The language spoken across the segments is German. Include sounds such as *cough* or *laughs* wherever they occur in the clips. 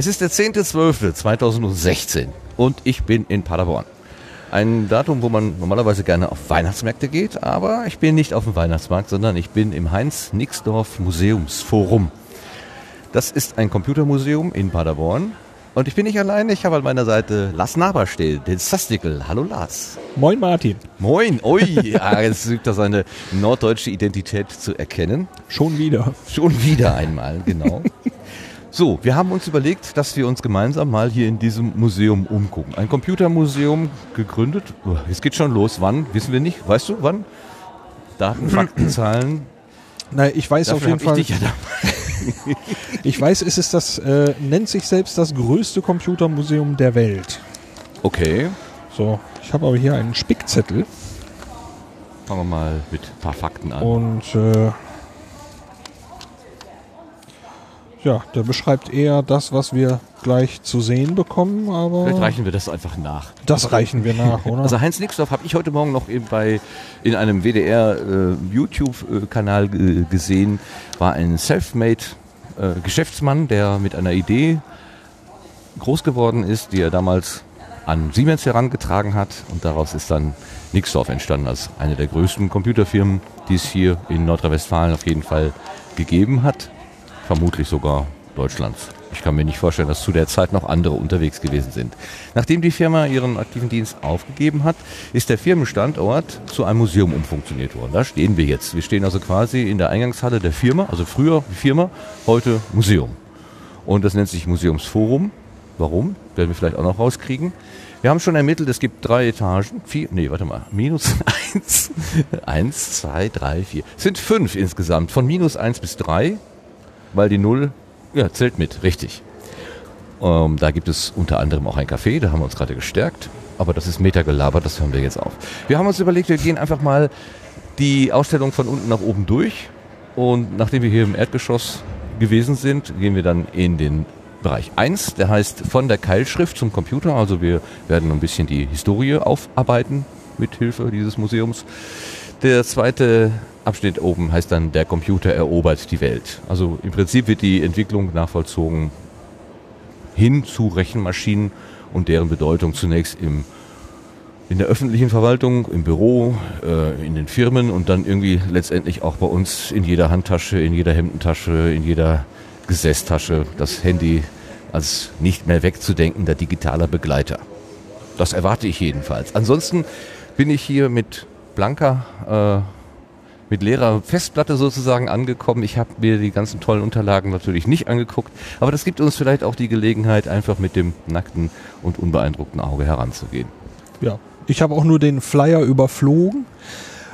Es ist der 10.12.2016 und ich bin in Paderborn. Ein Datum, wo man normalerweise gerne auf Weihnachtsmärkte geht, aber ich bin nicht auf dem Weihnachtsmarkt, sondern ich bin im Heinz-Nixdorf Museumsforum. Das ist ein Computermuseum in Paderborn. Und ich bin nicht alleine, ich habe an meiner Seite Lars Nabersteh, den Sastikel. Hallo Lars. Moin Martin. Moin, ui, *laughs* ja, jetzt übt er seine norddeutsche Identität zu erkennen. Schon wieder. Schon wieder einmal, genau. *laughs* So, wir haben uns überlegt, dass wir uns gemeinsam mal hier in diesem Museum umgucken. Ein Computermuseum gegründet. Oh, es geht schon los. Wann? Wissen wir nicht. Weißt du, wann? Daten, *clears throat* Fakten, Zahlen. Nein, ich weiß Dafür auf jeden Fall. Ich, ja *laughs* Ich weiß, es ist das, äh, nennt sich selbst das größte Computermuseum der Welt. okay, So, ich habe aber hier einen Spickzettel fangen wir mal mit ein paar Fakten an. und äh, ja, der beschreibt eher das, was wir gleich zu sehen bekommen, Vielleicht aber reichen wir das einfach nach. das reichen wir nach, oder? Also Heinz Nixdorf habe ich heute Morgen noch eben bei in einem WDR äh, YouTube-Kanal äh, gesehen, war ein self-made äh, Geschäftsmann, der mit einer Idee groß geworden ist, die er damals an Siemens herangetragen hat und daraus ist dann Nixdorf entstanden als eine der größten Computerfirmen, die es hier in Nordrhein-Westfalen auf jeden Fall gegeben hat, vermutlich sogar Deutschlands. Ich kann mir nicht vorstellen, dass zu der Zeit noch andere unterwegs gewesen sind. Nachdem die Firma ihren aktiven Dienst aufgegeben hat, ist der Firmenstandort zu einem Museum umfunktioniert worden. Da stehen wir jetzt. Wir stehen also quasi in der Eingangshalle der Firma, also früher Firma, heute Museum. Und das nennt sich Museumsforum. Warum? Werden wir vielleicht auch noch rauskriegen. Wir haben schon ermittelt, es gibt drei Etagen. Vier, nee, warte mal. Minus *laughs* eins. Eins, zwei, drei, vier. Es sind fünf insgesamt. Von minus eins bis drei, weil die Null, ja, zählt mit. Richtig. Ähm, da gibt es unter anderem auch ein Café, da haben wir uns gerade gestärkt. Aber das ist Metagelaber, das hören wir jetzt auf. Wir haben uns überlegt, wir gehen einfach mal die Ausstellung von unten nach oben durch. Und nachdem wir hier im Erdgeschoss gewesen sind, gehen wir dann in den Bereich 1, der heißt von der Keilschrift zum Computer. Also wir werden ein bisschen die Historie aufarbeiten mit Hilfe dieses Museums. Der zweite Abschnitt oben heißt dann der Computer erobert die Welt. Also im Prinzip wird die Entwicklung nachvollzogen hin zu Rechenmaschinen und deren Bedeutung zunächst im in der öffentlichen Verwaltung, im Büro, äh, in den Firmen und dann irgendwie letztendlich auch bei uns in jeder Handtasche, in jeder Hemdentasche, in jeder Gesäßtasche das Handy als nicht mehr wegzudenkender digitaler Begleiter. Das erwarte ich jedenfalls. Ansonsten bin ich hier mit blanker, äh, mit leerer Festplatte sozusagen angekommen. Ich habe mir die ganzen tollen Unterlagen natürlich nicht angeguckt, aber das gibt uns vielleicht auch die Gelegenheit, einfach mit dem nackten und unbeeindruckten Auge heranzugehen. Ja, ich habe auch nur den Flyer überflogen.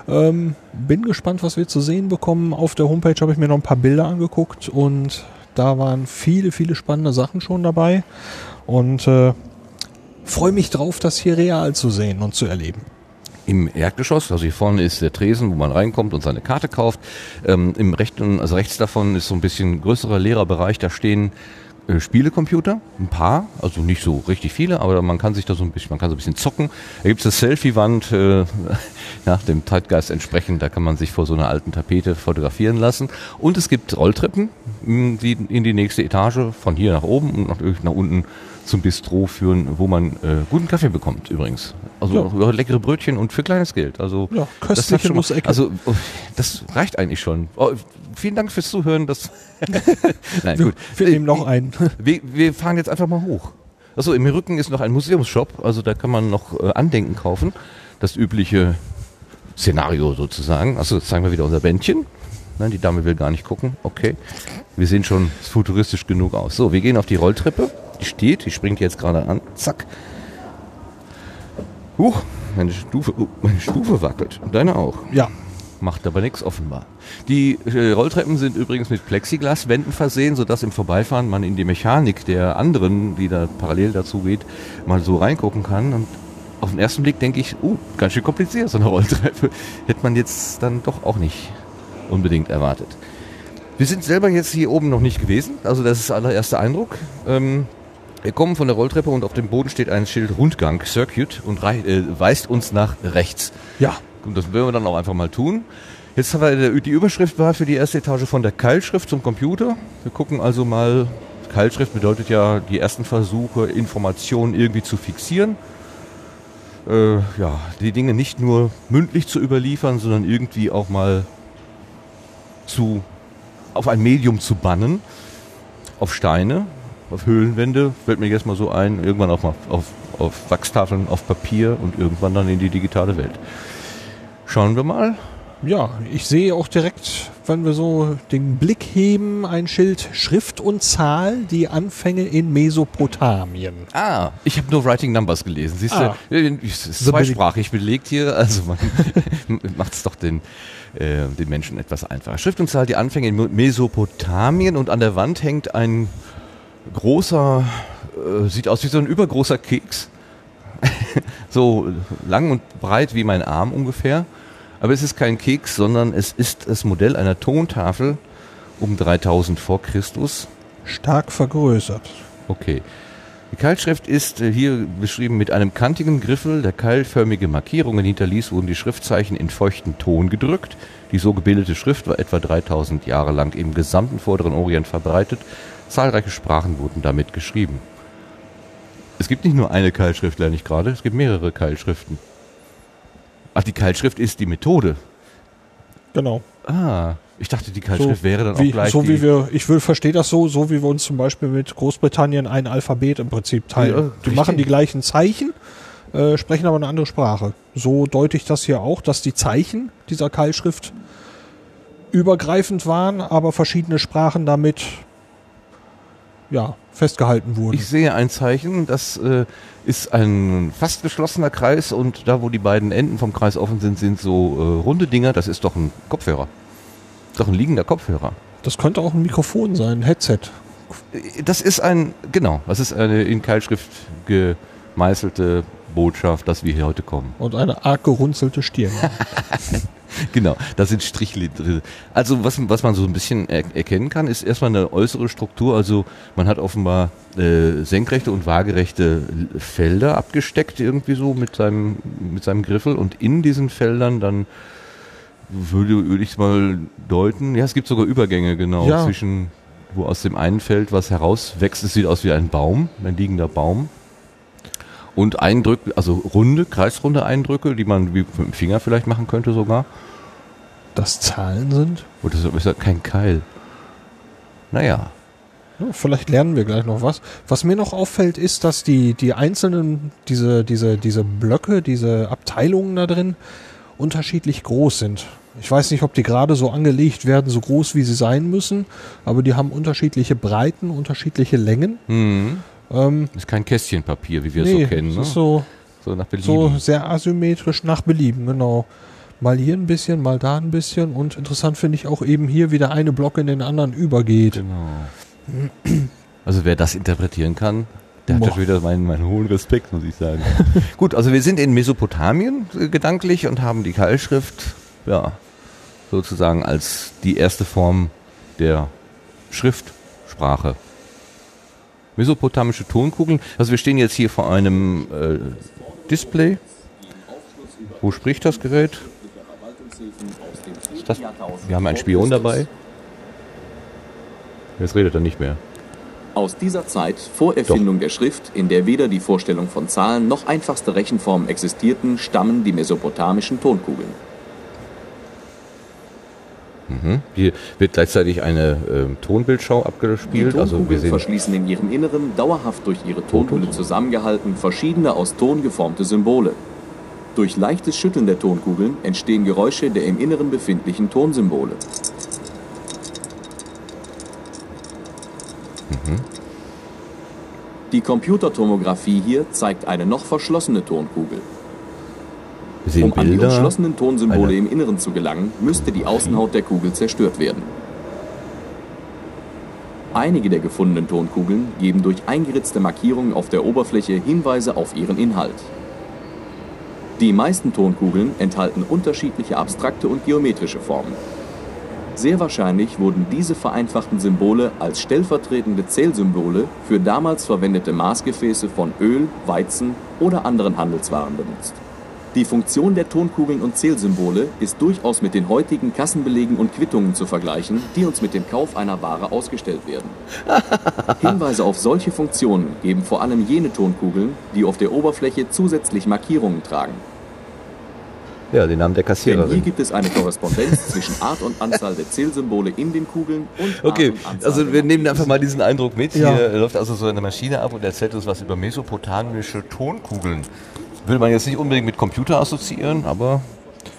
Ähm, bin gespannt, was wir zu sehen bekommen. Auf der Homepage habe ich mir noch ein paar Bilder angeguckt und da waren viele, viele spannende Sachen schon dabei. Und äh, freue mich drauf, das hier real zu sehen und zu erleben. Im Erdgeschoss, also hier vorne ist der Tresen, wo man reinkommt und seine Karte kauft. Ähm, Im rechten, also rechts davon ist so ein bisschen größerer leerer Bereich, da stehen äh, Spielecomputer, ein paar, also nicht so richtig viele, aber man kann sich da so ein bisschen, man kann so ein bisschen zocken. Da gibt es eine Selfie-Wand, äh, *laughs* nach dem Zeitgeist entsprechend, da kann man sich vor so einer alten Tapete fotografieren lassen. Und es gibt Rolltreppen, mh, die in die nächste Etage, von hier nach oben und natürlich nach unten zum Bistro führen, wo man äh, guten Kaffee bekommt übrigens. Also Ja. leckere Brötchen und für kleines Geld. Also Ja, das köstliche mal- Nussecke. Also oh, das reicht eigentlich schon. Oh, vielen Dank fürs Zuhören. Das *laughs* Nein, Wir, gut. wir nehmen noch einen. *laughs* Wir, wir fahren jetzt einfach mal hoch. Achso, im Rücken ist noch ein Museumsshop, also da kann man noch äh, Andenken kaufen. Das übliche Szenario sozusagen. Also jetzt zeigen wir wieder unser Bändchen. Nein, die Dame will gar nicht gucken. Okay. Wir sehen schon futuristisch genug aus. So, wir gehen auf die Rolltreppe. Die steht, die springt jetzt gerade an. Zack. Huch, meine Stufe, uh, meine Stufe wackelt. Deine auch. Ja, Macht aber nichts offenbar. Die äh, Rolltreppen sind übrigens mit Plexiglaswänden versehen, sodass im Vorbeifahren man in die Mechanik der anderen, die da parallel dazu geht, mal so reingucken kann. Und auf den ersten Blick denke ich, uh, ganz schön kompliziert, so eine Rolltreppe. Hätte man jetzt dann doch auch nicht unbedingt erwartet. Wir sind selber jetzt hier oben noch nicht gewesen, also das ist der allererste Eindruck. Ähm, wir kommen von der Rolltreppe und auf dem Boden steht ein Schild Rundgang, Circuit, und äh, weist uns nach rechts. ja. Und das werden wir dann auch einfach mal tun. Jetzt haben wir, die Überschrift war für die erste Etage von der Keilschrift zum Computer. Wir gucken also mal Keilschrift bedeutet ja die ersten Versuche, Informationen irgendwie zu fixieren. Äh, ja, die Dinge nicht nur mündlich zu überliefern, sondern irgendwie auch mal zu, auf ein Medium zu bannen. Auf Steine, auf Höhlenwände, fällt mir jetzt mal so ein, irgendwann auch mal auf, auf Wachstafeln, auf Papier und irgendwann dann in die digitale Welt. Schauen wir mal. Ja, ich sehe auch direkt, wenn wir so den Blick heben, ein Schild Schrift und Zahl, die Anfänge in Mesopotamien. Ah, ich habe nur Writing Numbers gelesen. Siehst Ah. du, äh, es ist zweisprachig belegt hier, also man *laughs* macht es doch den, äh, den Menschen etwas einfacher. Schrift und Zahl, die Anfänge in Mesopotamien und an der Wand hängt ein großer, äh, sieht aus wie so ein übergroßer Keks. *laughs* so lang und breit wie mein Arm ungefähr. Aber es ist kein Keks, sondern es ist das Modell einer Tontafel um 3000 vor Christus. Stark vergrößert. Okay. Die Keilschrift ist äh, hier beschrieben mit einem kantigen Griffel, der keilförmige Markierungen hinterließ, wurden die Schriftzeichen in feuchten Ton gedrückt. Die so gebildete Schrift war etwa 3000 Jahre lang im gesamten vorderen Orient verbreitet. Zahlreiche Sprachen wurden damit geschrieben. Es gibt nicht nur eine Keilschrift, lerne ich gerade, es gibt mehrere Keilschriften. Ach, die Keilschrift ist die Methode. Genau. Ah, ich dachte, die Keilschrift wäre dann wie, auch gleich so wie wir, ich will, verstehe das so, so wie wir uns zum Beispiel mit Großbritannien ein Alphabet im Prinzip teilen. Ja, die machen die gleichen Zeichen, äh, sprechen aber eine andere Sprache. So deute ich das hier auch, dass die Zeichen dieser Keilschrift übergreifend waren, aber verschiedene Sprachen damit ja, festgehalten wurden. Ich sehe ein Zeichen, das äh, ist ein fast geschlossener Kreis und da, wo die beiden Enden vom Kreis offen sind, sind so äh, runde Dinger. Das ist doch ein Kopfhörer. Ist doch ein liegender Kopfhörer. das könnte auch ein Mikrofon sein, ein Headset. Äh, Das ist ein, genau, das ist eine in Keilschrift gemeißelte Botschaft, dass wir hier heute kommen. Und eine arg gerunzelte Stirn. *laughs* Genau, da sind Strichli drin. Also was, was man so ein bisschen er erkennen kann, ist erstmal eine äußere Struktur. Also man hat offenbar äh, senkrechte und waagerechte Felder abgesteckt irgendwie so mit seinem, mit seinem Griffel und in diesen Feldern dann würde, würde ich es mal deuten. Ja, es gibt sogar Übergänge genau Ja. zwischen, wo aus dem einen Feld was herauswächst. Es sieht aus wie ein Baum, ein liegender Baum. Und Eindrücke, also runde, kreisrunde Eindrücke, die man wie mit dem Finger vielleicht machen könnte sogar. Das Zahlen sind? Und das ist ja kein Keil. Naja. Ja, vielleicht lernen wir gleich noch was. Was mir noch auffällt, ist, dass die, die einzelnen, diese, diese, diese Blöcke, diese Abteilungen da drin unterschiedlich groß sind. Ich weiß nicht, ob die gerade so angelegt werden, so groß wie sie sein müssen, aber die haben unterschiedliche Breiten, unterschiedliche Längen. Hm. Ähm, Ist kein Kästchenpapier, wie wir es nee, so kennen. es Ne? ist so, so nach Belieben. so sehr asymmetrisch nach Belieben, genau. Mal hier ein bisschen, mal da ein bisschen und interessant finde ich auch eben hier, wie der eine Block in den anderen übergeht. Genau. Also wer das interpretieren kann, der hat Boah. ja schon wieder meinen, meinen hohen Respekt, muss ich sagen. *laughs* Gut, also wir sind in Mesopotamien äh, gedanklich und haben die Keilschrift, ja, sozusagen als die erste Form der Schriftsprache. Mesopotamische Tonkugeln. Also wir stehen jetzt hier vor einem äh, Display. Wo spricht das Gerät? Das, wir haben einen Spion dabei. Jetzt redet er nicht mehr. Aus dieser Zeit, vor Erfindung der Schrift, in der weder die Vorstellung von Zahlen noch einfachste Rechenformen existierten, stammen die mesopotamischen Tonkugeln. Hier wird gleichzeitig eine ähm, Tonbildschau Die abgespielt. Also wir sehen verschließen in ihrem Inneren, dauerhaft durch ihre Tonhülle zusammengehalten, verschiedene aus Ton geformte Symbole. Durch leichtes Schütteln der Tonkugeln entstehen Geräusche der im Inneren befindlichen Tonsymbole. Die Computertomographie hier zeigt eine noch verschlossene Tonkugel. Wir sehen Um an die Bilder. umschlossenen Tonsymbole Eine- im Inneren zu gelangen, müsste die Außenhaut der Kugel zerstört werden. Einige der gefundenen Tonkugeln geben durch eingeritzte Markierungen auf der Oberfläche Hinweise auf ihren Inhalt. Die meisten Tonkugeln enthalten unterschiedliche abstrakte und geometrische Formen. Sehr wahrscheinlich wurden diese vereinfachten Symbole als stellvertretende Zählsymbole für damals verwendete Maßgefäße von Öl, Weizen oder anderen Handelswaren benutzt. Die Funktion der Tonkugeln und Zählsymbole ist durchaus mit den heutigen Kassenbelegen und Quittungen zu vergleichen, die uns mit dem Kauf einer Ware ausgestellt werden. *laughs* Hinweise auf solche Funktionen geben vor allem jene Tonkugeln, die auf der Oberfläche zusätzlich Markierungen tragen. Ja, den Namen der Denn Kassiererin. hier gibt es eine Korrespondenz zwischen Art und Anzahl der Zählsymbole in den Kugeln und Okay, Art und also wir nehmen einfach mal diesen Eindruck mit. Ja. Hier läuft also so eine Maschine ab und erzählt uns was über mesopotamische Tonkugeln. Will man jetzt nicht unbedingt mit Computer assoziieren, aber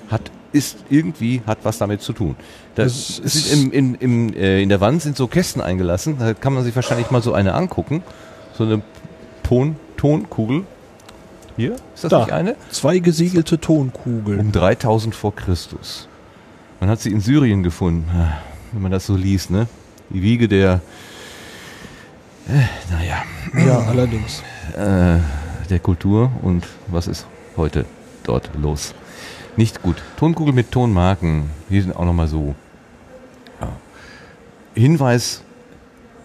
hat ist irgendwie hat was damit zu tun. Das ist- ist im, in, im, äh, in der Wand sind so Kästen eingelassen. Da kann man sich wahrscheinlich mal so eine angucken. So eine Ton, Tonkugel. Hier ist das Da. nicht eine? Zwei gesiegelte Tonkugeln. Um 3000 vor Christus. Man hat sie in Syrien gefunden, Ah, wenn man das so liest, ne? Die Wiege der, äh, naja, Ja, allerdings. äh, der Kultur und was ist heute dort los? Nicht gut. Tonkugel mit Tonmarken, die sind auch nochmal so. Ja. Hinweis,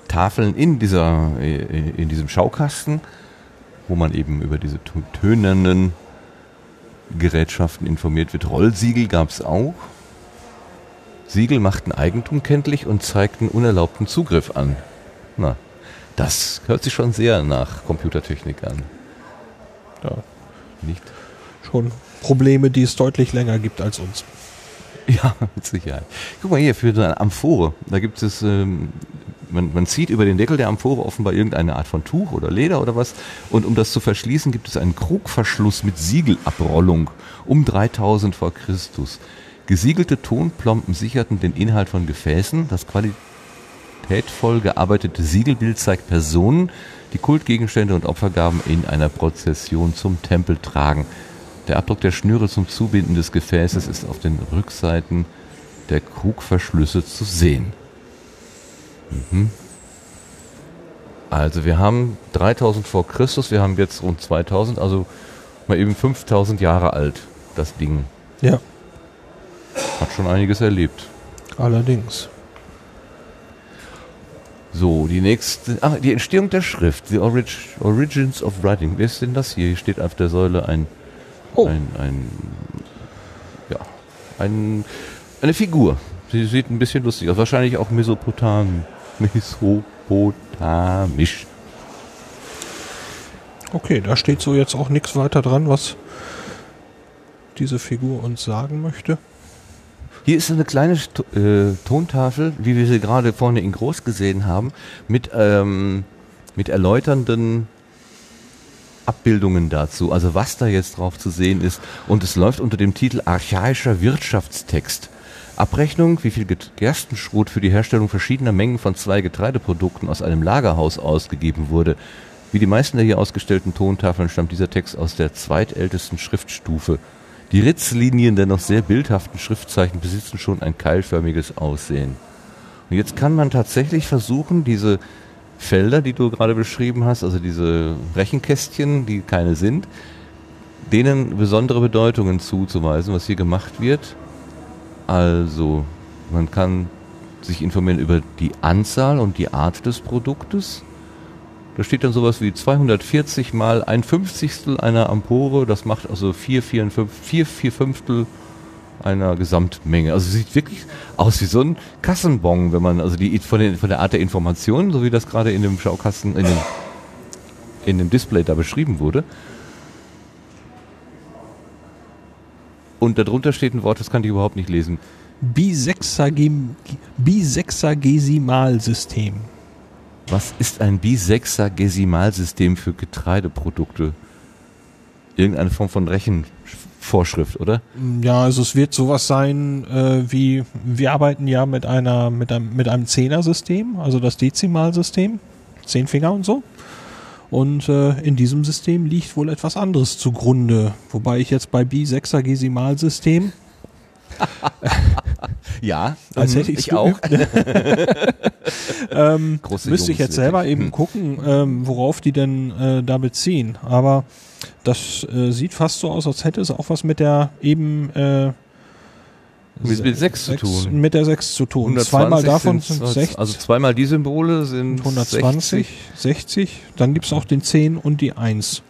Tafeln in dieser, äh, in diesem Schaukasten, wo man eben über diese tö- tönenden Gerätschaften informiert wird. Rollsiegel gab es auch. Siegel machten Eigentum kenntlich und zeigten unerlaubten Zugriff an. Na, das hört sich schon sehr nach Computertechnik an. Ja, Nicht? schon Probleme, die es deutlich länger gibt als uns. Ja, mit Sicherheit. Guck mal hier, für eine Amphore, da gibt es, ähm, man, man zieht über den Deckel der Amphore offenbar irgendeine Art von Tuch oder Leder oder was. Und um das zu verschließen, gibt es einen Krugverschluss mit Siegelabrollung um 3000 vor Christus. Gesiegelte Tonplomben sicherten den Inhalt von Gefäßen. Das qualitätvoll gearbeitete Siegelbild zeigt Personen, die Kultgegenstände und Opfergaben in einer Prozession zum Tempel tragen. Der Abdruck der Schnüre zum Zubinden des Gefäßes ist auf den Rückseiten der Krugverschlüsse zu sehen. Mhm. Also wir haben 3000 vor Christus, wir haben jetzt rund 2000, also mal eben 5000 Jahre alt, das Ding. Ja, Hat schon einiges erlebt. allerdings. So, die nächste, ah, die Entstehung der Schrift, the orig, Origins of Writing. Wer ist denn das hier? Hier steht auf der Säule ein, Oh. ein, ein, ja, ein, eine Figur. Sie sieht ein bisschen lustig aus. Wahrscheinlich auch Mesopotam, Mesopotamisch. Okay, da steht so jetzt auch nichts weiter dran, was diese Figur uns sagen möchte. Hier ist eine kleine Sto äh, Tontafel, wie wir sie gerade vorne in groß gesehen haben, mit, ähm, mit erläuternden Abbildungen dazu, also was da jetzt drauf zu sehen ist. Und es läuft unter dem Titel Archaischer Wirtschaftstext. Abrechnung, wie viel Gerstenschrot für die Herstellung verschiedener Mengen von zwei Getreideprodukten aus einem Lagerhaus ausgegeben wurde. Wie die meisten der hier ausgestellten Tontafeln stammt dieser Text aus der zweitältesten Schriftstufe. Die Ritzlinien der noch sehr bildhaften Schriftzeichen besitzen schon ein keilförmiges Aussehen. Und jetzt kann man tatsächlich versuchen, diese Felder, die du gerade beschrieben hast, also diese Rechenkästchen, die keine sind, denen besondere Bedeutungen zuzuweisen, was hier gemacht wird. Also, man kann sich informieren über die Anzahl und die Art des Produktes. Da steht dann sowas wie 240 mal ein Fünfzigstel einer Ampore. Das macht also 4, 4, 5, 4, 4 Fünftel einer Gesamtmenge. Also sieht wirklich aus wie so ein Kassenbon, wenn man also die von, den, von der Art der Information, so wie das gerade in dem Schaukasten, in dem, in dem Display da beschrieben wurde. Und darunter steht ein Wort, das kann ich überhaupt nicht lesen. Bisexagem- Bisexagesimalsystem. Was ist ein Bisexagesimalsystem für Getreideprodukte? Irgendeine Form von Rechenvorschrift, oder? Ja, also es wird sowas sein, äh, wie wir arbeiten ja mit einer mit einem mit einem Zehner-System, also das Dezimalsystem, zehn Finger und so. Und äh, in diesem System liegt wohl etwas anderes zugrunde, wobei ich jetzt bei Bisexagesimalsystem *laughs* Ja, *laughs* Als mhm, hätte ich's ich auch. *laughs* ähm, Große müsste ich Jungs jetzt selber wirklich. eben Hm. gucken, ähm, worauf die denn äh, da beziehen. Aber das äh, sieht fast so aus, als hätte es auch was mit der eben äh, Mit- mit sechs zu tun. Mit der 6 zu tun. 120 Zweimal davon sind- sind 60. Also zweimal die Symbole sind 120, 60. 60. Dann gibt's auch den 10 und die 1.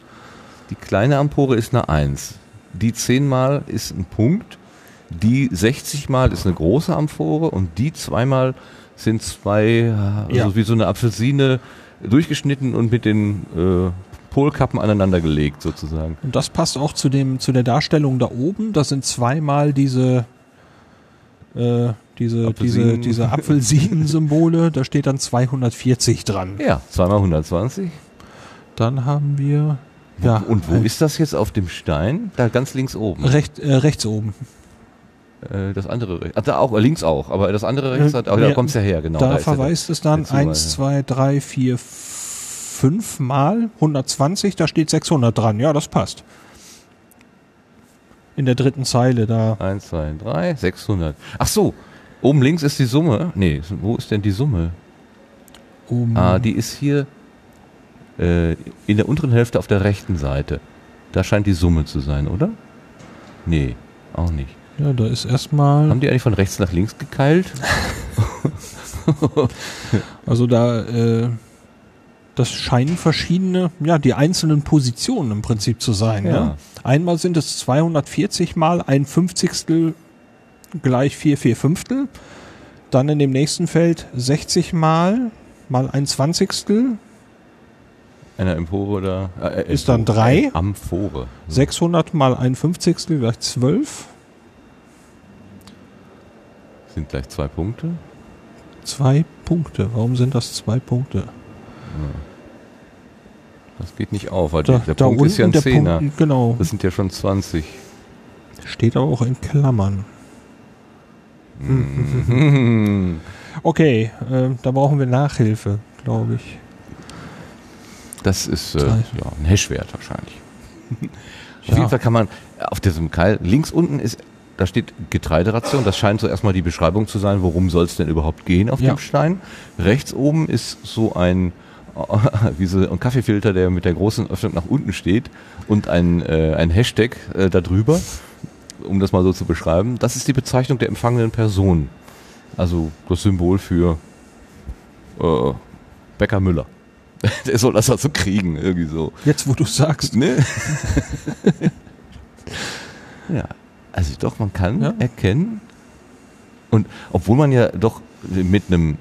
Die kleine Ampore ist eine 1. die 10 mal ist ein Punkt, die 60 mal ist eine große Amphore und die zweimal sind zwei, also Ja. wie so eine Apfelsine durchgeschnitten und mit den äh, Polkappen aneinander gelegt sozusagen. Und das passt auch zu dem zu der Darstellung da oben. Das sind zweimal diese äh, diese diese Apfelsinen. diese Apfelsinen-Symbole. Da steht dann 240 dran. Ja, zweimal 120. Dann haben wir ja Und wo ist das jetzt auf dem Stein? Da ganz links oben. recht, äh, rechts oben. Äh, das andere rechts. Da auch, links auch, aber das andere rechts Äh, hat, oh, da ja, kommt's ja her, genau. da er verweist es dann der Zuweis, 1, ja. 2, 3, 4, 5 mal 120. Da steht 600 dran. Ja, das passt. In der dritten Zeile da. 1, 2, 3, 600. Ach so, oben links ist die Summe. Nee, wo ist denn die Summe? Oben. Ah, die ist hier äh, in der unteren Hälfte auf der rechten Seite. Da scheint die Summe zu sein, oder? Nee, auch nicht. Ja, da ist erstmal. Haben die eigentlich von rechts nach links gekeilt? *laughs* Also da, äh, das scheinen verschiedene, ja, die einzelnen Positionen im Prinzip zu sein. Ja. Ne? Einmal sind es 240 mal ein Fünfzigstel gleich 4 4 Fünftel. Dann in dem nächsten Feld 60 mal mal ein Zwanzigstel, Eine Empore oder? Äh, Ist dann drei. äh, Amphore. 600 mal ein Fünfzigstel gleich 12. Sind gleich zwei Punkte. Zwei Punkte. Warum sind das zwei Punkte? Das geht nicht auf, weil Da, der da Punkt ist ja ein Zehner. Punkt, genau. Das sind ja schon 20. Steht aber auch in Klammern. Hm. *laughs* Okay, äh, da brauchen wir Nachhilfe, glaube ich. Das ist äh, Drei. ja, ein Hashwert wahrscheinlich. *laughs* Auf Ja. jeden Fall kann man auf diesem Keil, links unten ist, da steht Getreideration, das scheint so erstmal die Beschreibung zu sein, worum soll es denn überhaupt gehen auf Ja. dem Stein. Rechts oben ist so ein, *laughs* wie so ein Kaffeefilter, der mit der großen Öffnung nach unten steht und ein, äh, ein Hashtag äh, darüber, um das mal so zu beschreiben. Das ist die Bezeichnung der empfangenen Person. Also das Symbol für äh, Becker Müller. *laughs* Der soll das also kriegen, irgendwie so. Jetzt, wo du sagst. Ne? *laughs* ja, also doch, man kann Ja. erkennen. Und obwohl man ja doch mit einem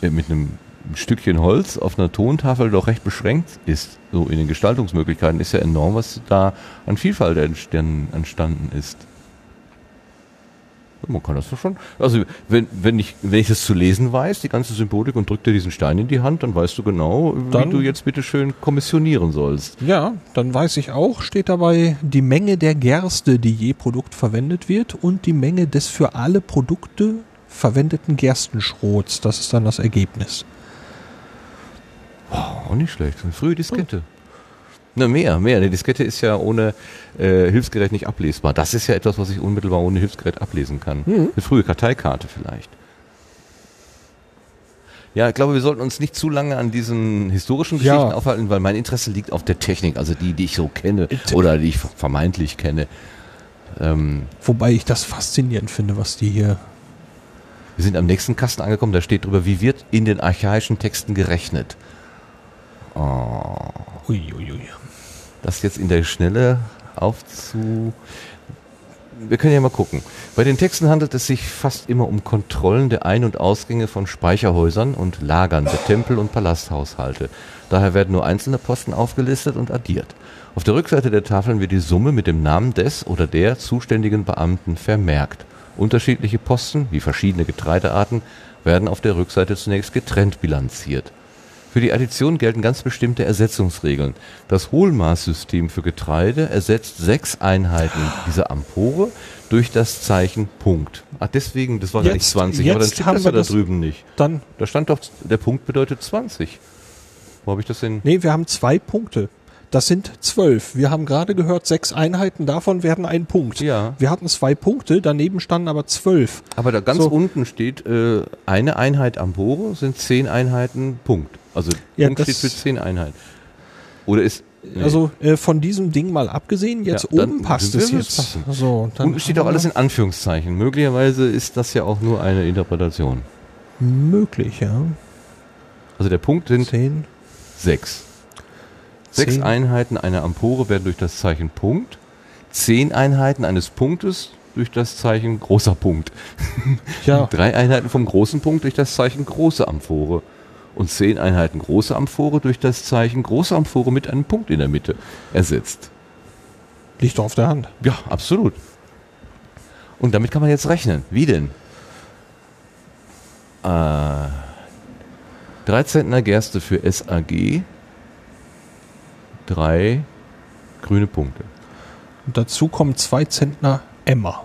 äh, mit einem Stückchen Holz auf einer Tontafel doch recht beschränkt ist, so in den Gestaltungsmöglichkeiten, ist ja enorm, was da an Vielfalt entstanden, entstanden ist. Man kann das doch schon. Also wenn, wenn, ich, wenn ich das zu lesen weiß, die ganze Symbolik und drückt dir diesen Stein in die Hand, dann weißt du genau, Dann- wie du jetzt bitte schön kommissionieren sollst. Ja, dann weiß ich auch, steht dabei die Menge der Gerste, die je Produkt verwendet wird und die Menge des für alle Produkte verwendeten Gerstenschrots. Das ist dann das Ergebnis. Auch nicht schlecht. Eine frühe Diskette. Na, mehr, mehr. Die Diskette ist ja ohne äh, Hilfsgerät nicht ablesbar. Das ist ja etwas, was ich unmittelbar ohne Hilfsgerät ablesen kann. Mhm. Eine frühe Karteikarte vielleicht. Ja, ich glaube, wir sollten uns nicht zu lange an diesen historischen Ja. Geschichten aufhalten, weil mein Interesse liegt auf der Technik, also die, die ich so kenne Te- oder die ich vermeintlich kenne. Ähm, Wobei ich das faszinierend finde, was die hier. wir sind am nächsten Kasten angekommen, da steht drüber, wie wird in den archaischen Texten gerechnet. Uiuiui. Das jetzt in der Schnelle aufzu... Wir können ja mal gucken. Bei den Texten handelt es sich fast immer um Kontrollen der Ein- und Ausgänge von Speicherhäusern und Lagern der Tempel- und Palasthaushalte. Daher werden nur einzelne Posten aufgelistet und addiert. Auf der Rückseite der Tafeln wird die Summe mit dem Namen des oder der zuständigen Beamten vermerkt. Unterschiedliche Posten, wie verschiedene Getreidearten, werden auf der Rückseite zunächst getrennt bilanziert. Für die Addition gelten ganz bestimmte Ersetzungsregeln. Das Hohlmaßsystem für Getreide ersetzt sechs Einheiten dieser Ampore durch das Zeichen Punkt. Ach, deswegen, das war gar nicht Jetzt- 20, aber dann steht haben das wir ja da drüben nicht. Dann, Da stand doch, der Punkt bedeutet 20. Wo habe ich das denn? nee, wir haben zwei Punkte. Das sind zwölf. Wir haben gerade gehört, sechs Einheiten davon werden ein Punkt. Ja. Wir hatten zwei Punkte, daneben standen aber zwölf. Aber da ganz So. unten steht, äh, eine Einheit Ampore sind zehn Einheiten Punkt. Also Ja, Punkt steht für zehn Einheiten. Oder ist... nee. Also äh, von diesem Ding mal abgesehen, jetzt Ja, oben passt es jetzt. So, Unten steht auch alles in Anführungszeichen. Möglicherweise ist das ja auch nur eine Interpretation. möglich, ja. Also der Punkt sind Zehn. sechs. Sechs Zehn. Einheiten einer Ampore werden durch das Zeichen Punkt zehn Einheiten eines Punktes durch das Zeichen großer Punkt. Ja, *laughs* Drei Einheiten vom großen Punkt durch das Zeichen große Amphore. Und zehn Einheiten große Amphore durch das Zeichen große Amphore mit einem Punkt in der Mitte ersetzt. liegt doch auf der Hand. Ja, absolut. Und damit kann man jetzt rechnen. Wie denn? Äh, 13. Gerste für SAG. Drei grüne Punkte. Und dazu kommen zwei Zentner Emma.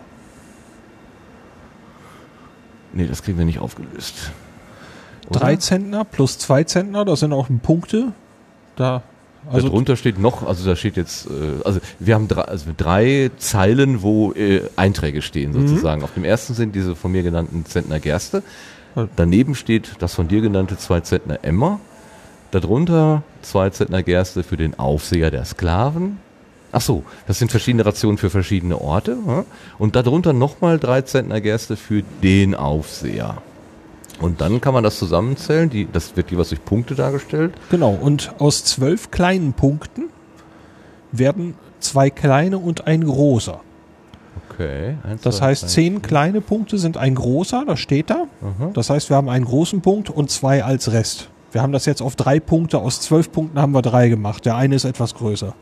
Nee, das kriegen wir nicht aufgelöst. Oder? Drei Zentner plus zwei Zentner, das sind auch Punkte. Da, also Darunter steht noch, also da steht jetzt, äh, also wir haben drei, also drei Zeilen, wo äh, Einträge stehen Mhm. sozusagen. Auf dem ersten sind diese von mir genannten Zentner Gerste. Daneben steht das von dir genannte zwei Zentner Emmer. Darunter zwei Zentner Gerste für den Aufseher der Sklaven. Ach so, das sind verschiedene Rationen für verschiedene Orte. Ja? Und darunter nochmal drei Zentner Gerste für den Aufseher. Und dann kann man das zusammenzählen. Die, das wird jeweils durch Punkte dargestellt. genau. Und aus zwölf kleinen Punkten werden zwei kleine und ein großer. Okay. eins, Das heißt, drei, zehn kleine Punkte sind ein großer, das steht da. Aha. Das heißt, wir haben einen großen Punkt und zwei als Rest. Wir haben das jetzt auf drei Punkte, aus zwölf Punkten haben wir drei gemacht. Der eine ist etwas größer.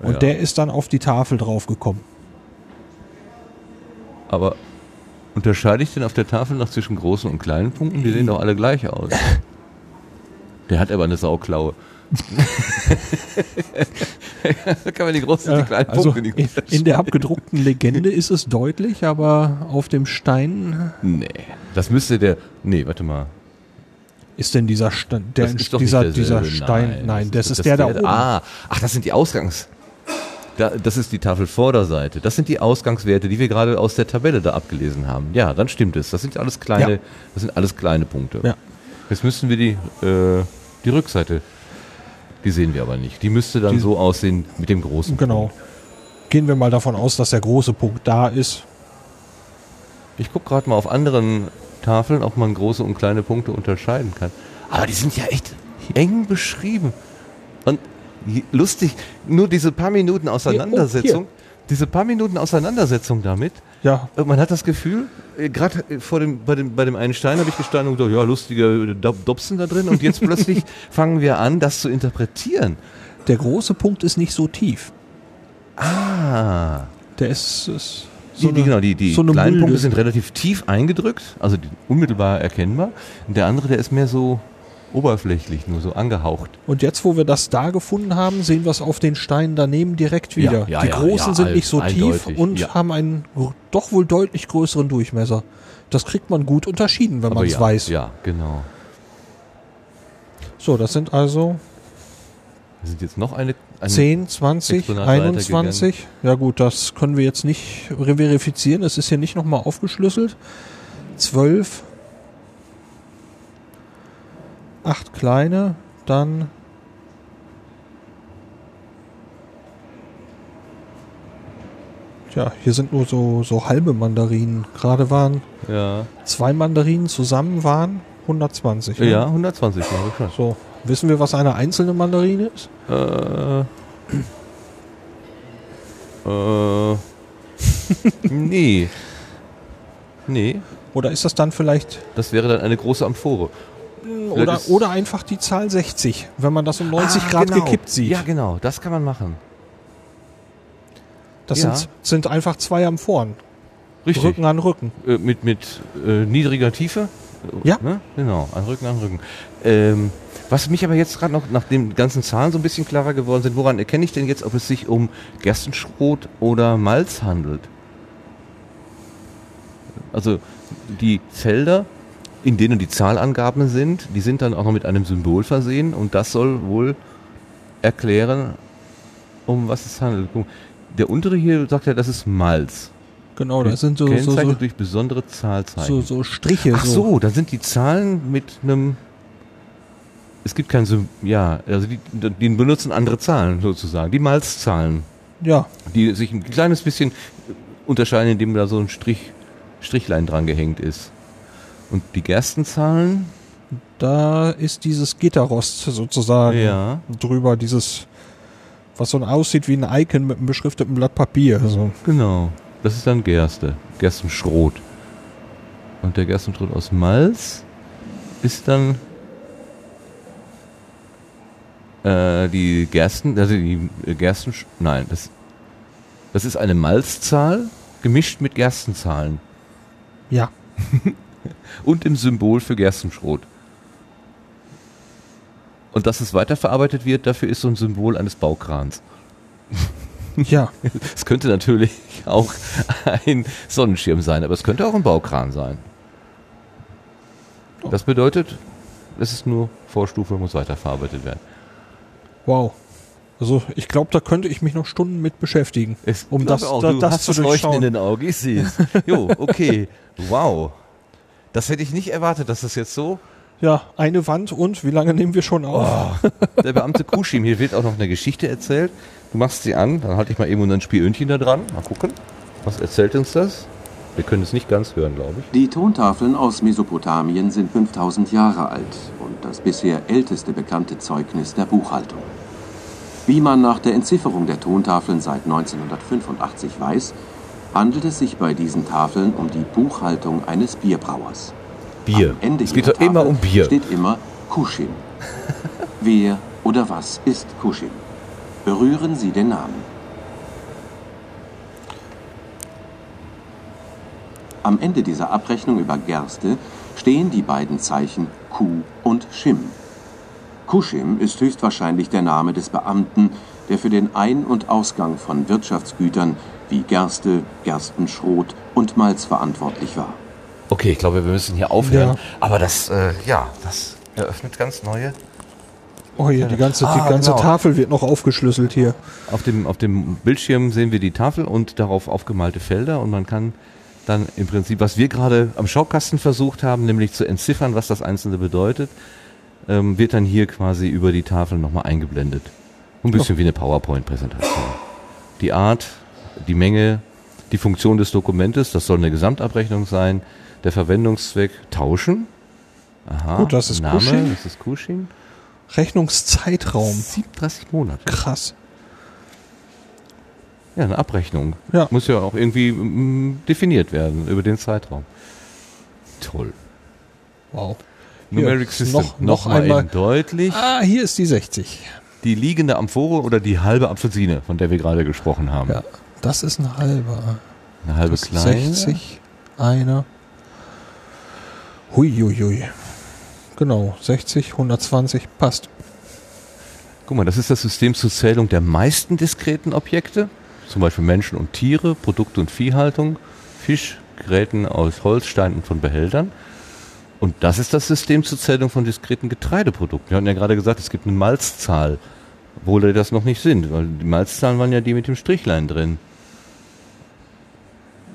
Und Ja. der ist dann auf die Tafel draufgekommen. Aber unterscheide ich denn auf der Tafel noch zwischen großen und kleinen Punkten? Die sehen doch alle gleich aus. Der hat aber eine Sauklaue. *laughs* da kann man die großen und die kleinen also Punkte nicht in, unterscheiden. in der abgedruckten Legende ist es deutlich, aber auf dem Stein Nee, das müsste der. Nee, warte mal. ist denn dieser Stein, der, Das ist dieser, dieser. Stein, nein, das, ist der da oben. Ah, ach, das sind die Ausgangs. Da, das ist die Tafelvorderseite. Das sind die Ausgangswerte, die wir gerade aus der Tabelle da abgelesen haben. Ja, dann stimmt es. Das sind alles kleine, Ja. das sind alles kleine Punkte. Ja. Jetzt müssen wir die, äh, die Rückseite, die sehen wir aber nicht. Die müsste dann Die- so aussehen mit dem großen Genau. Punkt. Gehen wir mal davon aus, dass der große Punkt da ist. Ich gucke gerade mal auf anderen Tafeln, ob man große und kleine Punkte unterscheiden kann. Aber die sind ja echt eng beschrieben. Und lustig, nur diese paar Minuten Auseinandersetzung, diese paar Minuten Auseinandersetzung damit, Ja, äh, man hat das Gefühl, gerade vor dem, bei dem, bei dem einen Stein habe ich gestanden und gedacht, ja, lustige Dob- Dobsen da drin. Und jetzt plötzlich *laughs* fangen wir an, das zu interpretieren. der große Punkt ist nicht so tief. Ah. Der ist, ist Die, die, genau, die, die so eine kleinen. Punkte sind relativ tief eingedrückt, also unmittelbar erkennbar. Und der andere, der ist mehr so oberflächlich, nur so angehaucht. Und jetzt, wo wir das da gefunden haben, sehen wir es auf den Steinen daneben direkt wieder. Ja, ja, die großen ja, sind nicht so tief und haben einen doch wohl deutlich größeren Durchmesser. Das kriegt man gut unterschieden, wenn man es weiß. Ja, genau. So, das sind also Wir sind jetzt noch eine, eine 10, 20, Exponat 21. Ja gut, das können wir jetzt nicht verifizieren. Es ist hier nicht nochmal aufgeschlüsselt. 12. 8 kleine, dann Tja, hier sind nur so, so halbe Mandarinen. Gerade waren Ja, zwei Mandarinen zusammen waren 120. ne? ja 120 glaube ich schon. So, wissen wir, was eine einzelne Mandarine ist? Äh, äh, *laughs* nee. Nee, Oder ist das dann vielleicht das wäre dann eine große Amphore. Oder, oder einfach die Zahl 60, wenn man das um 90 Ah, Grad genau. gekippt sieht. Ja, genau, das kann man machen. das ja. sind, sind einfach zwei am Vorn. Richtig. Rücken an Rücken. Äh, mit mit äh, niedriger Tiefe. Ja. Ne? Genau, an Rücken an Rücken. Ähm, was mich aber jetzt gerade noch nach den ganzen Zahlen so ein bisschen klarer geworden sind, woran erkenne ich denn jetzt, ob es sich um Gerstenschrot oder Malz handelt? Also die Felder, in denen die Zahlangaben sind, die sind dann auch noch mit einem Symbol versehen und das soll wohl erklären, um was es handelt. Der untere hier sagt ja, das ist Malz. Genau, das sind so, so, so, durch besondere Zahlzeichen. so, so Striche. Ach so, dann sind die Zahlen mit einem. Es gibt kein Sym ja, also die, die benutzen andere Zahlen sozusagen, die Malzzahlen, Ja, die sich ein kleines bisschen unterscheiden, indem da so ein Strich, Strichlein dran gehängt ist. Und die Gerstenzahlen, da ist dieses Gitterrost sozusagen ja, drüber, dieses Was so aussieht wie ein Icon mit einem beschrifteten Blatt Papier. So. Genau. Das ist dann Gerste. Gerstenschrot. Und der Gerstenschrot aus Malz ist dann äh, die Gersten, also die Gersten, nein, das, das ist eine Malzzahl gemischt mit Gerstenzahlen Ja. *laughs* und dem Symbol für Gerstenschrot. Und dass es weiterverarbeitet wird, dafür ist so ein Symbol eines Baukrans. *laughs* Ja. Es könnte natürlich auch ein Sonnenschirm sein, aber es könnte auch ein Baukran sein. Das bedeutet, es ist nur Vorstufe, muss weiterverarbeitet werden. Wow. Also ich glaube, da könnte ich mich noch Stunden mit beschäftigen. Es, Um das- auch, da- du das hast zu das Leuchten in durchschauen. den Augen, ich sehe es. *laughs* Jo, okay. Wow. Das hätte ich nicht erwartet, dass das jetzt so. Ja, eine Wand und wie lange nehmen wir schon auf? Der Beamte Kuschim, hier wird auch noch eine Geschichte erzählt. Du machst sie an, dann halte ich mal eben unser Spielönchen da dran. Mal gucken. Was erzählt uns das? Wir können es nicht ganz hören, glaube ich. Die Tontafeln aus Mesopotamien sind 5000 Jahre alt und das bisher älteste bekannte Zeugnis der Buchhaltung. Wie man nach der Entzifferung der Tontafeln seit 1985 weiß, handelt es sich bei diesen Tafeln um die Buchhaltung eines Bierbrauers. Bier. Am Ende es geht doch immer um Bier. steht immer Kuschin. *laughs* Wer oder was ist Kuschin? Berühren Sie den Namen. Am Ende dieser Abrechnung über Gerste stehen die beiden Zeichen Ku und Schim. Kuschim ist höchstwahrscheinlich der Name des Beamten, der für den Ein- und Ausgang von Wirtschaftsgütern wie Gerste, Gerstenschrot und Malz verantwortlich war. Okay, ich glaube, wir müssen hier aufhören. Ja. Aber das, äh, ja, das eröffnet ganz neue. Oh hier, die ganze, Ah, die ganze genau. Tafel wird noch aufgeschlüsselt hier. Auf dem, auf dem Bildschirm sehen wir die Tafel und darauf aufgemalte Felder und man kann dann im Prinzip, was wir gerade am Schaukasten versucht haben, nämlich zu entziffern, was das Einzelne bedeutet, ähm, wird dann hier quasi über die Tafel nochmal eingeblendet. Ein bisschen wie eine PowerPoint-Präsentation. Die Art, die Menge, die Funktion des Dokumentes, das soll eine Gesamtabrechnung sein, der Verwendungszweck, tauschen. Aha, Gut, das ist Name, Cushing. das ist Cushing. Rechnungszeitraum. 37 Monate. Krass. Ja, eine Abrechnung. Ja. Muss ja auch irgendwie mm, definiert werden über den Zeitraum. Toll. Wow. Hier, Numeric System. noch- noch mal einmal. deutlich. Ah, hier ist die 60. Die liegende Amphore oder die halbe Apfelsine, von der wir gerade gesprochen haben. Ja, das ist ein halber. Eine halbe Das kleine. 60, einer. Hui, hui, hui. Genau, 60, 120, passt. Guck mal, das ist das System zur Zählung der meisten diskreten Objekte. Zum Beispiel Menschen und Tiere, Produkte und Viehhaltung, Fisch, Geräten aus Holz, Steinen und von Behältern. Und das ist das System zur Zählung von diskreten Getreideprodukten. Wir hatten ja gerade gesagt, es gibt eine Malzzahl, obwohl die das noch nicht sind, weil die Malzzahlen waren ja die mit dem Strichlein drin.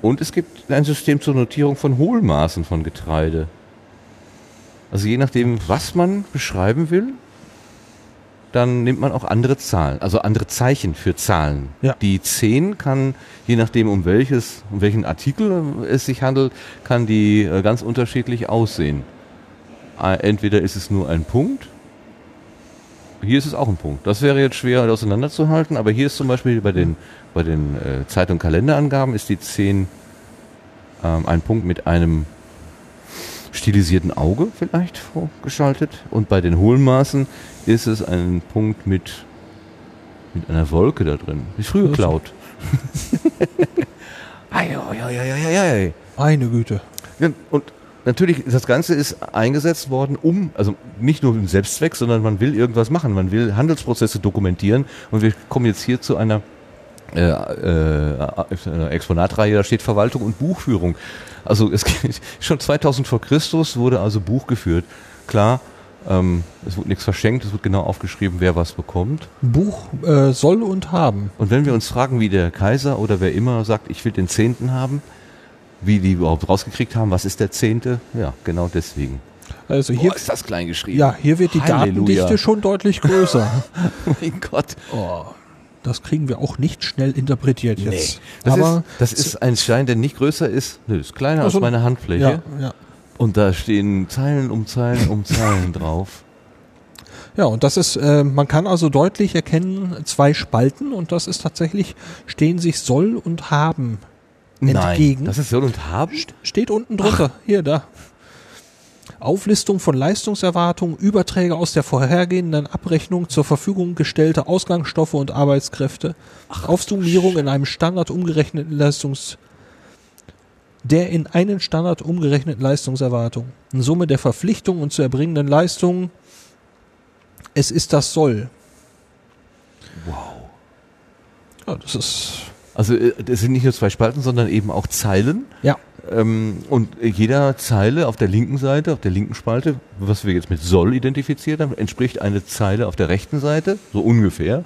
Und es gibt ein System zur Notierung von Hohlmaßen von Getreide. Also je nachdem, was man beschreiben will, dann nimmt man auch andere Zahlen, also andere Zeichen für Zahlen. Ja. Die 10 kann, je nachdem um welches, um welchen Artikel es sich handelt, kann die äh, ganz unterschiedlich aussehen. Äh, Entweder ist es nur ein Punkt, hier ist es auch ein Punkt. Das wäre jetzt schwer auseinanderzuhalten, aber hier ist zum Beispiel bei den, bei den äh, Zeit- und Kalenderangaben ist die 10 ähm, ein Punkt mit einem stilisierten Auge vielleicht vorgeschaltet und bei den Hohlmaßen ist es ein Punkt mit, mit einer Wolke da drin. Wie früher Cloud. *laughs* Ei, ei, ei, ei, ei, ei. Eine Güte. Und natürlich, das Ganze ist eingesetzt worden, um, also nicht nur im Selbstzweck, sondern man will irgendwas machen. Man will Handelsprozesse dokumentieren. Und wir kommen jetzt hier zu einer äh, äh, einer Exponatreihe, da steht Verwaltung und Buchführung. Also es geht, *laughs* schon 2000 vor Christus wurde also Buch geführt. Klar, ähm, es wurde nichts verschenkt, es wird genau aufgeschrieben, wer was bekommt. Buch äh, soll und haben. Und wenn wir uns fragen, wie der Kaiser oder wer immer sagt, ich will den Zehnten haben, wie die überhaupt rausgekriegt haben, was ist der Zehnte? Ja, genau deswegen. Also hier, Boah, ist das klein geschrieben. ja, hier wird die Halleluja. Datendichte schon deutlich größer. *laughs* mein Gott. oh, das kriegen wir auch nicht schnell interpretiert jetzt. Das, Aber ist, das ist ein Stein, der nicht größer ist. Nö, ist kleiner Also, als meine Handfläche. ja, ja. Und da stehen Zeilen um Zeilen um *laughs* Zeilen drauf. Ja, und das ist, äh, man kann also deutlich erkennen, zwei Spalten und das ist tatsächlich, stehen sich soll und haben entgegen. Nein, das ist soll und haben? Steht unten drunter. Hier, da. Auflistung von Leistungserwartungen, Überträge aus der vorhergehenden Abrechnung zur Verfügung gestellte Ausgangsstoffe und Arbeitskräfte, Aufsummierung in einem Standard umgerechneten Leistungs der in einen Standard umgerechneten Leistungserwartung, Summe der Verpflichtungen und zu erbringenden Leistungen. Es ist das Soll. Wow. Ja, das ist Also äh, das sind nicht nur zwei Spalten, sondern eben auch Zeilen. ja Ähm, und jeder Zeile auf der linken Seite, auf der linken Spalte, was wir jetzt mit soll identifiziert haben, entspricht eine Zeile auf der rechten Seite, so ungefähr.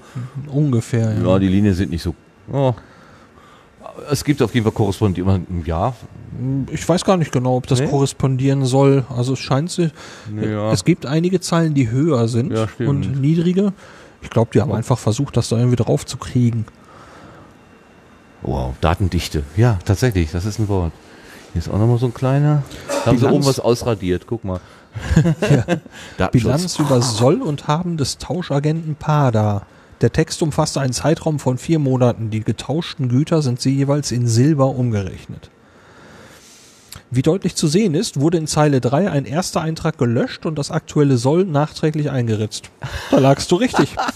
ungefähr. Ja. Ja, die Linien sind nicht so. Oh. Es gibt auf jeden Fall korrespondierend, ja, Ich weiß gar nicht genau, ob das Nee? korrespondieren soll. Also es scheint sich. Ja. Es gibt einige Zeilen, die höher sind Ja, und niedrige. Ich glaube, die haben einfach versucht, das da irgendwie drauf zu kriegen. Wow, Datendichte. Ja, tatsächlich, das ist ein Wort. Hier ist auch nochmal so ein kleiner. Da haben sie oben was ausradiert, guck mal. *laughs* Datenschutz. Bilanz über Soll und Haben des Tauschagenten Pada. Der Text umfasste einen Zeitraum von vier Monaten. Die getauschten Güter sind sie jeweils in Silber umgerechnet. Wie deutlich zu sehen ist, wurde in Zeile 3 ein erster Eintrag gelöscht und das aktuelle Soll nachträglich eingeritzt. Da lagst du richtig. *laughs*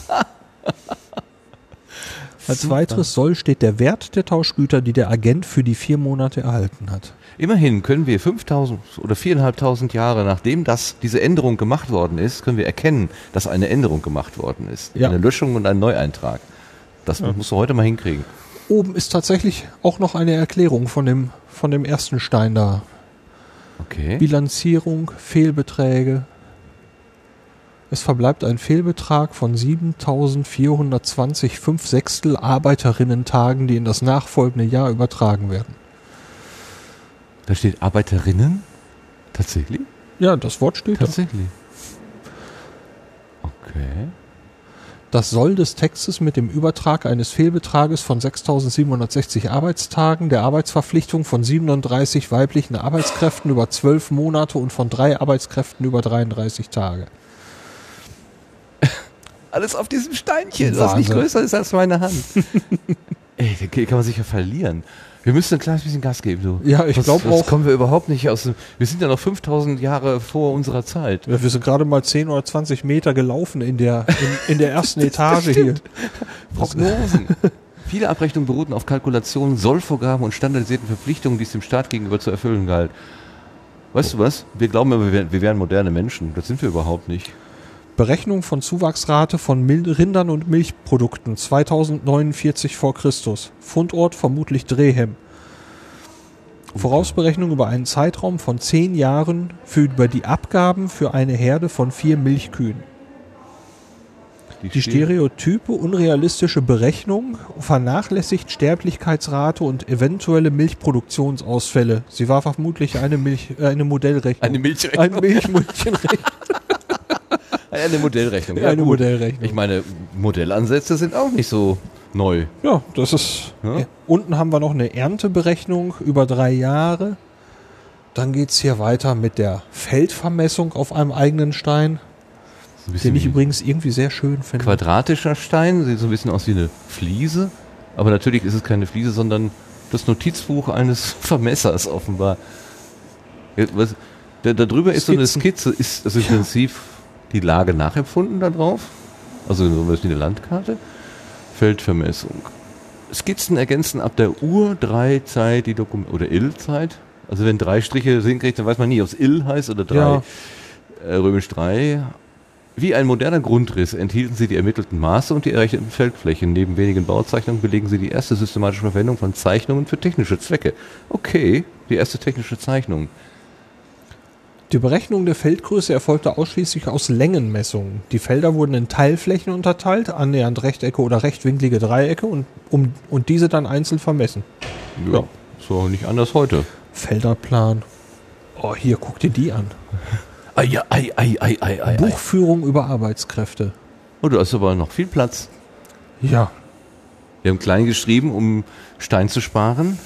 Als Super. weiteres Soll steht der Wert der Tauschgüter, die der Agent für die vier Monate erhalten hat. Immerhin können wir 5000 oder 4.500 Jahre nachdem das, diese Änderung gemacht worden ist, können wir erkennen, dass eine Änderung gemacht worden ist. Ja. Eine Löschung und ein Neueintrag. Das musst du heute mal hinkriegen. Oben ist tatsächlich auch noch eine Erklärung von dem, von dem ersten Stein da. Okay. Bilanzierung, Fehlbeträge. Es verbleibt ein Fehlbetrag von 7.420 5 Sechstel Arbeiterinnen-Tagen, die in das nachfolgende Jahr übertragen werden. Da steht Arbeiterinnen? Tatsächlich? Ja, das Wort steht da. Tatsächlich. Okay. Das Soll des Textes mit dem Übertrag eines Fehlbetrages von 6.760 Arbeitstagen, der Arbeitsverpflichtung von 37 weiblichen Arbeitskräften über 12 Monate und von drei Arbeitskräften über 33 Tage. Alles auf diesem Steinchen, das nicht größer ist als meine Hand. *laughs* Ey, da kann man sich ja verlieren. Wir müssen ein kleines bisschen Gas geben, du. Ja, ich glaube auch. kommen wir überhaupt nicht aus dem, Wir sind ja noch 5000 Jahre vor unserer Zeit. Ja, wir sind gerade mal 10 oder 20 Meter gelaufen in der, in, in der ersten *laughs* Etage hier. Prognosen. Viele Abrechnungen beruhten auf Kalkulationen, Sollvorgaben und standardisierten Verpflichtungen, die es dem Staat gegenüber zu erfüllen galt. Weißt du was? Wir glauben immer, wir wären moderne Menschen. Das sind wir überhaupt nicht. Berechnung von Zuwachsrate von Rindern und Milchprodukten 2049 vor Christus. Fundort vermutlich Drehem. Vorausberechnung über einen Zeitraum von 10 Jahren für über die Abgaben für eine Herde von vier Milchkühen. Die Ste- stereotype, unrealistische Berechnung vernachlässigt Sterblichkeitsrate und eventuelle Milchproduktionsausfälle. Sie war vermutlich eine Milch, äh, eine Modellrechnung. Eine Ein Milchrechnung. Milchmündchenrechnung. *laughs* Eine Modellrechnung. Ja, eine gut. Modellrechnung. Ich meine, Modellansätze sind auch nicht so neu. Ja, das ist. Ja. Ja. Unten haben wir noch eine Ernteberechnung über drei Jahre. Dann geht's hier weiter mit der Feldvermessung auf einem eigenen Stein, den ich übrigens irgendwie sehr schön finde. quadratischer Stein, sieht so ein bisschen aus wie eine Fliese. Aber natürlich ist es keine Fliese, sondern das Notizbuch eines *laughs* Vermessers offenbar. Was, da, drüber ist so eine Skizzen. Skizze, ist also im Prinzip die Lage nachempfunden da drauf. Also so was wie eine Landkarte. Feldvermessung. Skizzen ergänzen ab der Ur-3-Zeit die Dokumente, oder Il-Zeit. Also wenn drei Striche senkrecht, dann weiß man nie, ob es Il heißt oder drei. Ja. Äh, Römisch 3. Wie ein moderner Grundriss enthielten sie die ermittelten Maße und die errechneten Feldflächen. Neben wenigen Bauzeichnungen belegen sie die erste systematische Verwendung von Zeichnungen für technische Zwecke. Okay, die erste technische Zeichnung. Die Berechnung der Feldgröße erfolgte ausschließlich aus Längenmessungen. Die Felder wurden in Teilflächen unterteilt, annähernd Rechtecke oder rechtwinklige Dreiecke und, um, und diese dann einzeln vermessen. Ja, so nicht anders heute. Felderplan. Oh, hier, guck dir die an. Ei, ei, ei, ei, ei, ei. Buchführung über Arbeitskräfte. Oh, du hast aber noch viel Platz. Ja, Wir haben klein geschrieben, um Stein zu sparen.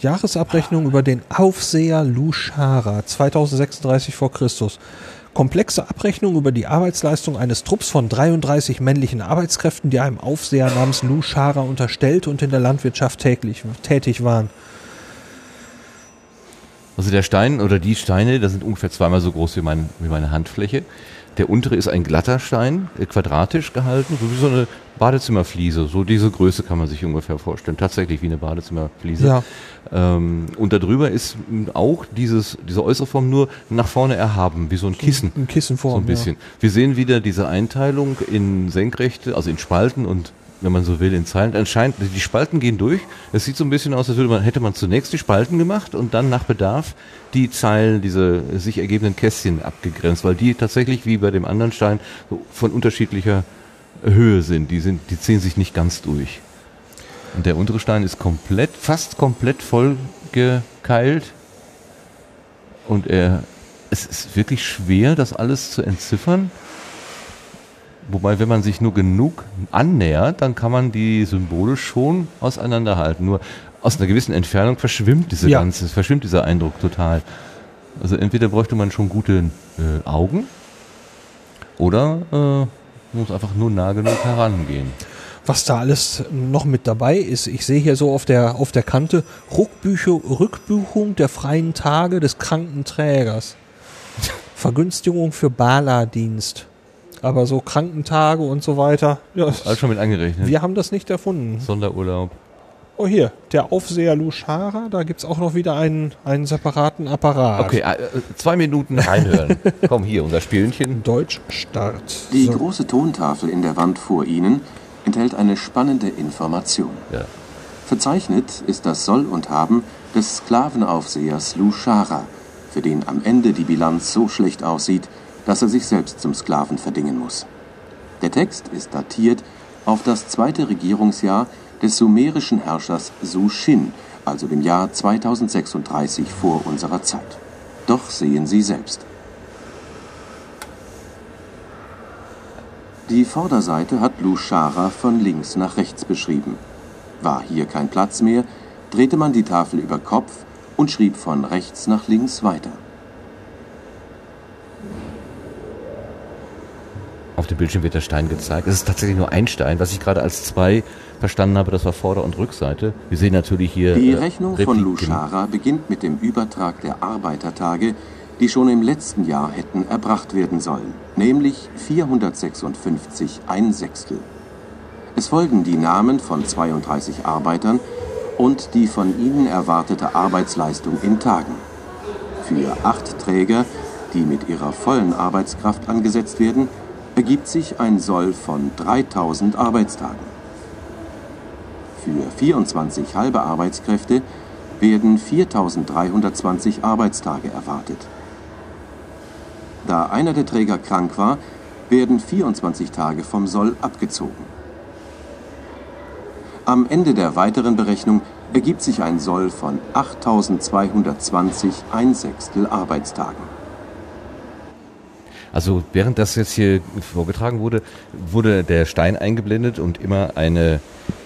Jahresabrechnung über den Aufseher Luschara 2036 vor Christus. Komplexe Abrechnung über die Arbeitsleistung eines Trupps von 33 männlichen Arbeitskräften, die einem Aufseher namens Lou Schara unterstellt und in der Landwirtschaft täglich, tätig waren. Also der Stein oder die Steine, das sind ungefähr zweimal so groß wie, mein, wie meine Handfläche. Der untere ist ein glatter Stein, äh, quadratisch gehalten, so wie so eine Badezimmerfliese. So diese Größe kann man sich ungefähr vorstellen. Tatsächlich wie eine Badezimmerfliese. Ja. Ähm, und darüber ist auch dieses, diese äußere Form nur nach vorne erhaben, wie so ein Kissen. Ein Kissenform. So ein bisschen. Wir sehen wieder diese Einteilung in Senkrechte, also in Spalten und wenn man so will, in Zeilen. Anscheinend, die Spalten gehen durch. Es sieht so ein bisschen aus, als würde man, hätte man zunächst die Spalten gemacht und dann nach Bedarf die Zeilen, diese sich ergebenden Kästchen abgegrenzt, weil die tatsächlich wie bei dem anderen Stein von unterschiedlicher Höhe sind. Die sind, die ziehen sich nicht ganz durch. Und der untere Stein ist komplett, fast komplett voll gekeilt. Und er, es ist wirklich schwer, das alles zu entziffern. Wobei, wenn man sich nur genug annähert, dann kann man die Symbole schon auseinanderhalten. Nur aus einer gewissen Entfernung verschwimmt diese Ja. ganze, verschwimmt dieser Eindruck total. Also entweder bräuchte man schon gute äh, Augen oder äh, muss einfach nur nah genug herangehen. Was da alles noch mit dabei ist, ich sehe hier so auf der, auf der Kante Rückbücher, Rückbuchung der freien Tage des Krankenträgers. *laughs* Vergünstigung für Bala-Dienst. Aber so Krankentage und so weiter, ja, Alles schon mit angerechnet. wir haben das nicht erfunden. Sonderurlaub. Oh hier, der Aufseher Luschara, da gibt's auch noch wieder einen, einen separaten Apparat. Okay, äh, zwei Minuten reinhören. *laughs* Komm hier, unser Spielchen. Deutsch Start. Die So. große Tontafel in der Wand vor Ihnen enthält eine spannende Information. Ja. Verzeichnet ist das Soll und Haben des Sklavenaufsehers Lou Schara, für den am Ende die Bilanz so schlecht aussieht, dass er sich selbst zum Sklaven verdingen muss. Der Text ist datiert auf das zweite Regierungsjahr des sumerischen Herrschers Su Shin, also dem Jahr 2036 vor unserer Zeit. Doch sehen Sie selbst. Die Vorderseite hat Lou Schara von links nach rechts beschrieben. War hier kein Platz mehr, drehte man die Tafel über Kopf und schrieb von rechts nach links weiter. Auf dem Bildschirm wird der Stein gezeigt. Es ist tatsächlich nur ein Stein, was ich gerade als zwei verstanden habe, das war Vorder- und Rückseite. Wir sehen natürlich hier. Die äh, Rechnung von Lou Repliken. Schara beginnt mit dem Übertrag der Arbeitertage, die schon im letzten Jahr hätten erbracht werden sollen, nämlich 456 ein Sechstel. Es folgen die Namen von 32 Arbeitern und die von ihnen erwartete Arbeitsleistung in Tagen. Für acht Träger, die mit ihrer vollen Arbeitskraft angesetzt werden, ergibt sich ein Soll von 3000 Arbeitstagen. Für 24 halbe Arbeitskräfte werden 4320 Arbeitstage erwartet. Da einer der Träger krank war, werden 24 Tage vom Soll abgezogen. Am Ende der weiteren Berechnung ergibt sich ein Soll von 8220 ein Sechstel Arbeitstagen. Also während das jetzt hier vorgetragen wurde, wurde der Stein eingeblendet und immer eine,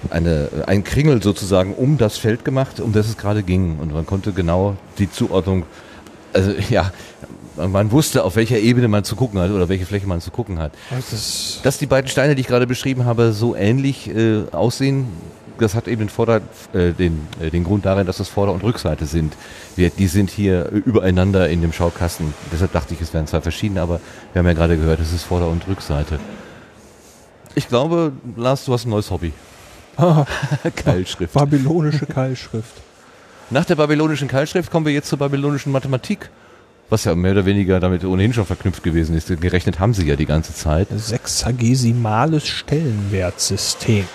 eine, ein Kringel sozusagen um das Feld gemacht, um das es gerade ging. Und man konnte genau die Zuordnung, also *laughs* ja, man wusste, auf welcher Ebene man zu gucken hat oder welche Fläche man zu gucken hat. Das Dass die beiden Steine, die ich gerade beschrieben habe, so ähnlich äh, aussehen, das hat eben den, Vorder-, äh, den, äh, den Grund darin, dass das Vorder- und Rückseite sind. Wir, die sind hier äh, übereinander in dem Schaukasten. Deshalb dachte ich, es wären zwei verschiedene, aber wir haben ja gerade gehört, es ist Vorder- und Rückseite. Ich glaube, Lars, du hast ein neues Hobby. *laughs* Keilschrift. babylonische Keilschrift. Nach der babylonischen Keilschrift kommen wir jetzt zur babylonischen Mathematik. Was ja mehr oder weniger damit ohnehin schon verknüpft gewesen ist. Gerechnet haben sie ja die ganze Zeit. Sechsagesimales Stellenwertsystem.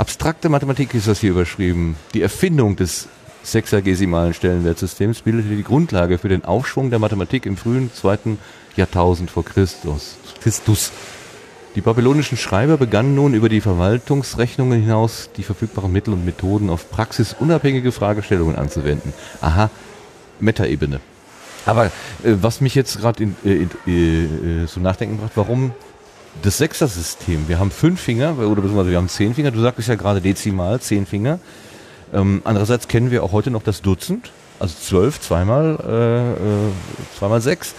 Abstrakte Mathematik ist das hier überschrieben. Die Erfindung des sexagesimalen Stellenwertsystems bildete die Grundlage für den Aufschwung der Mathematik im frühen zweiten Jahrtausend vor Christus. Christus. Die babylonischen Schreiber begannen nun über die Verwaltungsrechnungen hinaus die verfügbaren Mittel und Methoden auf praxisunabhängige Fragestellungen anzuwenden. Aha, Metaebene. Aber äh, was mich jetzt gerade äh, äh, äh, zum Nachdenken brachte, warum das Sechser-System? Wir haben fünf Finger, oder beziehungsweise wir haben zehn Finger. Du sagtest ja gerade dezimal, zehn Finger. Ähm, andererseits kennen wir auch heute noch das Dutzend, also zwölf, zweimal, äh, äh, zweimal sechs.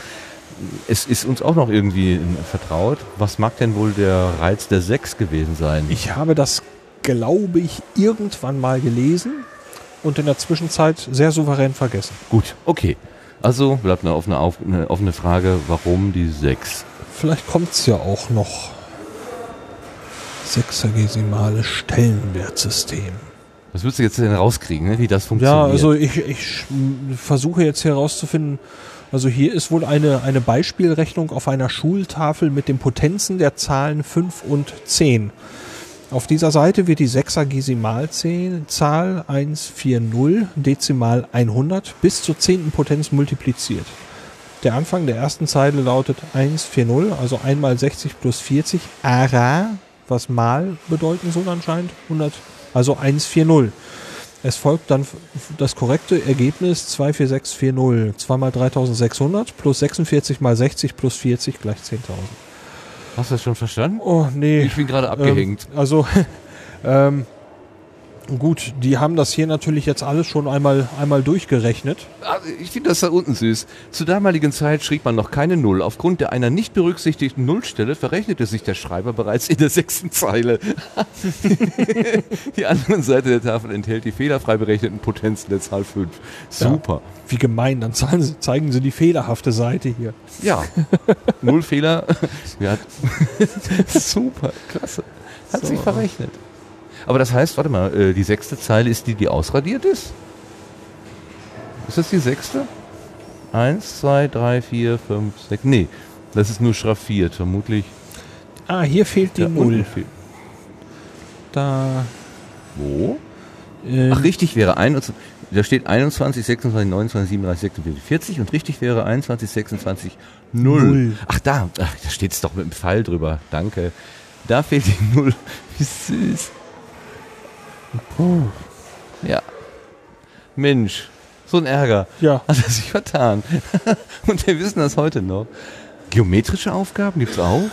es ist uns auch noch irgendwie vertraut. Was mag denn wohl der Reiz der 6 gewesen sein? Ich habe das, glaube ich, irgendwann mal gelesen und in der Zwischenzeit sehr souverän vergessen. Gut, okay. Also bleibt eine offene, auf, eine offene Frage, warum die 6? Vielleicht kommt es ja auch noch. Sechsagesimale Stellenwertsystem. Was würdest du jetzt denn rauskriegen, ne? wie das funktioniert? Ja, also ich, ich versuche jetzt herauszufinden, also hier ist wohl eine, eine Beispielrechnung auf einer Schultafel mit den Potenzen der Zahlen 5 und 10. Auf dieser Seite wird die Sechsagezimalzahl 140 Dezimal 100 bis zur zehnten Potenz multipliziert. Der Anfang der ersten Zeile lautet 140, also 1 mal 60 plus 40, ara, was mal bedeuten soll anscheinend, 100, also 140. Es folgt dann das korrekte Ergebnis 24640. 2 mal 3600 plus 46 mal 60 plus 40 gleich 10.000. Hast du das schon verstanden? Oh, nee. Ich bin gerade abgehängt. Ähm, also, *laughs* ähm, Gut, die haben das hier natürlich jetzt alles schon einmal, einmal durchgerechnet. Also ich finde das da unten süß. Zur damaligen Zeit schrieb man noch keine Null. Aufgrund der einer nicht berücksichtigten Nullstelle verrechnete sich der Schreiber bereits in der sechsten Zeile. *laughs* die andere Seite der Tafel enthält die fehlerfrei berechneten Potenzen der Zahl 5. Super. Ja, wie gemein, dann sie, zeigen sie die fehlerhafte Seite hier. Ja, Null Fehler. *laughs* Ja. *laughs* Super, klasse. Hat so. sich verrechnet. Aber das heißt, warte mal, äh, die sechste Zeile ist die, die ausradiert ist? Ist das die sechste? Eins, zwei, drei, vier, fünf, sechs. Nee, das ist nur schraffiert, vermutlich. Ah, hier fehlt die Null. Da. Wo? Ähm. Ach, richtig wäre 21. Da steht 21, 26, 29, 37, 46, 40 und richtig wäre 21, 26, 0. 0. Ach, da, ach, da steht es doch mit dem Pfeil drüber. Danke. Da fehlt die Null. Wie süß. Puh. Ja. Mensch, so ein Ärger. Ja. Hat er sich vertan. *laughs* Und wir wissen das heute noch. Geometrische Aufgaben gibt es auch?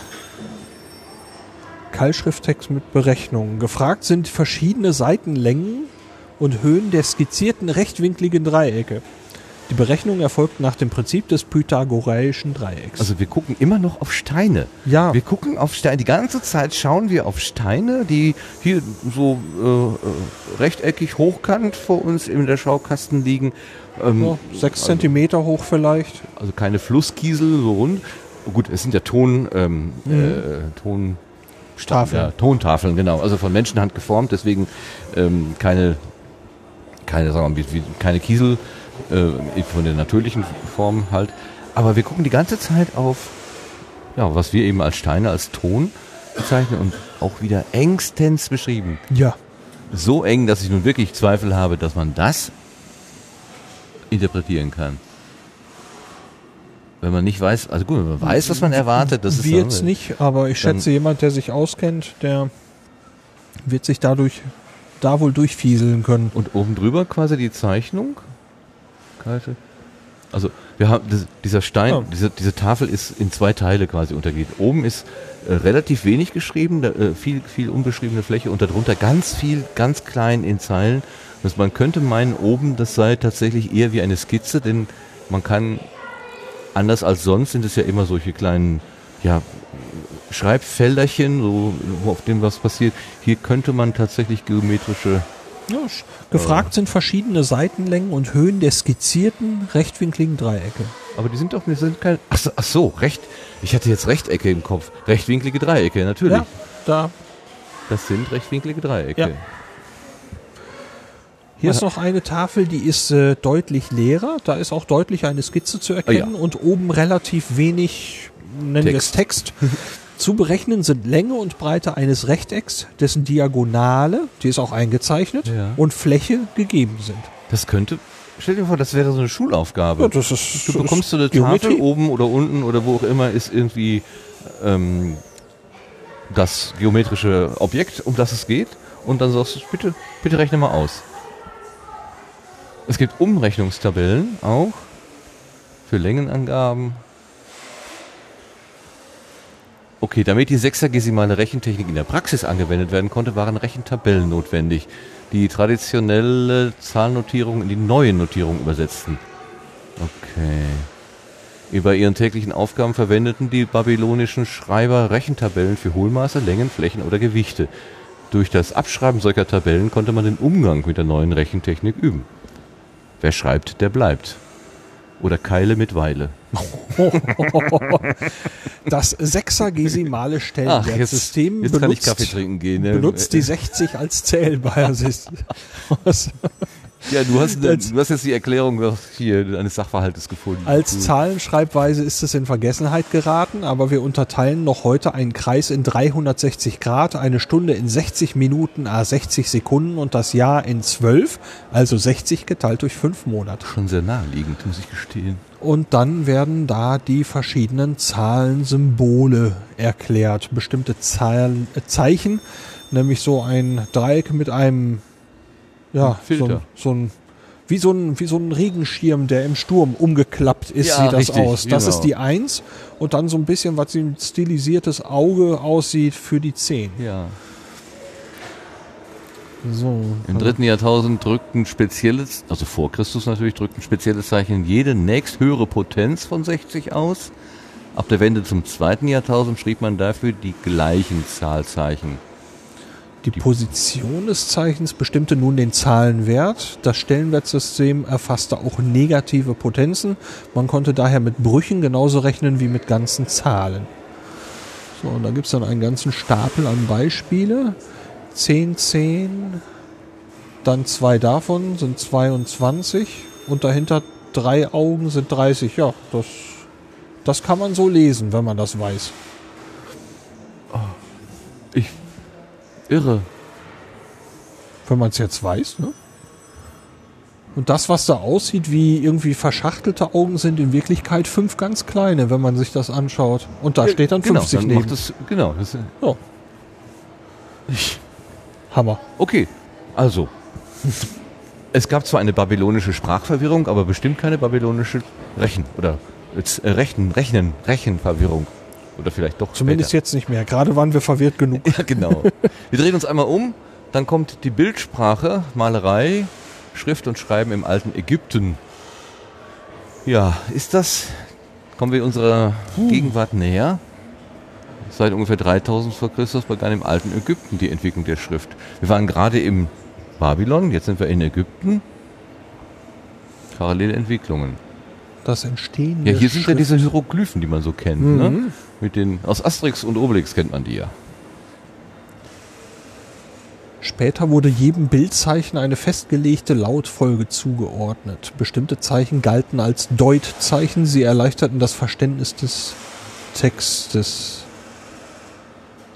Keilschrifttext mit Berechnungen. Gefragt sind verschiedene Seitenlängen und Höhen der skizzierten rechtwinkligen Dreiecke. Die Berechnung erfolgt nach dem Prinzip des pythagoreischen Dreiecks. Also wir gucken immer noch auf Steine. Ja. Wir gucken auf Steine. Die ganze Zeit schauen wir auf Steine, die hier so äh, äh rechteckig hochkant vor uns in der Schaukasten liegen. Ähm, ja, sechs also, Zentimeter hoch vielleicht. Also keine Flusskiesel, so rund. Gut, es sind ja Ton, ähm, mhm. äh, Ton Tafeln. Ja, Tontafeln, genau. Also von Menschenhand geformt, deswegen ähm, keine, keine, sagen wir mal, keine Kiesel äh, von der natürlichen Form halt. Aber wir gucken die ganze Zeit auf, ja, was wir eben als Steine, als Ton bezeichnen und auch wieder engstens beschrieben. Ja. So eng, dass ich nun wirklich Zweifel habe, dass man das interpretieren kann. Wenn man nicht weiß, also gut, wenn man weiß, was man erwartet, das ist Wir jetzt nicht, aber ich schätze, jemand, der sich auskennt, der wird sich dadurch da wohl durchfieseln können. Und oben drüber quasi die Zeichnung? Kalte. Also wir haben das, dieser Stein, oh. diese, diese Tafel ist in zwei Teile quasi untergeht. Oben ist äh, relativ wenig geschrieben, da, äh, viel viel unbeschriebene Fläche und darunter ganz viel, ganz klein in Zeilen. Also man könnte meinen, oben das sei tatsächlich eher wie eine Skizze, denn man kann anders als sonst sind es ja immer solche kleinen ja, Schreibfelderchen, so, auf dem was passiert. Hier könnte man tatsächlich geometrische ja, gefragt sind verschiedene Seitenlängen und Höhen der skizzierten rechtwinkligen Dreiecke. Aber die sind doch, die sind kein. Ach so, ach so, recht. Ich hatte jetzt Rechtecke im Kopf. Rechtwinklige Dreiecke, natürlich. Ja, da. Das sind rechtwinklige Dreiecke. Ja. Hier ist noch eine Tafel, die ist äh, deutlich leerer. Da ist auch deutlich eine Skizze zu erkennen oh ja. und oben relativ wenig, nennen wir es Text. *laughs* Zu berechnen sind Länge und Breite eines Rechtecks, dessen Diagonale, die ist auch eingezeichnet, ja. und Fläche gegeben sind. Das könnte, stell dir vor, das wäre so eine Schulaufgabe. Ja, das ist, du bekommst so eine Geometrie. Tafel oben oder unten oder wo auch immer ist irgendwie ähm, das geometrische Objekt, um das es geht. Und dann sagst du, bitte, bitte rechne mal aus. Es gibt Umrechnungstabellen auch für Längenangaben Okay, damit die sechsagesimale Rechentechnik in der Praxis angewendet werden konnte, waren Rechentabellen notwendig, die traditionelle Zahlnotierung in die neue Notierung übersetzten. Okay. Bei ihren täglichen Aufgaben verwendeten die babylonischen Schreiber Rechentabellen für Hohlmaße, Längen, Flächen oder Gewichte. Durch das Abschreiben solcher Tabellen konnte man den Umgang mit der neuen Rechentechnik üben. Wer schreibt, der bleibt. Oder Keile mit Weile. *laughs* Das sechsagesimale Stellenwertsystem benutzt, Kaffee trinken gehen. ne? benutzt die 60 als Zählbasis. *laughs* *laughs* Ja, du hast, Als- du hast jetzt die Erklärung hier eines Sachverhaltes gefunden. Als Hm. Zahlenschreibweise ist es in Vergessenheit geraten, aber wir unterteilen noch heute einen Kreis in 360 Grad, eine Stunde in 60 Minuten, a 60 Sekunden und das Jahr in 12, also 60 geteilt durch 5 Monate. Schon sehr naheliegend, muss ich gestehen. Und dann werden da die verschiedenen Zahlensymbole erklärt, bestimmte Zahlen, äh, Zeichen, nämlich so ein Dreieck mit einem, ja, Ein Filter. so ein, so ein wie so ein, wie so ein Regenschirm, der im Sturm umgeklappt ist, Ja, sieht das richtig, aus. Das genau. ist die Eins und dann so ein bisschen, was wie ein stilisiertes Auge aussieht für die Zehn. Ja. So. Im dritten Jahrtausend drückten spezielles, also vor Christus natürlich, drückten spezielle Zeichen jede nächsthöhere Potenz von 60 aus. Ab der Wende zum zweiten Jahrtausend schrieb man dafür die gleichen Zahlzeichen. Die Position des Zeichens bestimmte nun den Zahlenwert. Das Stellenwertsystem erfasste auch negative Potenzen. Man konnte daher mit Brüchen genauso rechnen wie mit ganzen Zahlen. So, und da gibt es dann einen ganzen Stapel an Beispiele. 10, 10, dann zwei davon sind 22 und dahinter drei Augen sind 30. Ja, das, das kann man so lesen, wenn man das weiß. Irre. Wenn man es jetzt weiß, ne? Und das, was da aussieht wie irgendwie verschachtelte Augen, sind in Wirklichkeit fünf ganz kleine, wenn man sich das anschaut. Und da steht dann genau, 50 dann neben. es, genau. Das, Ja. Hammer. okay, also. Es gab zwar eine babylonische Sprachverwirrung, aber bestimmt keine babylonische Rechen- oder äh, Rechen, Rechnen, Rechenverwirrung. Oder vielleicht doch Zumindest später. jetzt nicht mehr. Gerade waren wir verwirrt genug. Ja, genau. Wir drehen uns einmal um, dann kommt die Bildsprache, Malerei, Schrift und Schreiben im alten Ägypten. Ja, ist das, kommen wir unserer Gegenwart näher? Seit ungefähr 3000 vor Christus begann im alten Ägypten die Entwicklung der Schrift. Wir waren gerade im Babylon, jetzt sind wir in Ägypten. Parallele Entwicklungen. Das Entstehen Ja, hier sind ja Schrift- diese Hieroglyphen, die man so kennt. Ne? Mit den, aus Asterix und Obelix kennt man die ja. Später wurde jedem Bildzeichen eine festgelegte Lautfolge zugeordnet. Bestimmte Zeichen galten als Deutzeichen. Sie erleichterten das Verständnis des Textes.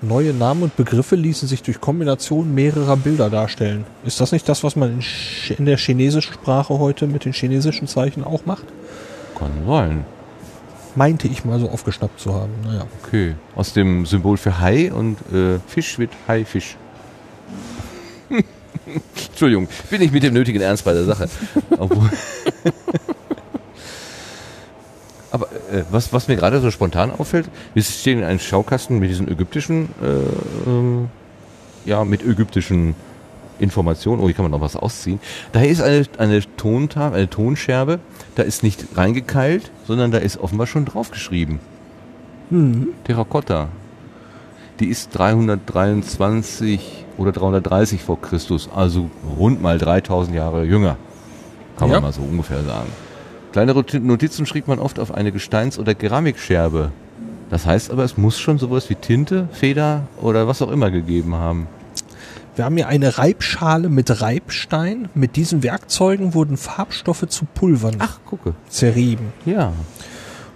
Neue Namen und Begriffe ließen sich durch Kombination mehrerer Bilder darstellen. Ist das nicht das, was man in, Ch- in der chinesischen Sprache heute mit den chinesischen Zeichen auch macht? Kann sein. Meinte ich mal so aufgeschnappt zu haben. Naja. Okay. Aus dem Symbol für Hai und äh, Fisch wird Haifisch. *laughs* Entschuldigung, bin ich mit dem nötigen Ernst bei der Sache. *laughs* Aber äh, was, was mir gerade so spontan auffällt, wir stehen in einem Schaukasten mit diesen ägyptischen, äh, ähm, ja, mit ägyptischen Informationen. Oh, hier kann man noch was ausziehen. Da ist eine, eine Tontafel, eine Tonscherbe. Da ist nicht reingekeilt, sondern da ist offenbar schon draufgeschrieben. Terrakotta. Die ist 323 oder 330 vor Christus, also rund mal 3000 Jahre jünger. Kann Ja. man mal so ungefähr sagen. Kleine Roti- Notizen schrieb man oft auf eine Gesteins- oder Keramikscherbe. Das heißt aber, es muss schon sowas wie Tinte, Feder oder was auch immer gegeben haben. Wir haben hier eine Reibschale mit Reibstein. Mit diesen Werkzeugen wurden Farbstoffe zu Pulvern Ach, gucke. zerrieben. Ja.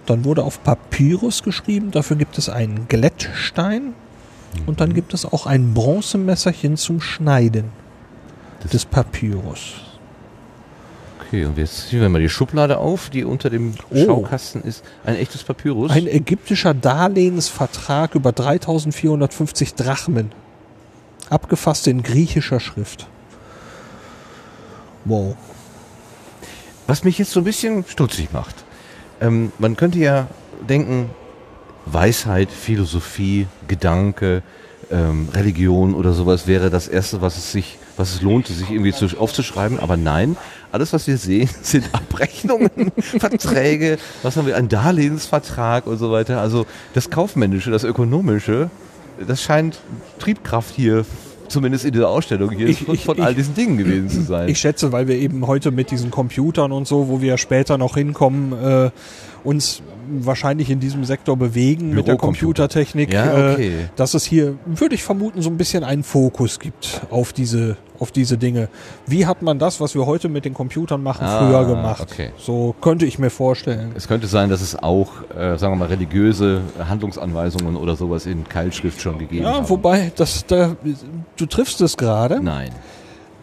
Dann wurde auf Papyrus geschrieben. Dafür gibt es einen Glättstein. Und dann gibt es auch ein Bronzemesserchen zum Schneiden Das- des Papyrus. Okay, und jetzt ziehen wir mal die Schublade auf, die unter dem Oh. Schaukasten ist. Ein echtes Papyrus. Ein ägyptischer Darlehensvertrag über 3450 Drachmen. Abgefasst in griechischer Schrift. Wow. Was mich jetzt so ein bisschen stutzig macht. Ähm, man könnte ja denken, Weisheit, Philosophie, Gedanke, ähm, Religion oder sowas wäre das Erste, was es sich was es lohnte, sich irgendwie zu, aufzuschreiben. Aber nein, alles, was wir sehen, *laughs* sind Abrechnungen, *laughs* Verträge, was haben wir, ein Darlehensvertrag und so weiter. Also das Kaufmännische, das Ökonomische, das scheint Triebkraft hier zumindest in dieser Ausstellung hier Ich- von, ich- von ich- all diesen Dingen gewesen zu sein. Ich schätze, weil wir eben heute mit diesen Computern und so, wo wir später noch hinkommen, äh, uns wahrscheinlich in diesem Sektor bewegen mit der. Computertechnik, Ja, okay. äh, dass es hier, würde ich vermuten, so ein bisschen einen Fokus gibt auf diese, auf diese Dinge. Wie hat man das, was wir heute mit den Computern machen, Ah, früher gemacht? okay. So könnte ich mir vorstellen. es könnte sein, dass es auch, äh, sagen wir mal, religiöse Handlungsanweisungen oder sowas in Keilschrift schon gegeben hat. Ja, wobei, das, da, du triffst es gerade. Nein.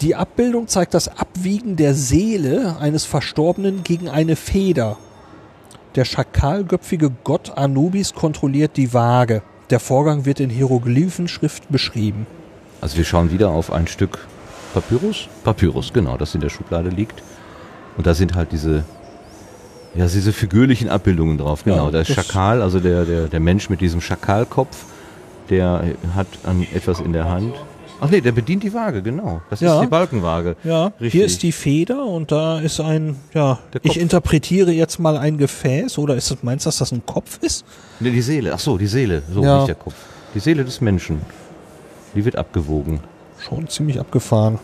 Die Abbildung zeigt das Abwiegen der Seele eines Verstorbenen gegen eine Feder. Der schakalgöpfige Gott Anubis kontrolliert die Waage. Der Vorgang wird in Hieroglyphenschrift beschrieben. Also wir schauen wieder auf ein Stück Papyrus. Papyrus, genau, das in der Schublade liegt. Und da sind halt diese, ja, diese figürlichen Abbildungen drauf. Genau, Ja, der das- Schakal, also der, der, der Mensch mit diesem Schakalkopf, der hat an etwas in der Hand. Ach nee, der bedient die Waage, genau. Das Ja. ist die Balkenwaage. Ja, Richtig. hier ist die Feder und da ist ein, ja, Der Kopf. ich interpretiere jetzt mal ein Gefäß oder ist es, meinst du, dass das ein Kopf ist? Nee, die Seele. Ach so, die Seele. So, Ja. nicht der Kopf. Die Seele des Menschen. Die wird abgewogen. Schon ziemlich abgefahren.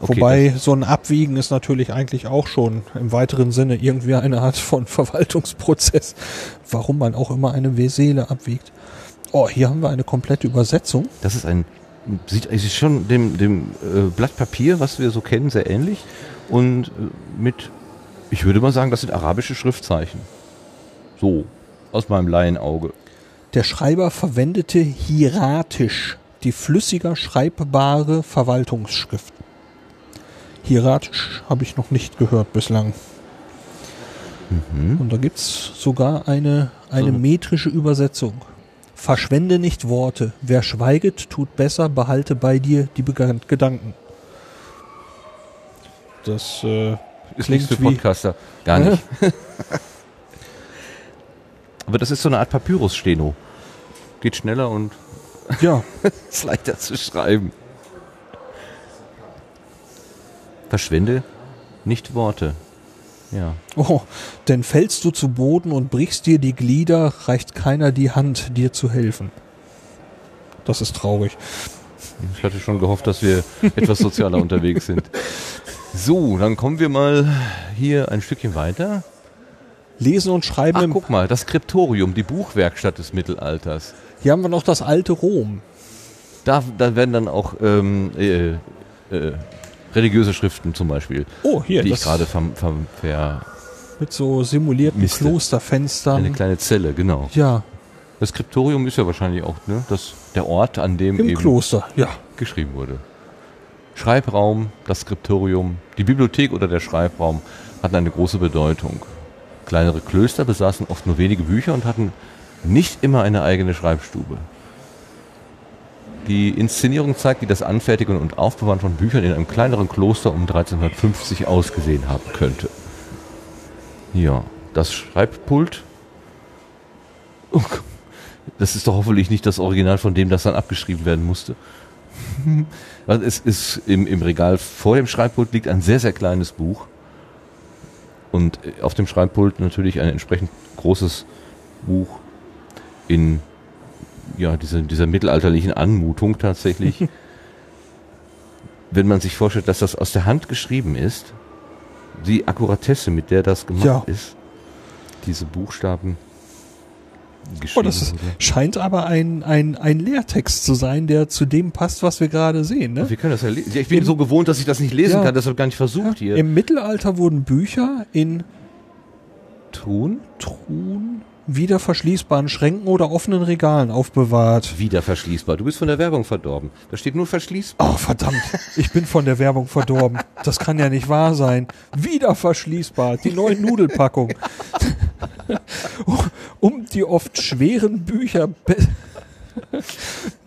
Okay, Wobei so ein Abwiegen ist natürlich eigentlich auch schon im weiteren Sinne irgendwie eine Art von *laughs* Verwaltungsprozess, warum man auch immer eine Seele abwiegt. Oh, hier haben wir eine komplette Übersetzung. Das ist ein, sieht es ist schon dem, dem äh, Blatt Papier, was wir so kennen, sehr ähnlich. Und äh, mit, ich würde mal sagen, das sind arabische Schriftzeichen. So, aus meinem Laienauge. Der Schreiber verwendete hieratisch, die flüssiger schreibbare Verwaltungsschrift. Hieratisch habe ich noch nicht gehört bislang. Und da gibt's sogar eine, eine So. metrische Übersetzung. Verschwende nicht Worte. Wer schweiget, tut besser, behalte bei dir die Gedanken. Das äh, Ist nichts für Podcaster. Gar nicht. *laughs* Aber das ist so eine Art Papyrus-Steno. Geht schneller und ja, *laughs* ist leichter zu schreiben. Verschwende nicht Worte. Ja. Oh, denn fällst du zu Boden und brichst dir die Glieder, reicht keiner die Hand, dir zu helfen. Das ist traurig. Ich hatte schon gehofft, dass wir etwas sozialer unterwegs sind. So, dann kommen wir mal hier ein Stückchen weiter. Lesen und Schreiben. Ach, im, guck mal, das Skriptorium, die Buchwerkstatt des Mittelalters. Hier haben wir noch das alte Rom. Da, da werden dann auch ähm, äh, äh, religiöse Schriften zum Beispiel, Oh, hier, die ich gerade ver, ver, ver, mit so simulierten Miste. Klosterfenstern. eine kleine Zelle, genau. ja, Das Skriptorium ist ja wahrscheinlich auch ne, das, der Ort, an dem im eben Kloster. Ja, geschrieben wurde. Schreibraum, das Skriptorium, die Bibliothek oder der Schreibraum hatten eine große Bedeutung. Kleinere Klöster besaßen oft nur wenige Bücher und hatten nicht immer eine eigene Schreibstube. Die Inszenierung zeigt, wie das Anfertigen und Aufbewahren von Büchern in einem kleineren Kloster um 1350 ausgesehen haben könnte. Ja, das Schreibpult. Oh, Das ist doch hoffentlich nicht das Original, von dem das dann abgeschrieben werden musste. *laughs* Also es ist im, im Regal vor dem Schreibpult liegt ein sehr, sehr kleines Buch. Und äh, auf dem Schreibpult natürlich ein entsprechend großes Buch in ja, diese, dieser mittelalterlichen Anmutung tatsächlich. *laughs* Wenn man sich vorstellt, dass das aus der Hand geschrieben ist, die Akkuratesse, mit der das gemacht Ja. ist, diese Buchstaben oh, geschrieben das ist, scheint aber ein, ein, ein Lehrtext zu sein, der zu dem passt, was wir gerade sehen. Ne? Wir können das ja lesen. Ja, Ich bin Im- so gewohnt, dass ich das nicht lesen Ja. kann, deshalb gar nicht versucht hier. Im Mittelalter wurden Bücher in Tun? Truhen, wieder verschließbaren Schränken oder offenen Regalen aufbewahrt. Wieder verschließbar. Du bist von der Werbung verdorben. Da steht nur verschließbar. Oh, verdammt. Ich bin von der Werbung verdorben. Das kann ja nicht wahr sein. Wieder verschließbar. Die neue Nudelpackung. *laughs* Um die oft schweren Bücher be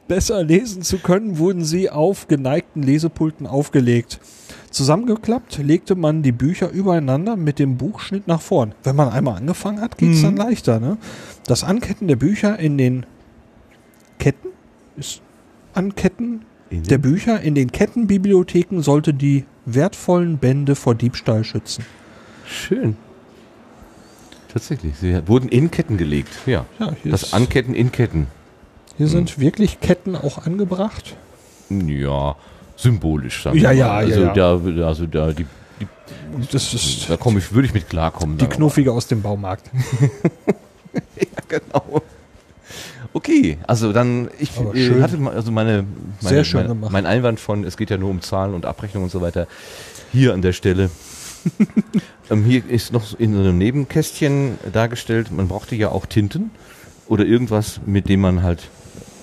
besser lesen zu können, wurden sie auf geneigten Lesepulten aufgelegt. Zusammengeklappt legte man die Bücher übereinander mit dem Buchschnitt nach vorn. Wenn man einmal angefangen hat, geht's dann leichter. Ne? Das Anketten der Bücher in den Ketten ist Anketten der Bücher in den Kettenbibliotheken sollte die wertvollen Bände vor Diebstahl schützen. Schön. Tatsächlich, sie wurden in Ketten gelegt. Ja. Ja, Das Anketten in Ketten. hier sind wirklich Ketten auch angebracht. Ja, symbolisch. Sagen Ja, wir ja, mal. also ja, Da, also da, die, die, Das ist da komme ich, würde ich mit klarkommen. die. Knuffige aus dem Baumarkt. *laughs* Genau. Okay, also dann, ich äh, schön. hatte also meine, meine Sehr schön meine, gemacht. mein Einwand von, es geht ja nur um Zahlen und Abrechnung und so weiter, hier an der Stelle. *laughs* ähm, hier ist noch in so einem Nebenkästchen dargestellt, man brauchte ja auch Tinten oder irgendwas, mit dem man halt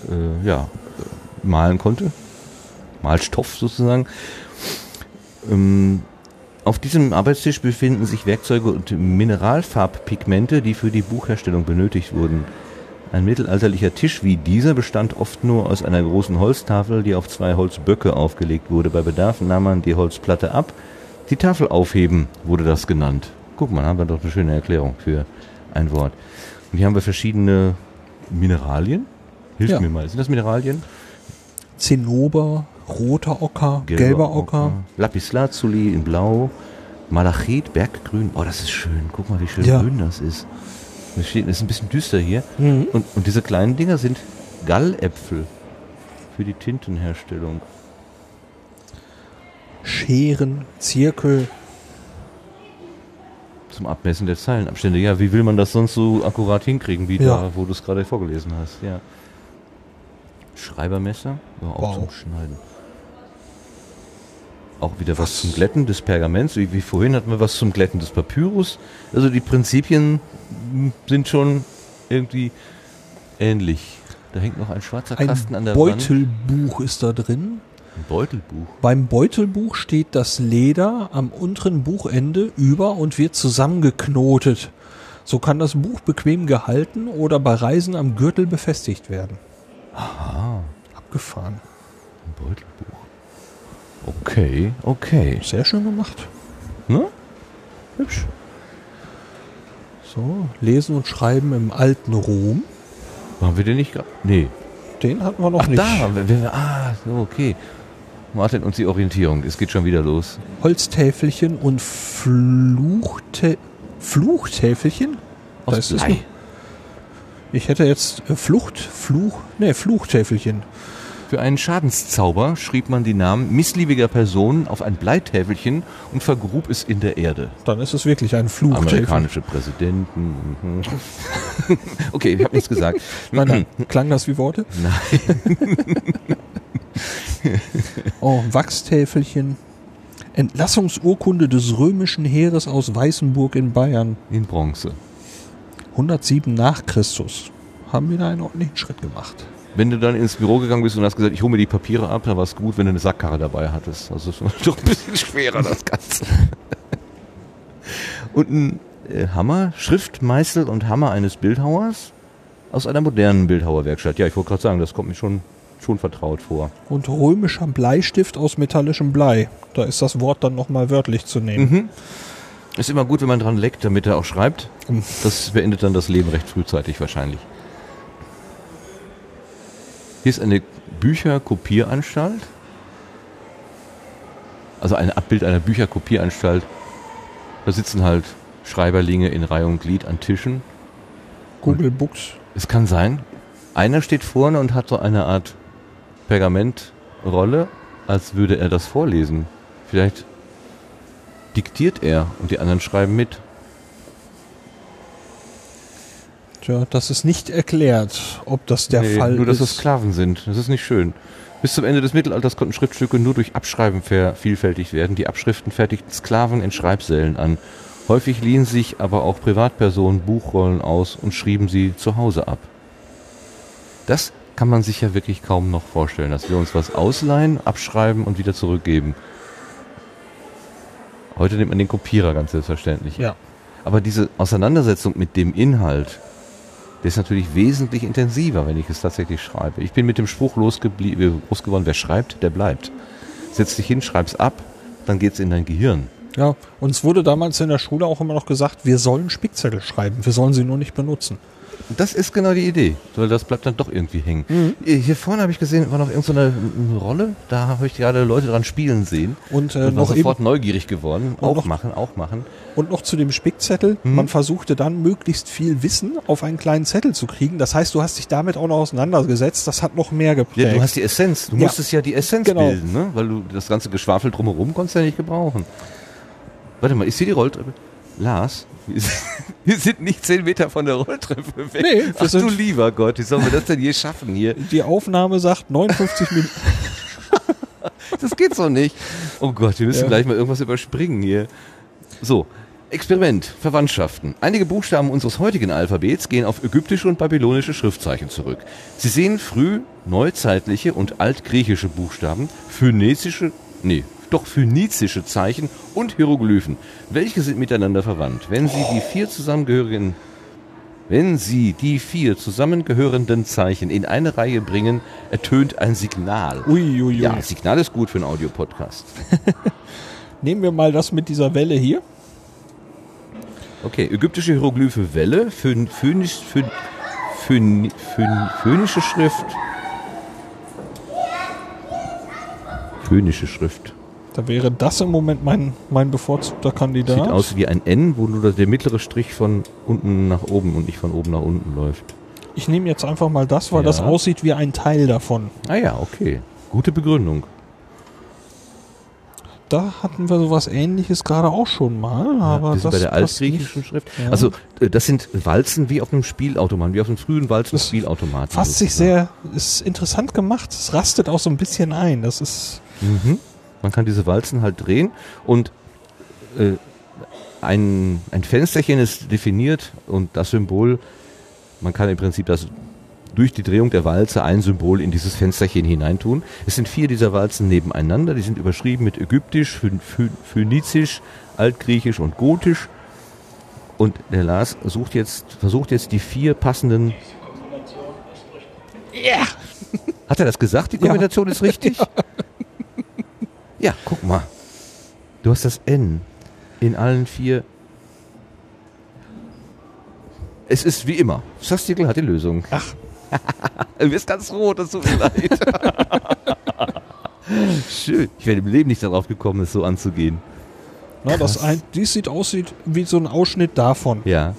äh, ja, äh, malen konnte. Malstoff sozusagen. Ähm, auf diesem Arbeitstisch befinden sich Werkzeuge und Mineralfarbpigmente, die für die Buchherstellung benötigt wurden. Ein mittelalterlicher Tisch wie dieser bestand oft nur aus einer großen Holztafel, die auf zwei Holzböcke aufgelegt wurde. Bei Bedarf nahm man die Holzplatte ab. Die Tafel aufheben wurde das genannt. Guck mal, haben wir doch eine schöne Erklärung für ein Wort. Und hier haben wir verschiedene Mineralien. Hilf Ja. mir mal. Sind das Mineralien? Zinnober, roter Ocker, gelber, Ocker. Lapislazuli in Blau. Malachit, Berggrün. Oh, das ist schön. Guck mal, wie schön Ja. grün das ist. Das ist ein bisschen düster hier. Mhm. Und, und diese kleinen Dinger sind Galläpfel für die Tintenherstellung. Scheren, Zirkel. Zum Abmessen der Zeilenabstände. Ja, wie will man das sonst so akkurat hinkriegen, wie Ja. da, wo du es gerade vorgelesen hast? Ja. Schreibermesser, ja, auch Wow. zum Schneiden. Auch wieder was, zum Glätten des Pergaments, wie, wie vorhin hatten wir was zum Glätten des Papyrus. Also die Prinzipien sind schon irgendwie ähnlich. Da hängt noch ein schwarzer Kasten an Ein der Wand. Beutelbuch ist da drin. Ein Beutelbuch. Beim Beutelbuch steht das Leder am unteren Buchende über und wird zusammengeknotet. So kann das Buch bequem gehalten oder bei Reisen am Gürtel befestigt werden. Aha, Abgefahren. ein Beutelbuch. Okay, okay. Sehr schön gemacht. Ne? Hübsch. So, lesen und schreiben im alten Rom. Waren wir den nicht? gra- Nee. Den hatten wir noch Ach, nicht. da. Wenn wir, ah, so, okay. Martin, uns die Orientierung. Es geht schon wieder los. Holztäfelchen und Fluchte Fluchtäfelchen? Aus Das ist Blei. noch- Ich hätte jetzt äh, Flucht, Fluch, nee, Fluchtäfelchen. Für einen Schadenszauber schrieb man die Namen missliebiger Personen auf ein Bleitäfelchen und vergrub es in der Erde. Dann ist es wirklich ein Fluchtäfelchen. Amerikanische Präsidenten. mhm. *laughs* okay, ich habe nichts gesagt. *laughs* Nein, nein. *clears throat* Klang das wie Worte? Nein. *laughs* Oh, Wachstäfelchen. Entlassungsurkunde des römischen Heeres aus Weißenburg in Bayern. In Bronze. 107 nach Christus. Haben wir da einen ordentlichen Schritt gemacht. Wenn du dann ins Büro gegangen bist und hast gesagt, ich hole mir die Papiere ab, dann war es gut, wenn du eine Sackkarre dabei hattest. Also es war *laughs* doch ein bisschen schwerer, das Ganze. *laughs* und ein äh, Hammer, Schriftmeißel und Hammer eines Bildhauers aus einer modernen Bildhauerwerkstatt. Ja, ich wollte gerade sagen, das kommt mir schon, schon vertraut vor. Und römischer Bleistift aus metallischem Blei. Da ist das Wort dann nochmal wörtlich zu nehmen. Mhm. Ist immer gut, wenn man dran leckt, damit er auch schreibt. Das beendet dann das Leben recht frühzeitig wahrscheinlich. Hier ist eine Bücherkopieranstalt. Also ein Abbild einer Bücherkopieranstalt. Da sitzen halt Schreiberlinge in Reihe und Glied an Tischen. Google Books. Es kann sein, einer steht vorne und hat so eine Art Pergamentrolle, als würde er das vorlesen. Vielleicht diktiert er und die anderen schreiben mit. Tja, das ist nicht erklärt, ob das der Nee, Fall nur, dass ist. es Sklaven sind. Das ist nicht schön. Bis zum Ende des Mittelalters konnten Schriftstücke nur durch Abschreiben vervielfältigt werden. Die Abschriften fertigten Sklaven in Schreibsälen an. Häufig liehen sich aber auch Privatpersonen Buchrollen aus und schrieben sie zu Hause ab. Das kann man sich ja wirklich kaum noch vorstellen, dass wir uns was ausleihen, abschreiben und wieder zurückgeben. Heute nimmt man den Kopierer ganz selbstverständlich. Ja. Aber diese Auseinandersetzung mit dem Inhalt, der ist natürlich wesentlich intensiver, wenn ich es tatsächlich schreibe. Ich bin mit dem Spruch losgeblie- groß geworden, wer schreibt, der bleibt. Setz dich hin, schreib's ab, dann geht's in dein Gehirn. Ja, uns wurde damals in der Schule auch immer noch gesagt, wir sollen Spickzettel schreiben, wir sollen sie nur nicht benutzen. Das ist genau die Idee, weil das bleibt dann doch irgendwie hängen. Mhm. Hier vorne habe ich gesehen, war noch irgendeine so Rolle. Da habe ich gerade Leute dran spielen sehen. Und, äh, Und war noch sofort neugierig geworden. Auch noch- machen, auch machen. Und noch zu dem Spickzettel. Mhm. Man versuchte dann möglichst viel Wissen auf einen kleinen Zettel zu kriegen. Das heißt, du hast dich damit auch noch auseinandergesetzt. Das hat noch mehr geprägt. Ja, du hast die Essenz. Du Ja. musstest ja die Essenz Genau. bilden, ne? Weil du das ganze Geschwafel drumherum konntest ja nicht gebrauchen. Warte mal, ist hier die Rolltreppe? Lars, *laughs* wir sind- nicht zehn Meter von der Rolltreppe weg. Nee, Ach du lieber Gott, wie sollen wir das denn hier schaffen hier? die Aufnahme sagt 59 Minuten. *laughs* Das geht so nicht. Oh Gott, wir müssen Ja. gleich mal irgendwas überspringen hier. So, Experiment, Verwandtschaften. Einige Buchstaben unseres heutigen Alphabets gehen auf ägyptische und babylonische Schriftzeichen zurück. Sie sehen früh neuzeitliche und altgriechische Buchstaben, phönizische, nee, doch phönizische Zeichen und Hieroglyphen. Welche sind miteinander verwandt? Wenn Sie die vier zusammengehörigen wenn Sie die vier zusammengehörenden Zeichen in eine Reihe bringen, ertönt ein Signal. Ui, ui, ui. Ja, Signal ist gut für einen Audiopodcast. *laughs* Nehmen wir mal das mit dieser Welle hier. Okay, ägyptische Hieroglyphe Welle, phön, phönisch, phön, phön, phön, phönische Schrift. Phönische Schrift. Da wäre das im Moment mein, mein bevorzugter Kandidat. Sieht aus wie ein N, wo nur der mittlere Strich von unten nach oben und nicht von oben nach unten läuft. Ich nehme jetzt einfach mal das, weil Ja. das aussieht wie ein Teil davon. Ah ja, okay. Gute Begründung. Da hatten wir sowas ähnliches gerade auch schon mal, aber wir sind das bei der altgriechischen. Schrift. Ja. Also äh, das sind Walzen wie auf einem Spielautomaten, wie auf einem frühen Das Walzen-Spielautomaten. Fasst sich sehr, ist interessant gemacht. Es rastet auch so ein bisschen ein. Das ist, Mhm. Man kann diese Walzen halt drehen und äh, ein, ein Fensterchen ist definiert und das Symbol, man kann im Prinzip das durch die Drehung der Walze ein Symbol in dieses Fensterchen hineintun. Es sind vier dieser Walzen nebeneinander, die sind überschrieben mit Ägyptisch, Phö- Phö- Phönizisch, Altgriechisch und Gotisch. Und der Lars sucht jetzt, versucht jetzt die vier passenden. Ja! Hat er das gesagt? Die Kombination ist richtig? Ja, *laughs* guck mal. Du hast das N in allen vier. Es ist wie immer. Sastigl hat die Lösung. Ach. *laughs* du bist ganz rot, das tut mir leid. *laughs* Schön. Ich wäre im Leben nicht darauf gekommen, es so anzugehen. na, das ein, dies sieht aussieht wie so ein Ausschnitt davon. Ja.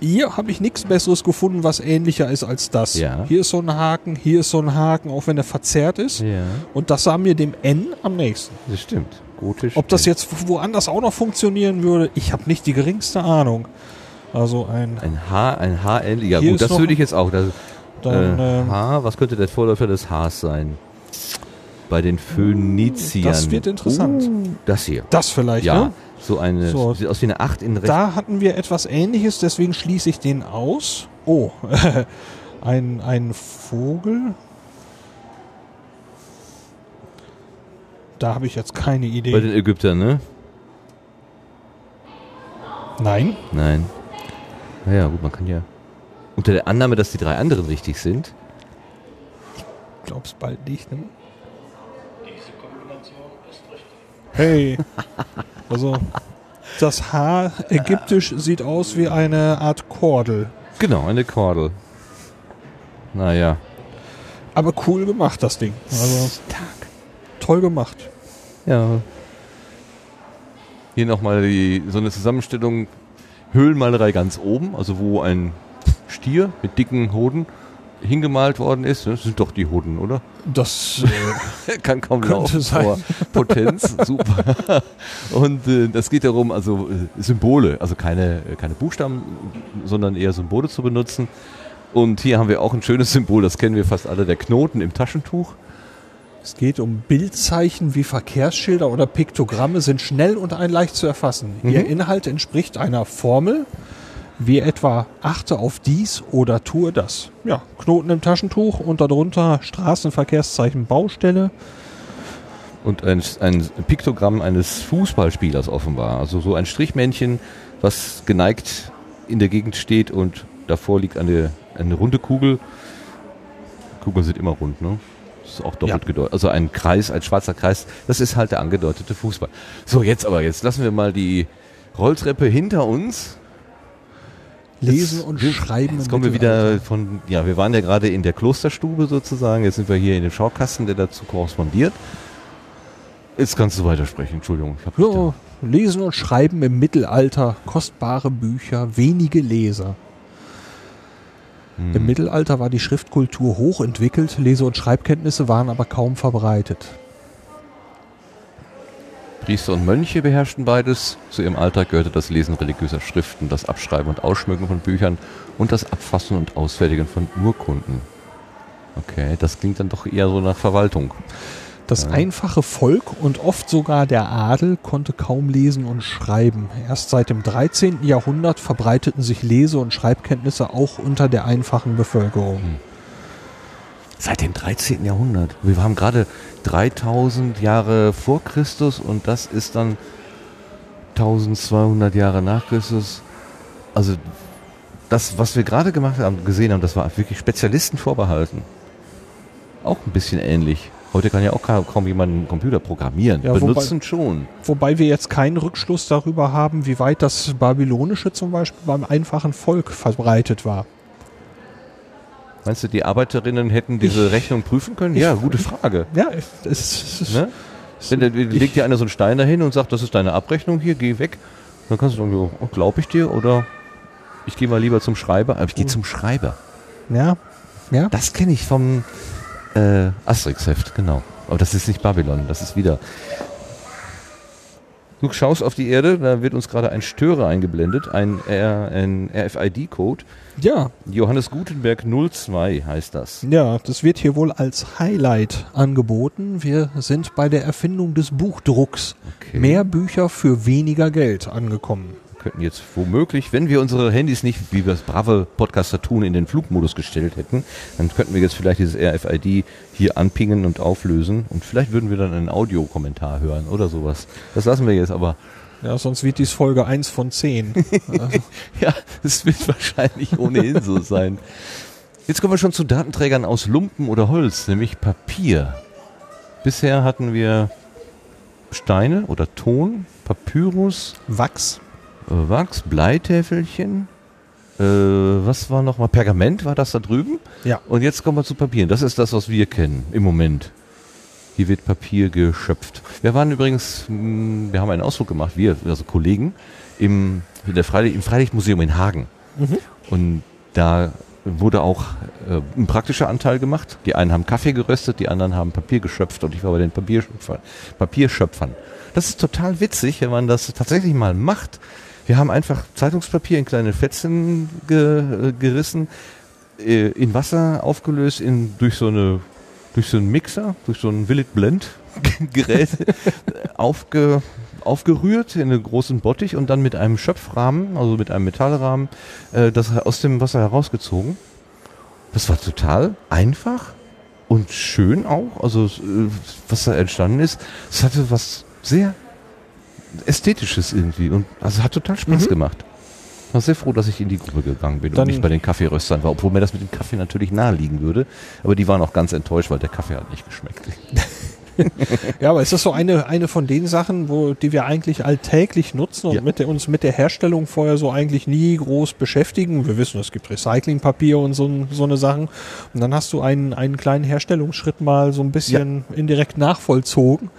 Hier habe ich nichts Besseres gefunden, was ähnlicher ist als das. Ja. Hier ist so ein Haken, hier ist so ein Haken, auch wenn er verzerrt ist. Ja. Und das sah mir dem N am nächsten. Das stimmt. Gotisch. Ob das jetzt woanders auch noch funktionieren würde, ich habe nicht die geringste Ahnung. Also ein Ein H, ein H, L. Ja, gut, das würde ich jetzt auch. Das, dann, äh, ähm, H, was könnte der Vorläufer des Hs sein? Bei den Phöniziern. Das wird interessant. Uh, das hier. das vielleicht, Ja, ne? So eine, So. sieht aus wie eine 8 in rechts. Da hatten wir etwas ähnliches, deswegen schließe ich den aus. Oh, *laughs* ein, ein Vogel. Da habe ich jetzt keine Bei Idee. den Ägyptern, ne? Nein. Nein. Naja, gut, man kann ja. Unter der Annahme, dass die drei anderen richtig sind. Ich glaube es bald nicht. Ne? Hey. *laughs* Also, das Haar ägyptisch sieht aus wie eine Art Kordel. Genau, eine Kordel. Naja. Aber cool gemacht, das Ding. Also, toll gemacht. Ja. Hier nochmal die, so eine Zusammenstellung Höhlenmalerei ganz oben, also wo ein Stier mit dicken Hoden hingemalt worden ist. Das sind doch die Hoden, oder? Das äh, *laughs* Kann kaum laufen sein. Potenz, *laughs* super. Und äh, das geht darum, also äh, Symbole, also keine, äh, keine Buchstaben, sondern eher Symbole zu benutzen. Und hier haben wir auch ein schönes Symbol, das kennen wir fast alle, der Knoten im Taschentuch. Es geht um Bildzeichen wie Verkehrsschilder oder Piktogramme sind schnell und ein leicht zu erfassen. Ihr Inhalt entspricht einer Formel, wie etwa achte auf dies oder tue das. Ja, Knoten im Taschentuch und darunter Straßenverkehrszeichen Baustelle. Und ein, ein Piktogramm eines Fußballspielers offenbar. Also so ein Strichmännchen, was geneigt in der Gegend steht und davor liegt eine, eine runde Kugel. Kugeln sind immer rund, ne? Das ist auch doppelt Ja. gedeutet. Also ein Kreis, ein schwarzer Kreis, das ist halt der angedeutete Fußball. So, jetzt aber, jetzt lassen wir mal die Rolltreppe hinter uns. Lesen Jetzt- und wir- Schreiben Jetzt kommen wir wieder von, ja, wir waren ja gerade in der Klosterstube sozusagen, jetzt sind wir hier in dem Schaukasten, der dazu korrespondiert. Jetzt kannst du weitersprechen, Entschuldigung. Ich Ja, Lesen und Schreiben im Mittelalter, kostbare Bücher, wenige Leser. Hm. Im Mittelalter war die Schriftkultur hochentwickelt, Lese- und Schreibkenntnisse waren aber kaum verbreitet. Priester und Mönche beherrschten beides. Zu ihrem Alltag gehörte das Lesen religiöser Schriften, das Abschreiben und Ausschmücken von Büchern und das Abfassen und Ausfertigen von Urkunden. Okay, das klingt dann doch eher so nach Verwaltung. Das einfache Volk und oft sogar der Adel konnte kaum lesen und schreiben. Erst seit dem 13. Jahrhundert verbreiteten sich Lese- und Schreibkenntnisse auch unter der einfachen Bevölkerung. Seit dem 13. Jahrhundert. Wir haben gerade 3000 Jahre vor Christus und das ist dann 1200 Jahre nach Christus. Also das, was wir gerade gemacht haben, gesehen haben, das war wirklich Spezialisten vorbehalten. Auch ein bisschen ähnlich. Heute kann ja auch kaum, jemand einen Computer programmieren. Ja, wobei- Benutzen schon. Wobei wir jetzt keinen Rückschluss darüber haben, wie weit das Babylonische zum Beispiel beim einfachen Volk verbreitet war. Meinst du, die Arbeiterinnen hätten diese Rechnung prüfen können? Ja, gute Frage. Ja, es, es Ne? Wenn der, legt dir einer so einen Stein dahin und sagt, das ist deine Abrechnung hier, geh weg. Dann kannst du sagen, oh, glaube ich dir oder ich gehe mal lieber zum Schreiber. Aber ich gehe zum Schreiber. ja, ja. Das kenne ich vom äh, Asterix-Heft, genau. Aber das ist nicht Babylon, das ist wieder. Du schaust auf die Erde, da wird uns gerade ein Störer eingeblendet, ein, ein RFID-Code. Ja, Johannes Gutenberg 02 heißt das. ja, das wird hier wohl als Highlight angeboten. Wir sind bei der Erfindung des Buchdrucks. Okay. Mehr Bücher für weniger Geld angekommen. Könnten jetzt womöglich, wenn wir unsere Handys nicht, wie wir es brave Podcaster tun, in den Flugmodus gestellt hätten, dann könnten wir jetzt vielleicht dieses RFID hier anpingen und auflösen und vielleicht würden wir dann einen Audiokommentar hören oder sowas. Das lassen wir jetzt aber. Ja, sonst wird dies Folge 1 von 10. *laughs* Ja, es wird wahrscheinlich ohnehin so sein. Jetzt kommen wir schon zu Datenträgern aus Lumpen oder Holz, nämlich Papier. Bisher hatten wir Steine oder Ton, Papyrus, Wachs. Äh, Wachs, Bleitäfelchen. Äh, was war nochmal? Pergament war das da drüben? Ja. Und jetzt kommen wir zu Papier. Das ist das, was wir kennen im Moment. Hier wird Papier geschöpft. Wir waren übrigens, mh, wir haben einen Ausflug gemacht, wir, also Kollegen, im, der Freilicht, im Freilichtmuseum in Hagen. Und da wurde auch äh, ein praktischer Anteil gemacht. Die einen haben Kaffee geröstet, die anderen haben Papier geschöpft und ich war bei den Papierschöpfern. Papierschöpfern. Das ist total witzig, wenn man das tatsächlich mal macht. Wir haben einfach Zeitungspapier in kleine Fetzen ge, äh, gerissen, äh, in Wasser aufgelöst, in, durch so eine durch so einen Mixer, durch so ein Willet Blend *laughs* Gerät *laughs* aufge, aufgerührt in einen großen Bottich und dann mit einem Schöpfrahmen, also mit einem Metallrahmen, äh, das aus dem Wasser herausgezogen. Das war total einfach und schön auch. Also was da entstanden ist, es hatte was sehr Ästhetisches irgendwie und also hat total Spaß gemacht. Ich war sehr froh, dass ich in die Gruppe gegangen bin Dann- und nicht bei den Kaffeeröstern war, obwohl mir das mit dem Kaffee natürlich naheliegen würde. Aber die waren auch ganz enttäuscht, weil der Kaffee hat nicht geschmeckt. *laughs* Ja, aber es ist so eine, eine von den Sachen, wo, die wir eigentlich alltäglich nutzen und Ja. mit der, uns mit der Herstellung vorher so eigentlich nie groß beschäftigen. Wir wissen, es gibt Recyclingpapier und so, so eine Sachen. Und dann hast du einen, einen kleinen Herstellungsschritt mal so ein bisschen indirekt nachvollzogen.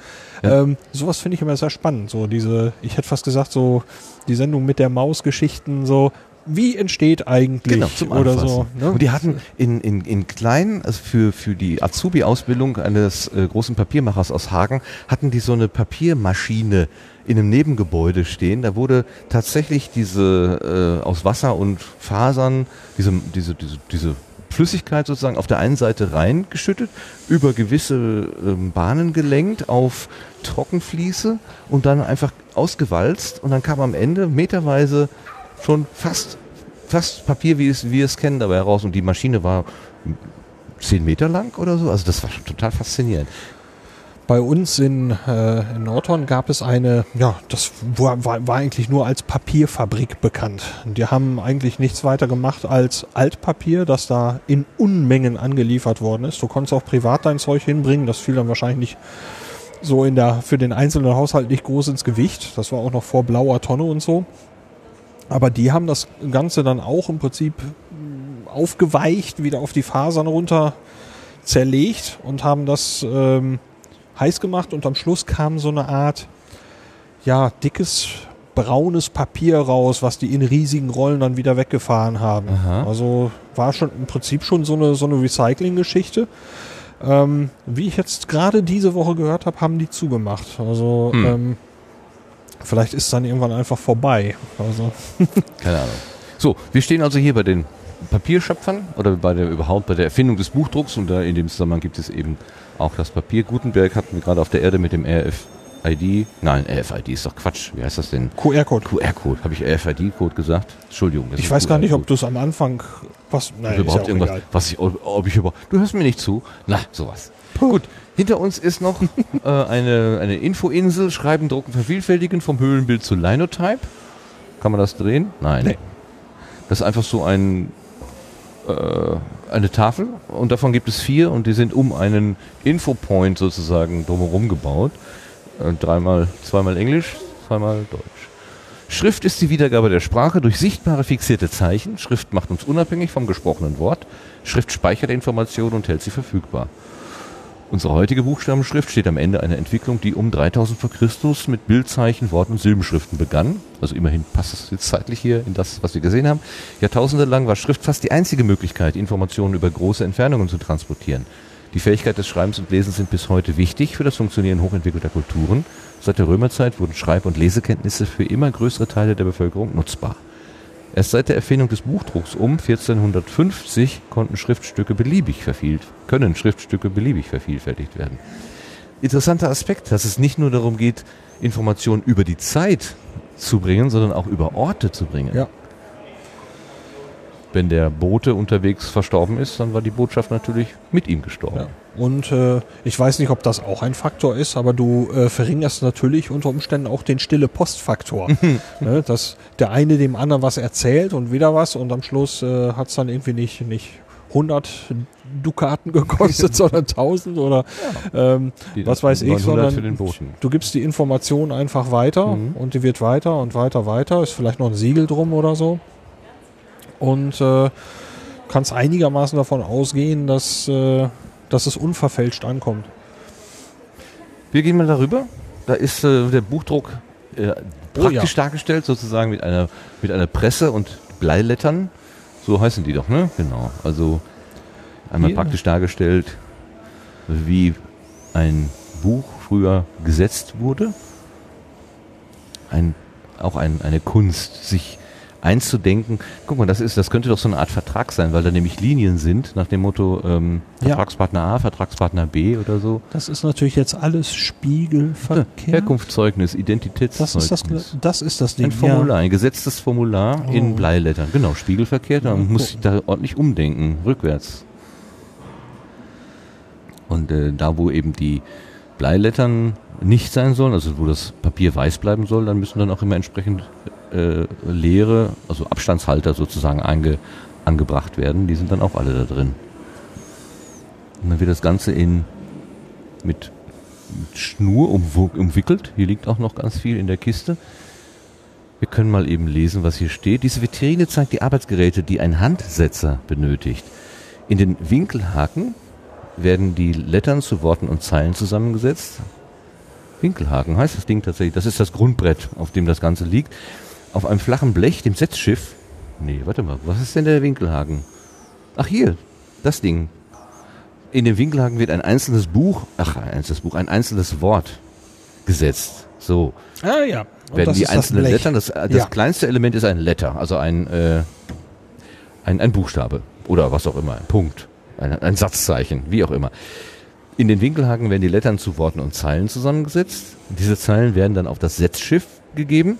Ja. Ähm, sowas finde ich immer sehr spannend. So diese, ich hätte fast gesagt, so die Sendung mit der Maus-Geschichten, so wie entsteht eigentlich Genau, zum oder Anfassen. so. Ne? Und die hatten in, in, in kleinen, also für, für die Azubi-Ausbildung eines äh, großen Papiermachers aus Hagen, hatten die so eine Papiermaschine in einem Nebengebäude stehen. Da wurde tatsächlich diese äh, aus Wasser und Fasern, diese, diese, diese, diese Flüssigkeit sozusagen auf der einen Seite reingeschüttet, über gewisse ähm, Bahnen gelenkt auf Trockenfliese und dann einfach ausgewalzt und dann kam am Ende meterweise schon fast, fast Papier, wie es, wir es kennen, dabei heraus. Und die Maschine war zehn Meter lang oder so. Also das war schon total faszinierend. Bei uns in, äh, in Nordhorn gab es eine, ja, das war, war, eigentlich nur als Papierfabrik bekannt. Die haben eigentlich nichts weiter gemacht als Altpapier, das da in Unmengen angeliefert worden ist. Du konntest auch privat dein Zeug hinbringen, das fiel dann wahrscheinlich nicht so in der, für den einzelnen Haushalt nicht groß ins Gewicht. Das war auch noch vor blauer Tonne und so. Aber die haben das Ganze dann auch im Prinzip aufgeweicht, wieder auf die Fasern runter zerlegt und haben das ähm, heiß gemacht und am Schluss kam so eine Art, ja, dickes braunes Papier raus, was die in riesigen Rollen dann wieder weggefahren haben. Aha. Also war schon im Prinzip schon so eine, so eine Recycling-Geschichte. Ähm, wie ich jetzt gerade diese Woche gehört habe, haben die zugemacht. Also Hm. ähm, vielleicht ist dann irgendwann einfach vorbei. Also *laughs* Keine Ahnung. So, wir stehen also hier bei den Papierschöpfern oder bei der überhaupt bei der Erfindung des Buchdrucks und da in dem Zusammenhang gibt es eben auch das Papier. Gutenberg hatten wir gerade auf der Erde mit dem RFID. Nein, RFID ist doch Quatsch. Wie heißt das denn? QR-Code. QR-Code. Habe ich RFID-Code gesagt? Entschuldigung. Ich weiß gar nicht, ob du es am Anfang was. Nein, ist überhaupt ja irgendwas, egal. was ich, ob ich über, du hörst mir nicht zu. Na, sowas. Gut, hinter uns ist noch *laughs* äh, eine, eine Infoinsel, Schreiben, Drucken, Vervielfältigen vom Höhlenbild zu Linotype. Kann man das drehen? Nein. Nee. Das ist einfach so ein, äh, eine Tafel und davon gibt es vier und die sind um einen Infopoint sozusagen drumherum gebaut. Äh, dreimal, zweimal Englisch, zweimal Deutsch. Schrift ist die Wiedergabe der Sprache durch sichtbare fixierte Zeichen. Schrift macht uns unabhängig vom gesprochenen Wort. Schrift speichert Informationen und hält sie verfügbar. Unsere heutige Buchstabenschrift steht am Ende einer Entwicklung, die um 3000 vor Christus mit Bildzeichen, Wort- und Silbenschriften begann. Also immerhin passt es jetzt zeitlich hier in das, was wir gesehen haben. Jahrtausende lang war Schrift fast die einzige Möglichkeit, Informationen über große Entfernungen zu transportieren. Die Fähigkeit des Schreibens und Lesens sind bis heute wichtig für das Funktionieren hochentwickelter Kulturen. Seit der Römerzeit wurden Schreib- und Lesekenntnisse für immer größere Teile der Bevölkerung nutzbar. Erst seit der Erfindung des Buchdrucks um 1450 konnten Schriftstücke beliebig verviel können Schriftstücke beliebig vervielfältigt werden. Interessanter Aspekt, dass es nicht nur darum geht, Informationen über die Zeit zu bringen, sondern auch über Orte zu bringen. Ja. Wenn der Bote unterwegs verstorben ist, dann war die Botschaft natürlich mit ihm gestorben. Ja. Und äh, ich weiß nicht, ob das auch ein Faktor ist, aber du äh, verringerst natürlich unter Umständen auch den stille Postfaktor. *laughs* ne, dass der eine dem anderen was erzählt und wieder was und am Schluss äh, hat es dann irgendwie nicht, nicht 100 Dukaten gekostet, *laughs* sondern 1000 oder ähm, Die was weiß ich, 900 sondern für den Boten. du gibst die Information einfach weiter Mhm. und die wird weiter und weiter, weiter. Ist vielleicht noch ein Siegel drum oder so. Und äh, kannst einigermaßen davon ausgehen, dass, äh, dass es unverfälscht ankommt. Wir gehen mal darüber. Da ist äh, der Buchdruck äh, Oh, praktisch dargestellt, sozusagen mit einer, mit einer Presse und Bleilettern. So heißen die doch, ne? Genau. Also einmal Hier. praktisch dargestellt, wie ein Buch früher gesetzt wurde. Ein, auch ein, eine Kunst, sich einzudenken. Guck mal, das ist, das könnte doch so eine Art Vertrag sein, weil da nämlich Linien sind nach dem Motto ähm, Ja. Vertragspartner A, Vertragspartner B oder so. Das ist natürlich jetzt alles Spiegelverkehr. Herkunftszeugnis, Das Identitätszeugnis. ist das, das ist das Ding. ein Formular, ein gesetztes Formular Oh. in Bleilettern. Genau, Spiegelverkehr, da Ja, muss ich da ordentlich umdenken, rückwärts. Und äh, da, wo eben die Bleilettern nicht sein sollen, also wo das Papier weiß bleiben soll, dann müssen dann auch immer entsprechend äh, leere, also Abstandshalter sozusagen einge, angebracht werden. Die sind dann auch alle da drin. Und dann wird das Ganze in mit mit Schnur umwickelt. Hier liegt auch noch ganz viel in der Kiste. Wir können mal eben lesen, was hier steht. Diese Vitrine zeigt die Arbeitsgeräte, die ein Handsetzer benötigt. In den Winkelhaken werden die Lettern zu Worten und Zeilen zusammengesetzt. Winkelhaken heißt das Ding tatsächlich. Das ist das Grundbrett, auf dem das Ganze liegt. Auf einem flachen Blech, dem Setzschiff. Nee, warte mal, was ist denn der Winkelhaken? Ach hier, das Ding. In dem Winkelhaken wird ein einzelnes Buch, ach, ein einzelnes Buch, ein einzelnes Wort gesetzt. So Ah ja. Und werden das die das einzelnen Blech. Lettern, das, das Ja. kleinste Element ist ein Letter, also ein, äh, ein, ein Buchstabe oder was auch immer, ein Punkt, ein, ein Satzzeichen, wie auch immer. In den Winkelhaken werden die Lettern zu Worten und Zeilen zusammengesetzt. Diese Zeilen werden dann auf das Setzschiff gegeben.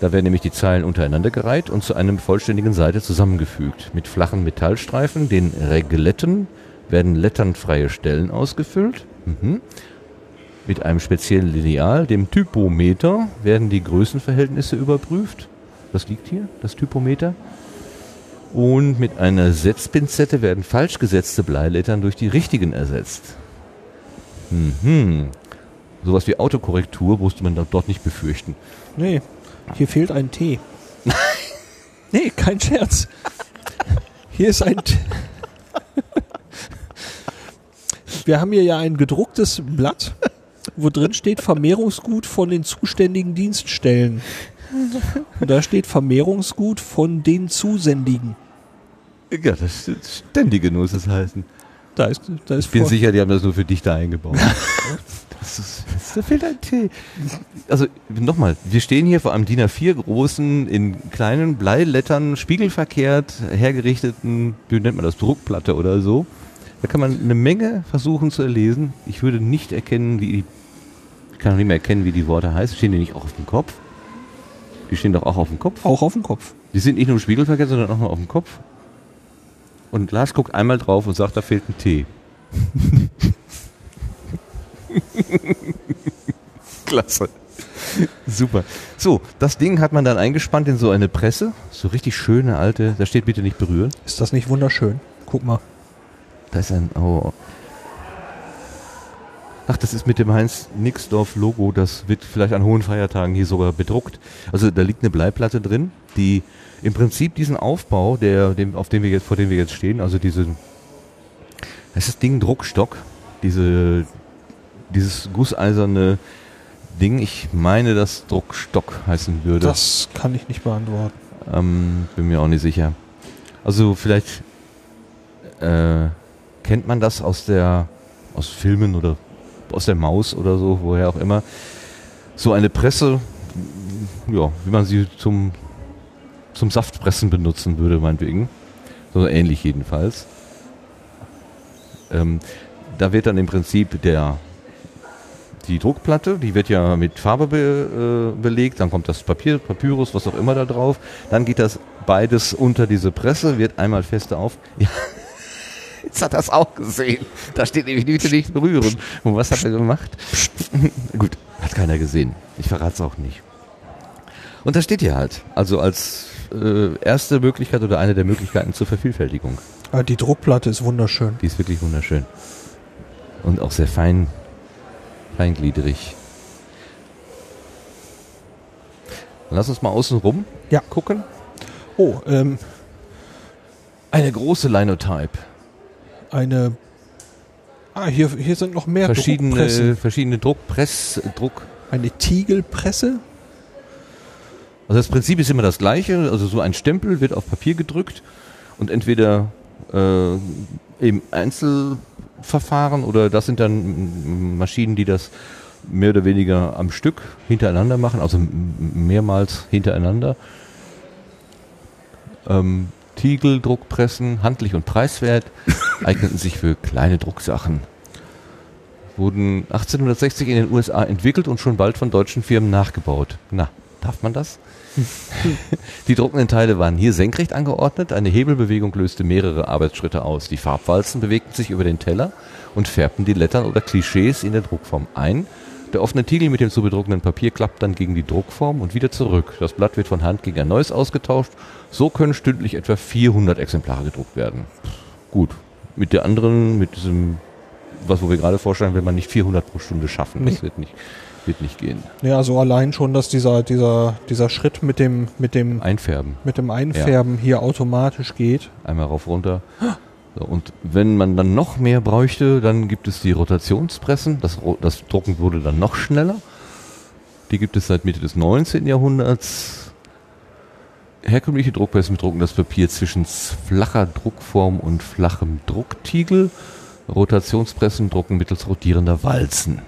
Da werden nämlich die Zeilen untereinander gereiht und zu einem vollständigen Seite zusammengefügt. Mit flachen Metallstreifen, den Regletten, werden letternfreie Stellen ausgefüllt. Mhm. Mit einem speziellen Lineal, dem Typometer, werden die Größenverhältnisse überprüft. Das liegt hier, das Typometer. Und mit einer Setzpinzette werden falsch gesetzte Bleilettern durch die richtigen ersetzt. Mhm. Sowas wie Autokorrektur musste man dort nicht befürchten. Nee, hier fehlt ein T. *laughs* Nee, kein Scherz. Hier ist ein. T Wir haben hier ja ein gedrucktes Blatt, wo drin steht Vermehrungsgut von den zuständigen Dienststellen. Und da steht Vermehrungsgut von den Zusendigen. Ja, das ist ständige muss es heißen. Da ist, da ist Ich bin vor- sicher, die haben das nur für dich da eingebaut. *laughs* das ist, da fehlt ein T. Also nochmal, wir stehen hier vor einem DIN A4 großen, in kleinen Bleilettern, spiegelverkehrt hergerichteten, wie nennt man das, Druckplatte oder so. Da kann man eine Menge versuchen zu erlesen. Ich würde nicht erkennen, wie die, ich kann auch nicht mehr erkennen, wie die Worte heißen. Stehen die nicht auch auf dem Kopf? Die stehen doch auch auf dem Kopf. auch auf dem Kopf. Die sind nicht nur im Spiegelverkehr, sondern auch noch auf dem Kopf. Und Lars guckt einmal drauf und sagt, da fehlt ein T. *laughs* *laughs* Klasse. Super. So, das Ding hat man dann eingespannt in so eine Presse. So richtig schöne alte, da steht bitte nicht berühren. Ist das nicht wunderschön? Guck mal. Da ist ein, oh. Ach, das ist mit dem Heinz Nixdorf Logo, das wird vielleicht an hohen Feiertagen hier sogar bedruckt. Also da liegt eine Bleiplatte drin, die im Prinzip diesen Aufbau, der, dem, auf dem wir jetzt, vor dem wir jetzt stehen, also diese, das ist Ding Druckstock, diese, dieses gusseiserne Ding, ich meine, dass Druckstock heißen würde. Das kann ich nicht beantworten. Ähm, bin mir auch nicht sicher. Also vielleicht äh, kennt man das aus der aus Filmen oder aus der Maus oder so, woher auch immer. So eine Presse, ja, wie man sie zum zum Saftpressen benutzen würde, meinetwegen. So ähnlich jedenfalls. Ähm, da wird dann im Prinzip der die Druckplatte, die wird ja mit Farbe be, äh, belegt, dann kommt das Papier, Papyrus, was auch immer da drauf, dann geht das beides unter diese Presse, wird einmal feste auf. *laughs* Ja. Jetzt hat er es auch gesehen. Da steht nämlich bitte nicht berühren. Und was hat er gemacht? Gut, hat keiner gesehen. Ich verrate es auch nicht. Und da steht hier halt, also als äh, erste Möglichkeit oder eine der Möglichkeiten zur Vervielfältigung. Aber die Druckplatte ist wunderschön. Die ist wirklich wunderschön. Und auch sehr fein, feingliedrig. Lass uns mal außen rum Ja. gucken. Oh, ähm, Eine große Linotype. eine. Ah, hier, hier sind noch mehr Verschiedene, Druckpressen. verschiedene Druckpress, Druck. Eine Tiegelpresse. Also das Prinzip ist immer das gleiche. Also so ein Stempel wird auf Papier gedrückt und entweder äh, im Einzelverfahren oder das sind dann Maschinen, die das mehr oder weniger am Stück hintereinander machen, also mehrmals hintereinander. Ähm, Tiegeldruckpressen, handlich und preiswert, *laughs* eigneten sich für kleine Drucksachen. Wurden 1860 in den USA entwickelt und schon bald von deutschen Firmen nachgebaut. Na, darf man das? Die druckenden Teile waren hier senkrecht angeordnet. Eine Hebelbewegung löste mehrere Arbeitsschritte aus. Die Farbwalzen bewegten sich über den Teller und färbten die Lettern oder Klischees in der Druckform ein. Der offene Tiegel mit dem zu bedruckenden Papier klappt dann gegen die Druckform und wieder zurück. Das Blatt wird von Hand gegen ein neues ausgetauscht. So können stündlich etwa 400 Exemplare gedruckt werden. Gut. Mit der anderen, mit diesem, was wo wir gerade vorstellen, will man nicht 400 pro Stunde schaffen. Das wird nicht, wird nicht gehen. Ja, also allein schon, dass dieser, dieser, dieser Schritt mit dem, mit dem, Einfärben. mit dem Einfärben hier automatisch geht. Einmal rauf, runter. So, und wenn man dann noch mehr bräuchte, dann gibt es die Rotationspressen. Das, das Drucken wurde dann noch schneller. Die gibt es seit Mitte des 19. Jahrhunderts. Herkömmliche Druckpressen bedrucken das Papier zwischen flacher Druckform und flachem Drucktiegel. Rotationspressen drucken mittels rotierender Walzen.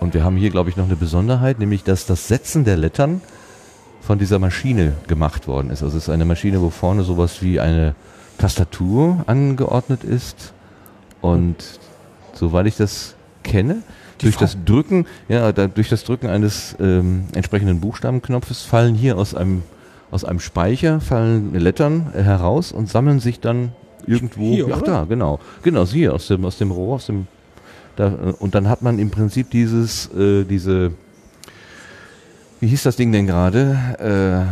Und wir haben hier, glaube ich, noch eine Besonderheit, nämlich dass das Setzen der Lettern von dieser Maschine gemacht worden ist. Also es ist eine Maschine, wo vorne sowas wie eine Tastatur angeordnet ist. Und soweit ich das kenne, Die durch Frau- das Drücken, ja, da, durch das Drücken eines ähm, entsprechenden Buchstabenknopfes fallen hier aus einem aus einem Speicher fallen Lettern heraus und sammeln sich dann irgendwo. Hier, ach oder? da, genau, genau, hier aus dem aus dem Rohr, aus dem da, äh, und dann hat man im Prinzip dieses äh, diese wie hieß das Ding denn gerade?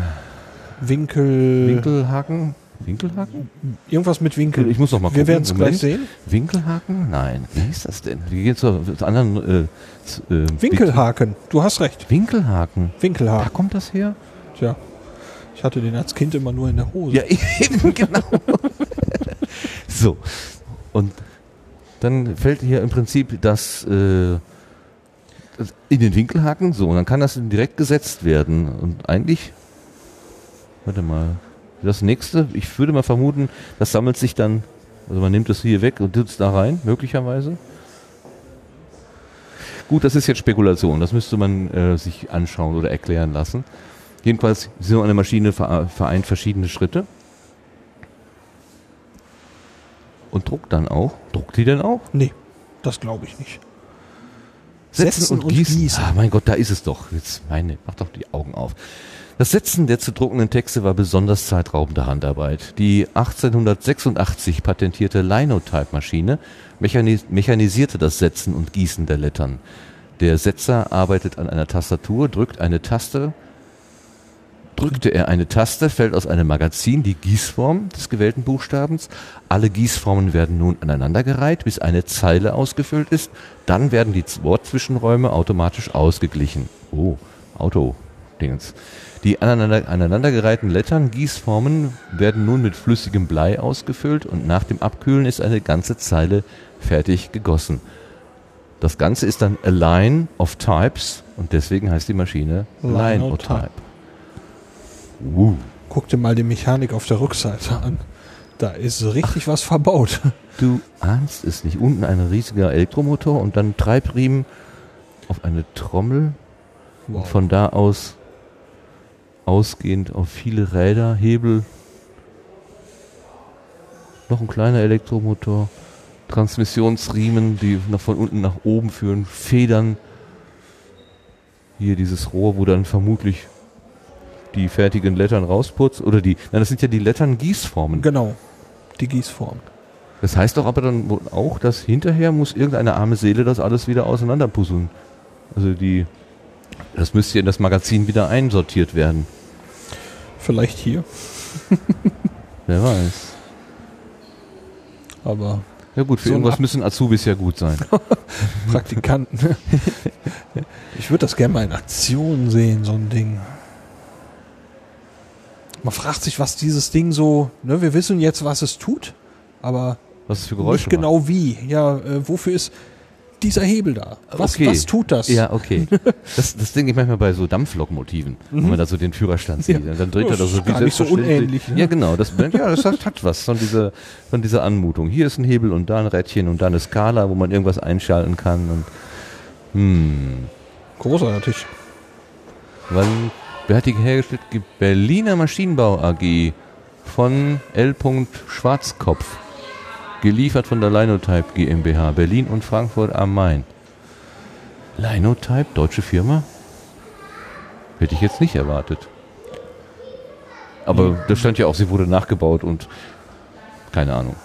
Äh, Winkel. Winkelhaken? Winkelhaken? Irgendwas mit Winkel. Ich muss noch mal Wir gucken. werden es gleich sehen. Winkelhaken? Nein. Wie hieß das denn? Wir gehen zur, zur anderen. Äh, äh, Winkelhaken. Du hast recht. Winkelhaken. Da Winkelhaken. kommt das her? Tja. Ich hatte den als Kind immer nur in der Hose. Ja, *laughs* eben, genau. *laughs* so. Und dann fällt hier im Prinzip das, äh, das in den Winkelhaken, so, und dann kann das direkt gesetzt werden. Und eigentlich, warte mal, das nächste, ich würde mal vermuten, das sammelt sich dann, also man nimmt es hier weg und tut es da rein, möglicherweise. Gut, das ist jetzt Spekulation, das müsste man äh, sich anschauen oder erklären lassen. Jedenfalls, so eine Maschine vereint verschiedene Schritte. Und druckt dann auch. Druckt die denn auch? Nee, das glaube ich nicht. Setzen, Setzen und, und, gießen. gießen. Ah, mein Gott, da ist es doch. Jetzt meine, mach doch die Augen auf. Das Setzen der zu druckenden Texte war besonders zeitraubende Handarbeit. Die 1886 patentierte Linotype-Maschine mechanisierte das Setzen und Gießen der Lettern. Der Setzer arbeitet an einer Tastatur, drückt eine Taste, Drückte er eine Taste, fällt aus einem Magazin die Gießform des gewählten Buchstabens. Alle Gießformen werden nun aneinandergereiht, bis eine Zeile ausgefüllt ist. Dann werden die Wortzwischenräume automatisch ausgeglichen. Oh, Auto-Dingens. Die aneinander, aneinandergereihten Lettern, Gießformen werden nun mit flüssigem Blei ausgefüllt und nach dem Abkühlen ist eine ganze Zeile fertig gegossen. Das Ganze ist dann a line of types und deswegen heißt die Maschine Linotype. Uh. Guck dir mal die Mechanik auf der Rückseite an. Da ist richtig Ach, was verbaut. Du ahnst es nicht. Unten ein riesiger Elektromotor und dann Treibriemen auf eine Trommel. Wow. Und von da aus ausgehend auf viele Räder, Hebel. Noch ein kleiner Elektromotor. Transmissionsriemen, die noch von unten nach oben führen. Federn. Hier dieses Rohr, wo dann vermutlich die fertigen Lettern rausputzt oder die, nein, das sind ja die Lettern Gießformen. Genau, die Gießformen. Das heißt doch aber dann auch, dass hinterher muss irgendeine arme Seele das alles wieder auseinanderpuzzeln. Also die, das müsste ja in das Magazin wieder einsortiert werden. Vielleicht hier. *laughs* Wer weiß. Aber. Ja gut, für so irgendwas müssen Azubis ja gut sein. *laughs* Praktikanten. *laughs* ich würde das gerne mal in Aktion sehen, so ein Ding man fragt sich, was dieses Ding so, ne, wir wissen jetzt, was es tut, aber was es für Geräusche nicht genau macht. wie. Ja, äh, wofür ist dieser Hebel da? Was, okay. was tut das? Ja, okay. *laughs* Das, das denke ich manchmal bei so Dampflokomotiven, mhm. wenn man da so den Führerstand sieht. Ja. Dann dreht er da so wie nicht so unähnlich. Ne? Ja, genau. Das, ja, das hat, hat was von dieser, von dieser Anmutung. Hier ist ein Hebel und da ein Rädchen und da eine Skala, wo man irgendwas einschalten kann. Und, hm. Großartig. Wann Wer hat die hergestellt? Die Berliner Maschinenbau AG von L. Schwarzkopf. Geliefert von der Linotype GmbH, Berlin und Frankfurt am Main. Linotype, deutsche Firma? Hätte ich jetzt nicht erwartet. Aber da stand ja auch, sie wurde nachgebaut und keine Ahnung.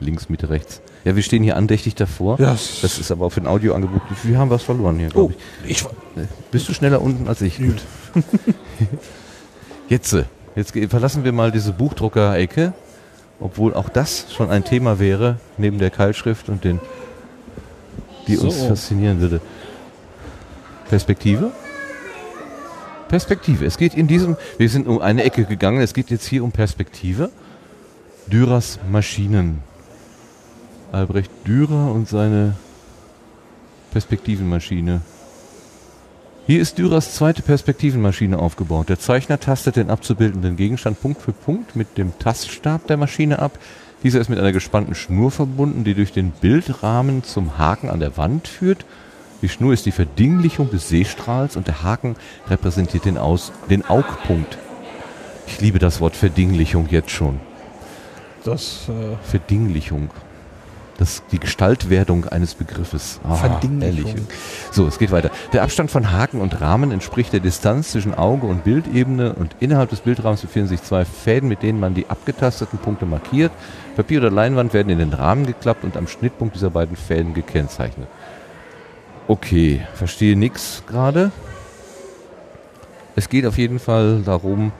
Links, Mitte, rechts. Ja, wir stehen hier andächtig davor. Ja. Das ist aber für ein Audioangebot. Wir haben was verloren hier, glaube oh, ich. ich. Bist du schneller unten als ich? Gut. *laughs* jetzt, äh, jetzt verlassen wir mal diese Buchdrucker-Ecke, obwohl auch das schon ein Thema wäre, neben der Keilschrift und den, die so. uns faszinieren würde. Perspektive? Perspektive. Es geht in diesem, wir sind um eine Ecke gegangen, es geht jetzt hier um Perspektive. Dürers Maschinen. Albrecht Dürer und seine Perspektivenmaschine. Hier ist Dürers zweite Perspektivenmaschine aufgebaut. Der Zeichner tastet den abzubildenden Gegenstand Punkt für Punkt mit dem Taststab der Maschine ab. Dieser ist mit einer gespannten Schnur verbunden, die durch den Bildrahmen zum Haken an der Wand führt. Die Schnur ist die Verdinglichung des Sehstrahls und der Haken repräsentiert den, Aus den Augpunkt. Ich liebe das Wort Verdinglichung jetzt schon. Das äh Verdinglichung das, die Gestaltwerdung eines Begriffes. Ah, Verdinglichung. So, es geht weiter. Der Abstand von Haken und Rahmen entspricht der Distanz zwischen Auge und Bildebene und innerhalb des Bildrahmens befinden sich zwei Fäden, mit denen man die abgetasteten Punkte markiert. Papier oder Leinwand werden in den Rahmen geklappt und am Schnittpunkt dieser beiden Fäden gekennzeichnet. Okay, verstehe nichts gerade. Es geht auf jeden Fall darum,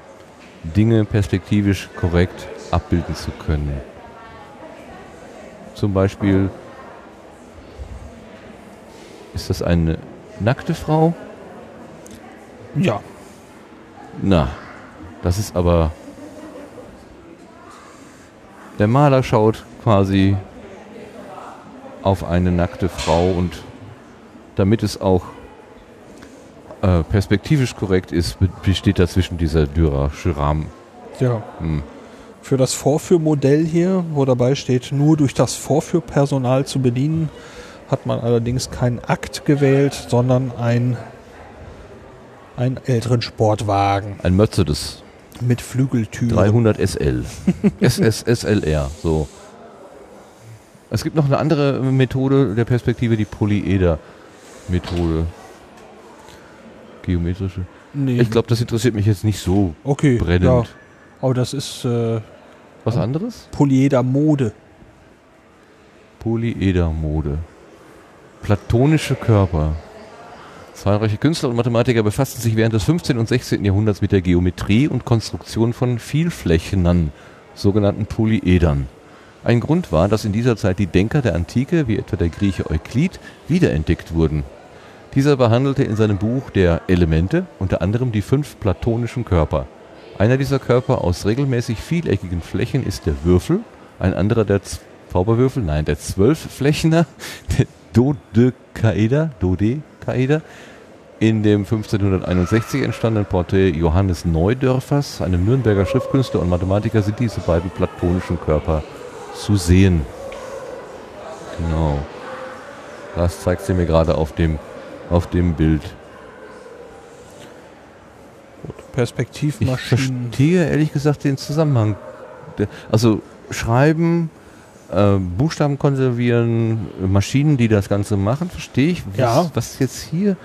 Dinge perspektivisch korrekt abbilden zu können. Zum Beispiel ist das eine nackte Frau? Ja. Na, das ist aber. Der Maler schaut quasi auf eine nackte Frau und damit es auch äh, perspektivisch korrekt ist, be- besteht dazwischen dieser Dürersche Rahmen. Ja. Hm. Für das Vorführmodell hier, wo dabei steht, nur durch das Vorführpersonal zu bedienen, hat man allerdings keinen Akt gewählt, sondern ein, einen älteren Sportwagen Ein Mercedes mit Flügeltüren. 300 SL. SLR, so. Es gibt noch eine andere Methode der Perspektive, die Polyeder-Methode. Geometrische. Nee, Ich glaube, das interessiert mich jetzt nicht so okay, brennend. Ja. Aber das ist äh, Was anderes? Polyeder Mode. Polyeder-Mode. Platonische Körper. Zahlreiche Künstler und Mathematiker befassten sich während des 15. und 16. Jahrhunderts mit der Geometrie und Konstruktion von Vielflächenern, sogenannten Polyedern. Ein Grund war, dass in dieser Zeit die Denker der Antike, wie etwa der Grieche Euklid, wiederentdeckt wurden. Dieser behandelte in seinem Buch der Elemente unter anderem die fünf platonischen Körper. Einer dieser Körper aus regelmäßig vieleckigen Flächen ist der Würfel, ein anderer der Zauberwürfel, nein, der Zwölfflächener, *laughs* der Dodekaeder, Dodekaeder. In dem 1561 entstandenen Porträt Johannes Neudörfers, einem Nürnberger Schriftkünstler und Mathematiker, sind diese beiden platonischen Körper zu sehen. Genau. Das zeigt sie mir gerade auf dem, auf dem Bild. Ich Perspektivmaschinen. verstehe ehrlich gesagt den Zusammenhang. Also schreiben, äh, Buchstaben konservieren, Maschinen, die das Ganze machen, verstehe ich. Was, Ja. was jetzt hier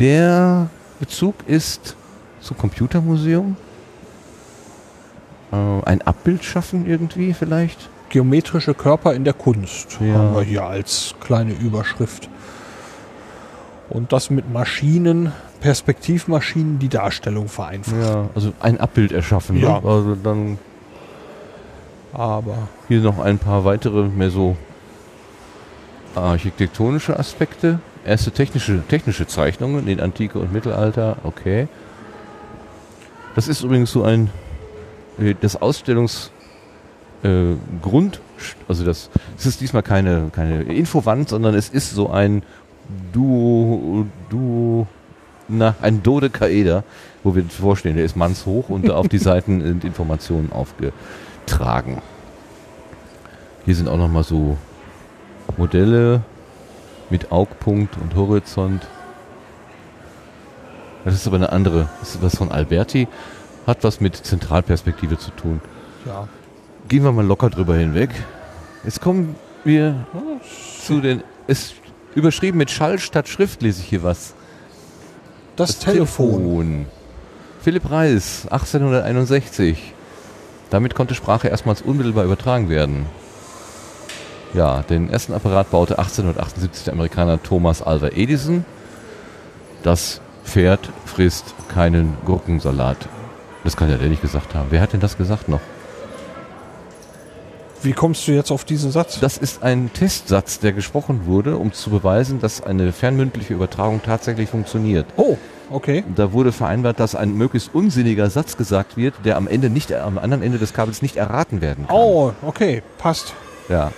der Bezug ist zum Computermuseum? Äh, ein Abbild schaffen irgendwie vielleicht? Geometrische Körper in der Kunst Ja. haben wir hier als kleine Überschrift. Und das mit Maschinen, Perspektivmaschinen, die Darstellung vereinfachen. Ja, also ein Abbild erschaffen. Ja. Ne? Also dann Aber Hier noch ein paar weitere, mehr so architektonische Aspekte. Erste technische, technische Zeichnungen in Antike und Mittelalter, okay. Das ist übrigens so ein, äh, das Ausstellungs, äh, Grund, also das, es ist diesmal keine, keine Infowand, sondern es ist so ein Duo, Duo, na, ein Dodekaeder, wo wir vorstehen, der ist mannshoch und auf die *laughs* Seiten sind Informationen aufgetragen. Hier sind auch nochmal so Modelle mit Augpunkt und Horizont. Das ist aber eine andere, das ist was von Alberti, hat was mit Zentralperspektive zu tun. ja, Gehen wir mal locker drüber hinweg. Jetzt kommen wir zu den, ist überschrieben mit Schall statt Schrift, lese ich hier was. Das, Telefon. Telefon. Philipp Reis, 1861. Damit konnte Sprache erstmals unmittelbar übertragen werden. Ja, den ersten Apparat baute 1878 der Amerikaner Thomas Alva Edison. Das Pferd frisst keinen Gurkensalat. Das kann ja der nicht gesagt haben. Wer hat denn das gesagt noch? Wie kommst du jetzt auf diesen Satz? Das ist ein Testsatz, der gesprochen wurde, um zu beweisen, dass eine fernmündliche Übertragung tatsächlich funktioniert. Oh, okay. Da wurde vereinbart, dass ein möglichst unsinniger Satz gesagt wird, der am Ende nicht, am anderen Ende des Kabels nicht erraten werden kann. Oh, okay, passt. Ja.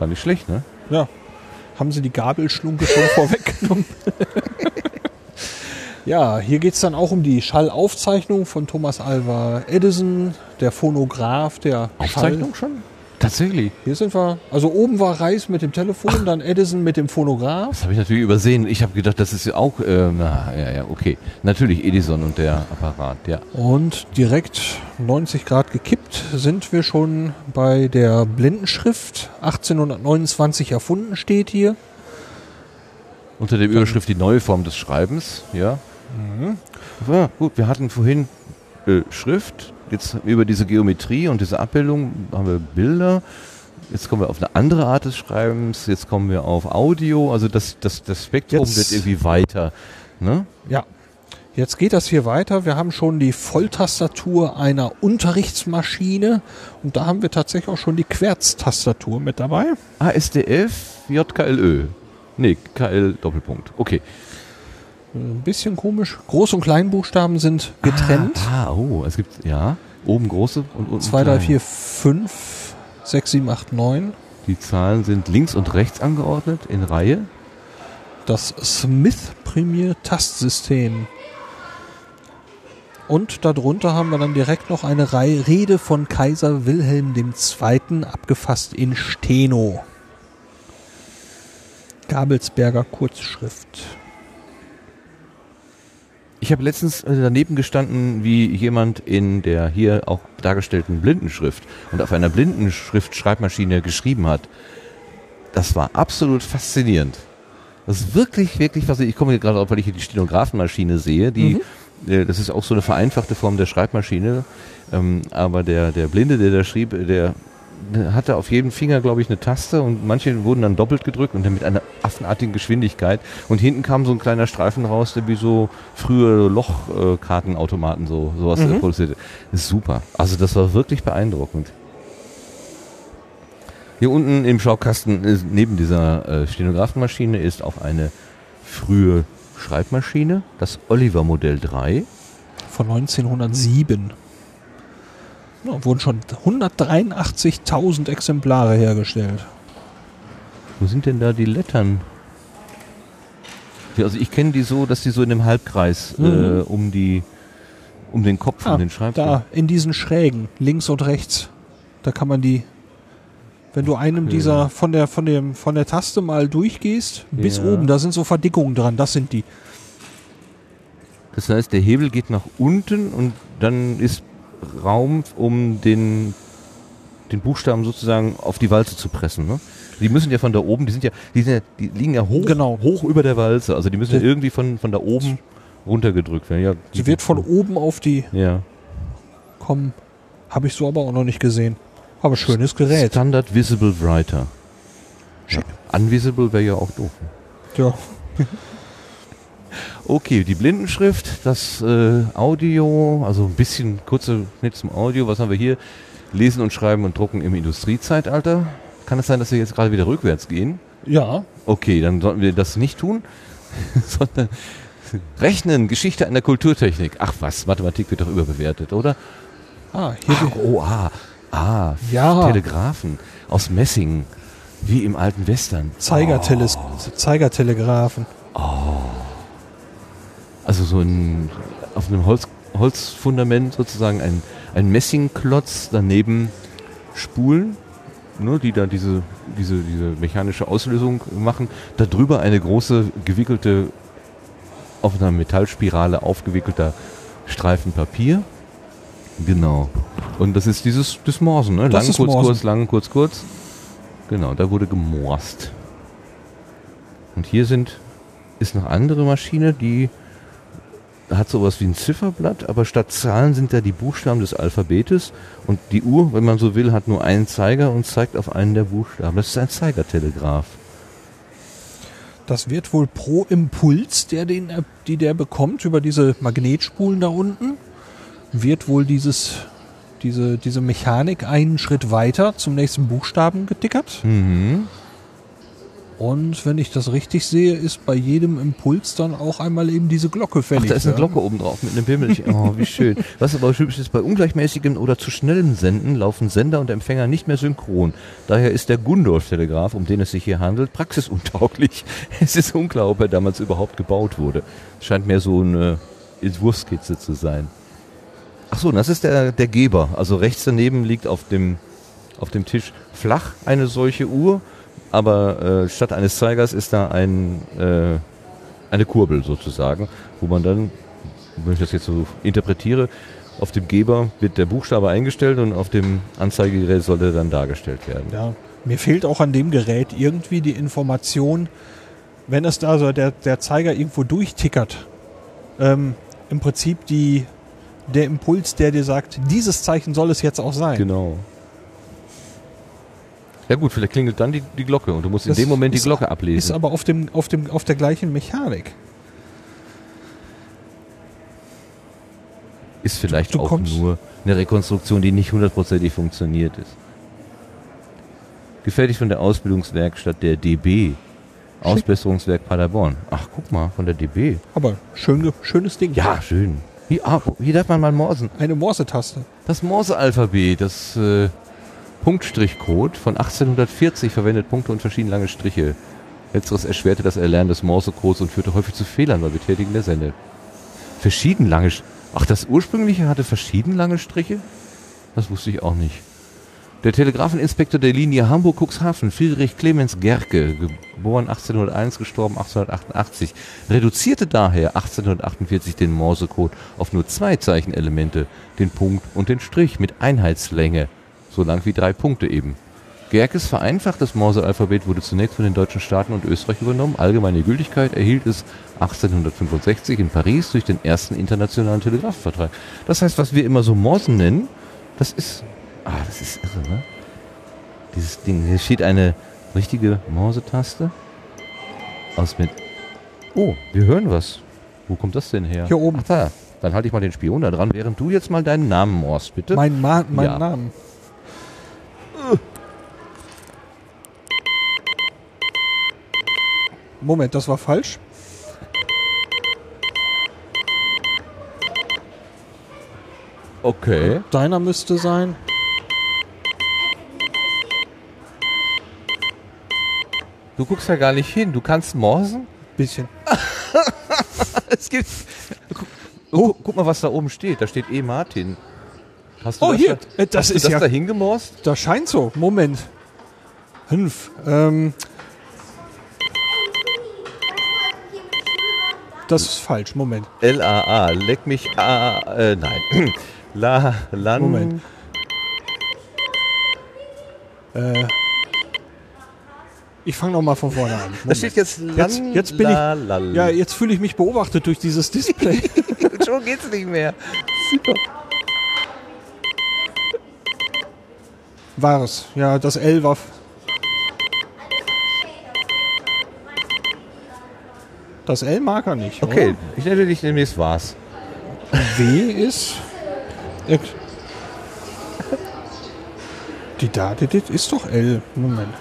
War nicht schlecht, ne? Ja. Haben sie die Gabelschlunke schon *laughs* vorweggenommen? *laughs* ja, hier geht es dann auch um die Schallaufzeichnung von Thomas Alva Edison, der Phonograph, der Schall. schon? Tatsächlich. Hier sind wir, also oben war Reis mit dem Telefon, dann Edison mit dem Phonograph. Das habe ich natürlich übersehen. Ich habe gedacht, das ist ja auch, äh, na, ja, ja, okay. Natürlich Edison und der Apparat, ja. Und direkt 90 Grad gekippt sind wir schon bei der Blindenschrift. 1829 erfunden steht hier. Unter der Überschrift die neue Form des Schreibens, ja. Ja, gut, wir hatten vorhin äh, Schrift, jetzt über diese Geometrie und diese Abbildung haben wir Bilder. Jetzt kommen wir auf eine andere Art des Schreibens, jetzt kommen wir auf Audio, also das, das, das Spektrum Jetzt- wird irgendwie weiter. Ne? Ja. Jetzt geht das hier weiter. Wir haben schon die Volltastatur einer Unterrichtsmaschine und da haben wir tatsächlich auch schon die Querztastatur mit dabei. ASDF, JKLÖ. Nee, KL Doppelpunkt. Okay. Ein bisschen komisch. Groß- und Kleinbuchstaben sind getrennt. Ah, ah, oh, es gibt, ja, oben große und unten 2, 3, kleine. 4, 5, 6, 7, 8, 9. Die Zahlen sind links und rechts angeordnet in Reihe. Das Smith Premier Tastsystem. Und darunter haben wir dann direkt noch eine Reihe Rede von Kaiser Wilhelm II. abgefasst in Steno. Gabelsberger Kurzschrift. Ich habe letztens äh, daneben gestanden, wie jemand in der hier auch dargestellten Blindenschrift und auf einer Blindenschrift-Schreibmaschine geschrieben hat. Das war absolut faszinierend. Das ist wirklich, wirklich was. Ich komme hier gerade auf, weil ich hier die Stenografenmaschine sehe. Die, äh, das ist auch so eine vereinfachte Form der Schreibmaschine. Ähm, aber der, der Blinde, der da schrieb, der hatte auf jedem Finger, glaube ich, eine Taste und manche wurden dann doppelt gedrückt und dann mit einer affenartigen Geschwindigkeit. Und hinten kam so ein kleiner Streifen raus, der wie so frühe Lochkartenautomaten so sowas Mhm. produzierte. Super. Also das war wirklich beeindruckend. Hier unten im Schaukasten ist, neben dieser äh, Stenografenmaschine ist auch eine frühe Schreibmaschine, das Oliver Modell 3. Von 1907. Ja, wurden schon 183.000 Exemplare hergestellt. Wo sind denn da die Lettern? Also ich kenne die so, dass die so in einem Halbkreis äh, Mhm. um die um den Kopf Ah, und den Schreibtisch. Da, in diesen Schrägen, links und rechts. Da kann man die, wenn du einem Okay. dieser von der, von dem, von der Taste mal durchgehst, bis Ja. oben, da sind so Verdickungen dran, das sind die. Das heißt, der Hebel geht nach unten und dann ist Raum, um den den Buchstaben sozusagen auf die Walze zu pressen. Ne? Die müssen ja von da oben, die sind ja, die, sind ja, die liegen ja hoch, Genau. hoch über der Walze. Also die müssen ja irgendwie von, von da oben runtergedrückt werden. Ja, Die wird von oben auf die ja. kommen. Habe ich so aber auch noch nicht gesehen. Aber schönes Gerät. Standard Visible Writer. Schick. Unvisible wäre ja auch doof. Ja. *laughs* Okay, die Blindenschrift, das äh, Audio, also ein bisschen kurze Schnitt zum Audio. Was haben wir hier? Lesen und Schreiben und Drucken im Industriezeitalter. Kann es sein, dass wir jetzt gerade wieder rückwärts gehen? Ja. Okay, dann sollten wir das nicht tun, *laughs* sondern Rechnen, Geschichte einer Kulturtechnik. Ach was, Mathematik wird doch überbewertet, oder? Ah, hier Ach, oh, ah, ah, Ja. Telegraphen aus Messing, wie im alten Western. Zeigerteles Zeigertelegraphen. Also so ein, auf einem Holz, Holzfundament sozusagen ein, ein Messingklotz, daneben Spulen, ne, die da diese, diese, diese mechanische Auslösung machen. Darüber eine große gewickelte, auf einer Metallspirale aufgewickelter Streifen Papier. Genau. Und das ist dieses das Morsen, ne? Das Lang, kurz, Morsen. kurz, lang, kurz, kurz. Genau, da wurde gemorst. Und hier sind, ist noch andere Maschine, die hat sowas wie ein Zifferblatt, aber statt Zahlen sind da die Buchstaben des Alphabetes und die Uhr, wenn man so will, hat nur einen Zeiger und zeigt auf einen der Buchstaben. Das ist ein Zeigertelegraph. Das wird wohl pro Impuls, der den, die der bekommt über diese Magnetspulen da unten, wird wohl dieses, diese, diese Mechanik einen Schritt weiter zum nächsten Buchstaben getickert. Mhm. Und wenn ich das richtig sehe, ist bei jedem Impuls dann auch einmal eben diese Glocke Ach, fällig. da ist eine? Glocke oben drauf mit einem Bimmelchen. Oh, wie schön. Was aber typisch ist, bei ungleichmäßigem oder zu schnellem Senden laufen Sender und Empfänger nicht mehr synchron. Daher ist der Gundorf-Telegraph, um den es sich hier handelt, praxisuntauglich. *laughs* Es ist unklar, ob er damals überhaupt gebaut wurde. Scheint mehr so eine Entwurfskizze zu sein. Ach so, das ist der, der Geber. Also rechts daneben liegt auf dem, auf dem Tisch flach eine solche Uhr, aber äh, statt eines Zeigers ist da ein, äh, eine Kurbel sozusagen, wo man dann, wenn ich das jetzt so interpretiere, auf dem Geber wird der Buchstabe eingestellt und auf dem Anzeigegerät soll er dann dargestellt werden. Ja, mir fehlt auch an dem Gerät irgendwie die Information, wenn es da so der, der Zeiger irgendwo durchtickert, ähm, im Prinzip die, der Impuls, der dir sagt, dieses Zeichen soll es jetzt auch sein. Genau. Ja gut, vielleicht klingelt dann die, die Glocke und du musst in Das dem Moment die ist- Glocke Ist ablesen. aber auf, dem, auf, dem, auf der gleichen Mechanik. Ist vielleicht du auch kommst- nur eine Rekonstruktion, die nicht hundertprozentig funktioniert ist. Gefertigt von der Ausbildungswerkstatt der DB Ausbesserungswerk Paderborn. Ach, guck mal, von der DB. Aber schön, schönes Ding. Ja, schön. Hier, ah, hier darf man mal morsen. Eine Morse-Taste. Das Morse-Alphabet, das äh, Punktstrichcode von 1840 verwendet Punkte und verschieden lange Striche. Letzteres erschwerte das Erlernen des Morse-Codes und führte häufig zu Fehlern bei Betätigen der Sende. Verschieden lange Sch Ach, das ursprüngliche hatte verschieden lange Striche? Das wusste ich auch nicht. Der Telegrafeninspektor der Linie Hamburg-Cuxhaven, Friedrich Clemens Gerke, geboren 1801, gestorben 1888, reduzierte daher 1848 den Morsecode auf nur zwei Zeichenelemente, den Punkt und den Strich mit Einheitslänge, so lang wie drei Punkte eben. Gerkes vereinfachtes Morse-Alphabet wurde zunächst von den deutschen Staaten und Österreich übernommen. Allgemeine Gültigkeit erhielt es 1865 in Paris durch den ersten internationalen Telegrafenvertrag. Das heißt, was wir immer so Morsen nennen, das ist Ah, das ist irre, ne? Dieses Ding. Hier steht eine richtige Morse-Taste. Aus mit. Oh, wir hören was. Wo kommt das denn her? Hier oben. Ach da. Dann halte ich mal den Spion da dran, während du jetzt mal deinen Namen morst, bitte. Mein, Ma mein Ja. Namen. Moment, das war falsch. okay. Deiner müsste sein. Du guckst ja gar nicht hin. Du kannst morsen? Bisschen. *laughs* Es gibt. Guck, oh, guck mal, was da oben steht. Da steht E. Martin. Hast du Oh, das hier. Da, Äh, das hast ist du das ja- da hingemorst? Das scheint so. Moment. Fünf. Ähm, das ist falsch. Moment. L-A-A. Leck mich A. Äh, nein. *clears throat* La. Lan. Moment. Äh, ich fange noch mal von vorne an. Da Moment. steht jetzt Lan. Jetzt- jetzt bin ich- la, la, la. Ja, jetzt fühle ich mich beobachtet durch dieses Display. *laughs* Schon geht's nicht mehr. War es. Ja, das L war. Das L mag er nicht. Okay, ich nenne dich demnächst was. Oder? W ist. Die da, die, die ist doch L. Moment.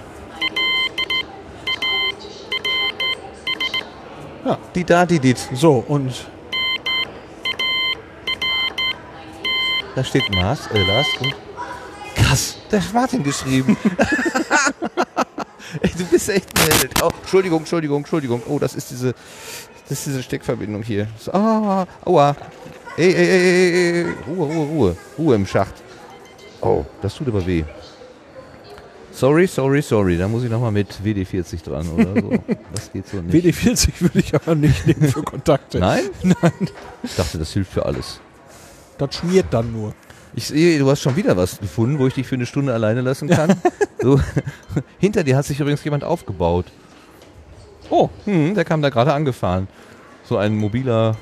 Die da, die dit. So, und Da steht Mars, äh, Lars und Krass, der hat Martin geschrieben. *laughs* Ey, du bist echt ein Held. Oh, Entschuldigung, Entschuldigung, Entschuldigung. Oh, das ist diese, das ist diese Steckverbindung hier. Ah, aua. Ey, ey, ey, ey, ey. Ruhe, Ruhe, Ruhe. Ruhe im Schacht. Oh, das tut aber weh. Sorry, sorry, sorry. Da muss ich nochmal mit WD40 dran oder so. Das geht so nicht. WD40 würde ich aber nicht nehmen für Kontakte. Nein? *laughs* Nein. Ich dachte, das hilft für alles. Das schmiert dann nur. Ich sehe, du hast schon wieder was gefunden, wo ich dich für eine Stunde alleine lassen kann. *laughs* so. Hinter dir hat sich übrigens jemand aufgebaut. Oh, hm, der kam da gerade angefahren. So ein mobiler.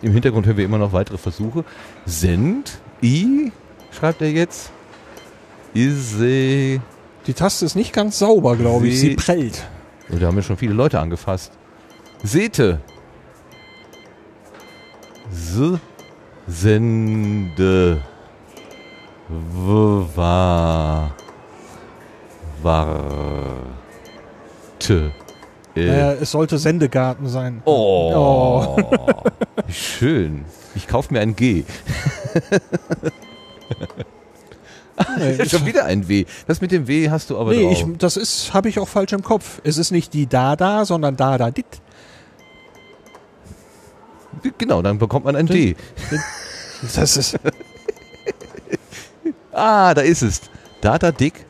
Im Hintergrund hören wir immer noch weitere Versuche. Send, I, schreibt er jetzt. Ise. Die Taste ist nicht ganz sauber, glaube ich. Sie- prellt. Oh, da haben wir schon viele Leute angefasst. Sete. S. Sende. War. Warte. Äh. Es sollte Sendegarten sein. Oh. Wie schön. Ich kaufe mir ein G. Nee, *laughs* Schon wieder ein W. Das mit dem W hast du aber nee drauf. ich, das ist, habe ich auch falsch im Kopf. Es ist nicht die Dada, sondern Dada dit. Genau, dann bekommt man ein D. Das ist. Ah, da ist es. Dada Dick.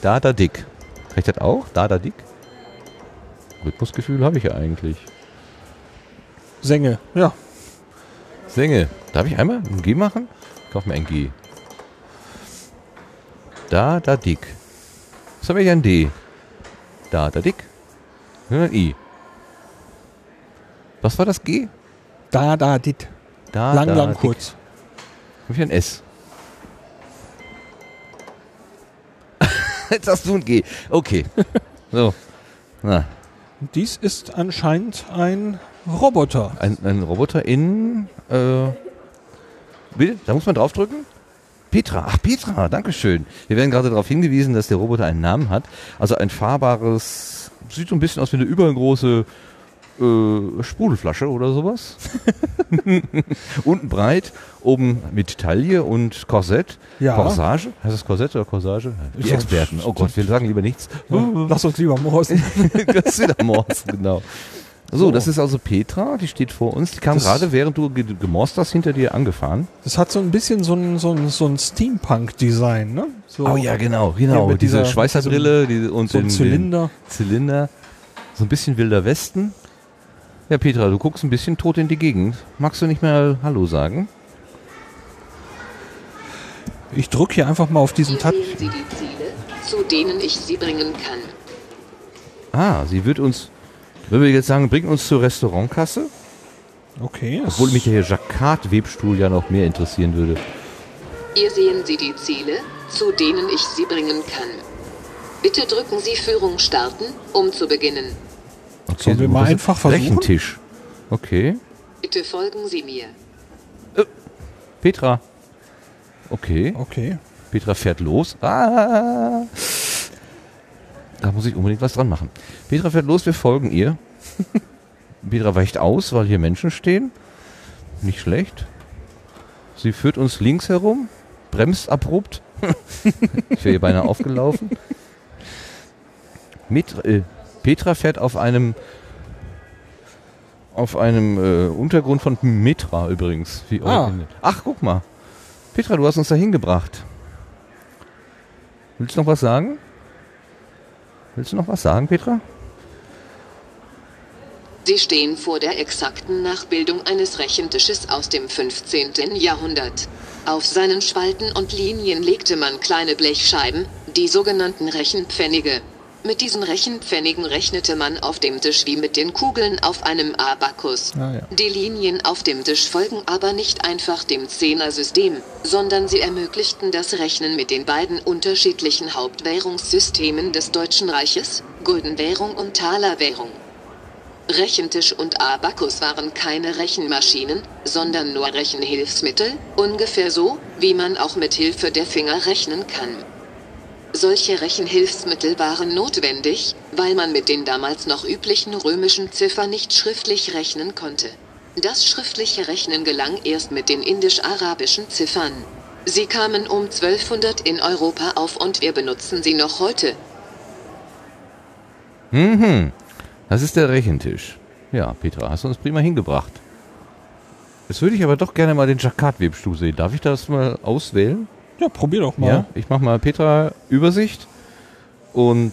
Dada Dick. Ich das auch? Dada Dick? Rhythmusgefühl habe ich ja eigentlich. Sänge. Ja. Sänge. Darf ich einmal ein G machen? Ich kaufe mir ein G. Dada Dick. Was habe ich ein D? Dada Dick. Ja, ein I. Was war das G? Dada dit. Da, Lang, da, lang, Dick. kurz. Hab ich ein S. *laughs* Jetzt hast du ein G. Okay. *laughs* So. Na, Dies ist anscheinend ein Roboter. ein, ein Roboter in. Äh, bitte? Da muss man draufdrücken? Petra, ach Petra, Dankeschön. Wir werden gerade darauf hingewiesen, dass der Roboter einen Namen hat. Also ein fahrbares, sieht so ein bisschen aus wie eine übergroße äh, Sprudelflasche oder sowas. *laughs* Unten breit, oben mit Taille und Korsett. Ja. Corsage? Heißt das Korsett oder Corsage? Die Ich- Experten. Oh Gott, wir sagen lieber nichts. Lass uns lieber morsen. *laughs* das ist wieder Morse, genau. So, So. das ist also Petra, die steht vor uns. Die kam Das- gerade, während du ge- gemorst hast, hinter dir angefahren. Das hat so ein bisschen so ein, so ein, so ein Steampunk-Design, ne? So, Oh ja, genau, genau. mit Diese dieser- Schweißerbrille die, und so ein den, Zylinder. Den Zylinder. So ein bisschen wilder Westen. Ja, Petra, du guckst ein bisschen tot in die Gegend. Magst du nicht mehr Hallo sagen? Ich drücke hier einfach mal auf diesen sehen Sie die Ziele, zu denen ich Sie bringen kann. Ah, sie wird uns, wenn wir jetzt sagen, bringt uns zur Restaurantkasse. Okay. Obwohl mich der Jacquard-Webstuhl ja noch mehr interessieren würde. Hier sehen Sie die Ziele, zu denen ich Sie bringen kann. Bitte drücken Sie Führung starten, um zu beginnen. Okay, Sollen wir so, mal einfach versuchen? Rechentisch. Okay. Bitte folgen Sie mir. Petra. Okay. Okay. Petra fährt los. Ah. Da muss ich unbedingt was dran machen. Petra fährt los, wir folgen ihr. *laughs* Petra weicht aus, weil hier Menschen stehen. Nicht schlecht. Sie führt uns links herum, bremst abrupt. *laughs* ich wäre ihr beinahe aufgelaufen. Mit, äh, Petra fährt auf einem auf einem äh, Untergrund von Metra übrigens. Wie Ah. Ach, guck mal. Petra, du hast uns da hingebracht. Willst du noch was sagen? Willst du noch was sagen, Petra? Sie stehen vor der exakten Nachbildung eines Rechentisches aus dem 15. Jahrhundert. Auf seinen Spalten und Linien legte man kleine Blechscheiben, die sogenannten Rechenpfennige. Mit diesen Rechenpfennigen rechnete man auf dem Tisch wie mit den Kugeln auf einem Abakus. Ah, ja. Die Linien auf dem Tisch folgen aber nicht einfach dem Zehner-System, sondern sie ermöglichten das Rechnen mit den beiden unterschiedlichen Hauptwährungssystemen des Deutschen Reiches, Guldenwährung und Talerwährung. Rechentisch und Abakus waren keine Rechenmaschinen, sondern nur Rechenhilfsmittel, ungefähr so, wie man auch mit Hilfe der Finger rechnen kann. Solche Rechenhilfsmittel waren notwendig, weil man mit den damals noch üblichen römischen Ziffern nicht schriftlich rechnen konnte. Das schriftliche Rechnen gelang erst mit den indisch-arabischen Ziffern. Sie kamen um 1200 in Europa auf und wir benutzen sie noch heute. Mhm. Das ist der Rechentisch. Ja, Petra, hast du uns prima hingebracht. Jetzt würde ich aber doch gerne mal den Jacquard-Webstuhl sehen. Darf ich das mal auswählen? Ja, probier doch mal. Ja, ich mache mal Petra Übersicht und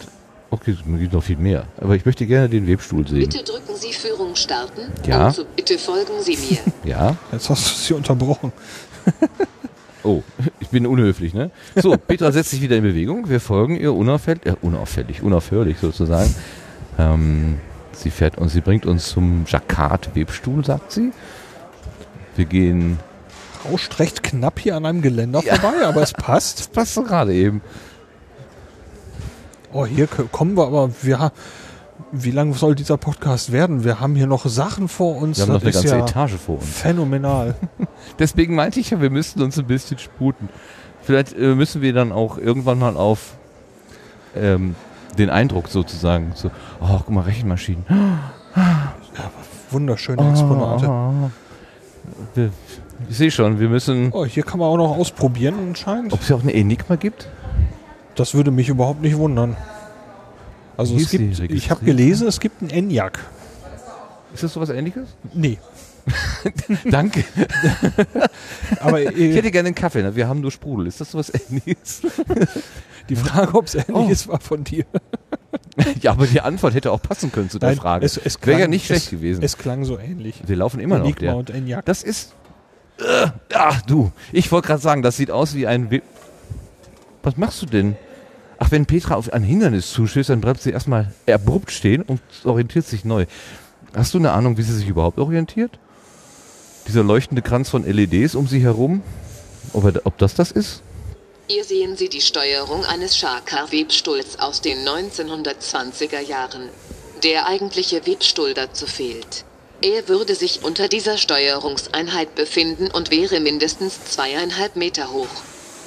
okay, es gibt noch viel mehr, aber ich möchte gerne den Webstuhl sehen. Bitte drücken Sie Führung starten. Ja. Zu, bitte folgen Sie mir. *laughs* Ja. Jetzt hast du sie unterbrochen. *laughs* Oh, ich bin unhöflich, ne? So, Petra setzt sich wieder in Bewegung. Wir folgen ihr unauffällig, äh, unauffällig, unaufhörlich sozusagen. Ähm, sie fährt uns, sie bringt uns zum Jacquard-Webstuhl, sagt sie. Wir gehen. Rauscht recht knapp hier an einem Geländer vorbei, aber es *laughs* passt. Passt so gerade eben. Oh, hier kommen wir aber, wir, wie lang soll dieser Podcast werden? Wir haben hier noch Sachen vor uns. Wir haben noch eine das ganze ja Etage vor uns. Phänomenal. *laughs* Deswegen meinte ich ja, wir müssten uns ein bisschen sputen. Vielleicht äh, müssen wir dann auch irgendwann mal auf ähm, den Eindruck sozusagen, so, oh, guck mal, Rechenmaschinen. Wunderschöne Exponate. Oh, wir, ich sehe schon, wir müssen, Oh, hier kann man auch noch ausprobieren anscheinend. ob es hier auch eine Enigma gibt? Das würde mich überhaupt nicht wundern. Also Wie es gibt, ich habe gelesen, es gibt einen ENIAC. Ist das sowas ähnliches? Nee. *laughs* Danke. *laughs* Aber Ich äh, hätte gerne einen Kaffee, ne? wir haben nur Sprudel. Ist das sowas ähnliches? *laughs* die Frage, ob es ähnlich Oh. ist, war von dir. ja, aber die Antwort hätte auch passen können zu der Nein, Frage. es, es Wäre ja nicht schlecht es, gewesen. Es klang so ähnlich. wir laufen immer noch Enigma der. und ENIAC. Das ist. Äh, ach du, ich wollte gerade sagen, das sieht aus wie ein. We Was machst du denn? Ach, wenn Petra auf ein Hindernis zustößt, dann bleibt sie erstmal abrupt stehen und orientiert sich neu. Hast du eine Ahnung, wie sie sich überhaupt orientiert? Dieser leuchtende Kranz von LEDs um sie herum? Ob, er, ob das das ist? Hier sehen Sie die Steuerung eines Schakar-Webstuhls aus den 1920er Jahren. Der eigentliche Webstuhl dazu fehlt. Er würde sich unter dieser Steuerungseinheit befinden und wäre mindestens zweieinhalb Meter hoch.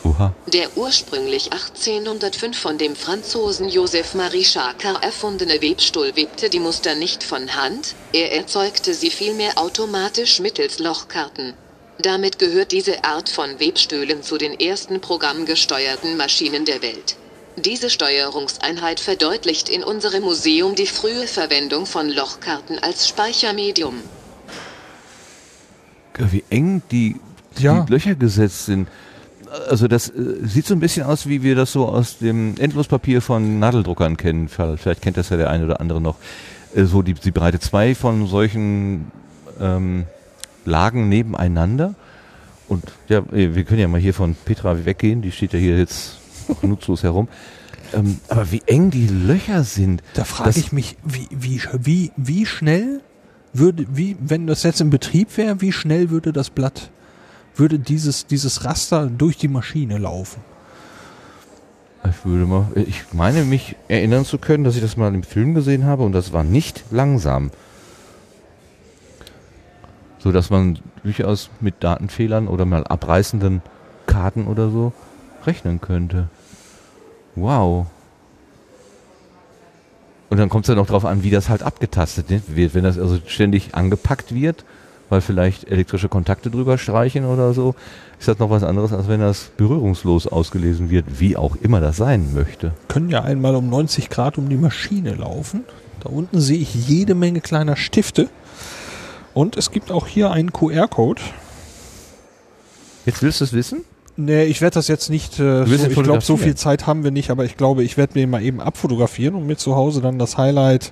Oha. Der ursprünglich 1805 von dem Franzosen Joseph Marie Chacard erfundene Webstuhl webte die Muster nicht von Hand, er erzeugte sie vielmehr automatisch mittels Lochkarten. Damit gehört diese Art von Webstühlen zu den ersten programmgesteuerten Maschinen der Welt. Diese Steuerungseinheit verdeutlicht in unserem Museum die frühe Verwendung von Lochkarten als Speichermedium. Wie eng die, Ja. die Löcher gesetzt sind. Also das äh, sieht so ein bisschen aus, wie wir das so aus dem Endlospapier von Nadeldruckern kennen. Vielleicht kennt das ja der eine oder andere noch. Äh, so die, die Breite zwei von solchen ähm, Lagen nebeneinander. Und ja, äh, wir können ja mal hier von Petra weggehen. Die steht ja hier jetzt nutzlos herum. Ähm, aber wie eng die Löcher sind. Da frage ich mich, wie, wie, wie, wie schnell würde, wie, wenn das jetzt im Betrieb wäre, wie schnell würde das Blatt, würde dieses, dieses Raster durch die Maschine laufen? Ich würde mal, ich meine mich erinnern zu können, dass ich das mal im Film gesehen habe und das war nicht langsam. So dass man durchaus mit Datenfehlern oder mal abreißenden Karten oder so rechnen könnte. Wow. Und dann kommt es ja noch drauf an, wie das halt abgetastet ne, wird. Wenn das also ständig angepackt wird, weil vielleicht elektrische Kontakte drüber streichen oder so, ist das noch was anderes, als wenn das berührungslos ausgelesen wird, wie auch immer das sein möchte. Können ja einmal um 90 Grad um die Maschine laufen. Da unten sehe ich jede Menge kleiner Stifte. Und es gibt auch hier einen QR-Code. Jetzt willst du es wissen? Nee, ich werde das jetzt nicht, äh, so, ich glaube, so viel Zeit haben wir nicht, aber ich glaube, ich werde mir mal eben abfotografieren und mir zu Hause dann das Highlight.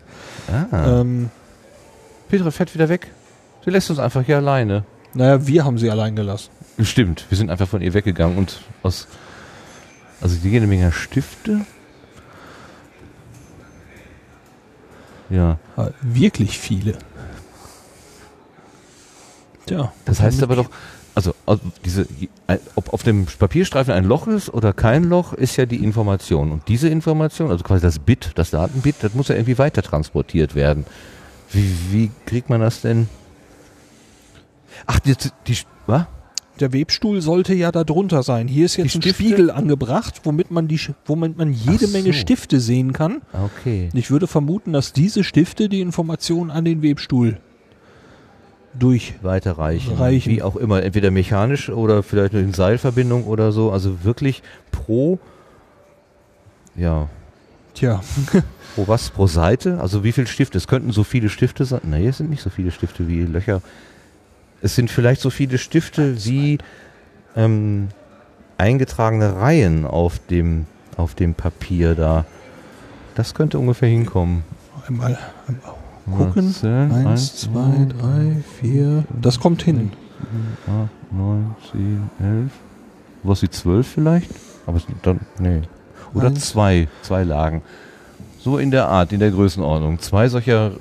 Ah. Ähm, Petra fährt wieder weg. Sie lässt uns einfach hier alleine. naja, wir haben sie allein gelassen. Stimmt, wir sind einfach von ihr weggegangen und aus. Also die jede Menge Stifte. Ja. Äh, wirklich viele. Tja. Das heißt aber doch, also diese, ob auf dem Papierstreifen ein Loch ist oder kein Loch, ist ja die Information. Und diese Information, also quasi das Bit, das Datenbit, das muss ja irgendwie weiter transportiert werden. Wie, wie kriegt man das denn? Ach, die, die was? Der Webstuhl sollte ja da drunter sein. Hier ist jetzt ein? Spiegel angebracht, womit man die, womit man jede Ach Menge so. Stifte sehen kann. Okay. Ich würde vermuten, dass diese Stifte die Informationen an den Webstuhl durch. weiterreichen. Reichen. Wie auch immer, entweder mechanisch oder vielleicht in Seilverbindung oder so. Also wirklich pro, ja, Tja, *laughs* pro was? Pro Seite? Also wie viele Stifte? Es könnten so viele Stifte sein. Nee, es sind nicht so viele Stifte wie Löcher. Es sind vielleicht so viele Stifte wie ähm, eingetragene Reihen auf dem, auf dem Papier da. Das könnte ungefähr hinkommen. einmal, einmal gucken. Eins, zwei, drei, vier. Das kommt hin. 8, 9, 10, 11. Was wie 12 vielleicht? Aber dann, nee. Oder Eins. zwei, zwei Lagen. So in der Art, in der Größenordnung. Zwei solcher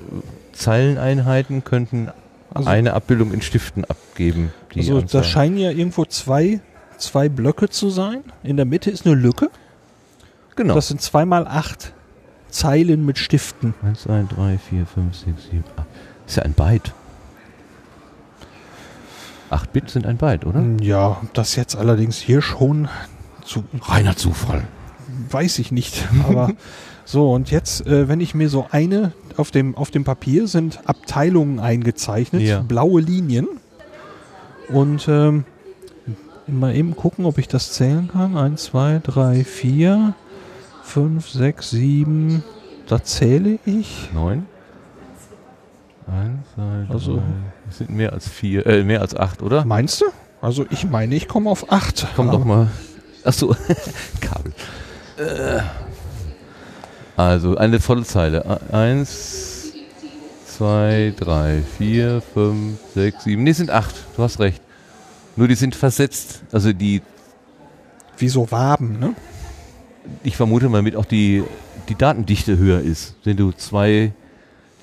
Zeileneinheiten könnten Also- eine Abbildung in Stiften abgeben. Die Also Anzahl. da scheinen ja irgendwo zwei, zwei Blöcke zu sein. In der Mitte ist eine Lücke. genau. Das sind zweimal acht Zeilen mit Stiften. 1, 2, 3, 4, 5, 6, 7, 8. Ist ja ein Byte. 8 Bit sind ein Byte, oder? Ja, das jetzt allerdings hier schon zu, Reiner Zufall. weiß ich nicht. Aber *laughs* so, und jetzt, äh, wenn ich mir so eine, auf dem, auf dem Papier sind Abteilungen eingezeichnet, Ja. blaue Linien. Und ähm, mal eben gucken, ob ich das zählen kann. Eins, zwei, drei, vier, fünf, sechs, sieben. Da zähle ich. 9. 1, 2, 3. Also- Das sind mehr als vier, äh, mehr als acht, oder? Meinst du? Also ich meine, ich komme auf acht. Komm Aber doch mal. Achso, *laughs* Kabel. Äh. Also eine volle Zeile. E- Eins, zwei, drei, vier, fünf, sechs, sieben. Nee, es sind acht. Du hast recht. Nur die sind versetzt. Also die, Wie so Waben, ne? Ich vermute mal mit auch die, die Datendichte höher ist. Wenn du zwei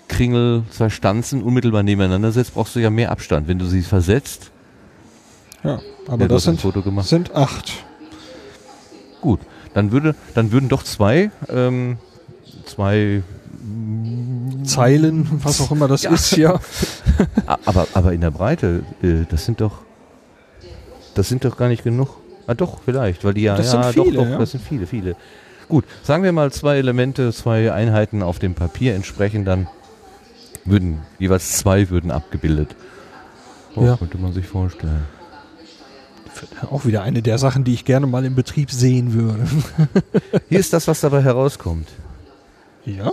Kringel, zwei Stanzen unmittelbar nebeneinander setzt, brauchst du ja mehr Abstand. Wenn du sie versetzt, Ja, aber Ja, das sind, Foto gemacht. sind acht. Gut, dann würde, dann würden doch zwei, ähm, zwei, Zeilen, was auch immer das ist, ja. *laughs* aber, aber in der Breite, äh, das sind doch, das sind doch gar nicht genug. Ah, doch, vielleicht, weil die ja, Das ja, sind viele, doch, doch, ja. das sind viele, viele. Gut, sagen wir mal zwei Elemente, zwei Einheiten auf dem Papier entsprechen, dann würden, jeweils zwei würden abgebildet. Oh, Ja. Könnte man sich vorstellen. Auch wieder eine der Sachen, die ich gerne mal im Betrieb sehen würde. *laughs* Hier ist das, was dabei herauskommt. Ja?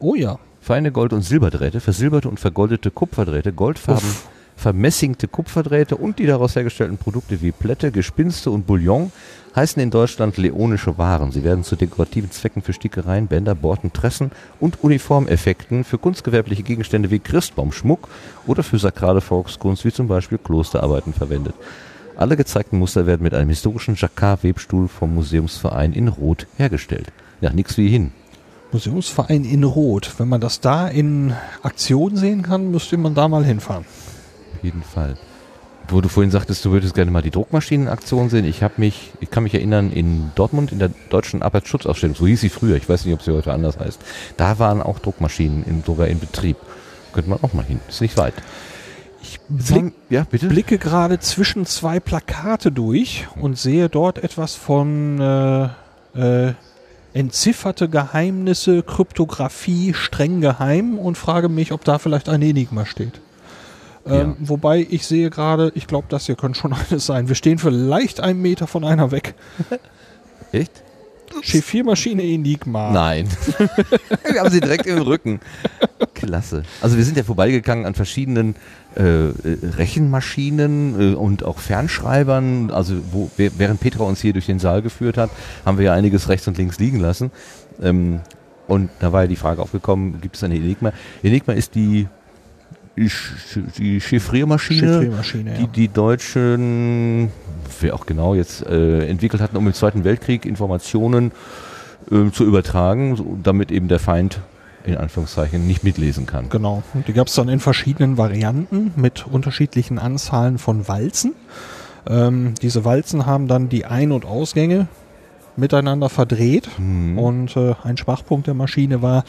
Oh ja. Feine Gold- und Silberdrähte, versilberte und vergoldete Kupferdrähte, goldfarben Uff. Vermessingte Kupferdrähte und die daraus hergestellten Produkte wie Plätte, Gespinste und Bouillon heißen in Deutschland leonische Waren. Sie werden zu dekorativen Zwecken für Stickereien, Bänder, Borten, Tressen und Uniformeffekten für kunstgewerbliche Gegenstände wie Christbaumschmuck oder für sakrale Volkskunst wie zum Beispiel Klosterarbeiten verwendet. Alle gezeigten Muster werden mit einem historischen Jacquard-Webstuhl vom Museumsverein in Rot hergestellt. Ja, nix wie hin. Museumsverein in Rot. Wenn man das da in Aktion sehen kann, müsste man da mal hinfahren. Jeden Fall. Wo du vorhin sagtest, du würdest gerne mal die Druckmaschinenaktion sehen. Ich habe mich, ich kann mich erinnern, in Dortmund in der deutschen Arbeitsschutzausstellung, so hieß sie früher, ich weiß nicht, ob sie heute anders heißt, da waren auch Druckmaschinen in, sogar in Betrieb. Könnte man auch mal hin. Ist nicht weit. Ich Blick, ja, blicke gerade zwischen zwei Plakate durch und sehe dort etwas von äh, äh, entzifferte Geheimnisse, Kryptographie, streng geheim und frage mich, ob da vielleicht ein Enigma steht. Ähm, Wobei ich sehe gerade, ich glaube, das hier könnte schon *laughs* eines sein. Wir stehen vielleicht einen Meter von einer weg. *laughs* Echt? G4-Maschine Enigma. Nein. *laughs* wir haben sie direkt im Rücken. Klasse. Also wir sind ja vorbeigegangen an verschiedenen äh, äh, Rechenmaschinen äh, und auch Fernschreibern. Also wo, während Petra uns hier durch den Saal geführt hat, haben wir ja einiges rechts und links liegen lassen. Ähm, und da war ja die Frage aufgekommen, gibt es eine Enigma? Enigma ist die, die, Sch- die Chiffriermaschine, Chiffriermaschine, die ja. die Deutschen, wer auch genau jetzt äh, entwickelt hatten, um im Zweiten Weltkrieg Informationen äh, zu übertragen, so, damit eben der Feind in Anführungszeichen nicht mitlesen kann. Genau. Und die gab es dann in verschiedenen Varianten mit unterschiedlichen Anzahlen von Walzen. Ähm, diese Walzen haben dann die Ein- und Ausgänge miteinander verdreht. Mhm. Und äh, ein Schwachpunkt der Maschine war,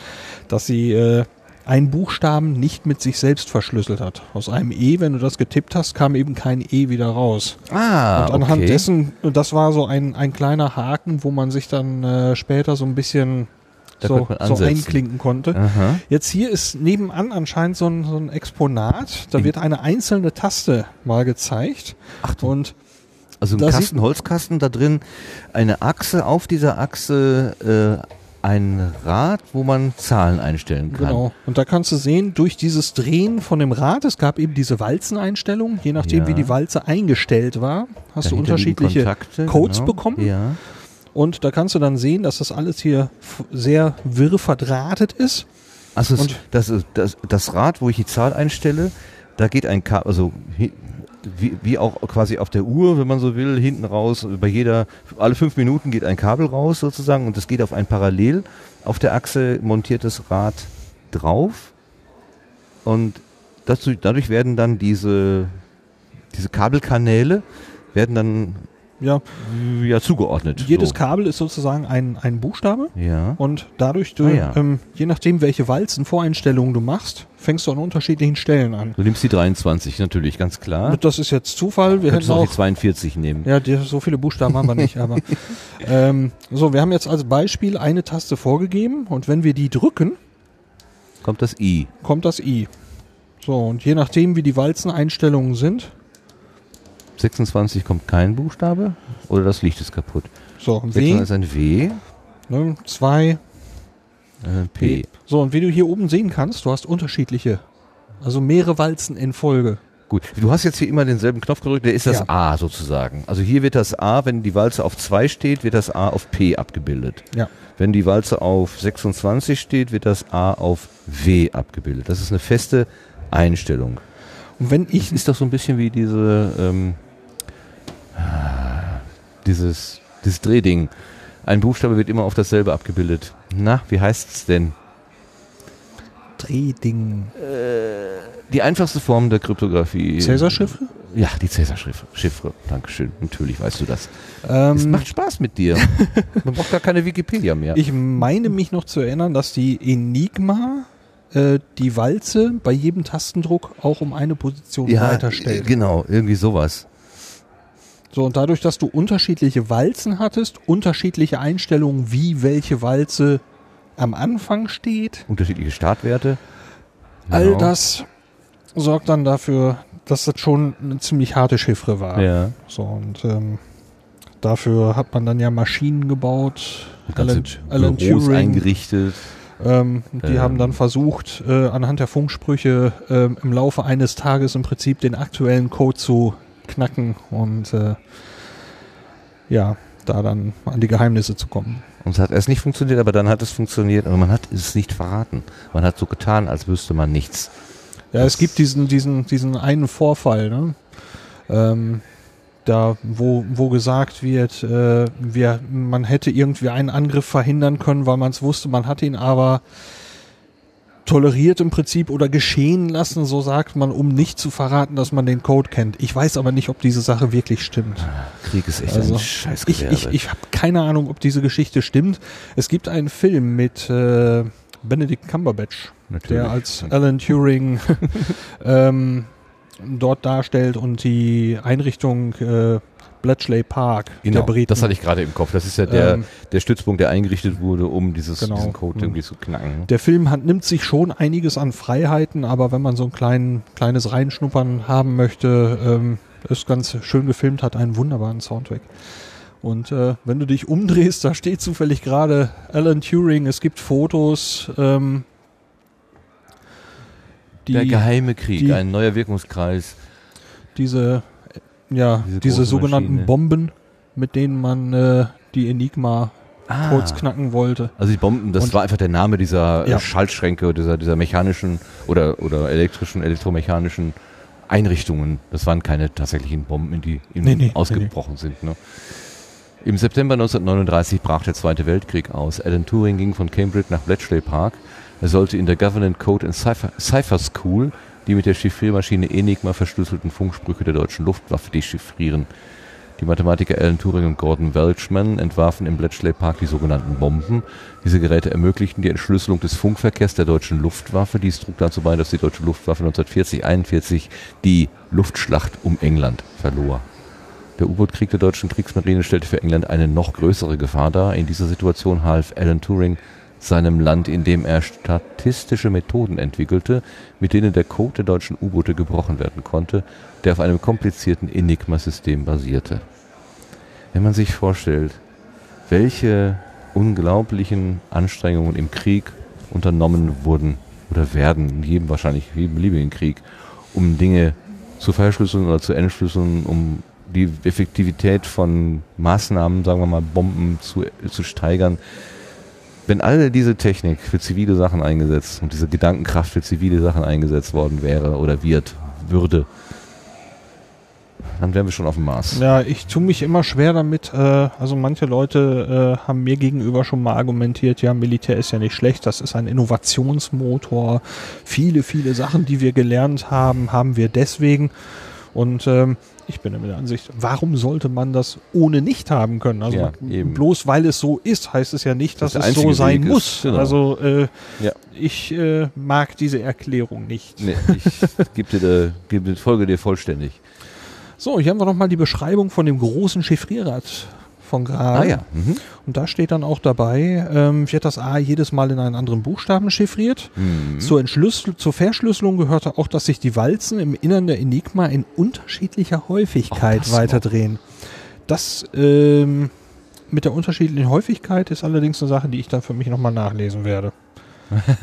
dass sie äh, einen Buchstaben nicht mit sich selbst verschlüsselt hat. Aus einem E, wenn du das getippt hast, kam eben kein E wieder raus. Ah, und anhand okay. dessen, das war so ein, ein kleiner Haken, wo man sich dann äh, später so ein bisschen so, so einklinken konnte. Aha. Jetzt hier ist nebenan anscheinend so ein, so ein Exponat. Da wird eine einzelne Taste mal gezeigt. Ach du, Und also ein Kasten, Holzkasten, da drin eine Achse, auf dieser Achse äh, ein Rad, wo man Zahlen einstellen kann. genau. Und da kannst du sehen, durch dieses Drehen von dem Rad, es gab eben diese Walzeneinstellung, je nachdem Ja. wie die Walze eingestellt war, hast du Dahinter liegen unterschiedliche Kontakte, Codes genau. bekommen. Ja. Und da kannst du dann sehen, dass das alles hier sehr wirr verdrahtet ist. Also das, das, das Rad, wo ich die Zahl einstelle, da geht ein Kabel, also wie, wie auch quasi auf der Uhr, wenn man so will, hinten raus, bei jeder, alle fünf Minuten geht ein Kabel raus sozusagen und das geht auf ein parallel. Auf der Achse montiertes Rad drauf und dazu, dadurch werden dann diese, diese Kabelkanäle werden dann Ja, ja zugeordnet. jedes so. Kabel ist sozusagen ein, ein Buchstabe. Ja. Und dadurch, du, Ah, ja. ähm, je nachdem, welche Walzenvoreinstellungen du machst, fängst du an unterschiedlichen Stellen an. Du nimmst die 23 natürlich, ganz klar. Das ist jetzt Zufall. Wir hätten auch auch die 42 nehmen. Ja, die, so viele Buchstaben haben wir nicht, aber *laughs* ähm, so, wir haben jetzt als Beispiel eine Taste vorgegeben und wenn wir die drücken, Kommt das I. kommt das I. So, und je nachdem, wie die Walzeneinstellungen sind, 26 kommt kein Buchstabe oder das Licht ist kaputt. so, 26 W, ist ein W, ne, zwei, äh, P. So, und wie du hier oben sehen kannst, du hast unterschiedliche, also mehrere Walzen in Folge. Gut, du hast jetzt hier immer denselben Knopf gedrückt, der ist das Ja. A sozusagen. Also hier wird das A, wenn die Walze auf 2 steht, wird das A auf P abgebildet. Ja. Wenn die Walze auf 26 steht, wird das A auf W abgebildet. Das ist eine feste Einstellung. Und wenn ich, Das ist doch so ein bisschen wie diese, ähm, dieses, dieses Drehding. Ein Buchstabe wird immer auf dasselbe abgebildet. Na, wie heißt's denn? Drehding, Die einfachste Form der Kryptographie. Cäsar-Chiffre? Ja, die Cäsar-Chiffre. Chiffre. Dankeschön. Natürlich weißt du das. es Ähm, macht Spaß mit dir. *laughs* Man braucht gar keine Wikipedia mehr. ich meine mich noch zu erinnern, dass die Enigma äh, die Walze bei jedem Tastendruck auch um eine Position ja, weiterstellt. äh, genau, irgendwie sowas. So, und dadurch, dass du unterschiedliche Walzen hattest, unterschiedliche Einstellungen, wie welche Walze am Anfang steht, Unterschiedliche Startwerte. all Genau. das sorgt dann dafür, dass das schon eine ziemlich harte Chiffre war. Ja. So, und ähm, dafür hat man dann ja Maschinen gebaut, Alan, Alan Turing. eingerichtet. Ähm, die Ähm. haben dann versucht, äh, anhand der Funksprüche ähm, im Laufe eines Tages im Prinzip den aktuellen Code zu knacken und äh, ja, da dann an die Geheimnisse zu kommen. Und es hat erst nicht funktioniert, aber dann hat es funktioniert. Aber man hat es nicht verraten. Man hat so getan, als wüsste man nichts. Ja, Das- es gibt diesen, diesen, diesen einen Vorfall, ne? Ähm, da, wo, wo gesagt wird, äh, wir, man hätte irgendwie einen Angriff verhindern können, weil man es wusste, man hat ihn aber toleriert im Prinzip oder geschehen lassen, so sagt man, um nicht zu verraten, dass man den Code kennt. Ich weiß aber nicht, ob diese Sache wirklich stimmt. Krieg ist echt Also, ein ich Scheißgewerbe. ich, ich habe keine Ahnung, ob diese Geschichte stimmt. Es gibt einen Film mit äh, Benedict Cumberbatch, Natürlich. der als Alan Turing *laughs* ähm, dort darstellt und die Einrichtung äh, Bletchley Park Genau, der Briten. das hatte ich gerade im Kopf. Das ist ja der, Ähm, der Stützpunkt, der eingerichtet wurde, um dieses, Genau. diesen Code Mhm. irgendwie zu knacken. der Film hat, nimmt sich schon einiges an Freiheiten, aber wenn man so ein klein, kleines Reinschnuppern haben möchte, ähm, ist ganz schön gefilmt, hat einen wunderbaren Soundtrack. Und äh, wenn du dich umdrehst, da steht zufällig gerade Alan Turing, es gibt Fotos, ähm, die der geheime Krieg, die- ein neuer Wirkungskreis. diese, ja, Diese diese, sogenannten Maschine. Bomben, mit denen man äh, die Enigma Ah. kurz knacken wollte. Also die Bomben, das Und- war einfach der Name dieser Ja. äh, Schaltschränke, dieser, dieser mechanischen oder, oder elektrischen, elektromechanischen Einrichtungen. Das waren keine tatsächlichen Bomben, die in Nee, nee, ausgebrochen sind. Ne? Im September 1939 brach der Zweite Weltkrieg aus. Alan Turing ging von Cambridge nach Bletchley Park. Er sollte in der Government Code and Cipher, Cipher School die mit der Chiffriermaschine Enigma verschlüsselten Funksprüche der deutschen Luftwaffe dechiffrieren. Die Mathematiker Alan Turing und Gordon Welchman entwarfen im Bletchley Park die sogenannten Bomben. Diese Geräte ermöglichten die Entschlüsselung des Funkverkehrs der deutschen Luftwaffe. Dies trug dazu bei, dass die deutsche Luftwaffe 1940-41 die Luftschlacht um England verlor. Der U-Boot-Krieg der deutschen Kriegsmarine stellte für England eine noch größere Gefahr dar. In dieser Situation half Alan Turing seinem Land, indem er statistische Methoden entwickelte, mit denen der Code der deutschen U-Boote gebrochen werden konnte, der auf einem komplizierten Enigma-System basierte. Wenn man sich vorstellt, welche unglaublichen Anstrengungen im Krieg unternommen wurden oder werden, in jedem wahrscheinlich, jedem beliebigen Krieg, um Dinge zu verschlüsseln oder zu entschlüsseln, um die Effektivität von Maßnahmen, sagen wir mal Bomben zu, zu steigern. Wenn alle diese Technik für zivile Sachen eingesetzt und diese Gedankenkraft für zivile Sachen eingesetzt worden wäre oder wird, würde, dann wären wir schon auf dem Mars. Ja, ich tue mich immer schwer damit. Äh, also manche Leute äh, haben mir gegenüber schon mal argumentiert, ja, Militär ist ja nicht schlecht, das ist ein Innovationsmotor. Viele, viele Sachen, die wir gelernt haben, haben wir deswegen. Und ähm, ich bin immer der Ansicht, warum sollte man das ohne nicht haben können? Also Ja, man- bloß weil es so ist, heißt es ja nicht, Das dass der es so sein Weg muss. genau. Also äh, Ja. ich äh, mag diese Erklärung nicht. Nee, ich *laughs* geb dir, geb, dir- folge dir vollständig. So, hier haben wir nochmal die Beschreibung von dem großen Chiffrierrad von gerade. Ah ja. Mhm. Und da steht dann auch dabei, ähm, wird das A jedes Mal in einen anderen Buchstaben chiffriert. Mhm. Zur, Entschlüssel zur Verschlüsselung gehörte auch, dass sich die Walzen im Innern der Enigma in unterschiedlicher Häufigkeit Oh, weiterdrehen. Das ähm, mit der unterschiedlichen Häufigkeit ist allerdings eine Sache, die ich dann für mich nochmal nachlesen werde. *laughs*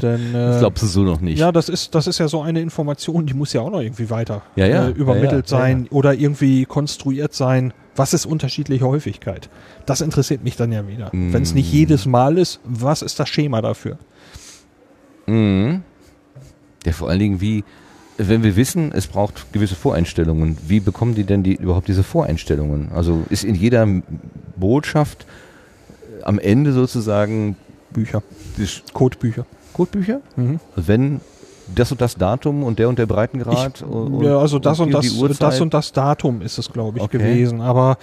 Denn, äh, Das glaubst du so noch nicht. ja, das ist, das ist ja so eine Information, die muss ja auch noch irgendwie weiter Ja, ja. Äh, übermittelt Ja, sein oder irgendwie konstruiert sein. Was ist unterschiedliche Häufigkeit? Das interessiert mich dann ja wieder. Mm. Wenn es nicht jedes Mal ist, was ist das Schema dafür? Mhm. Ja, vor allen Dingen, wie, wenn wir wissen, es braucht gewisse Voreinstellungen, wie bekommen die denn die, überhaupt diese Voreinstellungen? Also ist in jeder Botschaft äh, am Ende sozusagen Bücher, die Codebücher. Codebücher? Mhm. Wenn das und das Datum und der und der Breitengrad? und, ja, also das und die das, das und das Datum ist es, glaube ich, Okay. gewesen. Aber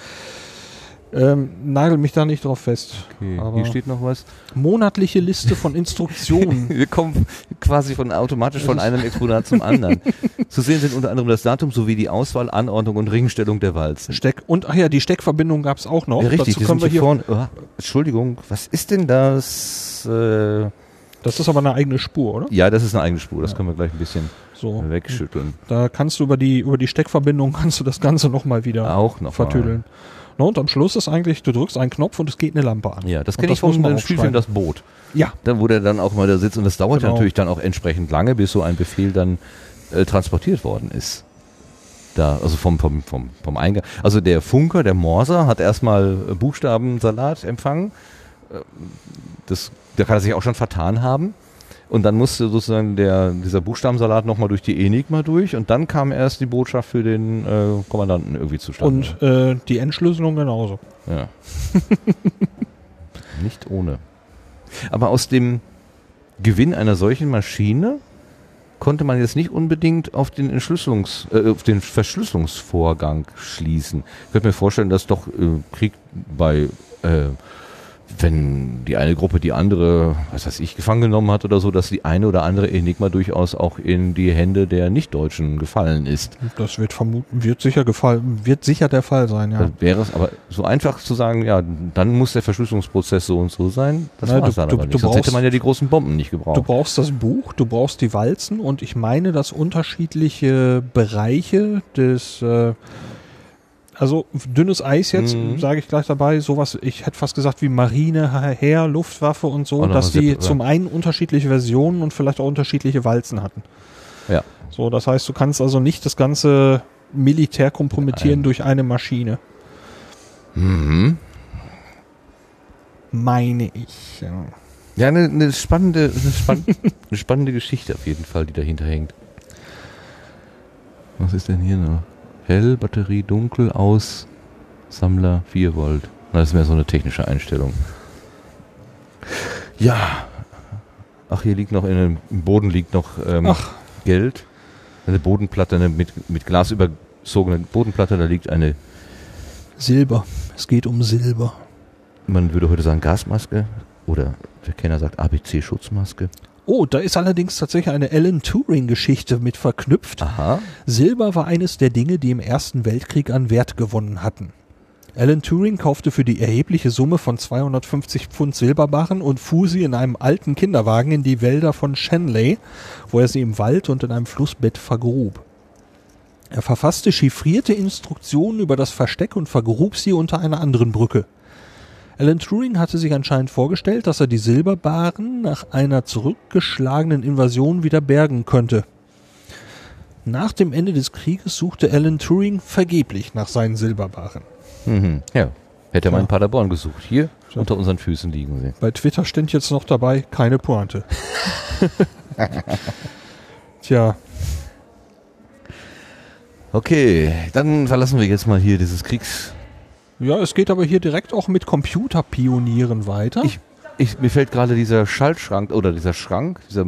Ähm, nagel mich da nicht drauf fest. Okay. Hier steht noch was. monatliche Liste von Instruktionen. *laughs* Wir kommen quasi von automatisch von einem Exponat zum anderen. Zu sehen sind unter anderem das Datum sowie die Auswahl, Anordnung und Ringstellung der Walzen. Steck und ach ja, die Steckverbindung gab es auch noch. Ja, richtig, Dazu können wir hier vorne. Oh, Entschuldigung, was ist denn das? Äh, Das ist aber eine eigene Spur, oder? ja, das ist eine eigene Spur. Das können wir gleich ein bisschen So. wegschütteln. Da kannst du über die über die Steckverbindung kannst du das Ganze noch mal wieder Auch noch mal. Vertüdeln. Na, und am Schluss ist eigentlich, du drückst einen Knopf und es geht eine Lampe an. Ja, das kenne ich vom dem Spielfilm Das. Boot. Ja, Da, wo der dann auch mal da sitzt und das dauert Genau. natürlich dann auch entsprechend lange, bis so ein Befehl dann äh, transportiert worden ist. Da, also vom, vom, vom, vom Eingang. Also der Funker, der Morser, hat erstmal äh, Buchstabensalat empfangen. Äh, Das, da kann er sich auch schon vertan haben. Und dann musste sozusagen der, dieser Buchstabensalat nochmal durch die Enigma durch und dann kam erst die Botschaft für den äh, Kommandanten irgendwie zustande. und äh, die Entschlüsselung genauso. Ja. *laughs* Nicht ohne. Aber aus dem Gewinn einer solchen Maschine konnte man jetzt nicht unbedingt auf den Entschlüsselungs, äh, auf den Verschlüsselungsvorgang schließen. Ich könnte mir vorstellen, dass doch äh, Krieg bei, äh, wenn die eine Gruppe die andere, was weiß ich, gefangen genommen hat oder so, dass die eine oder andere Enigma durchaus auch in die Hände der Nichtdeutschen gefallen ist. Das wird vermuten, wird sicher gefallen, wird sicher der Fall sein, ja. Da wäre es aber so einfach zu sagen, ja, dann muss der Verschlüsselungsprozess so und so sein. Das war es du- dann du- aber du nicht. Sonst hätte brauchst- man ja die großen Bomben nicht Du gebraucht. brauchst das Buch, du brauchst die Walzen und ich meine, dass unterschiedliche Bereiche des, äh, also dünnes Eis jetzt, Mhm. sage ich gleich dabei, sowas, ich hätte fast gesagt wie Marine, Heer, Luftwaffe und so, dass die separat. zum einen unterschiedliche Versionen und vielleicht auch unterschiedliche Walzen hatten. Ja. So, das heißt, du kannst also nicht das ganze Militär kompromittieren Ein- durch eine Maschine, Mhm. meine ich. Ja. Ja, eine, eine spannende, eine, spann eine spannende Geschichte auf jeden Fall, die dahinter hängt. Was ist denn hier noch? Hell, Batterie, dunkel, aus, Sammler, 4 Volt. Das ist mehr so eine technische Einstellung. Ja. Ach, hier liegt noch in im Boden liegt noch ähm. Geld. Eine Bodenplatte, eine mit, mit Glas überzogene Bodenplatte, da liegt eine, Silber, es geht um Silber. man würde heute sagen Gasmaske oder der Kenner sagt ABC-Schutzmaske. Oh, da ist allerdings tatsächlich eine Alan Turing-Geschichte mit verknüpft. Aha. Silber war eines der Dinge, die im Ersten Weltkrieg an Wert gewonnen hatten. Alan Turing kaufte für die erhebliche Summe von 250 Pfund Silberbarren und fuhr sie in einem alten Kinderwagen in die Wälder von Shenley, wo er sie im Wald und in einem Flussbett vergrub. Er verfasste chiffrierte Instruktionen über das Versteck und vergrub sie unter einer anderen Brücke. Alan Turing hatte sich anscheinend vorgestellt, dass er die Silberbarren nach einer zurückgeschlagenen Invasion wieder bergen könnte. Nach dem Ende des Krieges suchte Alan Turing vergeblich nach seinen Silberbarren. Mhm. Ja. Hätte man Ja. in Paderborn gesucht. Hier unter unseren Füßen liegen sie. Bei Twitter stand jetzt noch dabei, keine Pointe. *laughs* Tja, Okay, dann verlassen wir jetzt mal hier dieses Kriegs. Ja, es geht aber hier direkt auch mit Computerpionieren weiter. Ich, ich, mir fällt gerade dieser Schaltschrank oder dieser Schrank, dieser,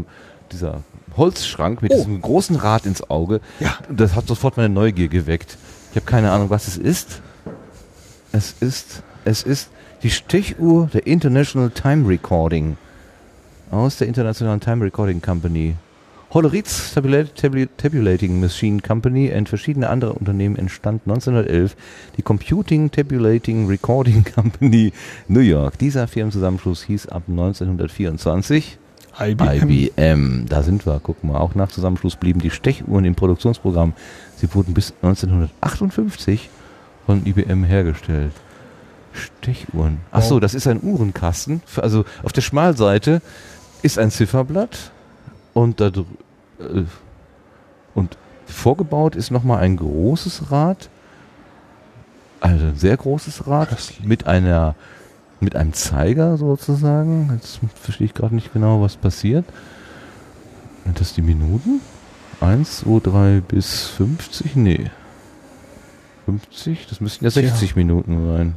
dieser Holzschrank mit Oh. diesem großen Rad ins Auge. Ja. Das hat sofort meine Neugier geweckt. Ich habe keine Ahnung, was es ist. Es ist, es ist die Stechuhr der International Time Recording aus der Internationalen Time Recording Company. Tabula- Tabulating Machine Company und verschiedene andere Unternehmen entstand 1911 die Computing Tabulating Recording *laughs* Company New York. Dieser Firmenzusammenschluss hieß ab 1924 IBM. Da sind wir. Guck mal, auch nach Zusammenschluss blieben die Stechuhren im Produktionsprogramm. Sie wurden bis 1958 von IBM hergestellt. Stechuhren. Ach so, Wow. das ist ein Uhrenkasten. Also auf der Schmalseite ist ein Zifferblatt und da dr- äh, und vorgebaut ist nochmal ein großes Rad. Also ein sehr großes Rad Köstlich. mit einer mit einem Zeiger sozusagen. Jetzt verstehe ich gerade nicht genau, was passiert. Sind das die Minuten? 1, 2, 3 bis 50? Nee. 50? Das müssten ja Tja. 60 Minuten sein.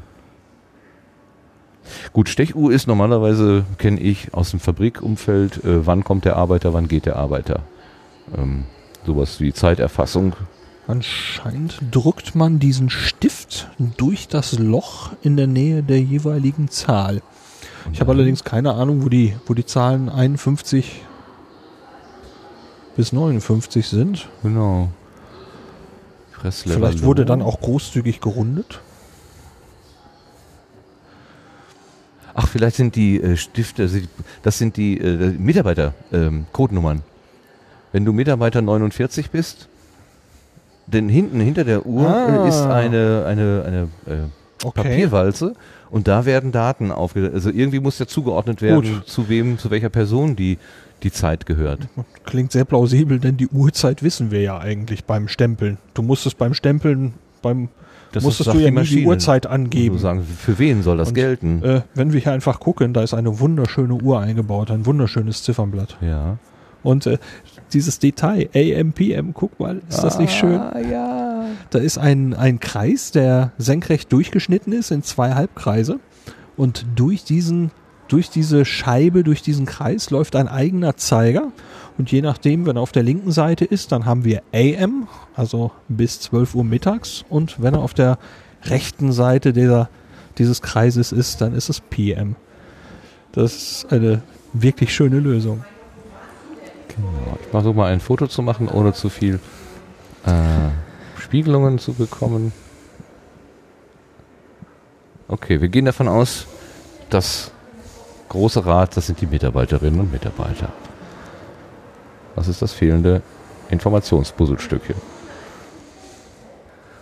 Gut, Stechuhr ist normalerweise, kenne ich aus dem Fabrikumfeld, äh, wann kommt der Arbeiter, wann geht der Arbeiter. Ähm, sowas wie Zeiterfassung. Anscheinend drückt man diesen Stift durch das Loch in der Nähe der jeweiligen Zahl. Ich habe allerdings keine Ahnung, wo die, wo die Zahlen 51 bis 59 sind. Genau. Vielleicht wurde dann auch großzügig gerundet. Ach, vielleicht sind die äh, Stifte, also das sind die äh, Mitarbeiter-Codenummern. Wenn du Mitarbeiter 49 bist, denn hinten hinter der Uhr Ah. äh, ist eine, eine, eine äh, Okay. Papierwalze und da werden Daten aufge... Also irgendwie muss ja zugeordnet werden, Gut. zu wem, zu welcher Person die, die Zeit gehört. Klingt sehr plausibel, denn die Uhrzeit wissen wir ja eigentlich beim Stempeln. Du musstest beim Stempeln, beim Das musstest du ja die nie die. Uhrzeit angeben. sagen, für wen soll das Und, gelten? Äh, wenn wir hier einfach gucken, da ist eine wunderschöne Uhr eingebaut, ein wunderschönes Ziffernblatt. ja. Und äh, dieses Detail, AM, PM, guck mal, ist das nicht schön? Ah, ja. Da ist ein, ein Kreis, der senkrecht durchgeschnitten ist in zwei Halbkreise. Und durch diesen, durch diese Scheibe, durch diesen Kreis läuft ein eigener Zeiger. Und je nachdem, wenn er auf der linken Seite ist, dann haben wir AM, also bis 12 Uhr mittags. Und wenn er auf der rechten Seite dieser, dieses Kreises ist, dann ist es PM. Das ist eine wirklich schöne Lösung. Genau. Ich versuche mal ein Foto zu machen, ohne zu viel äh, Spiegelungen zu bekommen. Okay, wir gehen davon aus, das große Rad, das sind die Mitarbeiterinnen und Mitarbeiter. Was ist das fehlende Informationspuzzlestück hier?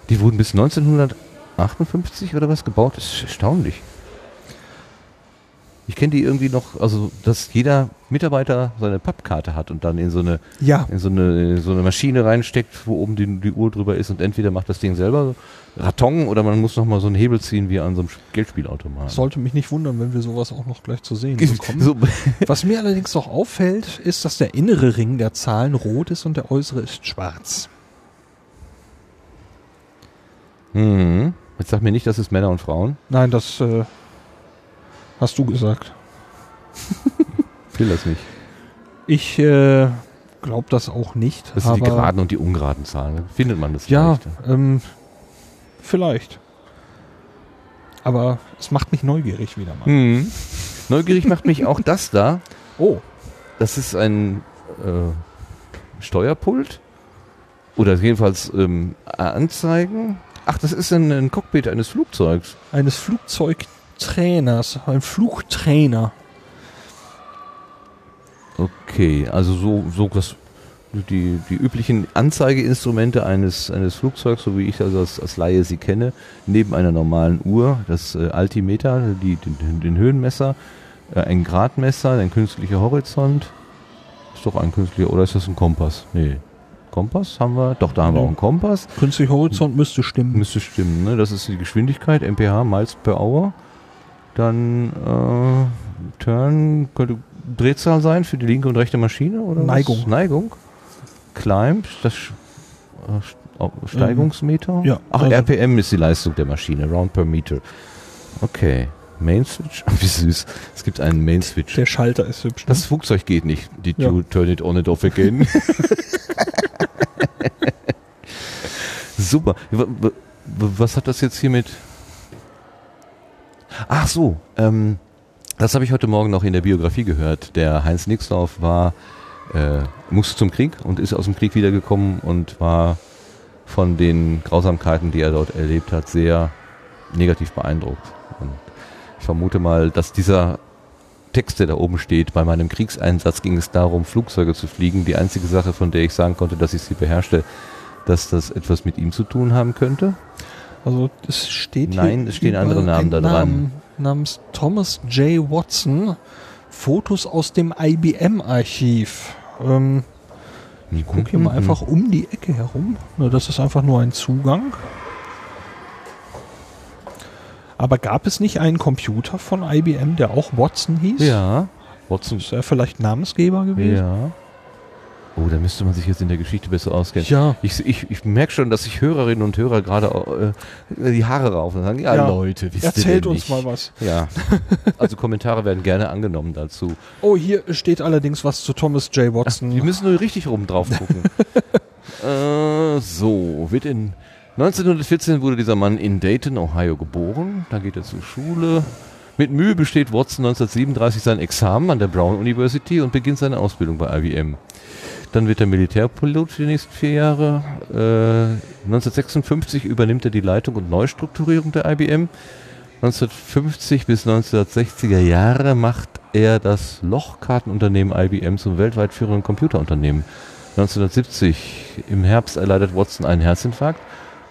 Die wurden bis 1958 oder was gebaut? Das ist erstaunlich. Ich kenne die irgendwie noch, also dass jeder Mitarbeiter seine Pappkarte hat und dann in so eine Ja, in so eine, in so eine Maschine reinsteckt, wo oben die, die Uhr drüber ist und entweder macht das Ding selber Raton oder man muss nochmal so einen Hebel ziehen wie an so einem Geldspielautomaten. sollte mich nicht wundern, wenn wir sowas auch noch gleich zu sehen bekommen. so, *laughs* Was mir allerdings noch auffällt, ist, dass der innere Ring der Zahlen rot ist und der äußere ist schwarz. hm. Jetzt sag mir nicht, das ist Männer und Frauen. Nein, das äh, hast du gesagt. *laughs* Ich will das nicht. Ich äh, glaube das auch nicht. Das sind die geraden und die ungeraden Zahlen. Findet man das Ja, vielleicht? ähm, vielleicht. Aber es macht mich neugierig wieder mal. Hm. Neugierig macht mich auch das da. Oh, Das ist ein äh, Steuerpult. Oder jedenfalls ähm, Anzeigen. Ach, das ist ein, ein Cockpit eines Flugzeugs. eines Flugzeugtrainers, ein Flugtrainer. Okay, also so, so das, die, die üblichen Anzeigeinstrumente eines, eines Flugzeugs, so wie ich also als, als Laie sie kenne, neben einer normalen Uhr, das äh, Altimeter, die, den, den Höhenmesser, äh, ein Gradmesser, ein künstlicher Horizont. Ist doch ein künstlicher, oder ist das ein Kompass? Nee. Kompass haben wir? Doch, da haben wir auch einen Kompass. Künstlicher Horizont müsste stimmen. Müsste stimmen, ne? Das ist die Geschwindigkeit, mph, Miles per Hour. Dann äh, Turn könnte Drehzahl sein für die linke und rechte Maschine oder Neigung. Was? Neigung. Climb, das äh, oh, Steigungsmeter. ja, Ach, also- RPM ist die Leistung der Maschine, Round per Meter. Okay. Main Switch. *laughs* Wie süß. Es gibt einen Main Switch. Der Schalter ist hübsch. Ne? Das Flugzeug geht nicht. Did Ja. you turn it on and off again? *laughs* Super. Was hat das jetzt hier mit? Ach so, ähm, das habe ich heute Morgen noch in der Biografie gehört. Der Heinz Nixdorf war, äh, musste zum Krieg und ist aus dem Krieg wiedergekommen und war von den Grausamkeiten, die er dort erlebt hat, sehr negativ beeindruckt. Und ich vermute mal, dass dieser Text, der da oben steht, bei meinem Kriegseinsatz ging es darum, Flugzeuge zu fliegen. Die einzige Sache, von der ich sagen konnte, dass ich sie beherrschte, dass das etwas mit ihm zu tun haben könnte. Also es steht Nein, hier es stehen andere Namen da dran. Namen namens Thomas J. Watson. Fotos aus dem IBM-Archiv. Ähm, ich gucke hier mal Mhm. einfach um die Ecke herum. Na, das ist einfach nur ein Zugang. Aber gab es nicht einen Computer von IBM, der auch Watson hieß? Ja. Watson. Ist er vielleicht Namensgeber gewesen? Ja. Oh, da müsste man sich jetzt in der Geschichte besser auskennen. Ja. Ich, ich, ich merke schon, dass sich Hörerinnen und Hörer gerade äh, die Haare raufen und sagen, ja, Ja. Leute, wisst ihr Erzählt denn uns mal was. Ja. *laughs* Also Kommentare werden gerne angenommen dazu. Oh, hier steht allerdings was zu Thomas J. Watson. Wir müssen nur richtig rum drauf gucken. *laughs* Äh, so, wird in 1914 wurde dieser Mann in Dayton, Ohio geboren. Da geht er zur Schule. Mit Mühe besteht Watson 1937 sein Examen an der Brown University und beginnt seine Ausbildung bei IBM. Dann wird er Militärpilot für die nächsten vier Jahre. Äh, 1956 übernimmt er die Leitung und Neustrukturierung der IBM. 1950 bis 1960er Jahre macht er das Lochkartenunternehmen IBM zum weltweit führenden Computerunternehmen. 1970 im Herbst erleidet Watson einen Herzinfarkt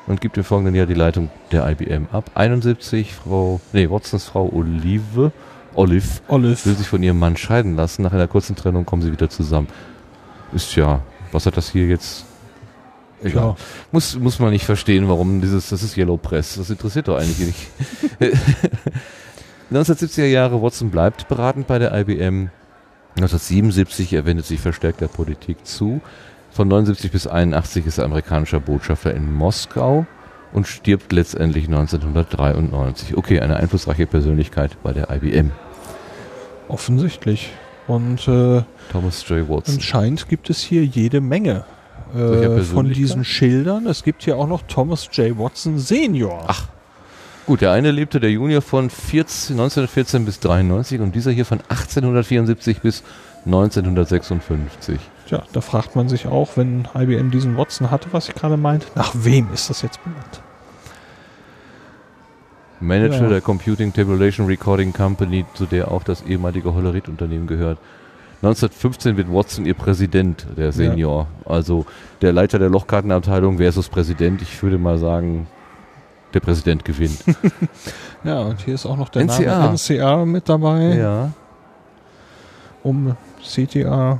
und gibt im folgenden Jahr die Leitung der IBM ab. 71 Frau, nee, Watsons Frau Olive, Olive, Olive. will sich von ihrem Mann scheiden lassen. Nach einer kurzen Trennung kommen sie wieder zusammen. Ist ja, was hat das hier jetzt? Egal. Ja. Muss, muss man nicht verstehen, warum dieses, das ist Yellow Press. Das interessiert doch eigentlich nicht. *laughs* 1970er Jahre, Watson bleibt beratend bei der IBM. 1977, er wendet sich verstärkt der Politik zu. Von 79 bis 81 ist er amerikanischer Botschafter in Moskau und stirbt letztendlich 1993. Okay, eine einflussreiche Persönlichkeit bei der IBM. Offensichtlich. Und äh, Thomas J. Watson. anscheinend gibt es hier jede Menge äh, von diesen Schildern. Es gibt hier auch noch Thomas J. Watson Senior. Ach. Gut, der eine lebte der Junior von 14, 1914 bis 93 und dieser hier von 1874 bis 1956. Tja, da fragt man sich auch, wenn IBM diesen Watson hatte, was ich gerade meinte, nach wem ist das jetzt benannt? Manager Ja. der Computing Tabulation Recording Company, zu der auch das ehemalige Hollerit-Unternehmen gehört. 1915 wird Watson ihr Präsident, der Senior. Also der Leiter der Lochkartenabteilung versus Präsident. Ich würde mal sagen, der Präsident gewinnt. *laughs* Ja, und hier ist auch noch der NCR. Name NCR mit dabei, ja. um CTA.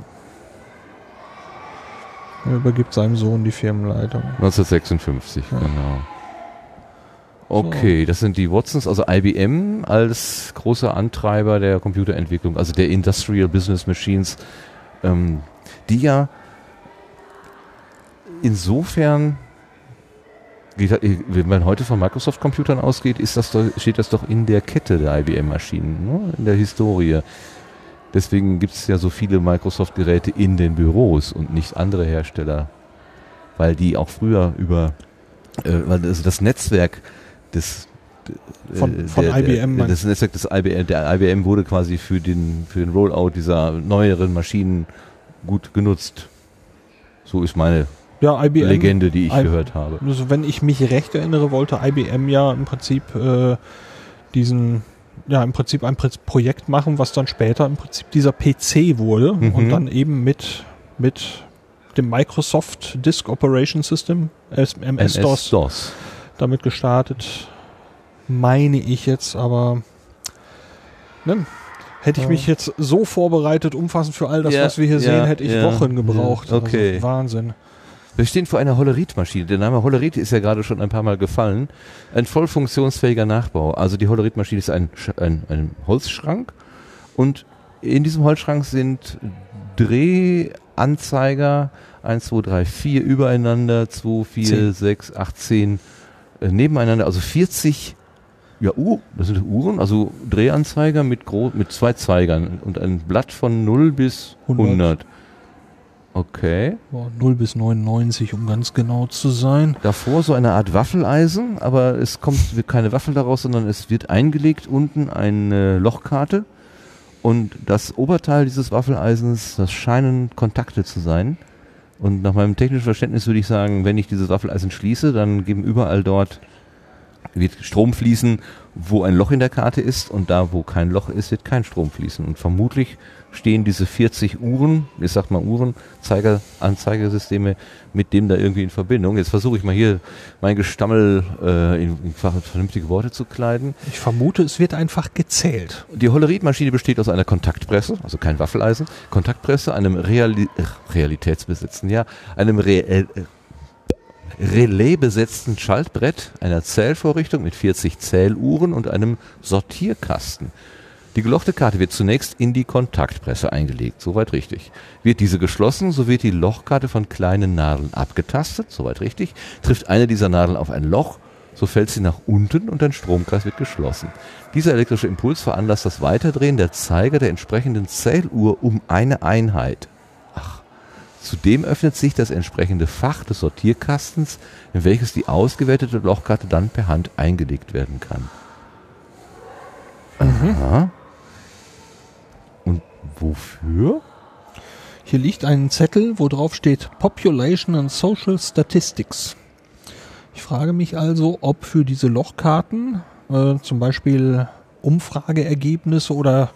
Er übergibt seinem Sohn die Firmenleitung. 1956, Ja. genau. Okay, das sind die Watsons, also IBM als großer Antreiber der Computerentwicklung, also der Industrial Business Machines, ähm, die ja insofern, wenn man heute von Microsoft-Computern ausgeht, ist das doch, steht das doch in der Kette der IBM-Maschinen, ne? in der Historie. Deswegen gibt es ja so viele Microsoft-Geräte in den Büros und nicht andere Hersteller, weil die auch früher über äh, weil also das Netzwerk des äh, Von- von der, IBM der, das Netzwerk des IBM, der IBM wurde quasi für den für den Rollout dieser neueren Maschinen gut genutzt. So ist meine Ja, IBM. Legende, die ich I- gehört habe. Also wenn ich mich recht erinnere, wollte IBM ja im Prinzip äh, diesen, ja im Prinzip ein Projekt machen, was dann später im Prinzip dieser PC wurde Mhm. und dann eben mit mit dem Microsoft Disk Operation System, MS-DOS, MS-DOS. Damit gestartet, meine ich jetzt, aber ne, hätte ich mich jetzt so vorbereitet, umfassend für all das, Ja, was wir hier ja, sehen, hätte ich ja, Wochen gebraucht. ja, okay. Also Wahnsinn. Wir stehen vor einer Hollerit-Maschine. Der Name Hollerit ist ja gerade schon ein paar Mal gefallen. Ein voll funktionsfähiger Nachbau. Also die Hollerit-Maschine ist ein, ein, ein Holzschrank und in diesem Holzschrank sind Drehanzeiger 1, 2, 3, 4 übereinander, 2, 4, Zehn. 6, 8, 10 äh, nebeneinander, also 40 ja, Uhr, das sind Uhren, also Drehanzeiger mit, gro mit zwei Zeigern und ein Blatt von 0 bis 100. 100. Okay. Ja, 0 bis 99, um ganz genau zu sein. Davor so eine Art Waffeleisen, aber es kommt keine Waffel daraus, sondern es wird eingelegt unten eine Lochkarte und das Oberteil dieses Waffeleisens, das scheinen Kontakte zu sein. Und nach meinem technischen Verständnis würde ich sagen, wenn ich dieses Waffeleisen schließe, dann geben überall dort wird Strom fließen, wo ein Loch in der Karte ist und da, wo kein Loch ist, wird kein Strom fließen. Und vermutlich stehen diese 40 Uhren, ich sag mal Uhren, Zeiger, Anzeigesysteme mit dem da irgendwie in Verbindung. Jetzt versuche ich mal hier mein Gestammel äh, in, in vernünftige Worte zu kleiden. Ich vermute, es wird einfach gezählt. Die Holleritmaschine besteht aus einer Kontaktpresse, also kein Waffeleisen, Kontaktpresse, einem Reali realitätsbesetzten, ja, einem Re äh, relaisbesetzten Schaltbrett, einer Zählvorrichtung mit 40 Zähluhren und einem Sortierkasten. Die gelochte Karte wird zunächst in die Kontaktpresse eingelegt, soweit richtig. Wird diese geschlossen, so wird die Lochkarte von kleinen Nadeln abgetastet, soweit richtig. Trifft eine dieser Nadeln auf ein Loch, so fällt sie nach unten und ein Stromkreis wird geschlossen. Dieser elektrische Impuls veranlasst das Weiterdrehen der Zeiger der entsprechenden Zähluhr um eine Einheit. Ach, Zudem öffnet sich das entsprechende Fach des Sortierkastens, in welches die ausgewertete Lochkarte dann per Hand eingelegt werden kann. Aha. Wofür? Hier liegt ein Zettel, wo drauf steht Population and Social Statistics. Ich frage mich also, ob für diese Lochkarten äh, zum Beispiel Umfrageergebnisse oder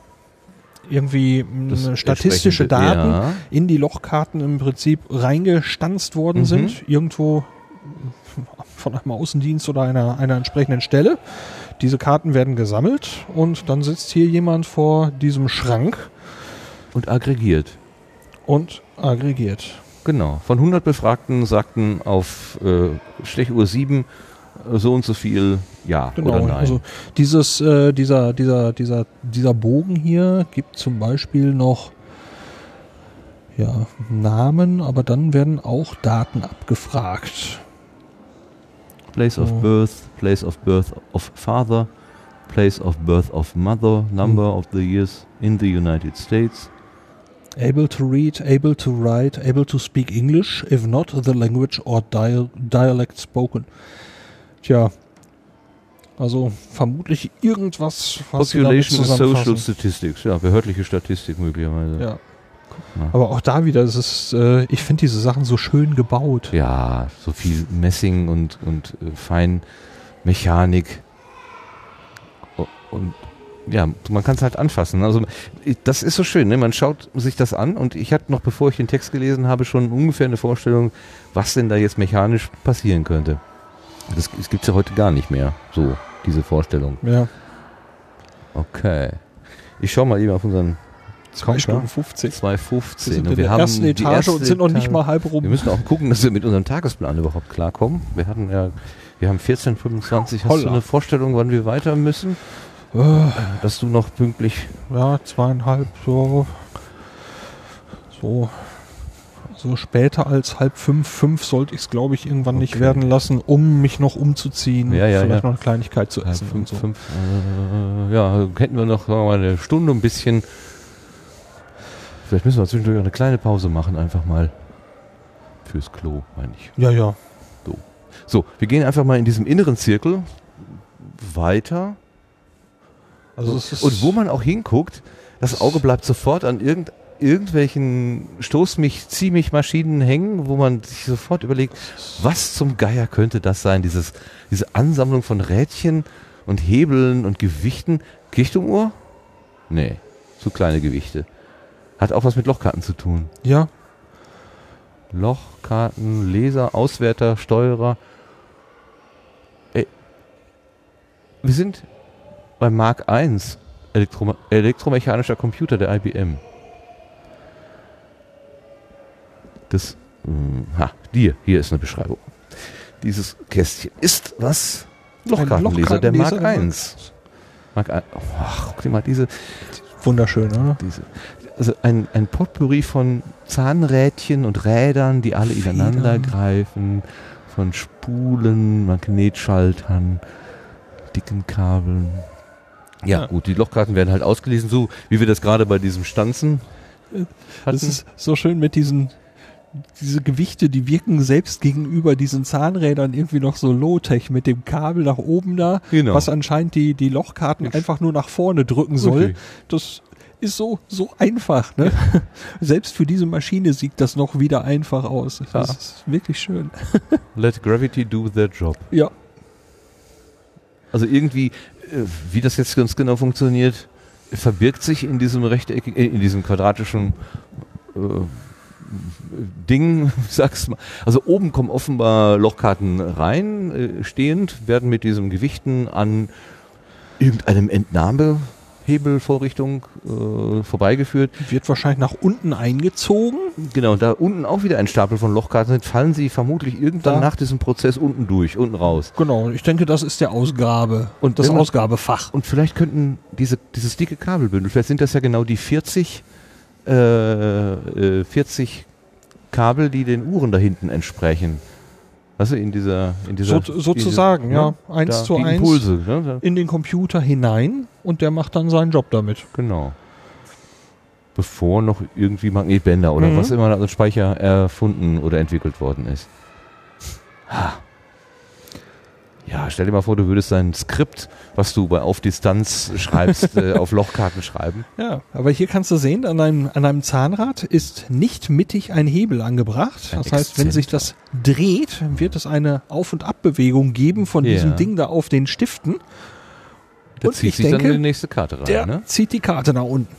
irgendwie Das statistische Daten ja. in die Lochkarten im Prinzip reingestanzt worden Mhm. sind, irgendwo von einem Außendienst oder einer, einer entsprechenden Stelle. Diese Karten werden gesammelt und dann sitzt hier jemand vor diesem Schrank Und aggregiert. und aggregiert. Genau. Von 100 Befragten sagten auf äh, Stechuhr 7 äh, so und so viel Ja Genau, oder Nein. also dieses, äh, dieser, dieser, dieser, dieser Bogen hier gibt zum Beispiel noch ja, Namen, aber dann werden auch Daten abgefragt. Place of Oh. birth, place of birth of father, place of birth of mother, number Hm. of the years in the United States. Able to read, able to write, able to speak English, if not the language or dial dialect spoken. Tja, also vermutlich irgendwas, was Population Social. Statistics, ja, behördliche Statistik möglicherweise. Ja. mal. Aber auch da wieder, es ist, äh, ich finde diese Sachen so schön gebaut. Ja, so viel Messing und, und äh, Feinmechanik. Und ja, man kann es halt anfassen. Also ich- das ist so schön, ne? man schaut sich das an und ich hatte noch, bevor ich den Text gelesen habe, schon ungefähr eine Vorstellung, was denn da jetzt mechanisch passieren könnte. Das, das gibt es ja heute gar nicht mehr, so, diese Vorstellung. Ja, Okay. Ich schau mal eben auf unseren 2 Counter. Stunden 50. 215. Wir sind in wir der haben ersten Etage erste und sind noch nicht mal halb rum. Wir müssen auch gucken, dass wir mit unserem Tagesplan überhaupt klarkommen. Wir hatten ja, wir haben 14.25. Hast Holla. du eine Vorstellung, wann wir weiter müssen? Äh, Dass du noch pünktlich. ja, zweieinhalb, so. So. So später als halb fünf, fünf sollte ich es, glaube ich, irgendwann nicht Okay. werden lassen, um mich noch umzuziehen. Ja, ja, Vielleicht ja. noch eine Kleinigkeit zu essen. fünf, und so. fünf, äh, ja, hätten wir noch mal, eine Stunde ein bisschen. Vielleicht müssen wir zwischendurch auch eine kleine Pause machen, einfach mal. Fürs Klo, meine ich. Ja, ja. So, wir gehen einfach mal in diesem inneren Zirkel weiter. Also es ist Und wo man auch hinguckt, das Auge bleibt sofort an irgend, irgendwelchen Stoß mich, zieh mich Maschinen hängen, wo man sich sofort überlegt, was zum Geier könnte das sein? Dieses, diese Ansammlung von Rädchen und Hebeln und Gewichten. Kirchturmuhr? Nee, zu kleine Gewichte. Hat auch was mit Lochkarten zu tun. ja, Lochkarten, Leser, Auswerter, Steuerer. Ey, wir sind beim Mark I, Elektro elektromechanischer Computer der IBM. Das, mh, ha, hier, hier ist eine Beschreibung. Dieses Kästchen ist was? Lochkartenleser der Mark I. Mark I. Oh, ach, guck dir mal diese, wunderschön, oder? diese, also ein, ein Potpourri von Zahnrädchen und Rädern, die alle ineinander Federn. greifen, von Spulen, Magnetschaltern, dicken Kabeln. Ja, Ja. gut, die Lochkarten werden halt ausgelesen, so wie wir das gerade bei diesem Stanzen hatten. Das ist so schön mit diesen diese Gewichte, die wirken selbst gegenüber diesen Zahnrädern irgendwie noch so low-tech mit dem Kabel nach oben da, Genau. was anscheinend die, die Lochkarten einfach nur nach vorne drücken soll. Richtig. Das ist so, so einfach, ne? *laughs* Selbst für diese Maschine sieht das noch wieder einfach aus. Das Ja. ist wirklich schön. *laughs* *laughs* Let Gravity do their job. Ja. Also irgendwie, äh, wie das jetzt ganz genau funktioniert, verbirgt sich in diesem rechteckigen, äh, in diesem quadratischen äh, Ding, *laughs* sag's mal. Also oben kommen offenbar Lochkarten rein, äh, stehend, werden mit diesen Gewichten an irgendeinem Entnahmehebelvorrichtung äh, vorbeigeführt. Wird wahrscheinlich nach unten eingezogen. Genau, da unten auch wieder ein Stapel von Lochkarten sind, fallen sie vermutlich irgendwann Da. nach diesem Prozess unten durch, unten raus. Genau, ich denke, das ist der Ausgabe. Und das man- Ausgabefach. Und vielleicht könnten diese, dieses dicke Kabelbündel, vielleicht sind das ja genau die 40, äh, äh, 40 Kabel, die den Uhren da hinten entsprechen. Du, in dieser, in dieser So, sozusagen, diese, ja. ne? Eins zu eins Impulse, ne? In den Computer hinein und der macht dann seinen Job damit. genau. bevor noch irgendwie Magnetbänder oder Mhm. was immer als Speicher erfunden oder entwickelt worden ist. Ha. Ja, stell dir mal vor, du würdest dein Skript, was du bei auf Distanz schreibst, *laughs* äh, auf Lochkarten schreiben. Ja, aber hier kannst du sehen, an einem, an einem Zahnrad ist nicht mittig ein Hebel angebracht. Ein Das heißt, wenn sich das dreht, wird es eine Auf- und Abbewegung geben von Ja. diesem Ding da auf den Stiften. Der Und zieht ich sich dann denke, in die nächste Karte rein, Der ne? zieht die Karte nach unten.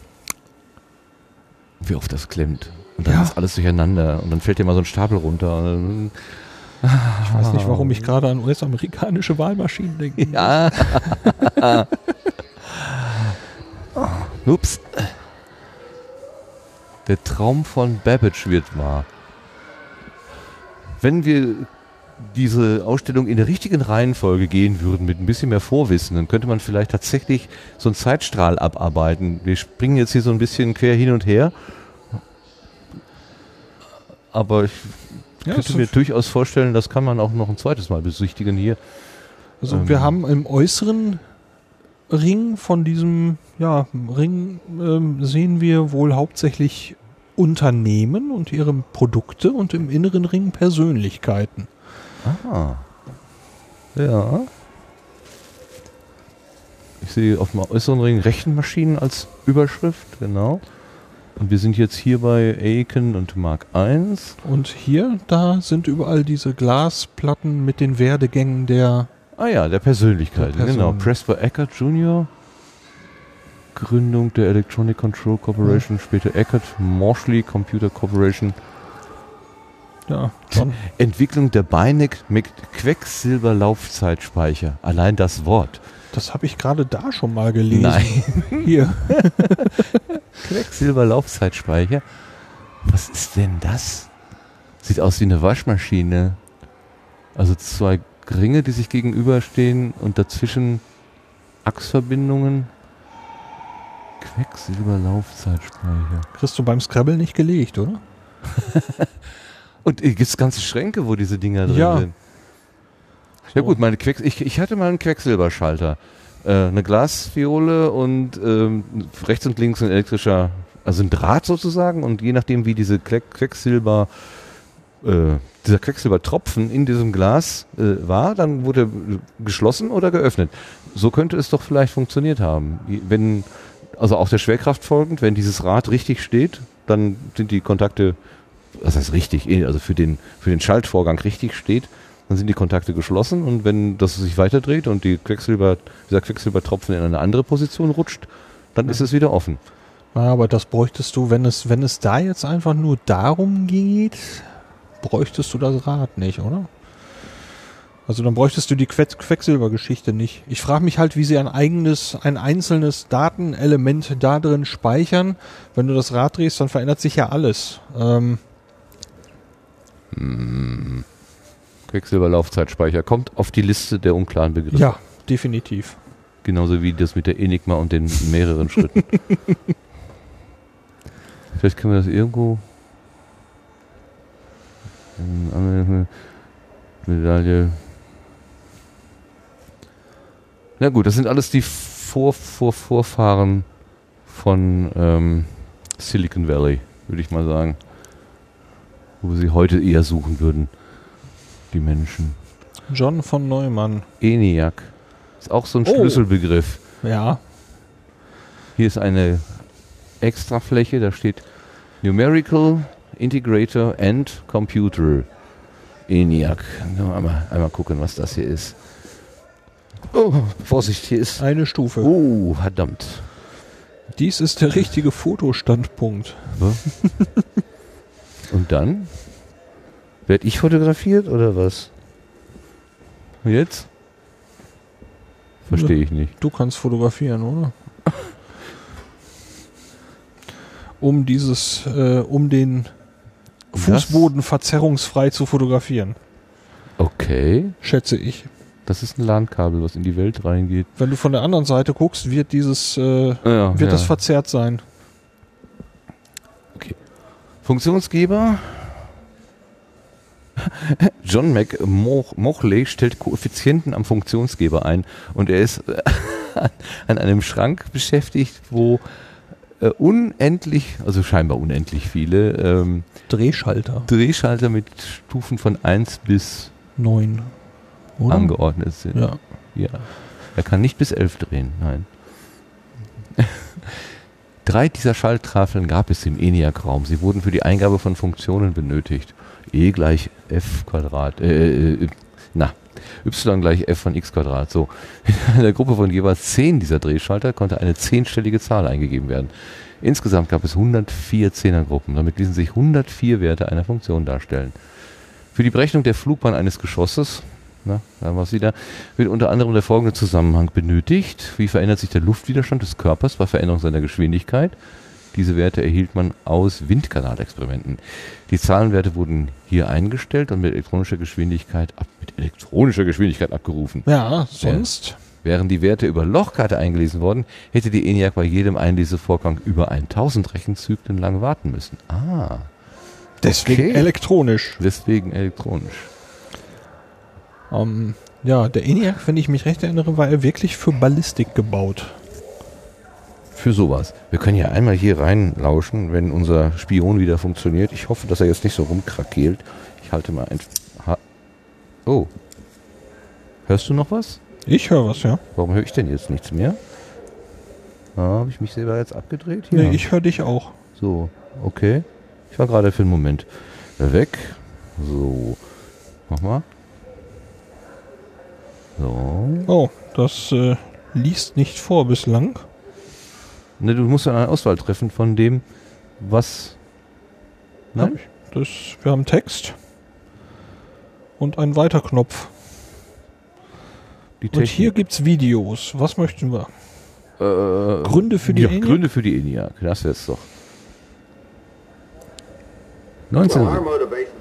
Wie oft das klemmt. Und dann Ja. ist alles durcheinander und dann fällt dir mal so ein Stapel runter. Und *laughs* Ich weiß nicht, warum ich gerade an US-amerikanische Wahlmaschinen denke. Ja. *laughs* Ups. Der Traum von Babbage wird wahr. Wenn wir diese Ausstellung in der richtigen Reihenfolge gehen würden, mit ein bisschen mehr Vorwissen, dann könnte man vielleicht tatsächlich so einen Zeitstrahl abarbeiten. Wir springen jetzt hier so ein bisschen quer hin und her. Aber ich Ja, könnte mir durchaus vorstellen, das kann man auch noch ein zweites Mal besichtigen hier. Also Ähm. wir haben im äußeren Ring von diesem ja, Ring ähm, sehen wir wohl hauptsächlich Unternehmen und ihre Produkte und im inneren Ring Persönlichkeiten. Ah. Ja. Ich sehe auf dem äußeren Ring Rechenmaschinen als Überschrift, genau. Und wir sind jetzt hier bei Aiken und Mark I. Und hier, da sind überall diese Glasplatten mit den Werdegängen der Ah ja, der Persönlichkeit, Der genau. Person. Presper Eckert Jr., Gründung der Electronic Control Corporation, später Eckert Morshley Computer Corporation, ja, Entwicklung der Beineck mit Quecksilberlaufzeitspeicher. Allein das Wort. Das habe ich gerade da schon mal gelesen. Nein. *laughs* Hier. *laughs* Quecksilberlaufzeitspeicher. Was ist denn das? Sieht aus wie eine Waschmaschine. Also zwei Ringe, die sich gegenüberstehen und dazwischen Achsverbindungen. Quecksilberlaufzeitspeicher. Kriegst du beim Scrabble nicht gelegt, oder? *laughs* Und äh, gibt's ganze Schränke, wo diese Dinger drin Ja. sind. Ja gut, meine Quecks ich, ich hatte mal einen Quecksilberschalter. Äh, eine Glasfiole und ähm, rechts und links ein elektrischer, also ein Draht sozusagen und je nachdem wie diese Queck Quecksilber, äh, dieser Quecksilbertropfen in diesem Glas äh, war, dann wurde er geschlossen oder geöffnet. So könnte es doch vielleicht funktioniert haben. Wenn, also auch der Schwerkraft folgend, wenn dieses Rad richtig steht, dann sind die Kontakte was heißt richtig, eh, also für den, für den Schaltvorgang richtig steht, dann sind die Kontakte geschlossen und wenn das sich weiterdreht und die Quecksilber, dieser Quecksilbertropfen in eine andere Position rutscht, dann ist es wieder offen. Ja, aber das bräuchtest du, wenn es, wenn es da jetzt einfach nur darum geht, bräuchtest du das Rad nicht, oder? Also dann bräuchtest du die Que Quecksilbergeschichte nicht. Ich frage mich halt, wie sie ein eigenes, ein einzelnes Datenelement da drin speichern. Wenn du das Rad drehst, dann verändert sich ja alles. Ähm, Quecksilberlaufzeitspeicher kommt auf die Liste der unklaren Begriffe. ja, definitiv. Genauso wie das mit der Enigma und den mehreren Schritten. *laughs* Vielleicht können wir das irgendwo. Medaille. Na gut, das sind alles die Vor Vor Vorfahren von ähm, Silicon Valley, würde ich mal sagen. Wo sie heute eher suchen würden, die Menschen. John von Neumann. ENIAC. Ist auch so ein Oh. Schlüsselbegriff. Ja, Hier ist eine Extrafläche, da steht Numerical Integrator and Computer. ENIAC. Einmal, einmal gucken, was das hier ist. Oh, Vorsicht, hier ist. eine Stufe. Oh, verdammt. Dies ist der richtige Fotostandpunkt. *laughs* Und dann? Werd ich fotografiert oder was? Jetzt? Verstehe ich nicht. Du kannst fotografieren, oder? Um dieses, äh, um den Das- Fußboden verzerrungsfrei zu fotografieren, Okay. schätze ich. Das ist ein LAN-Kabel, was in die Welt reingeht. Wenn du von der anderen Seite guckst, wird dieses, äh, Ja, wird ja. das verzerrt sein. Funktionsgeber. *laughs* John McMochley stellt Koeffizienten am Funktionsgeber ein und er ist *laughs* an einem Schrank beschäftigt, wo äh, unendlich, also scheinbar unendlich viele ähm, Drehschalter. Drehschalter mit Stufen von 1 bis Neun. Oder? angeordnet sind. Ja. Ja. Er kann nicht bis 11 drehen, nein. *laughs* Drei dieser Schalttafeln gab es im ENIAC-Raum. Sie wurden für die Eingabe von Funktionen benötigt. E gleich f Quadrat, äh, äh, na, y gleich f von x Quadrat. So. *laughs* In einer Gruppe von jeweils 10 dieser Drehschalter konnte eine zehnstellige Zahl eingegeben werden. Insgesamt gab es 104 Zehnergruppen. Damit ließen sich 104 Werte einer Funktion darstellen. Für die Berechnung der Flugbahn eines Geschosses, na, da haben wir es wieder, wird unter anderem der folgende Zusammenhang benötigt. Wie verändert sich der Luftwiderstand des Körpers bei Veränderung seiner Geschwindigkeit? Diese Werte erhielt man aus Windkanalexperimenten. Die Zahlenwerte wurden hier eingestellt und mit elektronischer Geschwindigkeit, ab, mit elektronischer Geschwindigkeit abgerufen. Ja, sonst. Wären die Werte über Lochkarte eingelesen worden, hätte die ENIAC bei jedem Einlesevorgang über 1000 Rechenzyklen lang warten müssen. Ah, Deswegen Okay. elektronisch. deswegen elektronisch. Ähm, ja, der ENIAC, wenn ich mich recht erinnere, war er wirklich für Ballistik gebaut. Für sowas. Wir können ja einmal hier reinlauschen, wenn unser Spion wieder funktioniert. Ich hoffe, dass er jetzt nicht so rumkrakeelt. Ich halte mal ein... Ha oh. Hörst du noch was? Ich höre was, ja. Warum höre ich denn jetzt nichts mehr? Ah, Habe ich mich selber jetzt abgedreht? Nee, ich höre dich auch. So, okay. Ich war gerade für einen Moment weg. So. Mach mal. So. Oh, das äh, liest nicht vor bislang. Ne, du musst dann eine Auswahl treffen von dem, was. Hab Nein? ich. Das, wir haben Text und einen Weiterknopf. Und hier gibt's Videos. Was möchten wir? äh, Gründe für die ja, ENIAC? Gründe für die ENIAC. Das wär's doch. 19.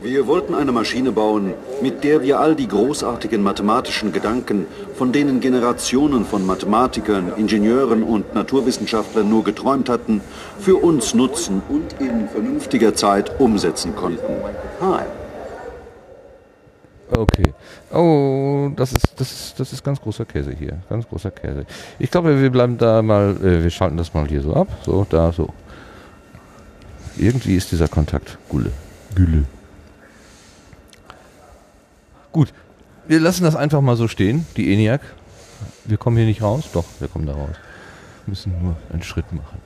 Wir wollten eine Maschine bauen, mit der wir all die großartigen mathematischen Gedanken, von denen Generationen von Mathematikern, Ingenieuren und Naturwissenschaftlern nur geträumt hatten, für uns nutzen und in vernünftiger Zeit umsetzen konnten. Hi. Okay. Oh, das ist, das ist, das ist ganz großer Käse hier. Ganz großer Käse. Ich glaube, wir bleiben da mal, äh, wir schalten das mal hier so ab. So, da, so. Irgendwie ist dieser Kontakt Gülle. Gülle. Gut. Wir lassen das einfach mal so stehen, die ENIAC. Wir kommen hier nicht raus. Doch, wir kommen da raus. Wir müssen nur einen Schritt machen.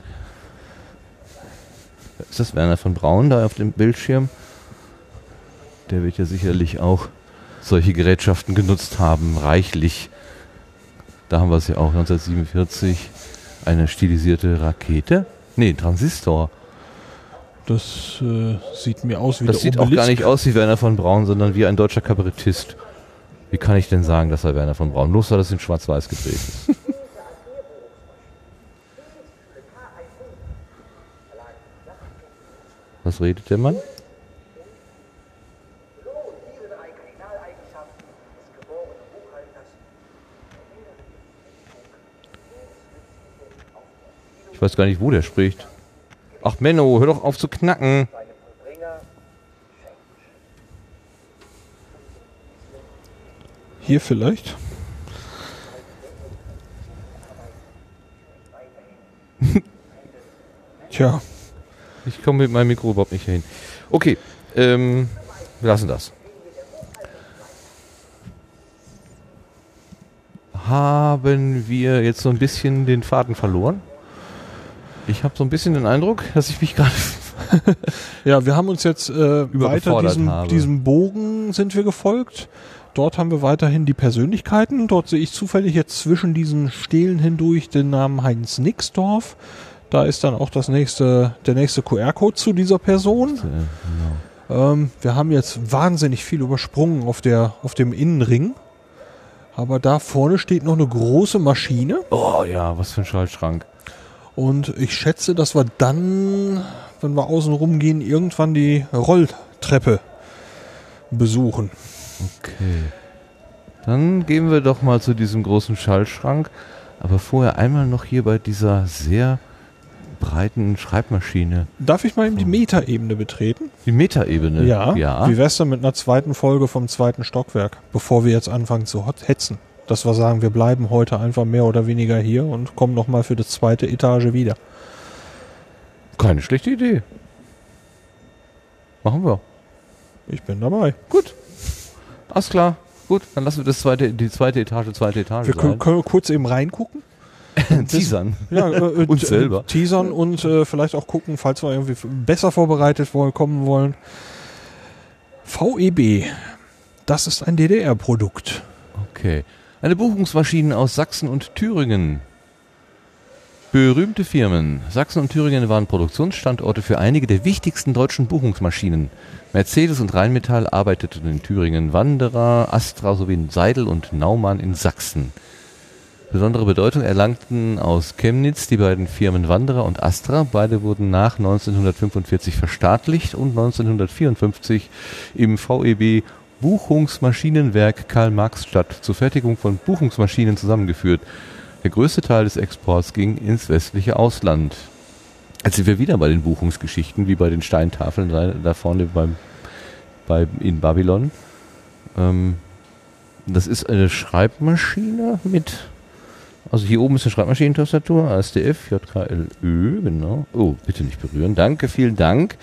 Ist das Werner von Braun da auf dem Bildschirm? Der wird ja sicherlich auch solche Gerätschaften genutzt haben, reichlich. Da haben wir es ja auch 1947, eine stilisierte Rakete. Nee, Transistor. Das äh, sieht mir aus wie Das sieht auch Obelisk. gar nicht aus wie Werner von Braun, sondern wie ein deutscher Kabarettist. Wie kann ich denn sagen, dass er Werner von Braun? Bloß, weil das in Schwarz-Weiß gedreht ist. *laughs* Was redet der Mann? Ich weiß gar nicht, wo der spricht. Ach Menno, hör doch auf zu knacken. Hier vielleicht. *laughs* Tja, Ich komme mit meinem Mikro überhaupt nicht hin. Okay, ähm, wir lassen das. Haben wir jetzt so ein bisschen den Faden verloren? Ich habe so ein bisschen den Eindruck, dass ich mich gerade. *laughs* ja, wir haben uns jetzt äh, weiter diesem, habe. diesem Bogen sind wir gefolgt. Dort haben wir weiterhin die Persönlichkeiten. Dort sehe ich zufällig jetzt zwischen diesen Stelen hindurch den Namen Heinz Nixdorf. Da ist dann auch das nächste, der nächste QR-Code zu dieser Person. Ähm, wir haben jetzt wahnsinnig viel übersprungen auf, der, auf dem Innenring. Aber da vorne steht noch eine große Maschine. Oh ja, was für ein Schaltschrank. Und ich schätze, dass wir dann, wenn wir außen rumgehen, irgendwann die Rolltreppe besuchen. Okay. Dann gehen wir doch mal zu diesem großen Schaltschrank. Aber vorher einmal noch hier bei dieser sehr breiten Schreibmaschine. Darf ich mal eben die Metaebene betreten? Die Metaebene. Ja. ja. Wie wär's denn mit einer zweiten Folge vom zweiten Stockwerk, bevor wir jetzt anfangen zu hetzen? Dass wir sagen, wir bleiben heute einfach mehr oder weniger hier und kommen nochmal für die zweite Etage wieder. Keine schlechte Idee. Machen wir. Ich bin dabei. Gut. Alles klar. Gut, dann lassen wir das zweite, die zweite Etage, zweite Etage Wir können, können wir kurz eben reingucken. *laughs* Teasern. Ja, äh, äh, *laughs* Uns t- selber. Teasern und äh, vielleicht auch gucken, falls wir irgendwie besser vorbereitet wollen, kommen wollen. VEB. Das ist ein DDR-Produkt. Okay. Eine Buchungsmaschine aus Sachsen und Thüringen. Berühmte Firmen. Sachsen und Thüringen waren Produktionsstandorte für einige der wichtigsten deutschen Buchungsmaschinen. Mercedes und Rheinmetall arbeiteten in Thüringen, Wanderer, Astra sowie Seidel und Naumann in Sachsen. Besondere Bedeutung erlangten aus Chemnitz die beiden Firmen Wanderer und Astra. Beide wurden nach 1945 verstaatlicht und 1954 im VEB Buchungsmaschinenwerk Karl-Marx-Stadt zur Fertigung von Buchungsmaschinen zusammengeführt. Der größte Teil des Exports ging ins westliche Ausland. Jetzt sind wir wieder bei den Buchungsgeschichten, wie bei den Steintafeln da, da vorne beim, bei, in Babylon. Ähm, das ist eine Schreibmaschine mit, also hier oben ist eine Schreibmaschinentastatur, ASDF, JKLÖ, genau. Oh, bitte nicht berühren. Danke, vielen Dank.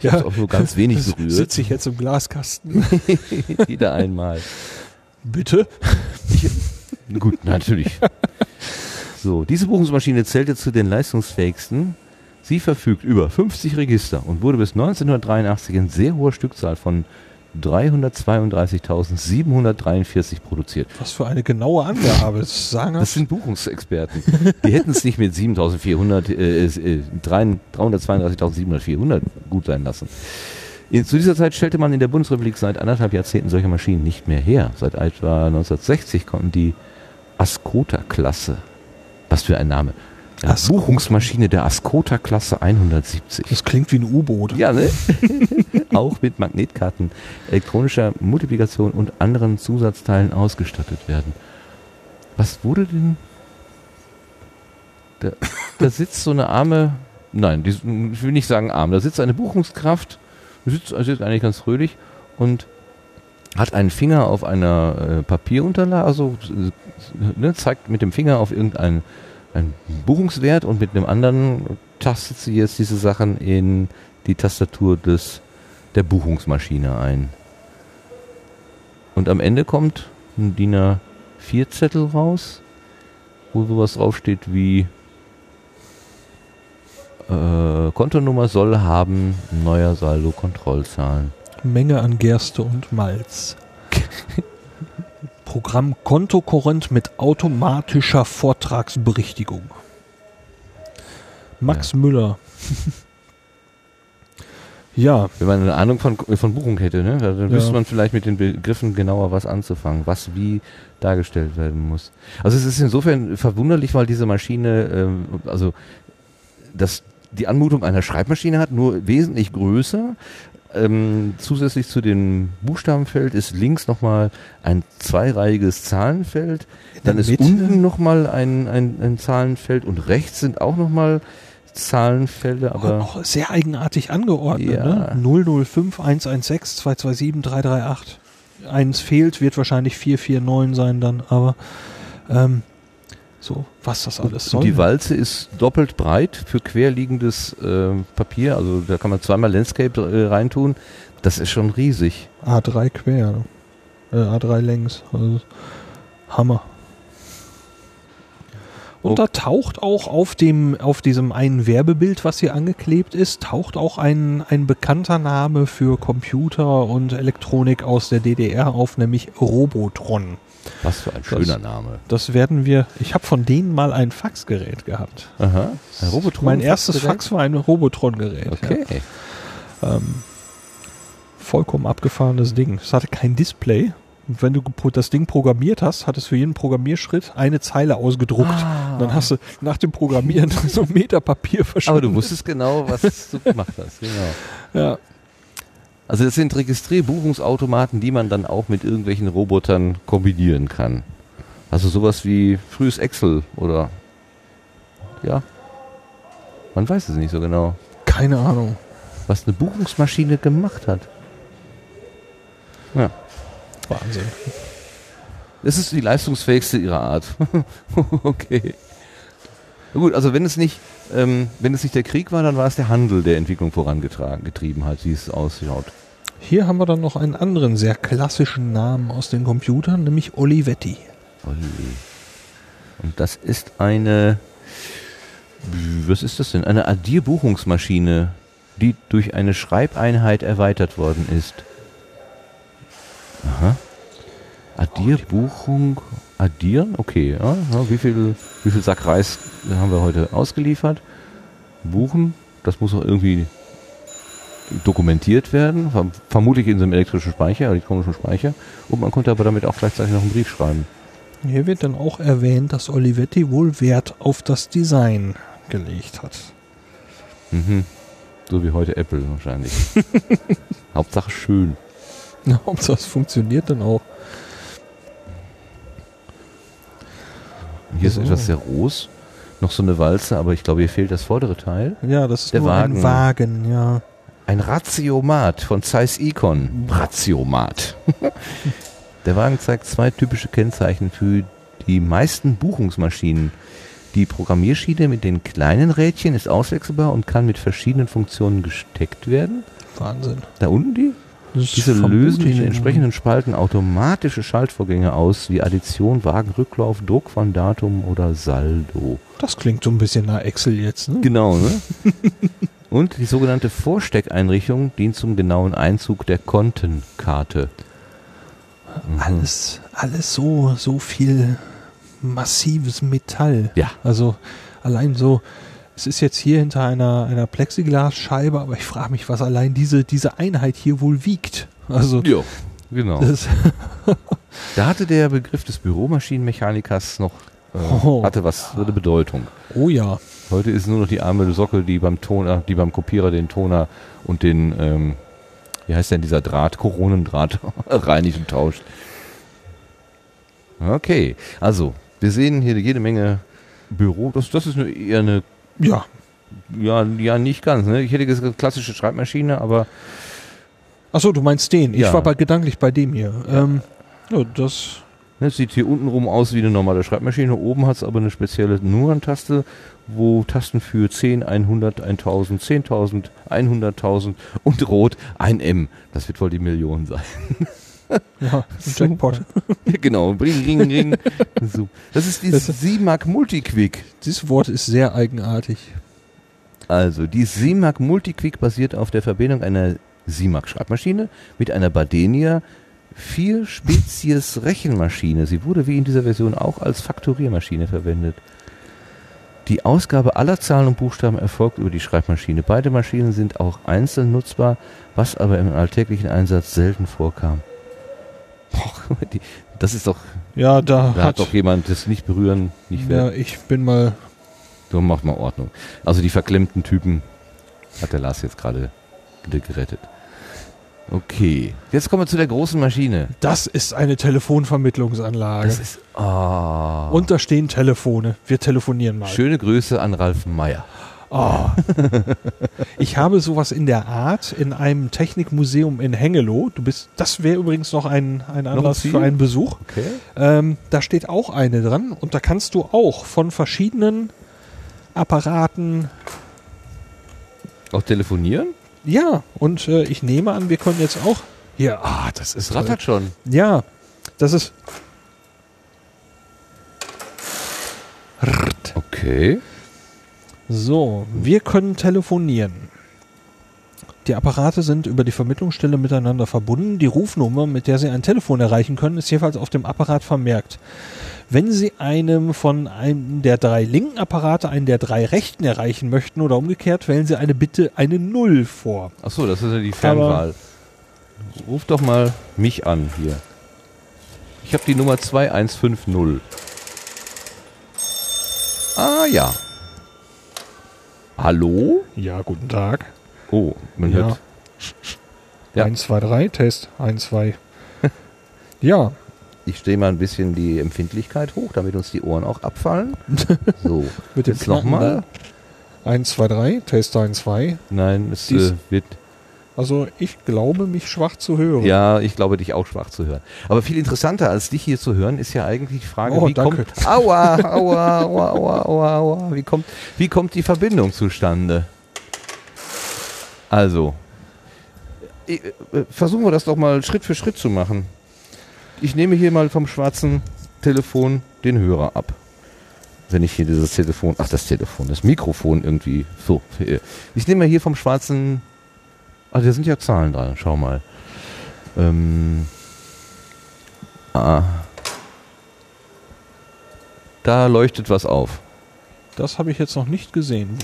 Ich habe auch nur ganz wenig berührt. Sitze ich jetzt im Glaskasten? *laughs* Wieder einmal. Bitte? Gut, natürlich. So, diese Buchungsmaschine zählte zu den leistungsfähigsten. Sie verfügt über 50 Register und wurde bis 1983 in sehr hoher Stückzahl von 332.743 produziert. Was für eine genaue Angabe. Das sagenhaft. Das sind Buchungsexperten. Die hätten es nicht mit 7.400, äh, äh, 332.700 gut sein lassen. Zu dieser Zeit stellte man in der Bundesrepublik seit anderthalb Jahrzehnten solche Maschinen nicht mehr her. Seit etwa 1960 konnten die Ascota-Klasse, was für ein Name, ja, Ascota. Buchungsmaschine der Ascota-Klasse 170. Das klingt wie ein U-Boot. Ja, ne? *laughs* Auch mit Magnetkarten, elektronischer Multiplikation und anderen Zusatzteilen ausgestattet werden. Was wurde denn? Da, da sitzt so eine arme, nein, die, ich will nicht sagen arm, da sitzt eine Buchungskraft, sitzt, sitzt eigentlich ganz fröhlich und hat einen Finger auf einer äh, Papierunterlage, also äh, ne, zeigt mit dem Finger auf irgendeinen einen Buchungswert und mit einem anderen tastet sie jetzt diese Sachen in die Tastatur des der Buchungsmaschine ein. Und am Ende kommt ein DIN A4 Zettel raus, wo sowas draufsteht wie äh, Kontonummer soll haben, neuer Saldo Kontrollzahlen. Menge an Gerste und Malz. *laughs* Programm Kontokorrent mit automatischer Vortragsberichtigung. Max Müller. *laughs* ja, Wenn man eine Ahnung von, von Buchung hätte, ne, dann Ja. wüsste man vielleicht mit den Begriffen genauer was anzufangen, was wie dargestellt werden muss. Also es ist insofern verwunderlich, weil diese Maschine, ähm, also das, die Anmutung einer Schreibmaschine hat, nur wesentlich größer. Ähm, zusätzlich zu dem Buchstabenfeld ist links nochmal ein zweireihiges Zahlenfeld. Dann ist Mitte? unten nochmal ein, ein, ein Zahlenfeld und rechts sind auch nochmal Zahlenfelder, aber auch sehr eigenartig angeordnet. Ja. Ne? 005 116 227 338. Eins fehlt, wird wahrscheinlich 449 sein dann, aber ähm, so, was das alles soll. Und die Walze ist doppelt breit für querliegendes ähm, Papier. Also da kann man zweimal Landscape äh, reintun. Das ist schon riesig. A3 quer, äh, A3 längs. Also, Hammer. Und da taucht auch auf dem, auf diesem einen Werbebild, was hier angeklebt ist, taucht auch ein, ein bekannter Name für Computer und Elektronik aus der DDR auf, nämlich Robotron. Was für ein schöner Name. Das werden wir, ich habe von denen mal ein Faxgerät gehabt. Aha. Ein Robotron. mein erstes Fax war ein Robotron-Gerät. Okay. Ja. Ähm, vollkommen abgefahrenes Ding. Es hatte kein Display. Und wenn du das Ding programmiert hast, hat es für jeden Programmierschritt eine Zeile ausgedruckt. Und dann hast du nach dem Programmieren *laughs* so ein Meter Papier Aber verschwunden. du wusstest genau, was du gemacht hast. Genau. Ja. Also das sind Registrierbuchungsautomaten, die man dann auch mit irgendwelchen Robotern kombinieren kann. Also sowas wie frühes Excel oder ja. Man weiß es nicht so genau, Keine Ahnung. was eine Buchungsmaschine gemacht hat. Ja. Wahnsinn. Es ist die leistungsfähigste ihrer Art. *laughs* okay. Na gut, also wenn es nicht, ähm, wenn es nicht der Krieg war, dann war es der Handel, der Entwicklung vorangetragen, getrieben hat, wie es ausschaut. Hier haben wir dann noch einen anderen sehr klassischen Namen aus den Computern, nämlich Olivetti. Olli. Und das ist eine, was ist das denn? Eine Addierbuchungsmaschine, die durch eine Schreibeinheit erweitert worden ist. Aha. Addierbuchung, addieren? Okay, ja, ja, wie, viel, wie viel Sack Reis haben wir heute ausgeliefert? Buchen, das muss auch irgendwie dokumentiert werden, verm- vermutlich in so einem elektrischen Speicher, elektronischen Speicher. Und man konnte aber damit auch gleichzeitig noch einen Brief schreiben. Hier wird dann auch erwähnt, dass Olivetti wohl Wert auf das Design gelegt hat. Mhm. So wie heute Apple wahrscheinlich. *laughs* Hauptsache schön. Ob das funktioniert dann auch. Hier ist So. etwas sehr groß. Noch so eine Walze, aber ich glaube, hier fehlt das vordere Teil. Ja, das ist Der nur Wagen. ein Wagen, ja. Ein Ratiomat von Zeiss Icon. Ratiomat. *laughs* Der Wagen zeigt zwei typische Kennzeichen für die meisten Buchungsmaschinen. Die Programmierschiene mit den kleinen Rädchen ist auswechselbar und kann mit verschiedenen Funktionen gesteckt werden. Wahnsinn. Da unten die? Diese lösen in den entsprechenden Spalten automatische Schaltvorgänge aus, wie Addition, Wagenrücklauf, Druck von Datum oder Saldo. Das klingt so ein bisschen nach Excel jetzt, ne? Genau, ne? *laughs* Und die sogenannte Vorsteckeinrichtung dient zum genauen Einzug der Kontenkarte. Mhm. Alles, alles so, so viel massives Metall. Ja. Also allein so, es ist jetzt hier hinter einer, einer Plexiglasscheibe, aber ich frage mich, was allein diese, diese Einheit hier wohl wiegt. Also Ja, genau. *laughs* Da hatte der Begriff des Büromaschinenmechanikers noch äh, Oh. hatte was eine Bedeutung. oh ja, Heute ist nur noch die arme Sockel, die beim Toner, die beim Kopierer den Toner und den, ähm, wie heißt denn dieser Draht, Koronendraht *laughs* reinigt und tauscht. Okay, also wir sehen hier jede Menge Büro. Das, das ist eine, eher eine, ja. ja, ja nicht ganz. Ne? Ich hätte gesagt klassische Schreibmaschine, aber Achso, du meinst den. Ich Ja. war bei, gedanklich bei dem hier. Ähm, ja, das, ne, es sieht hier unten rum aus wie eine normale Schreibmaschine. Oben hat es aber eine spezielle Nummerntaste, wo Tasten für 10, 100, 1000, 10.000, 100.000 und rot ein M. Das wird wohl die Million sein. *laughs* ja. *laughs* Jackpot. *laughs* genau, ring, ring, ring. Das ist die Das- SIMAC Multiquick. Dieses Wort ist sehr eigenartig. Also, die SIMAC Multiquick basiert auf der Verbindung einer SIMAC Schreibmaschine mit einer Badenia vier Spezies Rechenmaschine. Sie wurde wie in dieser Version auch als Faktoriermaschine verwendet. Die Ausgabe aller Zahlen und Buchstaben erfolgt über die Schreibmaschine. Beide Maschinen sind auch einzeln nutzbar, was aber im alltäglichen Einsatz selten vorkam. Boah, *laughs* die, das ist doch, Ja, da, da hat doch jemand das nicht berühren, nicht ja, ich bin mal So macht mal Ordnung. Also die verklemmten Typen hat der Lars jetzt gerade gerettet. Okay, jetzt kommen wir zu der großen Maschine. Das ist eine Telefonvermittlungsanlage. Das ist ah, Und da stehen Telefone. Wir telefonieren mal. schöne Grüße an Ralf Meyer. Oh. ich habe sowas in der Art in einem Technikmuseum in Hengelo. Du bist, das wäre übrigens noch ein, ein Anlass für einen Besuch. Okay. Ähm, da steht auch eine dran und da kannst du auch von verschiedenen Apparaten. Auch telefonieren? Ja, und äh, ich nehme an, wir können jetzt auch. Hier, ah, das ist Es rattert schon. Ja, das ist. Okay. So, wir können telefonieren. Die Apparate sind über die Vermittlungsstelle miteinander verbunden. Die Rufnummer, mit der Sie ein Telefon erreichen können, ist jeweils auf dem Apparat vermerkt. Wenn Sie einem von einem der drei linken Apparate einen der drei rechten erreichen möchten oder umgekehrt, wählen Sie eine Bitte eine Null vor. Achso, das ist ja die Fernwahl. Ruf doch mal mich an hier. Ich habe die Nummer 2150. Ah ja. Hallo? Ja, guten Tag. Oh, man Ja. hört. Ja. 1, 2, 3, Test. 1, 2. *laughs* ja, Ich stehe mal ein bisschen die Empfindlichkeit hoch, damit uns die Ohren auch abfallen. *laughs* So, mit dem jetzt nochmal. 1, 2, 3, Test 1, 2. Nein, es äh, wird Also ich glaube, mich schwach zu hören. Ja, ich glaube, dich auch schwach zu hören. Aber viel interessanter als dich hier zu hören, ist ja eigentlich die Frage, Oh, wie danke. kommt. Aua, aua, aua, aua, aua, aua. Wie kommt, wie kommt die Verbindung zustande? Also, äh, versuchen wir das doch mal Schritt für Schritt zu machen. Ich nehme hier mal vom schwarzen Telefon den Hörer ab. Wenn ich hier dieses Telefon, ach das Telefon, das Mikrofon irgendwie, so. äh, Ich nehme hier vom schwarzen, ah, da sind ja Zahlen dran, schau mal. Ähm, ah. Da leuchtet was auf. Das habe ich jetzt noch nicht gesehen.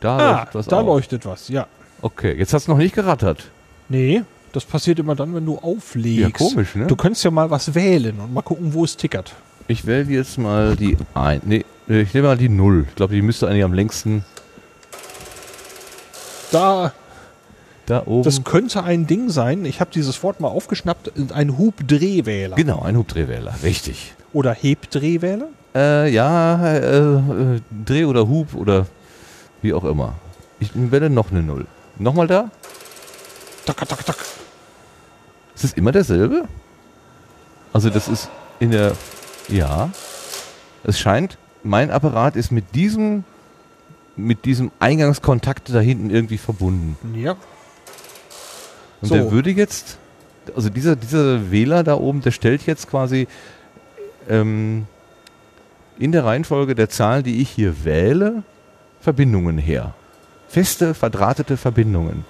Da Ah, leuchtet was da auf. leuchtet was, ja. Okay, jetzt hast du noch nicht gerattert. Nee, das passiert immer dann, wenn du auflegst. Ja, komisch, ne? Du könntest ja mal was wählen und mal gucken, wo es tickert. Ich wähle jetzt mal die ein. Nee, ich nehme mal die Null. Ich glaube, die müsste eigentlich am längsten Da, da oben. das könnte ein Ding sein. Ich habe dieses Wort mal aufgeschnappt. Ein Hubdrehwähler. genau, ein Hubdrehwähler. Richtig. Oder Hebdrehwähler. Äh, ja, äh, äh, Dreh oder Hub oder wie auch immer. Ich wähle noch eine Null. Nochmal da? Tak, tak, tak. Ist es immer derselbe? Also das ist in der... Ja. Es scheint, mein Apparat ist mit diesem mit diesem Eingangskontakt da hinten irgendwie verbunden. Ja. Und So. der würde jetzt, also dieser, dieser Wähler da oben, der stellt jetzt quasi ähm, in der Reihenfolge der Zahlen, die ich hier wähle, Verbindungen her. Feste, verdrahtete Verbindungen.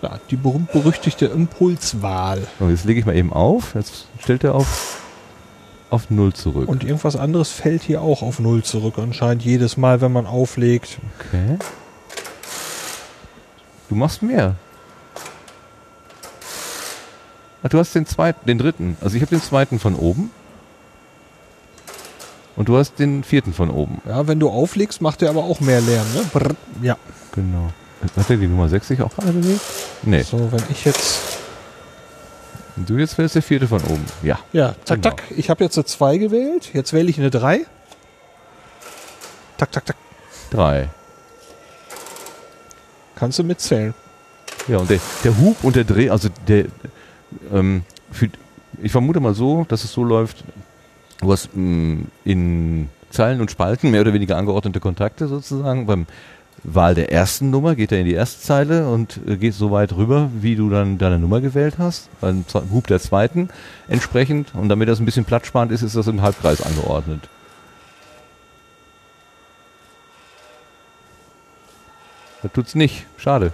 ja die berühmt-berüchtigte Impulswahl. So, jetzt lege ich mal eben auf. Jetzt stellt er auf, auf Null zurück. Und irgendwas anderes fällt hier auch auf Null zurück anscheinend jedes Mal, wenn man auflegt. okay. Du machst mehr. Ach, du hast den zweiten, den dritten. Also ich habe den zweiten von oben. Und du hast den vierten von oben. Ja, wenn du auflegst, macht er aber auch mehr Lärm, ne? Brrr. Ja. Genau. Hat er die Nummer 6 sich auch gerade bewegt? Nee. So, wenn ich jetzt. Und du jetzt wählst der vierte von oben. Ja. Ja, tak, Genau. tak. Ich habe jetzt eine 2 gewählt. Jetzt wähle ich eine 3. Tak, tak, tak. Drei. Kannst du mitzählen. Ja, und der, der Hub und der Dreh, also der, ähm, für, ich vermute mal so, dass es so läuft, du hast mh, in Zeilen und Spalten mehr oder weniger angeordnete Kontakte sozusagen. Beim Wahl der ersten Nummer geht er in die erste Zeile und äh, geht so weit rüber, wie du dann deine Nummer gewählt hast. Beim Hub der zweiten entsprechend. Und damit das ein bisschen platzsparend ist, ist das im Halbkreis angeordnet. Das tut's nicht. Schade.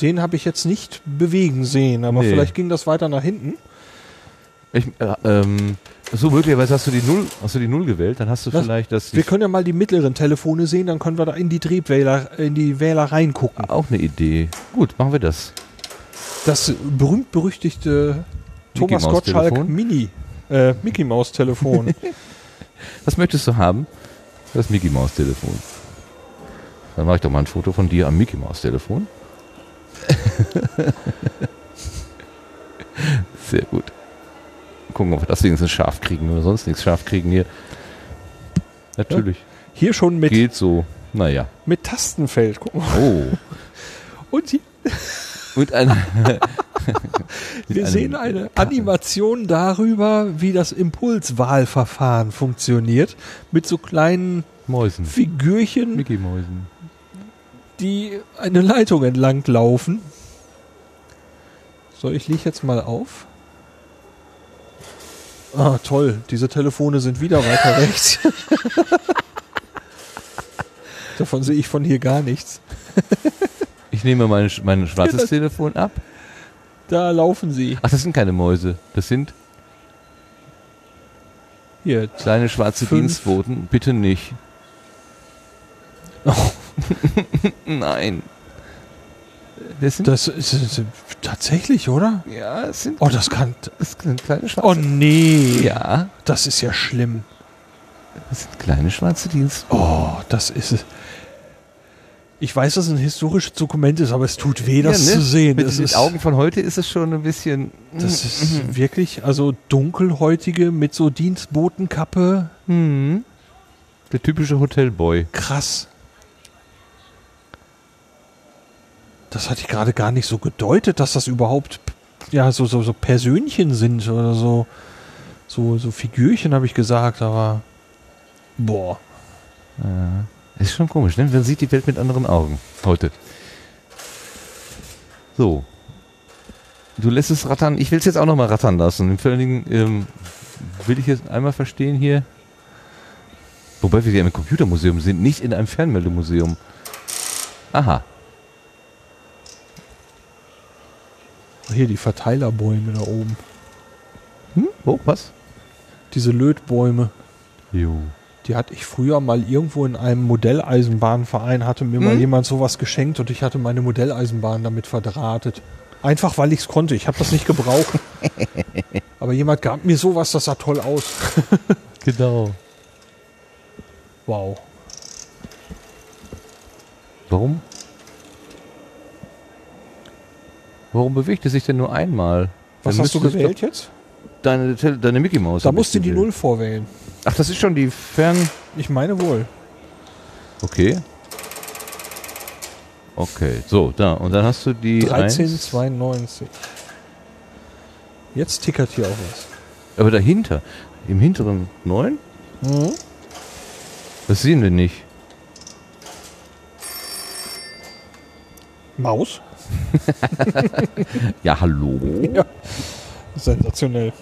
Den habe ich jetzt nicht bewegen sehen, aber Nee. vielleicht ging das weiter nach hinten. Ich, äh, ähm, so möglicherweise hast du die Null, hast du die Null gewählt, dann hast du Was? vielleicht das Wir können ja mal die mittleren Telefone sehen, dann können wir da in die Drehwähler, in die Wähler reingucken. auch eine Idee. Gut, machen wir das. Das berühmt-berüchtigte Thomas Gottschalk? Mini, äh, Mickey Maus Telefon. *laughs* Was möchtest du haben? Das Mickey Maus Telefon. Dann mache ich doch mal ein Foto von dir am Mickey Maus Telefon. *laughs* Sehr gut. Gucken, ob wir das wenigstens scharf kriegen, wir sonst nichts scharf kriegen hier. Natürlich. Hier schon mit, Geht so. Naja. mit Tastenfeld. Guck mal. Oh. *laughs* Und hier, *laughs* *laughs* mit wir einem- sehen eine Animation darüber, wie das Impulswahlverfahren funktioniert. Mit so kleinen Mäusen. Figürchen, Mickey Mäusen. die eine Leitung entlang laufen. So, ich lege jetzt mal auf. Ah, toll. Diese Telefone sind wieder weiter *laughs* rechts. Davon sehe ich von hier gar nichts. Ich nehme mein, mein schwarzes Ja, Telefon ab. Da laufen sie. Ach, das sind keine Mäuse. Das sind Hier. kleine schwarze Fünf. Dienstboten. Bitte nicht. *laughs* Nein. Das sind, Das ist, ist tatsächlich, oder? ja, es sind, Oh, das kann. das sind kleine schwarze. Oh nee. ja, Das ist ja schlimm. das sind kleine schwarze Dienstboten. Oh, das ist es. Ich weiß, dass es ein historisches Dokument ist, aber es tut weh, das Ja, ne? zu sehen. Mit ist, Augen von heute ist es schon ein bisschen. das ist wirklich, also dunkelhäutige mit so Dienstbotenkappe. Mhm. Der typische Hotelboy. Krass. Das hatte ich gerade gar nicht so gedeutet, dass das überhaupt ja so so so Persönchen sind oder so so so Figürchen habe ich gesagt, aber boah. Ist schon komisch, ne? Man sieht die Welt mit anderen Augen heute. So. Du lässt es rattern. Ich will es jetzt auch noch mal rattern lassen. Vor allen Dingen ähm, will ich jetzt einmal verstehen hier. Wobei wir ja im Computermuseum sind, nicht in einem Fernmeldemuseum. Aha. Hier die Verteilerbäume da oben. Hm? Oh, was? Diese Lötbäume. Jo. Die hatte ich früher mal irgendwo in einem Modelleisenbahnverein, hatte mir mal Hm? jemand sowas geschenkt und ich hatte meine Modelleisenbahn damit verdrahtet. Einfach weil ich es konnte. Ich habe das nicht gebraucht. *laughs* Aber jemand gab mir sowas, das sah toll aus. *laughs* Genau. Wow. Warum? Warum bewegt es sich denn nur einmal? Was Dann hast du gewählt jetzt? Deine, deine Mickey Maus. Da musst du die. Null vorwählen. Ach, das ist schon die Fern... Ich meine wohl. Okay. Okay, so, da. Und dann hast du die 1. 1392. Jetzt tickert hier auch was. Aber dahinter, im hinteren 9? Mhm. Das sehen wir nicht. Maus? *laughs* Ja, hallo? Ja. Sensationell.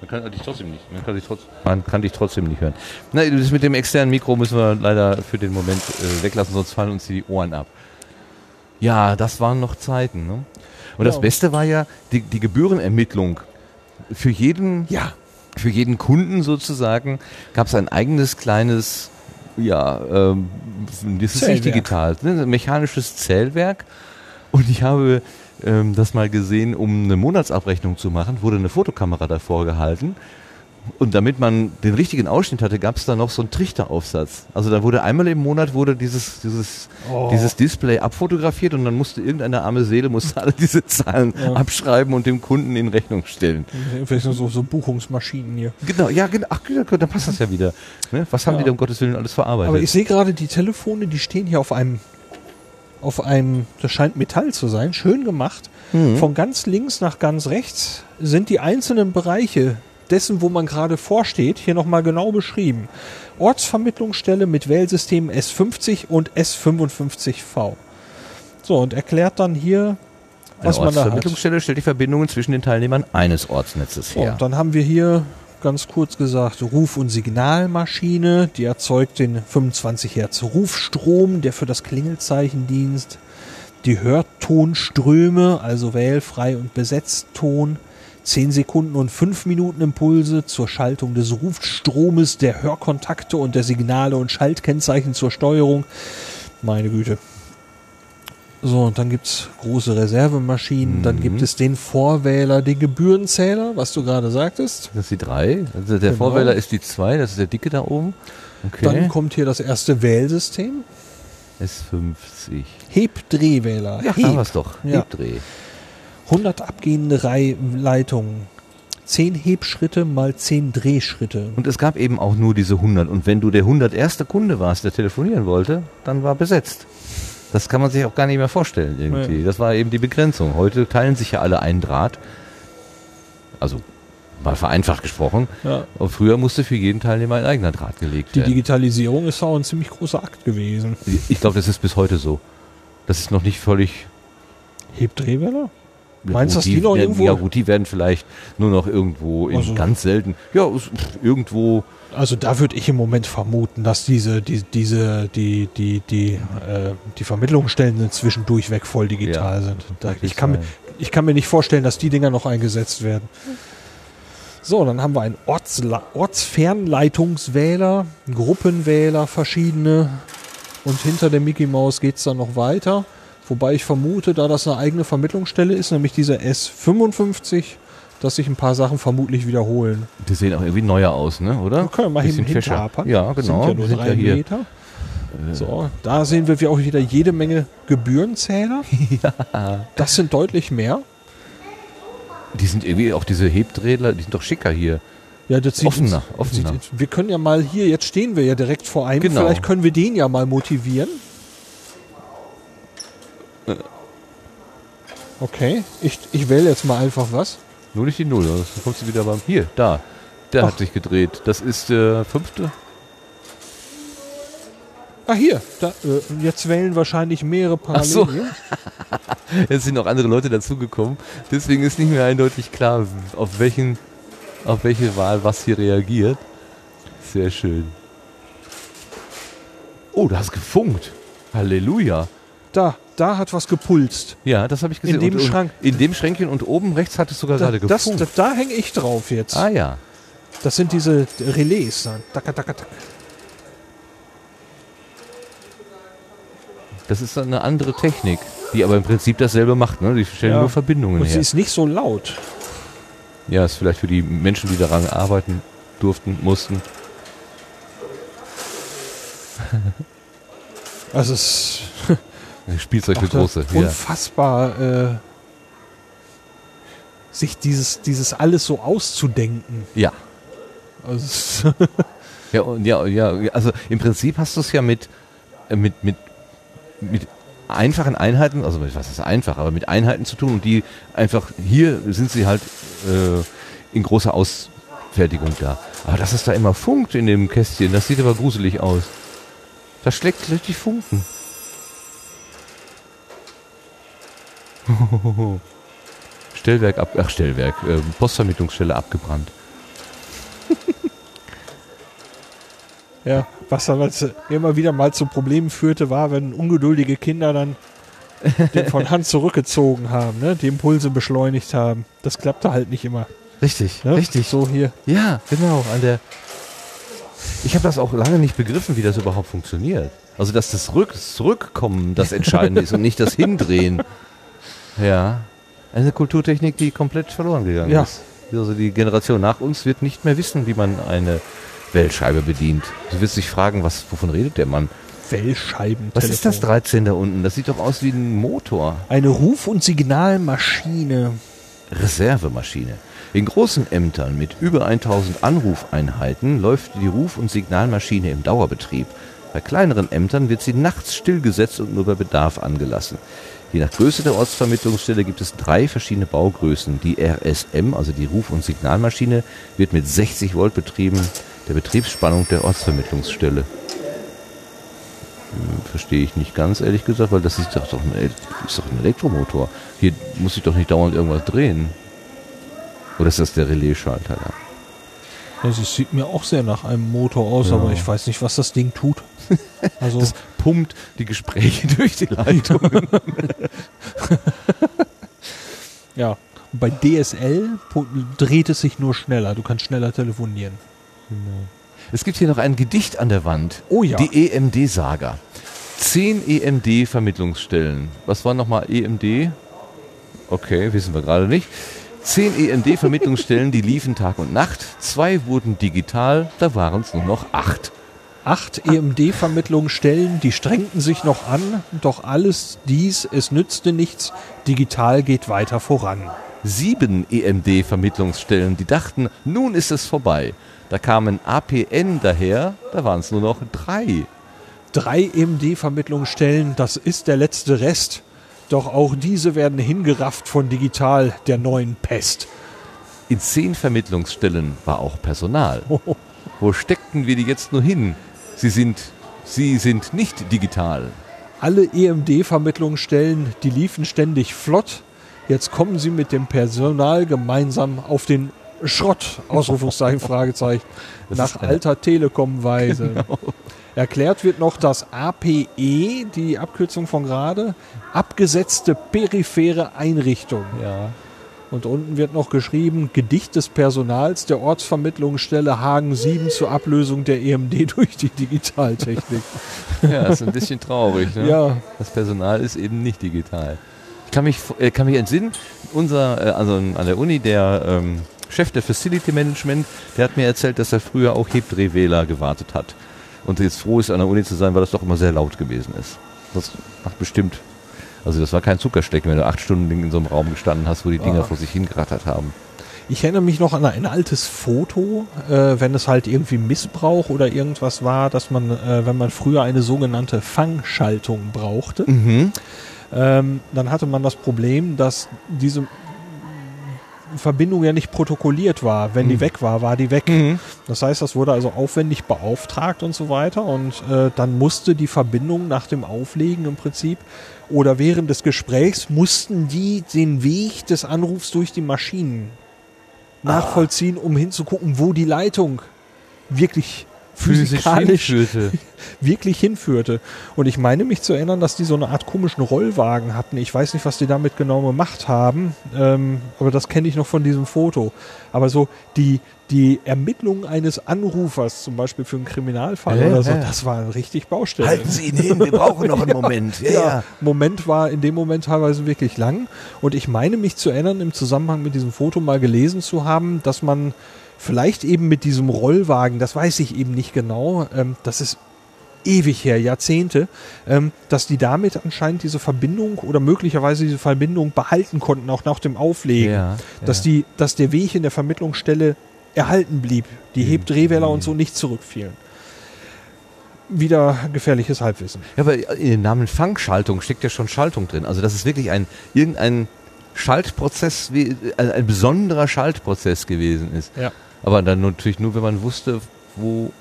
Man kann dich trotzdem nicht. Man kann dich, trotz, man kann dich trotzdem nicht hören. Na, das mit dem externen Mikro müssen wir leider für den Moment äh, weglassen, sonst fallen uns die Ohren ab. Ja, das waren noch Zeiten. Ne? Und das Ja. Beste war ja die, die Gebührenermittlung. Für jeden, Ja. für jeden Kunden sozusagen gab es ein eigenes kleines, ja, ähm, das ist nicht digital, ne, ein mechanisches Zählwerk. Und ich habe ähm, das mal gesehen, um eine Monatsabrechnung zu machen, wurde eine Fotokamera davor gehalten. Und damit man den richtigen Ausschnitt hatte, gab es da noch so einen Trichteraufsatz. Also da wurde einmal im Monat wurde dieses, dieses, Oh. dieses Display abfotografiert und dann musste irgendeine arme Seele musste alle diese Zahlen Ja. abschreiben und dem Kunden in Rechnung stellen. Vielleicht so, so Buchungsmaschinen hier. Genau, ja, genau. Ach, dann passt das ja wieder. Ne? Was haben Ja. die da um Gottes Willen alles verarbeitet? Aber ich sehe gerade die Telefone, die stehen hier auf einem, auf einem, das scheint Metall zu sein, schön gemacht. Mhm. Von ganz links nach ganz rechts sind die einzelnen Bereiche dessen, wo man gerade vorsteht, hier nochmal genau beschrieben. Ortsvermittlungsstelle mit Wählsystemen S50 und S55V. So, und erklärt dann hier, was Eine man da hat. Ortsvermittlungsstelle stellt die Verbindungen zwischen den Teilnehmern eines Ortsnetzes So, her. und dann haben wir hier ganz kurz gesagt Ruf- und Signalmaschine, die erzeugt den 25 Hertz Rufstrom, der für das Klingelzeichen dient. Die Hörtonströme, also wählfrei und Besetzton. 10 Sekunden und 5 Minuten Impulse zur Schaltung des Rufstromes, der Hörkontakte und der Signale und Schaltkennzeichen zur Steuerung. Meine Güte. So, und dann gibt's große Reservemaschinen, dann gibt es den Vorwähler, den Gebührenzähler, was du gerade sagtest. Das ist die 3. Also der Genau. Vorwähler ist die 2, das ist der dicke da oben. Okay. Dann kommt hier das erste Wählsystem. S50. Heb-Drehwähler. Ja, haben wir es doch. Ja. Hebdreh. 100 abgehende Leitungen. 10 Hebschritte mal 10 Drehschritte. Und es gab eben auch nur diese 100. Und wenn du der 101. Kunde warst, der telefonieren wollte, dann war besetzt. Das kann man sich auch gar nicht mehr vorstellen irgendwie. Das war eben die Begrenzung. Heute teilen sich ja alle einen Draht. Also mal vereinfacht gesprochen. Ja. Und früher musste für jeden Teilnehmer ein eigener Draht gelegt Die werden. Digitalisierung ist auch ein ziemlich großer Akt gewesen. Ich glaube, das ist bis heute so. Das ist noch nicht völlig. Heb-Drehwähler? Ja, Meinst du, dass die noch werden, irgendwo- Ja, gut, die werden vielleicht nur noch irgendwo in Also- ganz selten. Ja, irgendwo. Also da würde ich im Moment vermuten, dass diese, die, diese, die, die, die, äh, die Vermittlungsstellen inzwischen durchweg voll digital Ja, sind. Da, ich, kann mir, ich kann mir nicht vorstellen, dass die Dinger noch eingesetzt werden. So, dann haben wir einen Ortsla Ortsfernleitungswähler, Gruppenwähler, verschiedene. Und hinter der Mickey Maus geht's dann noch weiter. Wobei ich vermute, da das eine eigene Vermittlungsstelle ist, nämlich dieser S55, dass sich ein paar Sachen vermutlich wiederholen. Die sehen auch irgendwie neuer aus, ne? Oder? Wir können mal hin, hinterhapern. Ja, genau. Sind ja nur sind drei ja hier. Meter. So, da sehen wir auch wieder jede Menge Gebührenzähler. *laughs* Ja. Das sind deutlich mehr. Die sind irgendwie auch diese Hebdrehler, die sind doch schicker hier. Ja, das sieht Offener, uns- offener. Sieht, wir können ja mal hier, jetzt stehen wir ja direkt vor einem, Genau. vielleicht können wir den ja mal motivieren. Okay, ich, ich wähle jetzt mal einfach was. Nur nicht die Null, dann kommt sie wieder beim. Hier, da. Der hat sich gedreht. Das ist der fünfte. Ah, hier, da, äh, jetzt wählen wahrscheinlich mehrere Ach so. Es *laughs* sind noch andere Leute dazugekommen. Deswegen ist nicht mehr eindeutig klar, auf welchen, auf welche Wahl was hier reagiert. Sehr schön. Oh, du hast gefunkt. Halleluja. Da, da hat was gepulst. Ja, das habe ich gesehen. dem und, Schrank. In dem Schränkchen und oben rechts hat es sogar Da, gerade das, gefunkt. da, hänge ich drauf jetzt. ah ja. Das sind diese Relais. Tack, tack, tack. Das ist eine andere Technik, die aber im Prinzip dasselbe macht. Ne? Die stellen Ja. nur Verbindungen Und sie her. ist nicht so laut. Ja, ist vielleicht für die Menschen, die daran arbeiten durften, mussten. Also es *laughs* Spielzeug für Große. Ja. unfassbar, äh, sich dieses, dieses alles so auszudenken. ja. Also *laughs* Ja, und ja, ja, also im Prinzip hast du es ja mit, äh, mit, mit, mit einfachen Einheiten, also was ist einfach, aber mit Einheiten zu tun und die einfach, hier sind sie halt äh, in großer Ausfertigung da. Aber dass es da immer funkt in dem Kästchen, das sieht aber gruselig aus. Da schlägt richtig Funken. *laughs* Stellwerk ab, ach Stellwerk, äh, Postvermittlungsstelle abgebrannt. *laughs* ja, was dann was immer wieder mal zu Problemen führte, war, wenn ungeduldige Kinder dann *laughs* den von Hand zurückgezogen haben, ne? die Impulse beschleunigt haben. Das klappte halt nicht immer. Richtig, Ne? richtig. So hier. Ja, genau. An der ich habe das auch lange nicht begriffen, wie das überhaupt funktioniert. Also, dass das, Rück das Zurückkommen das Entscheidende ist und nicht das Hindrehen. Ja. Eine Kulturtechnik, die komplett verloren gegangen Ja. ist. Also die Generation nach uns wird nicht mehr wissen, wie man eine Weltscheibe bedient. Du wirst dich fragen, was, wovon redet der Mann? Wellscheiben. Was ist das 13 da unten? Das sieht doch aus wie ein Motor. Eine Ruf- und Signalmaschine. Reservemaschine. In großen Ämtern mit über 1000 Anrufeinheiten läuft die Ruf- und Signalmaschine im Dauerbetrieb. Bei kleineren Ämtern wird sie nachts stillgesetzt und nur bei Bedarf angelassen. Je nach Größe der Ortsvermittlungsstelle gibt es drei verschiedene Baugrößen. Die RSM, also die Ruf- und Signalmaschine, wird mit 60 Volt betrieben, der Betriebsspannung der Ortsvermittlungsstelle. Hm, Verstehe ich nicht ganz, ehrlich gesagt, weil das ist doch, doch ein, ist doch ein Elektromotor. Hier muss ich doch nicht dauernd irgendwas drehen. Oder ist das der Relaisschalter da? Also es sieht mir auch sehr nach einem Motor aus, Ja. aber ich weiß nicht, was das Ding tut. *laughs* Also Das pumpt die Gespräche *laughs* durch die Leitung. ja, Und bei DSL dreht es sich nur schneller. Du kannst schneller telefonieren. Es gibt hier noch ein Gedicht an der Wand. Oh ja. Die EMD-Saga. Zehn EMD-Vermittlungsstellen. Was war nochmal EMD? Okay, wissen wir gerade nicht. Zehn EMD-Vermittlungsstellen, die liefen Tag und Nacht. Zwei wurden digital, da waren es nur noch acht. Acht EMD-Vermittlungsstellen, die strengten sich noch an, doch alles dies, es nützte nichts. Digital geht weiter voran. Sieben EMD-Vermittlungsstellen, die dachten, nun ist es vorbei. Da kamen APN daher, da waren es nur noch drei. Drei EMD-Vermittlungsstellen, das ist der letzte Rest. Doch auch diese werden hingerafft von Digital, der neuen Pest. In zehn Vermittlungsstellen war auch Personal. *laughs* Wo steckten wir die jetzt nur hin? Sie sind, sie sind nicht digital. Alle EMD-Vermittlungsstellen, die liefen ständig flott. Jetzt kommen sie mit dem Personal gemeinsam auf den Schrott, Ausrufungszeichen, *laughs* Fragezeichen, Das nach Genau. alter Telekom-Weise. *laughs* Erklärt wird noch das APE, die Abkürzung von gerade, abgesetzte periphere Einrichtung. Ja. Und unten wird noch geschrieben, Gedicht des Personals der Ortsvermittlungsstelle Hagen 7 zur Ablösung der EMD *laughs* durch die Digitaltechnik. Ja, ist ein bisschen traurig. Ne? Ja. Das Personal ist eben nicht digital. Ich kann mich, äh, kann mich entsinnen, unser, äh, also an der Uni, der ähm, Chef der Facility Management, der hat mir erzählt, dass er früher auch Hebdrehwähler gewartet hat. und jetzt froh ist, an der Uni zu sein, weil das doch immer sehr laut gewesen ist. Das macht bestimmt, also das war kein Zuckerstecken, wenn du acht Stunden in so einem Raum gestanden hast, wo die Dinger Ah. vor sich hingerattert haben. Ich erinnere mich noch an ein altes Foto, äh, wenn es halt irgendwie Missbrauch oder irgendwas war, dass man, äh, wenn man früher eine sogenannte Fangschaltung brauchte, ähm, dann hatte man das Problem, dass diese Verbindung ja nicht protokolliert war. Wenn die weg war, war die weg. Das heißt, das wurde also aufwendig beauftragt und so weiter. Und äh, dann musste die Verbindung nach dem Auflegen im Prinzip oder während des Gesprächs mussten die den Weg des Anrufs durch die Maschinen nachvollziehen, um hinzugucken, wo die Leitung wirklich physikalisch hinführte. *laughs* wirklich hinführte. Und ich meine mich zu erinnern, dass die so eine Art komischen Rollwagen hatten. Ich weiß nicht, was die damit genau gemacht haben, ähm, aber das kenne ich noch von diesem Foto. Aber so die, die Ermittlung eines Anrufers, zum Beispiel für einen Kriminalfall Ja, oder so, ja. das war richtig Baustelle. Halten Sie ihn hin, wir brauchen noch einen Moment. *laughs* Ja, ja. Moment war in dem Moment teilweise wirklich lang. Und ich meine mich zu erinnern, im Zusammenhang mit diesem Foto mal gelesen zu haben, dass man vielleicht eben mit diesem Rollwagen, das weiß ich eben nicht genau, ähm, das ist ewig her, Jahrzehnte, ähm, dass die damit anscheinend diese Verbindung oder möglicherweise diese Verbindung behalten konnten, auch nach dem Auflegen. Ja, dass, ja. die, dass der Weg in der Vermittlungsstelle erhalten blieb, die Hebdrehwelle und so nicht zurückfielen. Wieder gefährliches Halbwissen. Ja, aber in dem Namen Fangschaltung steckt ja schon Schaltung drin. Also das ist wirklich ein irgendein Schaltprozess, wie, ein, ein besonderer Schaltprozess gewesen ist. Ja. Aber dann natürlich nur, wenn man wusste, wo,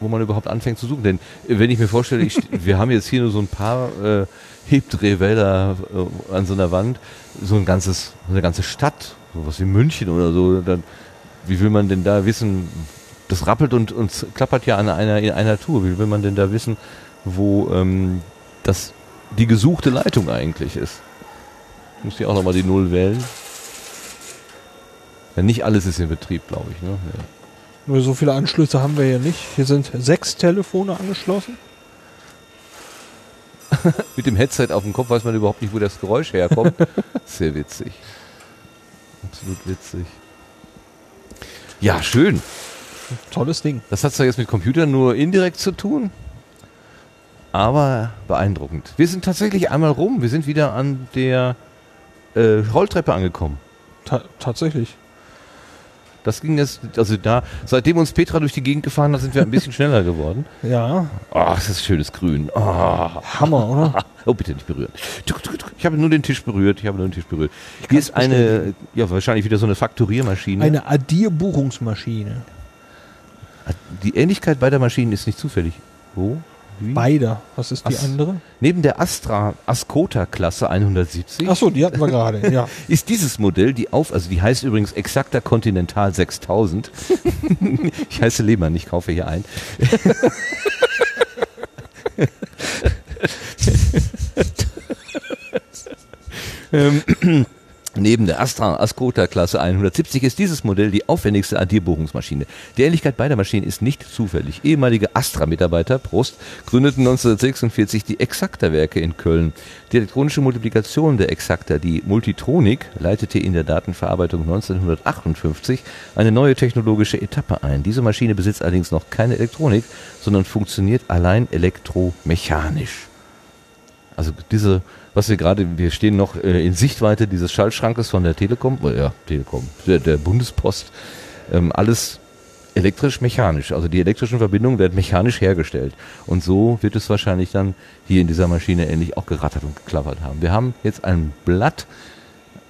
wo man überhaupt anfängt zu suchen. Denn äh, wenn ich mir vorstelle, ich, *laughs* wir haben jetzt hier nur so ein paar äh, Hebdrehwälder äh, an so einer Wand, so ein ganzes, so eine ganze Stadt, sowas wie München oder so, dann, wie will man denn da wissen, das rappelt und, und klappert ja an einer, in einer Tour, wie will man denn da wissen, wo ähm, das, die gesuchte Leitung eigentlich ist? Ich muss hier auch nochmal die Null wählen. Ja, nicht alles ist in Betrieb, glaube ich. Ne? Ja. Nur so viele Anschlüsse haben wir hier nicht. Hier sind sechs Telefone angeschlossen. *laughs* Mit dem Headset auf dem Kopf weiß man überhaupt nicht, wo das Geräusch herkommt. *laughs* Sehr witzig. Absolut witzig. Ja, schön. Tolles Ding. Das hat zwar jetzt mit Computern nur indirekt zu tun, aber beeindruckend. Wir sind tatsächlich einmal rum. Wir sind wieder an der äh, Rolltreppe angekommen. Ta tatsächlich. Das ging jetzt, also da, seitdem uns Petra durch die Gegend gefahren hat, sind wir ein bisschen *laughs* schneller geworden. Ja, Oh, das ist schönes Grün. Oh. Hammer, oder? *laughs* Oh, bitte nicht berühren. Ich habe nur den Tisch berührt. Ich habe nur den Tisch berührt. Hier ist eine, ja, wahrscheinlich wieder so eine Fakturiermaschine. Eine Addierbuchungsmaschine. Die Ähnlichkeit beider Maschinen ist nicht zufällig. Wo? Wie? Beider. Was ist die As- andere? Neben der Astra Ascota Klasse 170 Achso, die hatten wir *laughs* gerade, ja. ist dieses Modell die auf, also die heißt übrigens Exacta Continental 6000. *laughs* ich heiße Lehmann, ich kaufe hier ein. *laughs* ähm, Neben der Astra Ascota Klasse 170 ist dieses Modell die aufwendigste Addierbuchungsmaschine. Die Ähnlichkeit beider Maschinen ist nicht zufällig. Ehemalige Astra-Mitarbeiter, Prost, gründeten 1946 die Exacta-Werke in Köln. Die elektronische Multiplikation der Exacta, die Multitronik, leitete in der Datenverarbeitung 1958 eine neue technologische Etappe ein. Diese Maschine besitzt allerdings noch keine Elektronik, sondern funktioniert allein elektromechanisch. Also diese, was wir gerade, wir stehen noch äh, in Sichtweite dieses Schaltschrankes von der Telekom, äh, ja, Telekom, der, der Bundespost, ähm, alles elektrisch-mechanisch. Also die elektrischen Verbindungen werden mechanisch hergestellt. Und so wird es wahrscheinlich dann hier in dieser Maschine ähnlich auch gerattert und geklappert haben. Wir haben jetzt ein Blatt,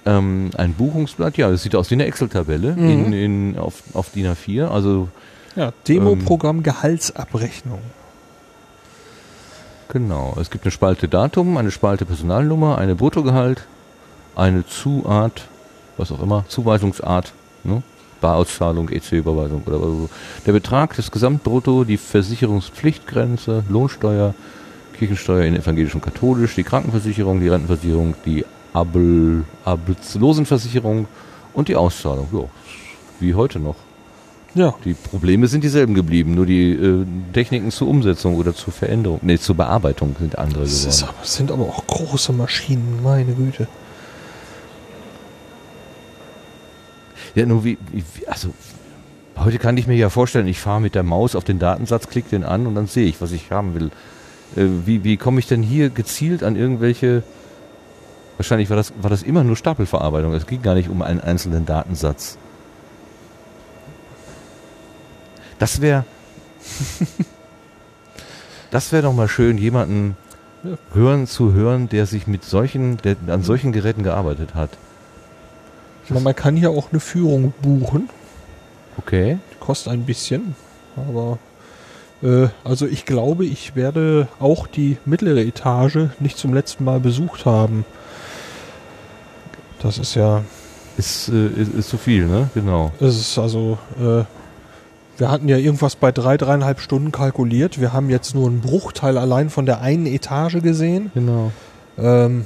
ähm, ein Buchungsblatt, ja, das sieht aus wie eine Excel-Tabelle in, in, auf, auf DIN A4. Also Ja, Demo-Programm Gehaltsabrechnung. Genau. Es gibt eine Spalte Datum, eine Spalte Personalnummer, eine Bruttogehalt, eine Zuart, was auch immer, Zuweisungsart, ne? Barauszahlung, EC-Überweisung oder so. Der Betrag des Gesamtbrutto, die Versicherungspflichtgrenze, Lohnsteuer, Kirchensteuer in evangelisch und katholisch, die Krankenversicherung, die Rentenversicherung, die Abel, Arbeitslosenversicherung und die Auszahlung. Ja, wie heute noch. Ja, Die Probleme sind dieselben geblieben, nur die äh, Techniken zur Umsetzung oder zur Veränderung, nee, zur Bearbeitung sind andere das, geworden. aber- das sind aber auch große Maschinen, meine Güte. Ja, nur wie, wie, also Heute kann ich mir ja vorstellen, ich fahre mit der Maus auf den Datensatz, klicke den an und dann sehe ich, was ich haben will. Äh, wie wie komme ich denn hier gezielt an irgendwelche... Wahrscheinlich war das, war das immer nur Stapelverarbeitung. Es ging gar nicht um einen einzelnen Datensatz. Das wäre... *laughs* das wäre doch mal schön, jemanden hören zu hören, der sich mit solchen, der an solchen Geräten gearbeitet hat. Ich meine, man kann hier auch eine Führung buchen. Okay. Kostet ein bisschen. Aber äh, also ich glaube, ich werde auch die mittlere Etage nicht zum letzten Mal besucht haben. Das ist ja. Ist, äh, ist, ist zu viel, ne? Genau. Es ist also. Äh, wir hatten ja irgendwas bei drei, dreieinhalb Stunden kalkuliert. Wir haben jetzt nur einen Bruchteil allein von der einen Etage gesehen. Genau. Ähm,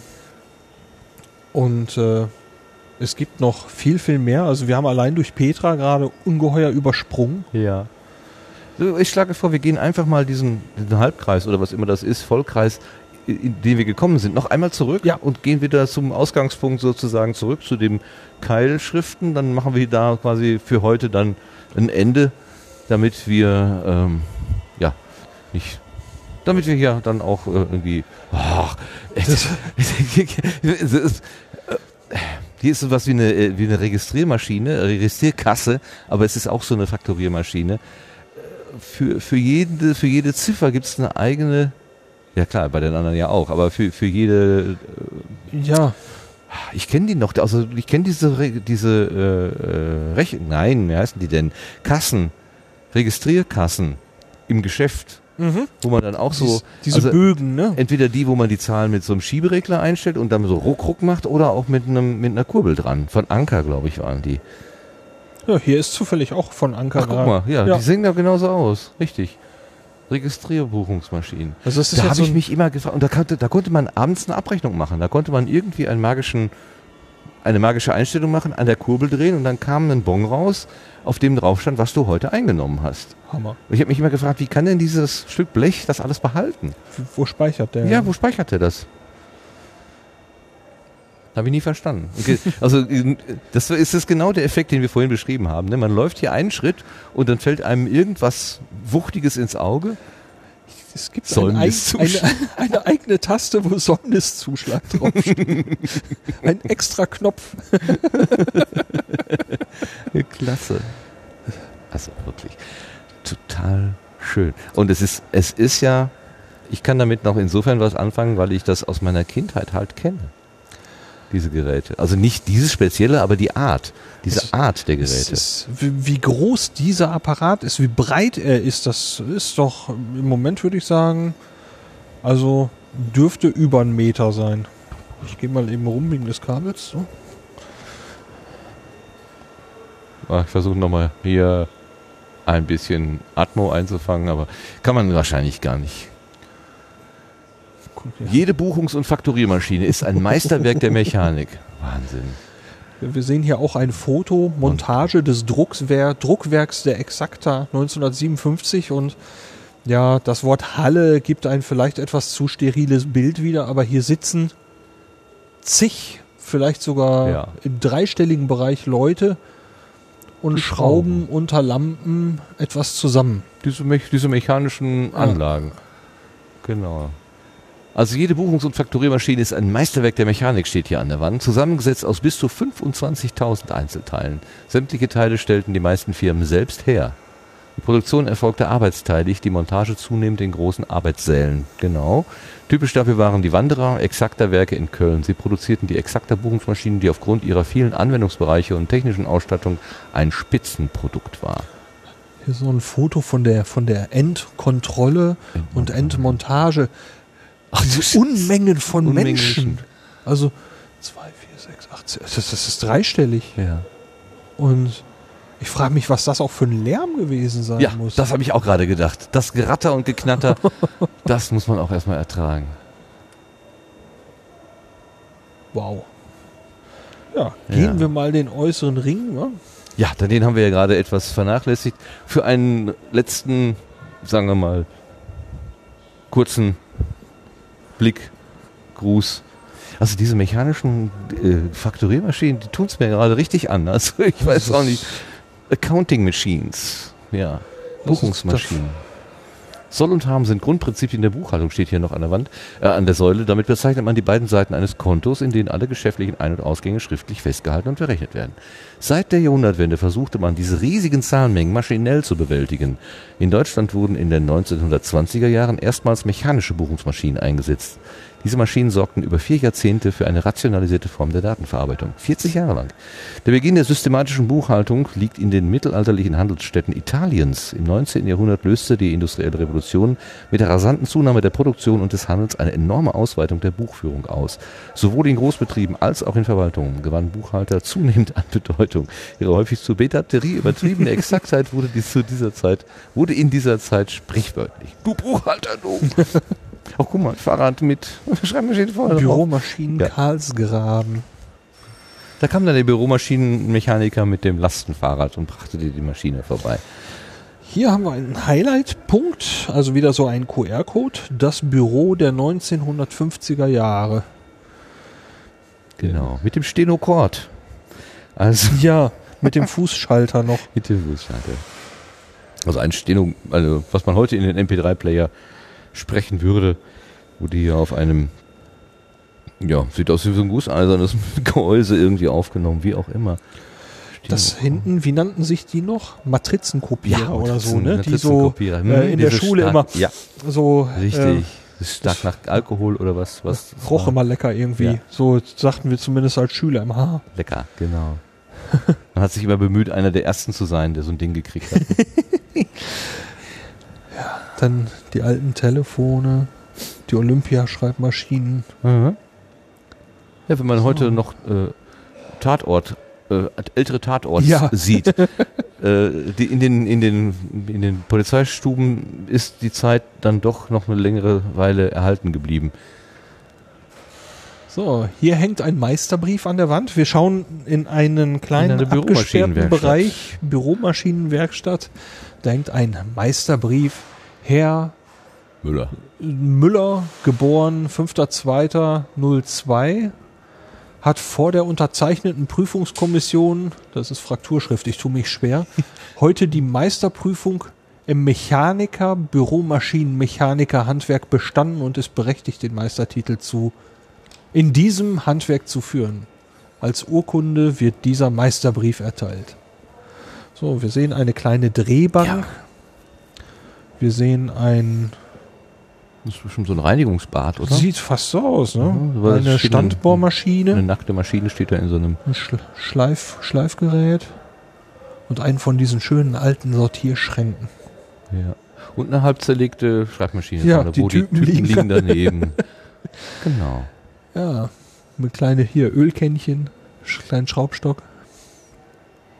und äh, es gibt noch viel, viel mehr. Also wir haben allein durch Petra gerade ungeheuer übersprungen. Ja. Ich schlage vor, wir gehen einfach mal diesen, diesen Halbkreis oder was immer das ist, Vollkreis, in den wir gekommen sind, noch einmal zurück Ja. und gehen wieder zum Ausgangspunkt sozusagen zurück zu dem Keilschriften. Dann machen wir da quasi für heute dann ein Ende, damit wir ähm, ja nicht, damit wir hier dann auch äh, irgendwie. Äh, hier ist sowas wie eine, äh, wie eine Registriermaschine, Registrierkasse, aber es ist auch so eine Faktoriermaschine. Äh, Für, für, jede, für jede Ziffer gibt es eine eigene, ja klar, bei den anderen ja auch, aber für, für jede, Ja, ich kenne die noch, also ich kenne diese, diese äh, äh, Rech nein, wie heißen die denn? Kassen, Registrierkassen im Geschäft, wo man dann auch so, Dies, diese also Bögen, ne? entweder die, wo man die Zahlen mit so einem Schieberegler einstellt und dann so ruck ruck macht oder auch mit einem mit einer Kurbel dran. Von Anker, glaube ich, waren die. Ja, hier ist zufällig auch von Anker. Ach, guck mal, ja, Ja. die sehen da genauso aus, richtig. Registrierbuchungsmaschinen. Also das ist Da habe so ich mich immer gefragt, und da konnte, da konnte man abends eine Abrechnung machen. Da konnte man irgendwie einen magischen, eine magische Einstellung machen, an der Kurbel drehen und dann kam ein Bon raus, auf dem drauf stand, was du heute eingenommen hast. Hammer. Und ich habe mich immer gefragt, wie kann denn dieses Stück Blech das alles behalten? Wo speichert der? Ja, wo speichert er das? Habe ich nie verstanden. Okay, *laughs* also das ist das genau der Effekt, den wir vorhin beschrieben haben. Ne? Man läuft hier einen Schritt und dann fällt einem irgendwas Wuchtiges ins Auge. Es gibt ein, eig- Säumniszuschlag. eine, *laughs* eine eigene Taste, wo Säumniszuschlag *laughs* draufsteht. ein extra Knopf. *laughs* Klasse. Also wirklich total schön. Und es ist, es ist ja, ich kann damit noch insofern was anfangen, weil ich das aus meiner Kindheit halt kenne. Diese Geräte. Also nicht dieses spezielle, aber die Art. Diese Es- Art der Geräte. ist, wie, groß dieser Apparat ist, wie breit er ist, das ist doch im Moment würde ich sagen, also dürfte über einen Meter sein. Ich gehe mal eben rum wegen des Kabels. So. Ah, Ich versuche nochmal hier ein bisschen Atmo einzufangen, aber kann man wahrscheinlich gar nicht. Ja. Jede Buchungs- und Faktoriermaschine ist ein Meisterwerk der Mechanik. *laughs* Wahnsinn. Wir sehen hier auch ein Foto, Montage des Druckswer Druckwerks der Exacta 1957 und ja, das Wort Halle gibt ein vielleicht etwas zu steriles Bild wieder, aber hier sitzen zig, vielleicht sogar Ja. im dreistelligen Bereich Leute und Die schrauben unter Lampen etwas zusammen. Diese, me diese mechanischen Anlagen. Genau. Also jede Buchungs- und Faktoriermaschine ist ein Meisterwerk der Mechanik, steht hier an der Wand, zusammengesetzt aus bis zu 25.000 Einzelteilen. Sämtliche Teile stellten die meisten Firmen selbst her. Die Produktion erfolgte arbeitsteilig, die Montage zunehmend in großen Arbeitssälen. Genau. Typisch dafür waren die Wanderer Exakter Werke in Köln. Sie produzierten die Exakter Buchungsmaschinen, die aufgrund ihrer vielen Anwendungsbereiche und technischen Ausstattung ein Spitzenprodukt war. Hier so ein Foto von der, von der Endkontrolle und Endmontage. Ach, diese Unmengen von Unmengen Menschen. Also 2, 4, 6, 8, 10. Das, das ist dreistellig. Ja. Und ich frage mich, was das auch für ein Lärm gewesen sein Ja, muss. das habe ich auch gerade gedacht. Das Geratter und Geknatter, *laughs* das muss man auch erstmal ertragen. wow. Ja, gehen Ja. wir mal den äußeren Ring. Ne? Ja, dann den haben wir ja gerade etwas vernachlässigt. Für einen letzten, sagen wir mal, kurzen Blick, Gruß. Also diese mechanischen äh, Faktoriermaschinen, die tun es mir gerade richtig an. Also ich weiß auch nicht. Accounting Machines. Ja, Buchungsmaschinen. Soll und Haben sind Grundprinzipien der Buchhaltung, steht hier noch an der Wand, äh, an der Säule. Damit bezeichnet man die beiden Seiten eines Kontos, in denen alle geschäftlichen Ein- und Ausgänge schriftlich festgehalten und berechnet werden. Seit der Jahrhundertwende versuchte man, diese riesigen Zahlenmengen maschinell zu bewältigen. In Deutschland wurden in den 1920er Jahren erstmals mechanische Buchungsmaschinen eingesetzt. Diese Maschinen sorgten über vier Jahrzehnte für eine rationalisierte Form der Datenverarbeitung. 40 Jahre lang. Der Beginn der systematischen Buchhaltung liegt in den mittelalterlichen Handelsstädten Italiens. Im 19. Jahrhundert löste die industrielle Revolution mit der rasanten Zunahme der Produktion und des Handels eine enorme Ausweitung der Buchführung aus. Sowohl in Großbetrieben als auch in Verwaltungen gewannen Buchhalter zunehmend an Bedeutung. Ihre häufig zur Betaterie übertriebene Exaktheit wurde, dies zu dieser Zeit, wurde in dieser Zeit sprichwörtlich. Du Buchhalter, du! Ach, guck mal, Fahrrad mit *laughs* Schreibmaschine vorne drauf. Büromaschinen Ja. Karlsgraben. Da kam dann der Büromaschinenmechaniker mit dem Lastenfahrrad und brachte dir die Maschine vorbei. Hier haben wir einen Highlight-Punkt, also wieder so ein QR-Code. Das Büro der 1950er Jahre. Genau. Mit dem Stenokord. Also Ja, mit dem Fußschalter noch. *laughs* mit dem Fußschalter. Also ein Steno, also was man heute in den MP3-Player sprechen würde, wurde hier auf einem, ja, sieht aus wie so ein gusseisernes *laughs* Gehäuse irgendwie aufgenommen, wie auch immer. Das Steno- hinten, wie nannten sich die noch? Matrizenkopierer oder so, ne? Die so Matrizenkopierer. Hm, äh, in der Schule stark- immer Ja, so richtig. Äh, stark nach Alkohol oder was? was das roch war? immer lecker irgendwie. Ja. So sagten wir zumindest als Schüler im Haar. Lecker, genau. *laughs* Man hat sich immer bemüht, einer der Ersten zu sein, der so ein Ding gekriegt hat. *laughs* Dann die alten Telefone, die Olympia-Schreibmaschinen. Mhm. Ja, wenn man heute noch äh, Tatort, äh, ältere Tatorts Ja. *laughs* sieht, äh, die in, den, in, den, in den Polizeistuben ist die Zeit dann doch noch eine längere Weile erhalten geblieben. So, hier hängt ein Meisterbrief an der Wand. Wir schauen in einen kleinen In abgesperrten Büromaschinenwerkstatt. Bereich, Büromaschinenwerkstatt. Da hängt ein Meisterbrief. Herr Müller. Müller, geboren 5.2.02, hat vor der unterzeichneten Prüfungskommission, das ist Frakturschrift, ich tue mich schwer, *laughs* heute die Meisterprüfung im Mechaniker, Büromaschinenmechaniker Handwerk bestanden und ist berechtigt, den Meistertitel zu in diesem Handwerk zu führen. Als Urkunde wird dieser Meisterbrief erteilt. So, wir sehen eine kleine Drehbank. Wir sehen ein Das ist bestimmt so ein Reinigungsbad, oder? Sieht fast so aus, ne? Ja, Eine Standbohrmaschine, Eine nackte Maschine steht da in so einem. ein Schl Schleif Schleifgerät und einen von diesen schönen alten Sortierschränken. Ja. Und eine halb zerlegte Schreibmaschine, Ja, vorne, die wo Typen die Typen liegen. liegen daneben. *laughs* genau. Ja, mit kleine hier Ölkännchen, kleinen Schraubstock.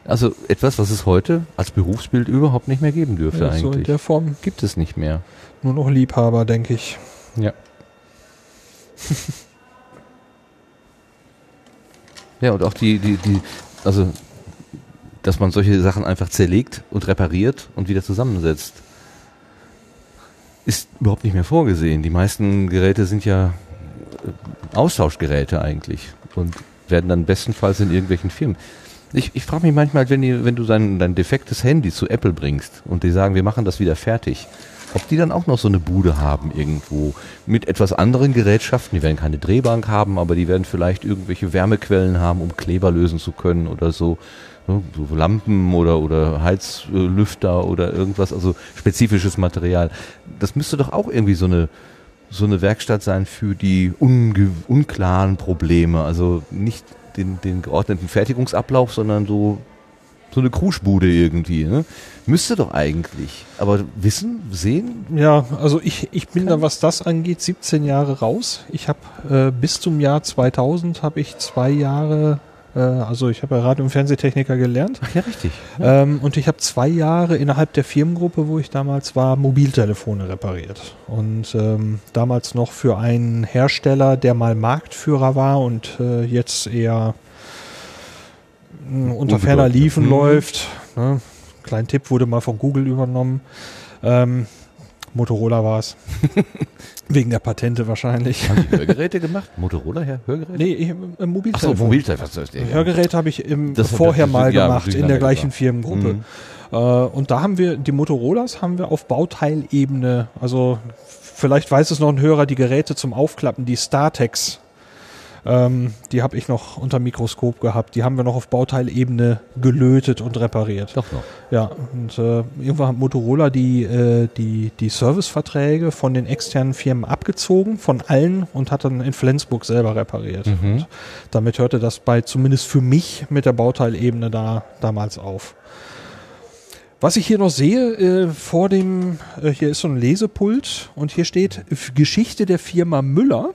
Also etwas, was es heute als Berufsbild überhaupt nicht mehr geben dürfte Ja, so in eigentlich. der Form Gibt es nicht mehr. nur noch Liebhaber, denke ich. Ja. *laughs* ja, und auch die, die, die, also, dass man solche Sachen einfach zerlegt und repariert und wieder zusammensetzt, ist überhaupt nicht mehr vorgesehen. Die meisten Geräte sind ja äh, Austauschgeräte eigentlich und werden dann bestenfalls in irgendwelchen Firmen. Ich, ich frage mich manchmal, wenn, die, wenn du dein, dein defektes Handy zu Apple bringst und die sagen, wir machen das wieder fertig, ob die dann auch noch so eine Bude haben irgendwo mit etwas anderen Gerätschaften. Die werden keine Drehbank haben, aber die werden vielleicht irgendwelche Wärmequellen haben, um Kleber lösen zu können oder so. So Lampen oder, oder Heizlüfter oder irgendwas, also spezifisches Material. Das müsste doch auch irgendwie so eine, so eine Werkstatt sein für die unklaren Probleme. Also nicht den, den geordneten Fertigungsablauf, sondern so, so eine Kruschbude irgendwie. Ne? Müsste doch eigentlich. Aber wissen, sehen, Ja, also ich, ich bin da, was das angeht, 17 Jahre raus. Ich habe äh, bis zum Jahr 2000 habe ich zwei Jahre, also ich habe ja Radio- und Fernsehtechniker gelernt. Ach ja, richtig. Ähm, und ich habe zwei Jahre innerhalb der Firmengruppe, wo ich damals war, Mobiltelefone repariert. Und ähm, damals noch für einen Hersteller, der mal Marktführer war und äh, jetzt eher mh, unter ferner. Liefen Mhm. läuft. Ne? Kleinen Tipp wurde mal von Google übernommen. Ähm, Motorola war es. *laughs* Wegen der Patente wahrscheinlich. Haben die *laughs* Hörgeräte gemacht? Motorola, ja, Hörgeräte? Nee, ich, im Achso, Mobiltelefon. Mobiltelefon. was denn? Hörgeräte habe ich im, Das- vorher das- mal ja, gemacht, in der gleichen gebracht. Firmengruppe. Mhm. Äh, und da haben wir, die Motorolas haben wir auf Bauteilebene, also vielleicht weiß es noch ein Hörer, die Geräte zum Aufklappen, die StarTex, ähm, die habe ich noch unter Mikroskop gehabt. Die haben wir noch auf Bauteilebene gelötet und repariert. Doch noch. Ja, und äh, irgendwann hat Motorola die, äh, die, die Serviceverträge von den externen Firmen abgezogen, von allen, und hat dann in Flensburg selber repariert. Mhm. Und damit hörte das bei, zumindest für mich, mit der Bauteilebene da damals auf. Was ich hier noch sehe, äh, vor dem, äh, hier ist so ein Lesepult und hier steht Geschichte der Firma Müller.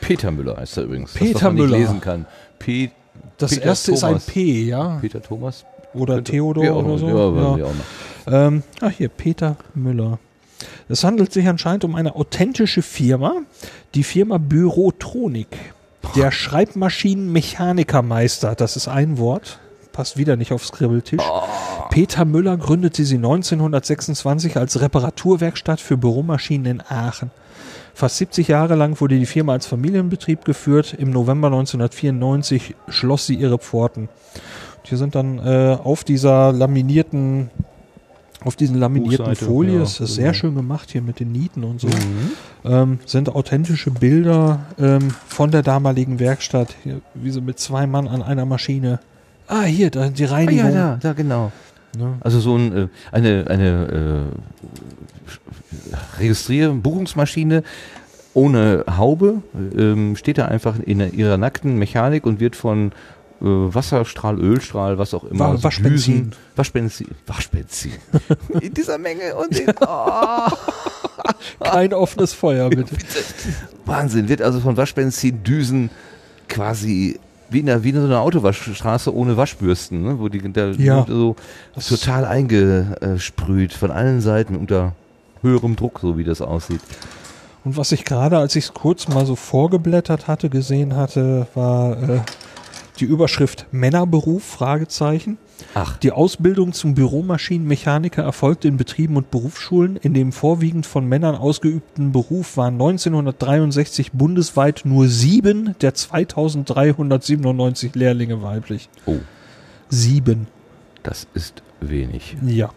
Peter Müller heißt er übrigens. Peter das, was man Müller. lesen kann. Pe Das Peter erste ist ein Thomas. P, ja. Peter Thomas? Oder Könnte- Theodor oder so. Ja, Ja. auch. Ähm, ah, hier, Peter Müller. Es handelt sich anscheinend um eine authentische Firma, die Firma Bürotronik. Der Schreibmaschinenmechanikermeister, das ist ein Wort, passt wieder nicht aufs Skribbeltisch. Peter Müller gründete sie 1926 als Reparaturwerkstatt für Büromaschinen in Aachen. Fast 70 Jahre lang wurde die Firma als Familienbetrieb geführt. Im November 1994 schloss sie ihre Pforten. Und hier sind dann äh, auf dieser laminierten, auf diesen laminierten Buchseite, Folie, ja, ist sehr genau. schön gemacht hier mit den Nieten und so, Mhm. ähm, sind authentische Bilder ähm, von der damaligen Werkstatt, hier, wie sie mit zwei Mann an einer Maschine. Ah, hier, da, die Ah, Reinigung. ja, da, da, genau. Ne? Also so ein, äh, eine, eine äh, Registrier-, Buchungsmaschine ohne Haube ähm, steht da einfach in ihrer nackten Mechanik und wird von äh, Wasserstrahl, Ölstrahl, was auch immer, Wa- Waschbenzin. Düsen- Waschbenzin, Waschbenzin. *laughs* in dieser Menge und in, oh, *laughs* Kein offenes Feuer, bitte. Wahnsinn, wird also von Waschbenzin Düsen quasi wie in, der, wie in so einer Autowaschstraße ohne Waschbürsten, ne? wo die da Ja. so total eingesprüht von allen Seiten unter höherem Druck, so wie das aussieht. Und was ich gerade, als ich es kurz mal so vorgeblättert hatte, gesehen hatte, war äh, die Überschrift Männerberuf, Fragezeichen. Ach, Die Ausbildung zum Büromaschinenmechaniker erfolgte in Betrieben und Berufsschulen. In dem vorwiegend von Männern ausgeübten Beruf waren 1963 bundesweit nur sieben der 2397 Lehrlinge weiblich. oh, Sieben. das ist wenig. Ja.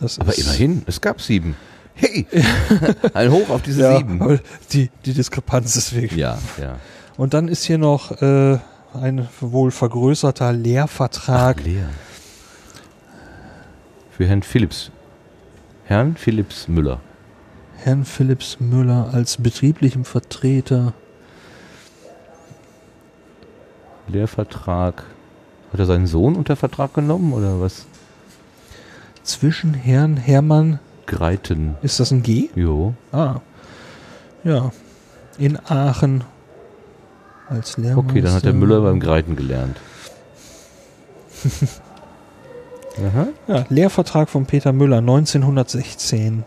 Das Aber immerhin, es gab sieben. Hey, *laughs* ein Hoch auf diese Ja, sieben. die, die Diskrepanz ist wirklich. Ja, ja. Und dann ist hier noch äh, ein wohl vergrößerter Lehrvertrag. Leer. Für Herrn Philips. Herrn Philips Müller. Herrn Philips Müller als betrieblichem Vertreter. Lehrvertrag. Hat er seinen Sohn unter Vertrag genommen oder was? Zwischen Herrn Hermann, Greiten. ist das ein G? Jo. Ah. Ja. In Aachen als Lehrmeister. Okay, dann hat der Müller beim Greiten gelernt. *laughs* Aha. Ja, Lehrvertrag von Peter Müller 1916.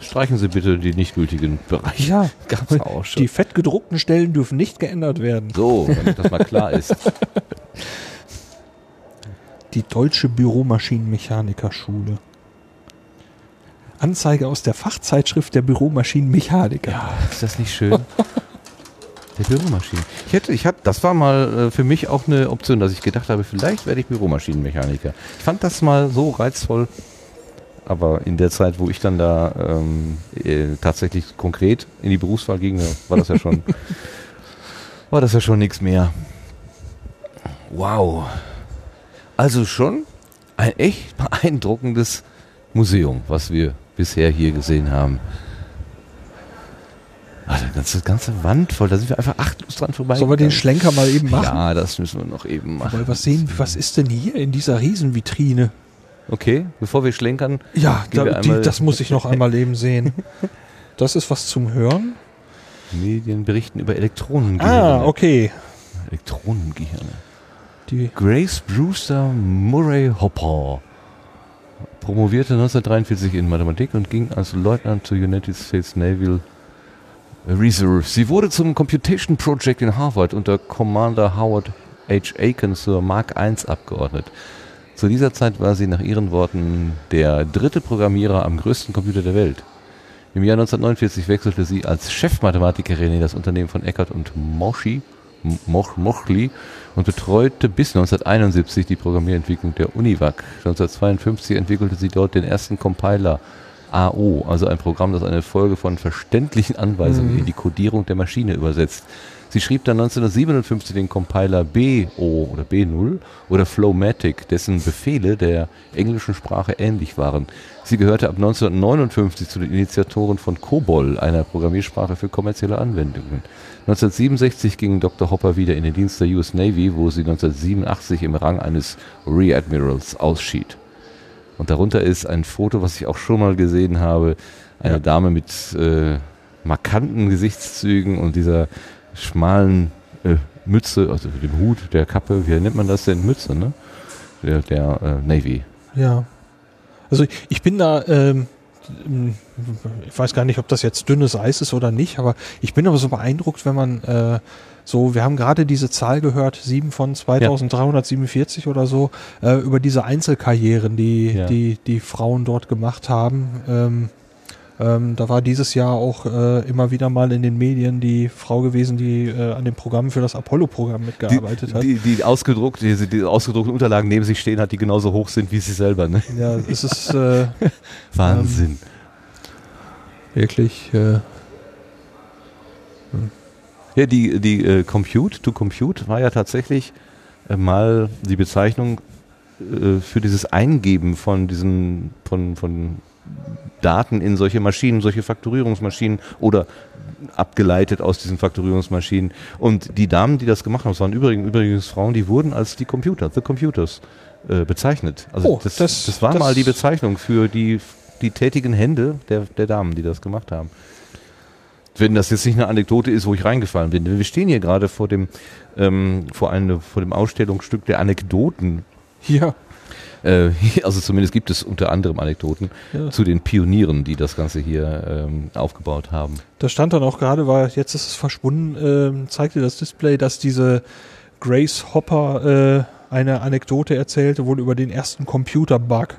Streichen Sie bitte die nicht gültigen Bereiche. Ja, *laughs* Gab's auch schon. die fettgedruckten Stellen dürfen nicht geändert werden. So, damit das mal klar ist. *laughs* Die Deutsche Büromaschinenmechanikerschule. Anzeige aus der Fachzeitschrift der Büromaschinenmechaniker. Ja, ist das nicht schön? Der Büromaschinen. Ich hätte, ich hatte, das war mal äh, für mich auch eine Option, dass ich gedacht habe, vielleicht werde ich Büromaschinenmechaniker. Ich fand das mal so reizvoll, aber in der Zeit, wo ich dann da ähm, äh, tatsächlich konkret in die Berufswahl ging, war das ja schon, *laughs* war das ja schon nichts mehr. Wow. Also schon ein echt beeindruckendes Museum, was wir bisher hier gesehen haben. Ah, die ganze, ganze Wand voll, da sind wir einfach achtlos dran vorbei. Sollen wir den Schlenker mal eben machen? Ja, das müssen wir noch eben machen. Wollen wir sehen, was ist denn hier in dieser Riesenvitrine? Okay, bevor wir schlenkern. Ja, Gehen wir da, die, das muss ich noch einmal eben sehen. Das ist was zum Hören. Medien berichten über Elektronengehirne. Ah, okay. Elektronengehirne. Die, Grace Brewster Murray Hopper promovierte 1943 in Mathematik und ging als Leutnant zur United States Naval Reserve. Sie wurde zum Computation Project in Harvard unter Commander Howard H. Aiken zur Mark I abgeordnet. Zu dieser Zeit war sie nach ihren Worten der dritte Programmierer am größten Computer der Welt. Im Jahr 1949 wechselte sie als Chefmathematikerin in das Unternehmen von Eckert und Moschi, Moch, Mochli und betreute bis 1971 die Programmierentwicklung der Univac. 1952 entwickelte sie dort den ersten Compiler AO, also ein Programm, das eine Folge von verständlichen Anweisungen Mhm. in die Codierung der Maschine übersetzt. Sie schrieb dann 1957 den Compiler BO oder B0 oder Flowmatic, dessen Befehle der englischen Sprache ähnlich waren. Sie gehörte ab 1959 zu den Initiatoren von COBOL, einer Programmiersprache für kommerzielle Anwendungen. 1967 ging Dr. Hopper wieder in den Dienst der US Navy, wo sie 1987 im Rang eines Rear Admirals ausschied. Und darunter ist ein Foto, was ich auch schon mal gesehen habe. Eine Ja. Dame mit äh, markanten Gesichtszügen und dieser schmalen äh, Mütze, also dem Hut, der Kappe, wie nennt man das denn? Mütze, ne? Der, der äh, Navy. Ja. Also ich bin da, ähm, ich weiß gar nicht, ob das jetzt dünnes Eis ist oder nicht, aber ich bin aber so beeindruckt, wenn man äh, so, wir haben gerade diese Zahl gehört, sieben von 2347 oder so, äh, über diese Einzelkarrieren, die, Ja. die, die Frauen dort gemacht haben. Ähm, ähm, da war dieses Jahr auch äh, immer wieder mal in den Medien die Frau gewesen, die äh, an dem Programm für das Apollo-Programm mitgearbeitet hat. Die, die, die, ausgedruckt, die, die ausgedruckten Unterlagen neben sich stehen hat, die genauso hoch sind wie sie selber. Ne? ja, es ist äh, *laughs* Wahnsinn. wirklich. Ja, die, die äh, Compute to Compute war ja tatsächlich äh, mal die Bezeichnung äh, für dieses Eingeben von diesen, von, von Daten in solche Maschinen, solche Fakturierungsmaschinen oder abgeleitet aus diesen Fakturierungsmaschinen. Und die Damen, die das gemacht haben, das waren übrigens, übrigens Frauen, die wurden als die Computer, the Computers, äh, bezeichnet. Also Oh, das, das- das, war das- mal die Bezeichnung für die, die tätigen Hände der, der Damen, die das gemacht haben wenn das jetzt nicht eine Anekdote ist, wo ich reingefallen bin. Wir stehen hier gerade vor dem, ähm, vor, eine, vor dem Ausstellungsstück der Anekdoten. ja. Äh, *laughs* also zumindest gibt es unter anderem Anekdoten Ja. zu den Pionieren, die das Ganze hier ähm, aufgebaut haben. Da stand dann auch gerade, weil jetzt ist es verschwunden, ähm, zeigte das Display, dass diese Grace Hopper äh, eine Anekdote erzählte, wohl über den ersten Computer-Bug.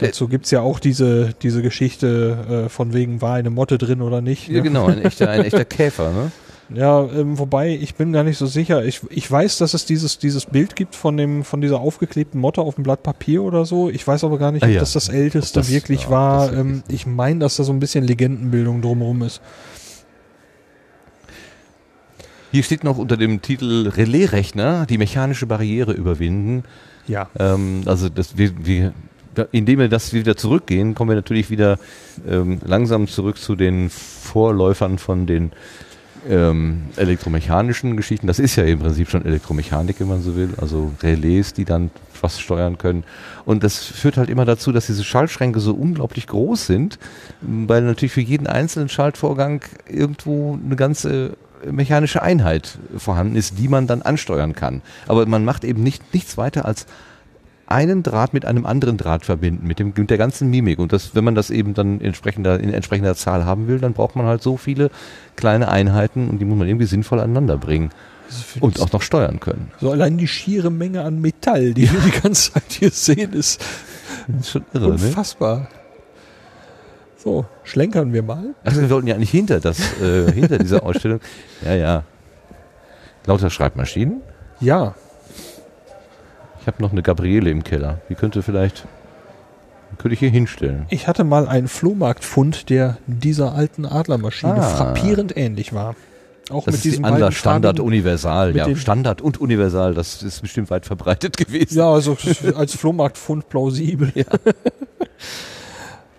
Dazu gibt's ja auch diese, diese Geschichte äh, von wegen, war eine Motte drin oder nicht. Ja, Ne? genau, ein echter, ein echter *laughs* Käfer, ne? Ja, ähm, wobei ich bin gar nicht so sicher. Ich, ich weiß, dass es dieses, dieses Bild gibt von dem von dieser aufgeklebten Motte auf dem Blatt Papier oder so. Ich weiß aber gar nicht, Ah, ob ja. das das älteste das- wirklich ja, war. ähm, ich meine, dass da so ein bisschen Legendenbildung drumherum ist. Hier steht noch unter dem Titel Relaisrechner die mechanische Barriere überwinden. Ja. Ähm, also das, wir, wir, indem wir das wieder zurückgehen, kommen wir natürlich wieder ähm, langsam zurück zu den Vorläufern von den ähm, elektromechanischen Geschichten. Das ist ja im Prinzip schon Elektromechanik, wenn man so will. Also Relais, die dann was steuern können. Und das führt halt immer dazu, dass diese Schaltschränke so unglaublich groß sind, weil natürlich für jeden einzelnen Schaltvorgang irgendwo eine ganze mechanische Einheit vorhanden ist, die man dann ansteuern kann. Aber man macht eben nicht, nichts weiter als einen Draht mit einem anderen Draht verbinden, mit, dem, mit der ganzen Mimik. Und das, wenn man das eben dann entsprechender, in entsprechender Zahl haben will, dann braucht man halt so viele kleine Einheiten und die muss man irgendwie sinnvoll aneinander bringen und auch noch steuern können. So allein die schiere Menge an Metall, die wir die ganze Zeit hier sehen, ist ist schon irre, ne? unfassbar. So, schlenkern wir mal. Also wir wollten ja eigentlich hinter das, äh, hinter dieser *laughs* Ausstellung. Ja, ja. Lauter Schreibmaschinen. Ja, Ich habe noch eine Gabriele im Keller. Die könnte vielleicht, könnte ich hier hinstellen. ich hatte mal einen Flohmarktfund, der dieser alten Adlermaschine Ah. frappierend ähnlich war. Auch Das mit ist die diesem Adler Standard farbigen- Universal. Ja, Standard und Universal. Das ist bestimmt weit verbreitet gewesen. Ja, also als Flohmarktfund plausibel. Ja. *laughs*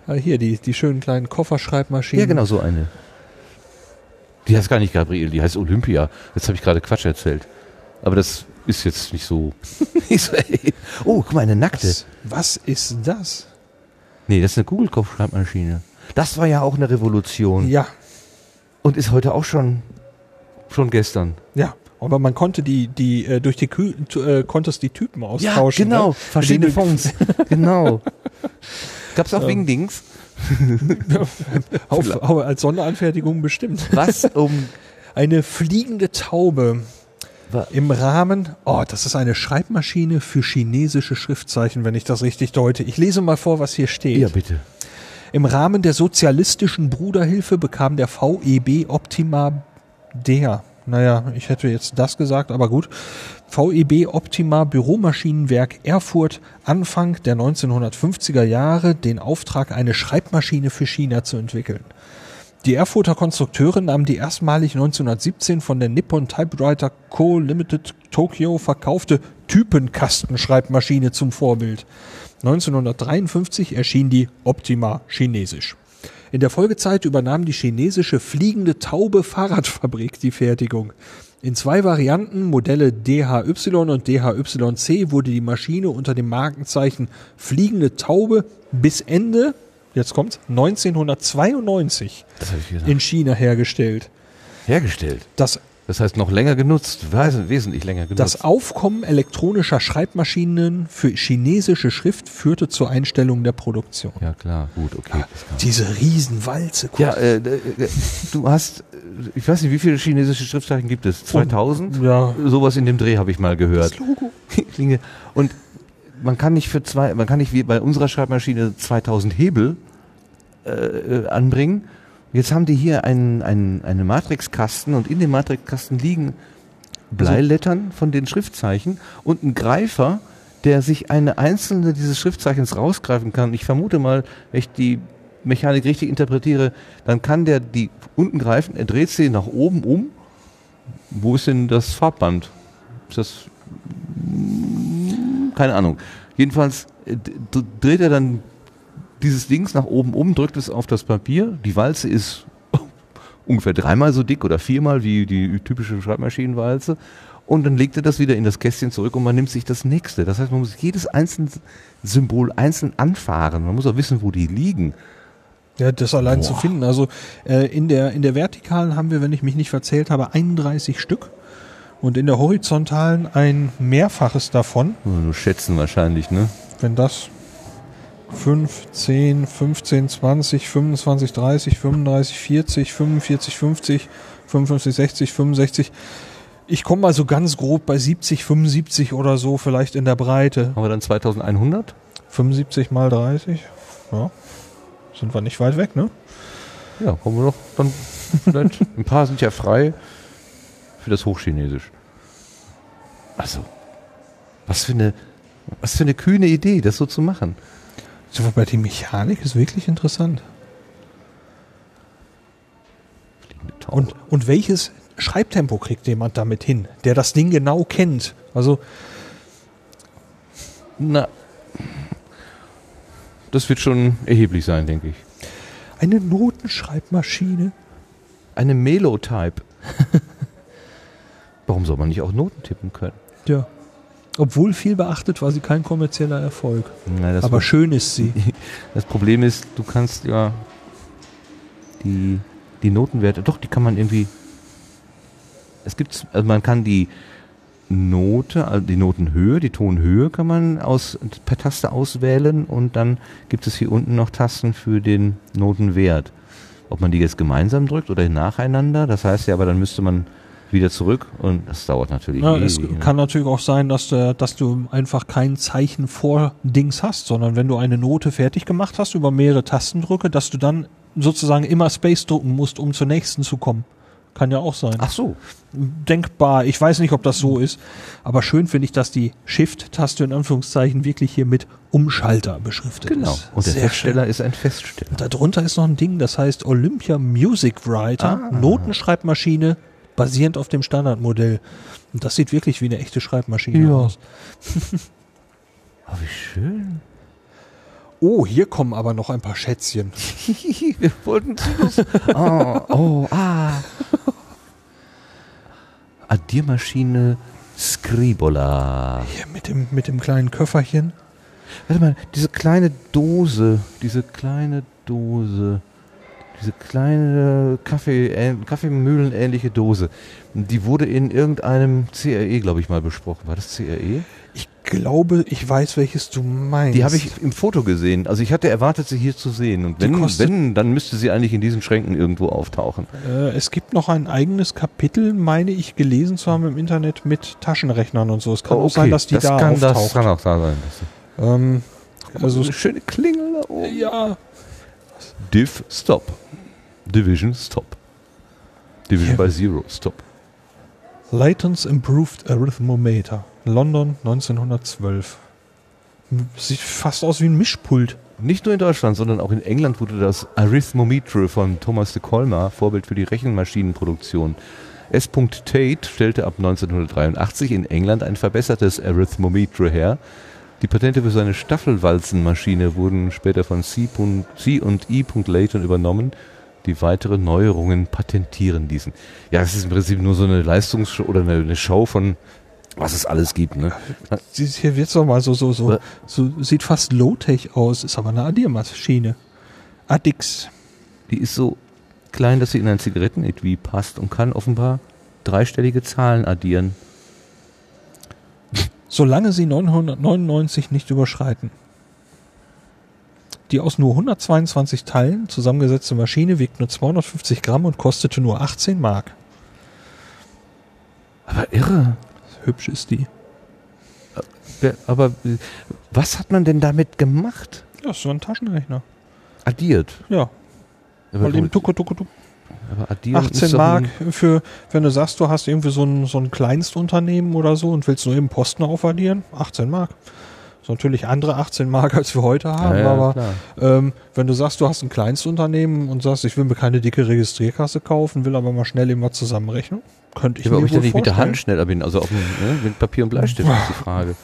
Ah, Hier, die, die schönen kleinen Kofferschreibmaschinen. Ja, genau so eine. Die heißt gar nicht Gabriele, die heißt Olympia. Jetzt habe ich gerade Quatsch erzählt. Aber das ist jetzt nicht so. *laughs* oh, guck mal, eine nackte. Was, was ist das? Nee, das ist eine Google-Kopfschreibmaschine. Das war ja auch eine Revolution. Ja, Und ist heute auch schon, schon gestern. ja. Aber man konnte die, die, äh, durch die Kü äh, konntest die Typen austauschen. genau. Ne? Verschiedene Fonds. *laughs* genau. Gab's auch Wingdings? du- *laughs* Auf, auf, als Sonderanfertigung bestimmt. Was um. Eine fliegende Taube im Rahmen. Oh, das ist eine Schreibmaschine für chinesische Schriftzeichen, wenn ich das richtig deute. Ich lese mal vor, was hier steht. Ja, bitte. Im Rahmen der sozialistischen Bruderhilfe bekam der VEB Optima der, naja, ich hätte jetzt das gesagt, aber gut, VEB Optima Büromaschinenwerk Erfurt Anfang der 1950er Jahre den Auftrag, eine Schreibmaschine für China zu entwickeln. Die Erfurter Konstrukteurin nahm die erstmalig 1917 von der Nippon Typewriter Co. Limited Tokyo verkaufte Typenkastenschreibmaschine zum Vorbild. 1953 erschien die Optima Chinesisch. In der Folgezeit übernahm die chinesische fliegende Taube Fahrradfabrik die Fertigung. In zwei Varianten, Modelle DHY und DHYC, wurde die Maschine unter dem Markenzeichen Fliegende Taube bis Ende, jetzt kommt's, 1992 Das habe ich gedacht. in China hergestellt. Hergestellt. Das Das heißt noch länger genutzt, wes- wesentlich länger genutzt. Das Aufkommen elektronischer Schreibmaschinen für chinesische Schrift führte zur Einstellung der Produktion. ja klar, gut, okay. Diese Riesenwalze. guck. Ja, äh, äh, du hast, äh, ich weiß nicht, wie viele chinesische Schriftzeichen gibt es? 2000? Ja. Sowas in dem Dreh habe ich mal gehört. Das Logo. *laughs* Und man kann nicht für zwei, man kann nicht wie bei unserer Schreibmaschine 2000 Hebel äh, äh, anbringen. Jetzt haben die hier einen, einen, einen Matrixkasten und in dem Matrixkasten liegen Bleilettern von den Schriftzeichen und ein Greifer, der sich eine einzelne dieses Schriftzeichens rausgreifen kann. Ich vermute mal, wenn ich die Mechanik richtig interpretiere, dann kann der die unten greifen, er dreht sie nach oben um. Wo ist denn das Farbband? Ist das keine Ahnung. Jedenfalls äh, dreht er dann dieses Dings nach oben um, drückt es auf das Papier. Die Walze ist *laughs* ungefähr dreimal so dick oder viermal wie die typische Schreibmaschinenwalze. Und dann legt er das wieder in das Kästchen zurück und man nimmt sich das nächste. Das heißt, man muss jedes einzelne Symbol einzeln anfahren. Man muss auch wissen, wo die liegen. Ja, das allein Boah. zu finden. Also äh, in, der, in der Vertikalen haben wir, wenn ich mich nicht verzählt habe, 31 Stück. Und in der Horizontalen ein Mehrfaches davon. Nur schätzen wahrscheinlich, ne? Wenn das 5, 10, 15, 20, 25, 30, 35, 40, 45, 50, 55, 60, 65. Ich komme mal so ganz grob bei 70, 75 oder so vielleicht in der Breite. Haben wir dann 2100? 75 mal 30. Ja. Sind wir nicht weit weg, ne? Ja, kommen wir doch dann. Ein paar sind ja frei für das Hochchinesisch. Also, was für eine, was für eine kühne Idee, das so zu machen. Wobei die Mechanik ist wirklich interessant. Und, und welches Schreibtempo kriegt jemand damit hin, der das Ding genau kennt? Also, Na, das wird schon erheblich sein, denke ich. eine Notenschreibmaschine. Eine Melotype. *laughs* Warum soll man nicht auch Noten tippen können? Ja. Obwohl viel beachtet war sie kein kommerzieller Erfolg. Na, Aber schön ist sie. *laughs* das Problem ist, du kannst ja die, die Notenwerte, doch, die kann man irgendwie. Es gibt, also man kann die Note, also die Notenhöhe, die Tonhöhe kann man aus, per Taste auswählen und dann gibt es hier unten noch Tasten für den Notenwert. Ob man die jetzt gemeinsam drückt oder nacheinander, das heißt ja, aber dann müsste man wieder zurück und das dauert natürlich Ja, es ne? kann natürlich auch sein, dass, du- dass du einfach kein Zeichen vor Dings hast, sondern wenn du eine Note fertig gemacht hast über mehrere Tastendrücke, dass du dann sozusagen immer Space drücken musst, um zur nächsten zu kommen. Kann ja auch sein. Ach so, Denkbar. Ich weiß nicht, ob das so ist. Aber schön finde ich, dass die Shift-Taste in Anführungszeichen wirklich hier mit Umschalter beschriftet genau. ist. Und der Sehr Feststeller schön. ist ein Feststeller. Darunter ist noch ein Ding, das heißt Olympia Music Writer, Ah. Notenschreibmaschine, basierend auf dem Standardmodell. Und das sieht wirklich wie eine echte Schreibmaschine Ja. aus. *laughs* Oh, wie schön. Oh, hier kommen aber noch ein paar Schätzchen. *laughs* Wir wollten Schluss. Oh, oh, ah. Addiermaschine Scribola. Hier mit dem, mit dem kleinen Köfferchen. Warte mal, diese kleine Dose, diese kleine Dose, diese kleine Kaffee, äh, Kaffeemühlenähnliche Dose, die wurde in irgendeinem CRE, glaube ich, mal besprochen. War das CRE? Ich glaube, ich weiß, welches du meinst. Die habe ich im Foto gesehen. Also ich hatte erwartet, sie hier zu sehen. Und wenn, wenn, dann müsste sie eigentlich in diesen Schränken irgendwo auftauchen. Äh, es gibt noch ein eigenes Kapitel, meine ich, gelesen zu haben im Internet mit Taschenrechnern und so. Es kann Oh, auch sein, dass die da kann, das auftaucht. kann auch da sein. ähm, Also also eine schöne Klingel da oben. ja, Div Stop. Division Stop. Division by Zero Stop. Layton's Improved Arithmometer. London 1912. Sieht fast aus wie ein Mischpult. Nicht nur in Deutschland, sondern auch in England wurde das Arithmometer von Thomas de Colmar Vorbild für die Rechenmaschinenproduktion. S. Tate stellte ab 1983 in England ein verbessertes Arithmometer her. Die Patente für seine Staffelwalzenmaschine wurden später von C. C und E. Layton übernommen, die weitere Neuerungen patentieren ließen. Ja, es ist im Prinzip nur so eine Leistungsshow oder eine, Show von was es alles gibt. Ne? Hier wird's doch mal so, so, so, so, sieht fast Low-Tech aus, ist aber eine Addiermaschine. Addix. Die ist so klein, dass sie in ein Zigarettenetui passt und kann offenbar dreistellige Zahlen addieren. Solange sie 999 nicht überschreiten. Die aus nur 122 Teilen zusammengesetzte Maschine wiegt nur 250 Gramm und kostete nur 18 Mark. Aber irre. Hübsch ist die. Wer- Aber äh, was hat man denn damit gemacht? Ja, ist so ein Taschenrechner. Addiert. Ja, Aber, mal eben tucke, tucke, tucke. Aber addieren 18 ist doch Mark für, wenn du sagst, du hast irgendwie so ein, so ein Kleinstunternehmen oder so und willst nur eben Posten aufaddieren, 18 Mark. Das ist natürlich andere 18 Mark, als wir heute haben, Ja, ja, aber ähm, wenn du sagst, du hast ein Kleinstunternehmen und sagst, ich will mir keine dicke Registrierkasse kaufen, will aber mal schnell eben was zusammenrechnen, könnte ich Ja, aber mir ob ich wohl da nicht mit der. Hand schnell abbinden, also auf dem, ne, mit Papier und Bleistift ist die *laughs* Frage.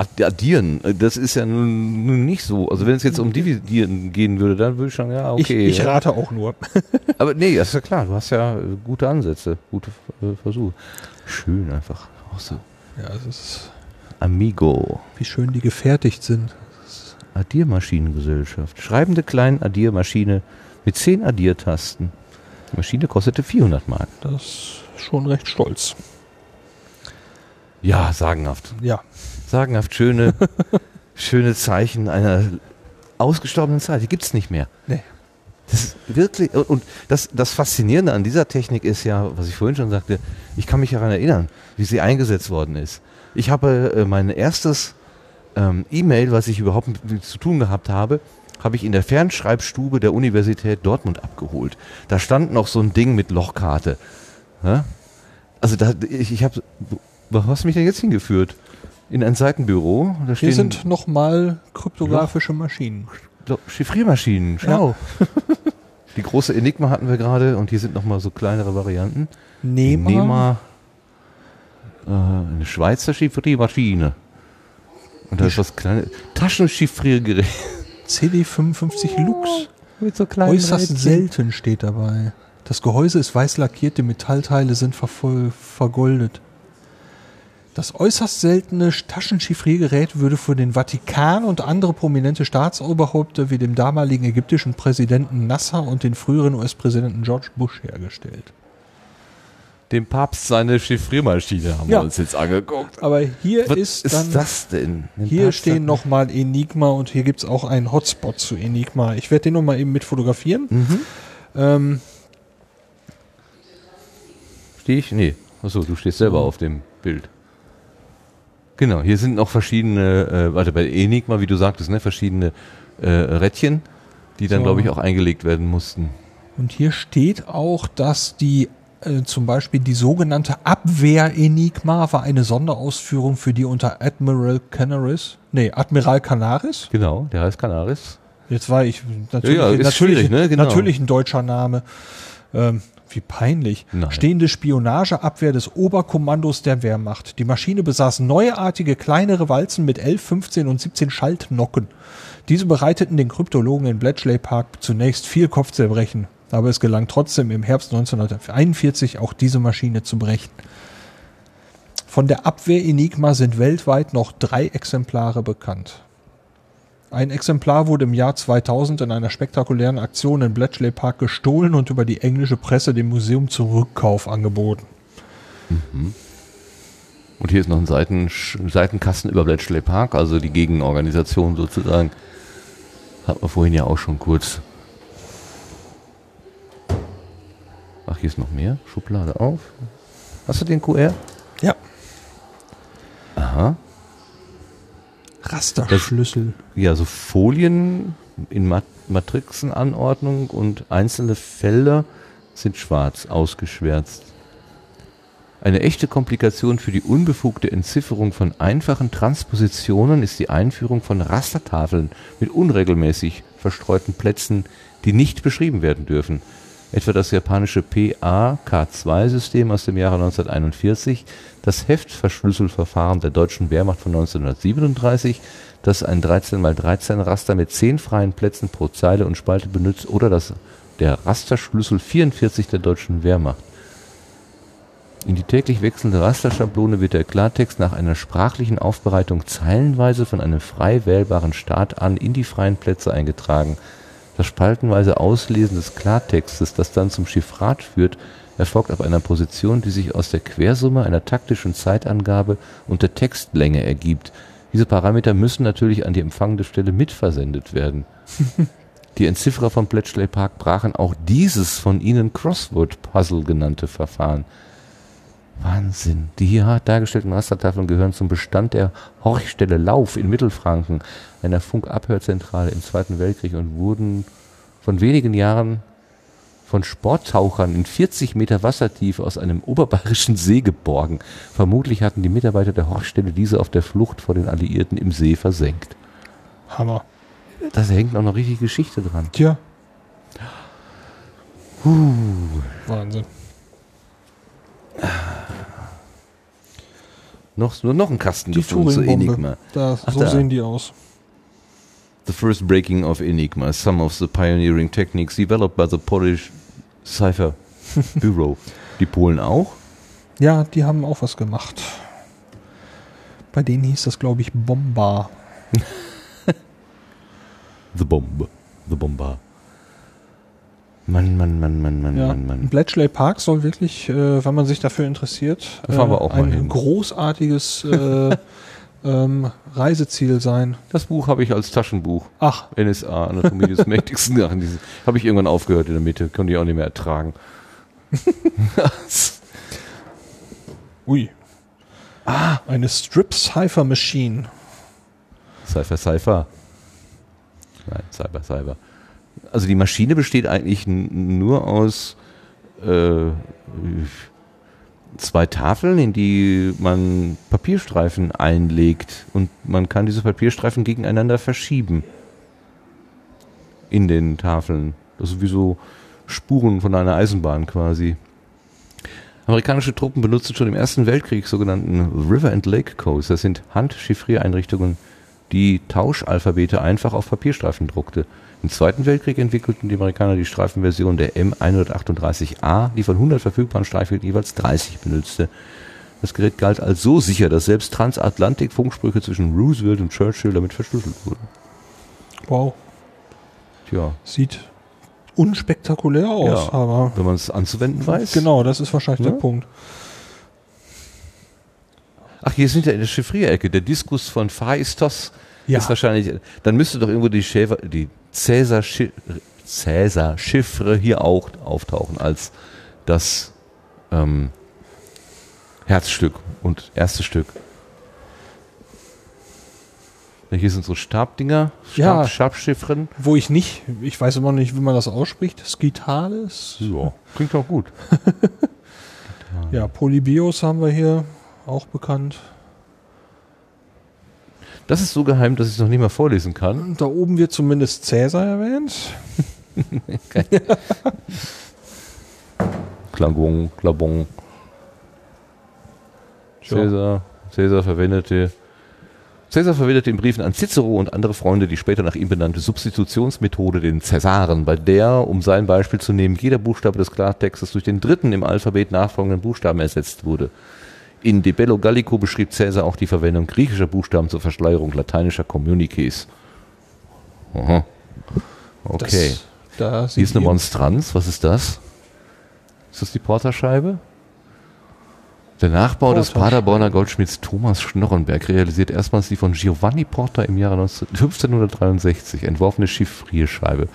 Ad- Addieren, äh, das ist ja nun, nicht so. Also wenn es jetzt um Dividieren gehen würde, dann würde ich sagen, ja, okay. ich, ich rate auch nur. *laughs* Aber nee, das ist ja klar, du hast ja äh, gute Ansätze, gute äh, Versuche. Schön einfach. Auch so. Ja, es ist, Amigo. wie schön die gefertigt sind. Addiermaschinengesellschaft. Schreibende kleine Addiermaschine mit 10 Addiertasten. Die Maschine kostete 400 Mark. Das ist schon recht stolz. Ja, sagenhaft. Ja, Sagenhaft schöne, *laughs* schöne Zeichen einer ausgestorbenen Zeit. Die gibt's nicht mehr. nee. Das ist wirklich, und- und das, das Faszinierende an dieser Technik ist ja, was ich vorhin schon sagte, ich kann mich daran erinnern, wie sie eingesetzt worden ist. Ich habe äh, mein erstes ähm, E-Mail, was ich überhaupt mit, zu tun gehabt habe, habe ich in der Fernschreibstube der Universität Dortmund abgeholt. Da stand noch so ein Ding mit Lochkarte. Ja? Also da, ich, ich habe, wo hast du mich denn jetzt hingeführt? In ein Seitenbüro. Da Hier sind nochmal kryptografische Maschinen. Chiffriermaschinen. Schau. *laughs* Die große Enigma hatten wir gerade und hier sind nochmal so kleinere Varianten. Nehmer. Nehmer, äh, eine Schweizer Chiffriermaschine. Und da ist was kleines Taschenchiffriergerät CD55 Lux. mit so kleinen Äußerst selten steht dabei. Das Gehäuse ist weiß lackiert, die Metallteile sind vergoldet. Das äußerst seltene Taschenchiffriergerät würde für den Vatikan und andere prominente Staatsoberhäupter wie dem damaligen ägyptischen Präsidenten Nasser und den früheren US-Präsidenten George Bush hergestellt. Dem Papst seine Chiffriermaschine haben Ja. wir uns jetzt angeguckt. Aber hier Was ist, ist, dann das denn? Dem Hier Papst stehen nochmal Enigma und hier gibt's auch einen Hotspot zu Enigma. Ich werde den nochmal eben mit fotografieren. Mhm. Ähm, Stehe ich? Nee. Achso, du stehst selber auf dem Bild. Genau, hier sind noch verschiedene, äh, warte, bei Enigma, wie du sagtest, ne, verschiedene äh, Rädchen, die dann, So. glaube ich, auch eingelegt werden mussten. und hier steht auch, dass die äh, zum Beispiel die sogenannte Abwehr-Enigma war eine Sonderausführung für die unter Admiral Canaris, nee, Admiral Canaris. Genau, der heißt Canaris. Jetzt war ich natürlich, Ja, ja, natürlich, ne? Genau. natürlich ein deutscher Name. Ähm, wie peinlich. Nein. Stehende Spionageabwehr des Oberkommandos der Wehrmacht. Die Maschine besaß neuartige kleinere Walzen mit 11, 15 und 17 Schaltnocken. Diese bereiteten den Kryptologen in Bletchley Park zunächst viel Kopfzerbrechen. Aber es gelang trotzdem im Herbst 1941 auch diese Maschine zu brechen. Von der Abwehr Enigma sind weltweit noch drei Exemplare bekannt. Ein Exemplar wurde im Jahr 2000 in einer spektakulären Aktion in Bletchley Park gestohlen und über die englische Presse dem Museum zum Rückkauf angeboten. Und hier ist noch ein Seiten, Seitenkasten über Bletchley Park, also die Gegenorganisation sozusagen. Hat man vorhin ja auch schon kurz. Ach, hier ist noch mehr. Schublade auf. Hast du den QR? Ja. Aha. Rasterschlüssel. Ja, so Folien, in Mat Matrixenanordnung und einzelne Felder sind schwarz ausgeschwärzt. Eine echte Komplikation für die unbefugte Entzifferung von einfachen Transpositionen ist die Einführung von Rastertafeln mit unregelmäßig verstreuten Plätzen, die nicht beschrieben werden dürfen. Etwa das japanische PA-K2-System aus dem Jahre 1941, das Heftverschlüsselverfahren der deutschen Wehrmacht von 1937, das ein 13x13 Raster mit 10 freien Plätzen pro Zeile und Spalte benutzt oder das der Rasterschlüssel 44 der deutschen Wehrmacht. In die täglich wechselnde Rasterschablone wird der Klartext nach einer sprachlichen Aufbereitung zeilenweise von einem frei wählbaren Start an in die freien Plätze eingetragen. Das spaltenweise Auslesen des Klartextes, das dann zum Chiffrat führt, erfolgt auf einer Position, die sich aus der Quersumme einer taktischen Zeitangabe und der Textlänge ergibt. Diese Parameter müssen natürlich an die empfangende Stelle mitversendet werden. *laughs* Die Entzifferer von Bletchley Park brachen auch dieses von ihnen Crossword-Puzzle genannte Verfahren. Wahnsinn. Die hier dargestellten Rastertafeln gehören zum Bestand der Horchstelle Lauf in Mittelfranken, einer Funkabhörzentrale im Zweiten Weltkrieg und wurden von wenigen Jahren von Sporttauchern in 40 Meter Wassertiefe aus einem oberbayerischen See geborgen. Vermutlich hatten die Mitarbeiter der Horchstelle diese auf der Flucht vor den Alliierten im See versenkt. Hammer. Da hängt auch noch richtig Geschichte dran. Tja. Wahnsinn. Noch, nur noch ein Kasten Die gefunden zu. Enigma. Da, Ach, so da. sehen die aus. The first breaking of Enigma, some of the pioneering techniques developed by the Polish Cipher *laughs* Bureau. Die Polen auch? Ja, die haben auch was gemacht. Bei denen hieß das, glaube ich, Bomba. *laughs* The Bomb. The Bomber. Mann, Mann, Mann, Mann, Mann, Ja. Mann, Mann. Bletchley Park soll wirklich, äh, wenn man sich dafür interessiert, mal ein hin. großartiges äh, *laughs* ähm, Reiseziel sein. Das Buch habe ich als Taschenbuch. Ach, NSA, Anatomie des *laughs* mächtigsten Habe ich irgendwann aufgehört in der Mitte. Konnte ich auch nicht mehr ertragen. *laughs* ui. Ah, eine Strip Cipher Machine. Cypher, Cypher. Nein, Cyber, Cyber. Also die Maschine besteht eigentlich nur aus äh, zwei Tafeln, in die man Papierstreifen einlegt und man kann diese Papierstreifen gegeneinander verschieben. In den Tafeln. Das ist wie so Spuren von einer Eisenbahn quasi. Amerikanische Truppen benutzten schon im Ersten Weltkrieg sogenannten River and Lake Codes. Das sind Handchiffriereinrichtungen, die Tauschalphabete einfach auf Papierstreifen druckte. Im Zweiten Weltkrieg entwickelten die Amerikaner die Streifenversion der M138A, die von 100 verfügbaren Streifen jeweils 30 benutzte. Das Gerät galt als so sicher, dass selbst Transatlantik-Funksprüche zwischen Roosevelt und Churchill damit verschlüsselt wurden. Wow. Tja, Sieht unspektakulär aus, Ja. aber wenn man es anzuwenden weiß. genau, das ist wahrscheinlich Ne? der Punkt. Ach, hier sind ja in der Chiffrierecke. Der Diskus von Phaistos Ja. ist wahrscheinlich. Dann müsste doch irgendwo die Schäfer, die Cäsar Cäsar Chiffre hier auch auftauchen als das ähm, Herzstück und erste Stück. Hier sind so Stabdinger, Stab, Ja. Stabschiffren. Wo ich nicht, ich weiß immer nicht, wie man das ausspricht. Skitales. Ja, klingt auch gut. *laughs* Ja, Polybios haben wir hier, auch bekannt. Das ist so geheim, dass ich es noch nicht mal vorlesen kann. Da oben wird zumindest Cäsar erwähnt. *laughs* Klabon, Klabon. Cäsar, Cäsar verwendete Cäsar verwendete in Briefen an Cicero und andere Freunde die später nach ihm benannte Substitutionsmethode, den Cäsaren, bei der, um sein Beispiel zu nehmen, jeder Buchstabe des Klartextes durch den dritten im Alphabet nachfolgenden Buchstaben ersetzt wurde. In De Bello Gallico beschrieb Cäsar auch die Verwendung griechischer Buchstaben zur Verschleierung lateinischer Kommuniqués. Aha. Okay. Das, da Hier ist eine Monstranz. Was ist das? Ist das die Porterscheibe? Der Nachbau des. Paderborner Goldschmieds Thomas Schnorrenberg realisiert erstmals die von Giovanni Porta im Jahre 19 1563 entworfene Chiffrierscheibe.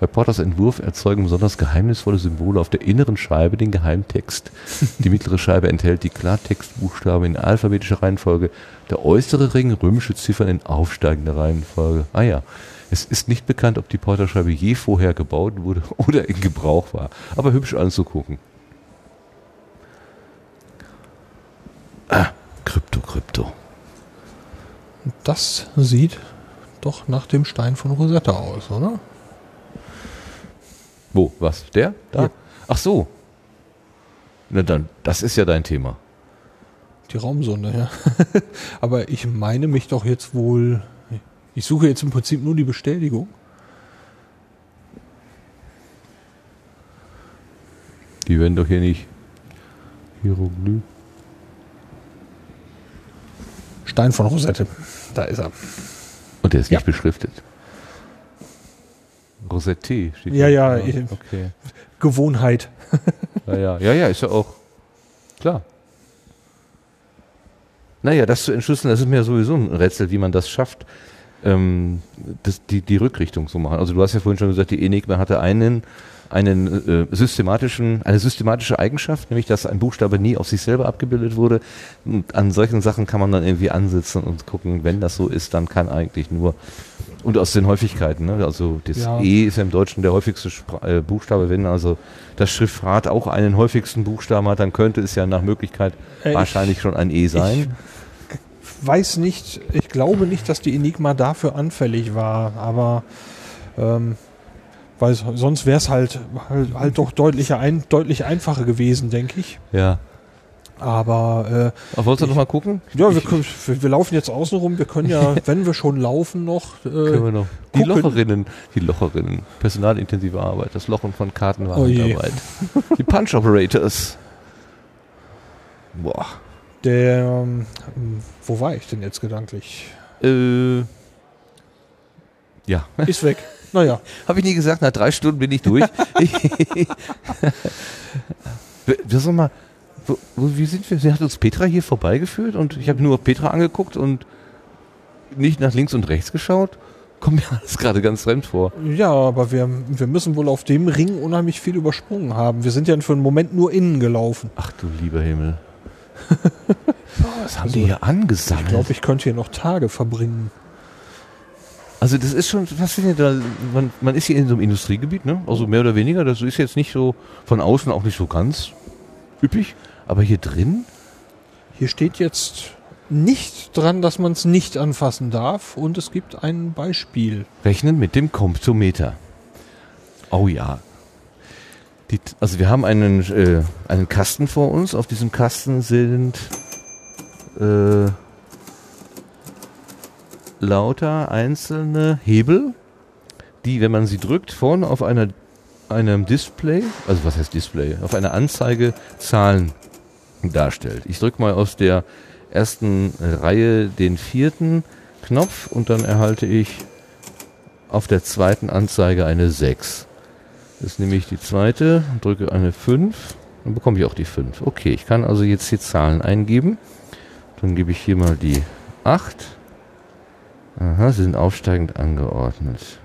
Bei Porters Entwurf erzeugen besonders geheimnisvolle Symbole auf der inneren Scheibe den Geheimtext. *laughs* Die mittlere Scheibe enthält die Klartextbuchstaben in alphabetischer Reihenfolge, der äußere Ring römische Ziffern in aufsteigender Reihenfolge. Ah ja. Es ist nicht bekannt, ob die Porterscheibe je vorher gebaut wurde *laughs* oder in Gebrauch war. Aber hübsch anzugucken. Ah, Krypto, Krypto. Das sieht doch nach dem Stein von Rosetta aus, oder? Wo? Was? Der? Da? Ja. Ach so. Na dann, das ist ja dein Thema. Die Raumsonde, ja. *laughs* Aber ich meine mich doch jetzt wohl. Ich suche jetzt im Prinzip nur die Bestätigung. Die werden doch hier nicht Hieroglyph. Stein von Rosette. Da ist er. Und der ist Ja. nicht beschriftet. Rosette steht Ja, ja, Ah, ich- Okay. Gewohnheit. Ja, ja, ja, ja, ist ja auch klar. Naja, das zu entschlüsseln, das ist mir sowieso ein Rätsel, wie man das schafft, ähm, das, die, die Rückrichtung zu machen. Also du hast ja vorhin schon gesagt, die Enigma hatte einen, einen äh, systematischen, eine systematische Eigenschaft, nämlich dass ein Buchstabe nie auf sich selber abgebildet wurde. Und an solchen Sachen kann man dann irgendwie ansitzen und gucken, wenn das so ist, dann kann eigentlich nur und aus den Häufigkeiten, ne? also das Ja. E ist ja im Deutschen der häufigste Spra äh, Buchstabe, wenn also das Schriftrad auch einen häufigsten Buchstaben hat, dann könnte es ja nach Möglichkeit Äh, ich- wahrscheinlich schon ein E sein. Ich weiß nicht, ich glaube nicht, dass die Enigma dafür anfällig war, aber ähm, weil sonst wäre es halt, halt halt doch deutlicher ein, deutlich einfacher gewesen, denke ich. ja. Aber Aber wolltest du Ich- noch mal gucken? äh, ja, wir, können, wir, laufen jetzt außen rum. Wir können ja, *laughs* wenn wir schon laufen, noch. können wir Äh, noch. Die gucken. Locherinnen, die Locherinnen, personalintensive Arbeit, das Lochen von Oh je. Kartenwarenarbeit. *laughs* die Punch Operators. Boah. der, ähm, wo war ich denn jetzt gedanklich? Äh, ja. *laughs* Ist weg. Naja, Habe ich nie gesagt, nach drei Stunden bin ich durch. wir sollen mal, wo, wo, wie sind wir? Sie hat uns Petra hier vorbeigeführt und ich habe nur auf Petra angeguckt und nicht nach links und rechts geschaut. Kommt mir *laughs* alles gerade ganz fremd vor. ja, aber wir, wir müssen wohl auf dem Ring unheimlich viel übersprungen haben. Wir sind ja für einen Moment nur innen gelaufen. Ach du lieber Himmel. *laughs* Was haben die hier angesammelt? Ich glaube, ich könnte hier noch Tage verbringen. Also das ist schon faszinierend. da- Man, man ist hier in so einem Industriegebiet, ne? Also mehr oder weniger. Das ist jetzt nicht so von außen auch nicht so ganz üppig. Aber hier drin, Hier steht jetzt nicht dran, dass man es nicht anfassen darf und es gibt ein Beispiel. rechnen mit dem Komptometer. Oh ja. Die, also wir haben einen, äh, einen Kasten vor uns. Auf diesem Kasten sind äh, lauter einzelne Hebel, die, wenn man sie drückt, vorne auf einer, einem Display, also was heißt Display, auf einer Anzeige Zahlen darstellt. Ich drücke mal aus der ersten Reihe den vierten Knopf und dann erhalte ich auf der zweiten Anzeige eine 6. Das nehme ich die zweite, drücke eine 5, dann bekomme ich auch die 5. Okay, ich kann also jetzt hier Zahlen eingeben. Dann gebe ich hier mal die 8. Aha, sie sind aufsteigend angeordnet.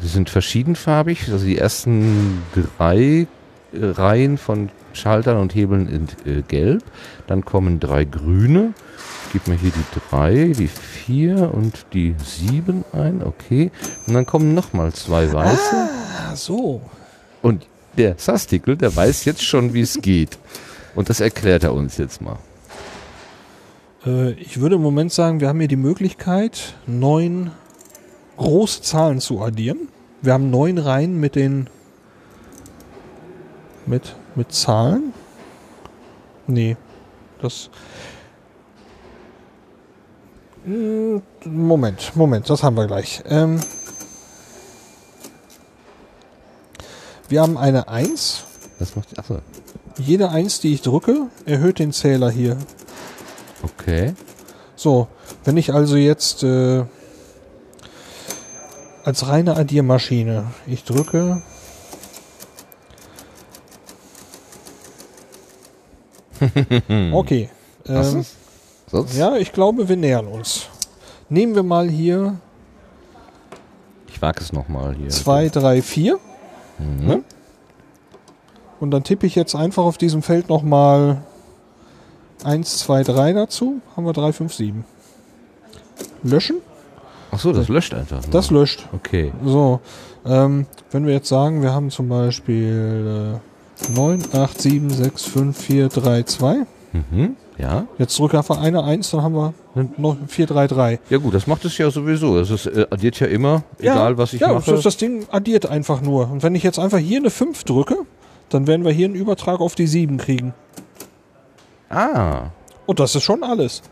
Sie sind verschiedenfarbig, also die ersten drei Reihen von Schaltern und Hebeln sind äh, gelb. Dann kommen drei grüne. Ich gebe mir hier die 3, die 4 und die 7 ein. Okay. Und dann kommen nochmal zwei weiße. Ah, so. Und der Sastikel, der weiß jetzt schon, wie es geht. Und das erklärt er uns jetzt mal. Äh, ich würde im Moment sagen, wir haben hier die Möglichkeit, neun große Zahlen zu addieren. Wir haben neun Reihen mit den mit, mit Zahlen. Nee, das. Hm, Moment, Moment, das haben wir gleich. Ähm, wir haben eine 1. Das macht. Achso. Jede 1, die ich drücke, erhöht den Zähler hier Okay. So, wenn ich also jetzt äh, als reine Addiermaschine, ich drücke. *laughs* Okay. Ähm? Sonst? ja, ich glaube, wir nähern uns. Nehmen wir mal hier Ich sag es nochmal hier. 2, 3, 4. Mhm. Ne? Und dann tippe ich jetzt einfach auf diesem Feld nochmal 1, 2, 3 dazu. Haben wir 3, 5, 7. Löschen. Achso, das löscht einfach. nur. Das löscht. Okay. So, ähm, wenn wir jetzt sagen, wir haben zum Beispiel äh, 9, 8, 7, 6, 5, 4, 3, 2. Mhm. Ja. Jetzt drücke einfach eine 1, dann haben wir noch 4, 3, 3. Ja gut, das macht es ja sowieso. Es ist, äh, addiert ja immer, egal was ich ja, mache. Das, das Ding addiert einfach nur. Und wenn ich jetzt einfach hier eine 5 drücke, dann werden wir hier einen Übertrag auf die 7 kriegen. ah, Und das ist schon alles.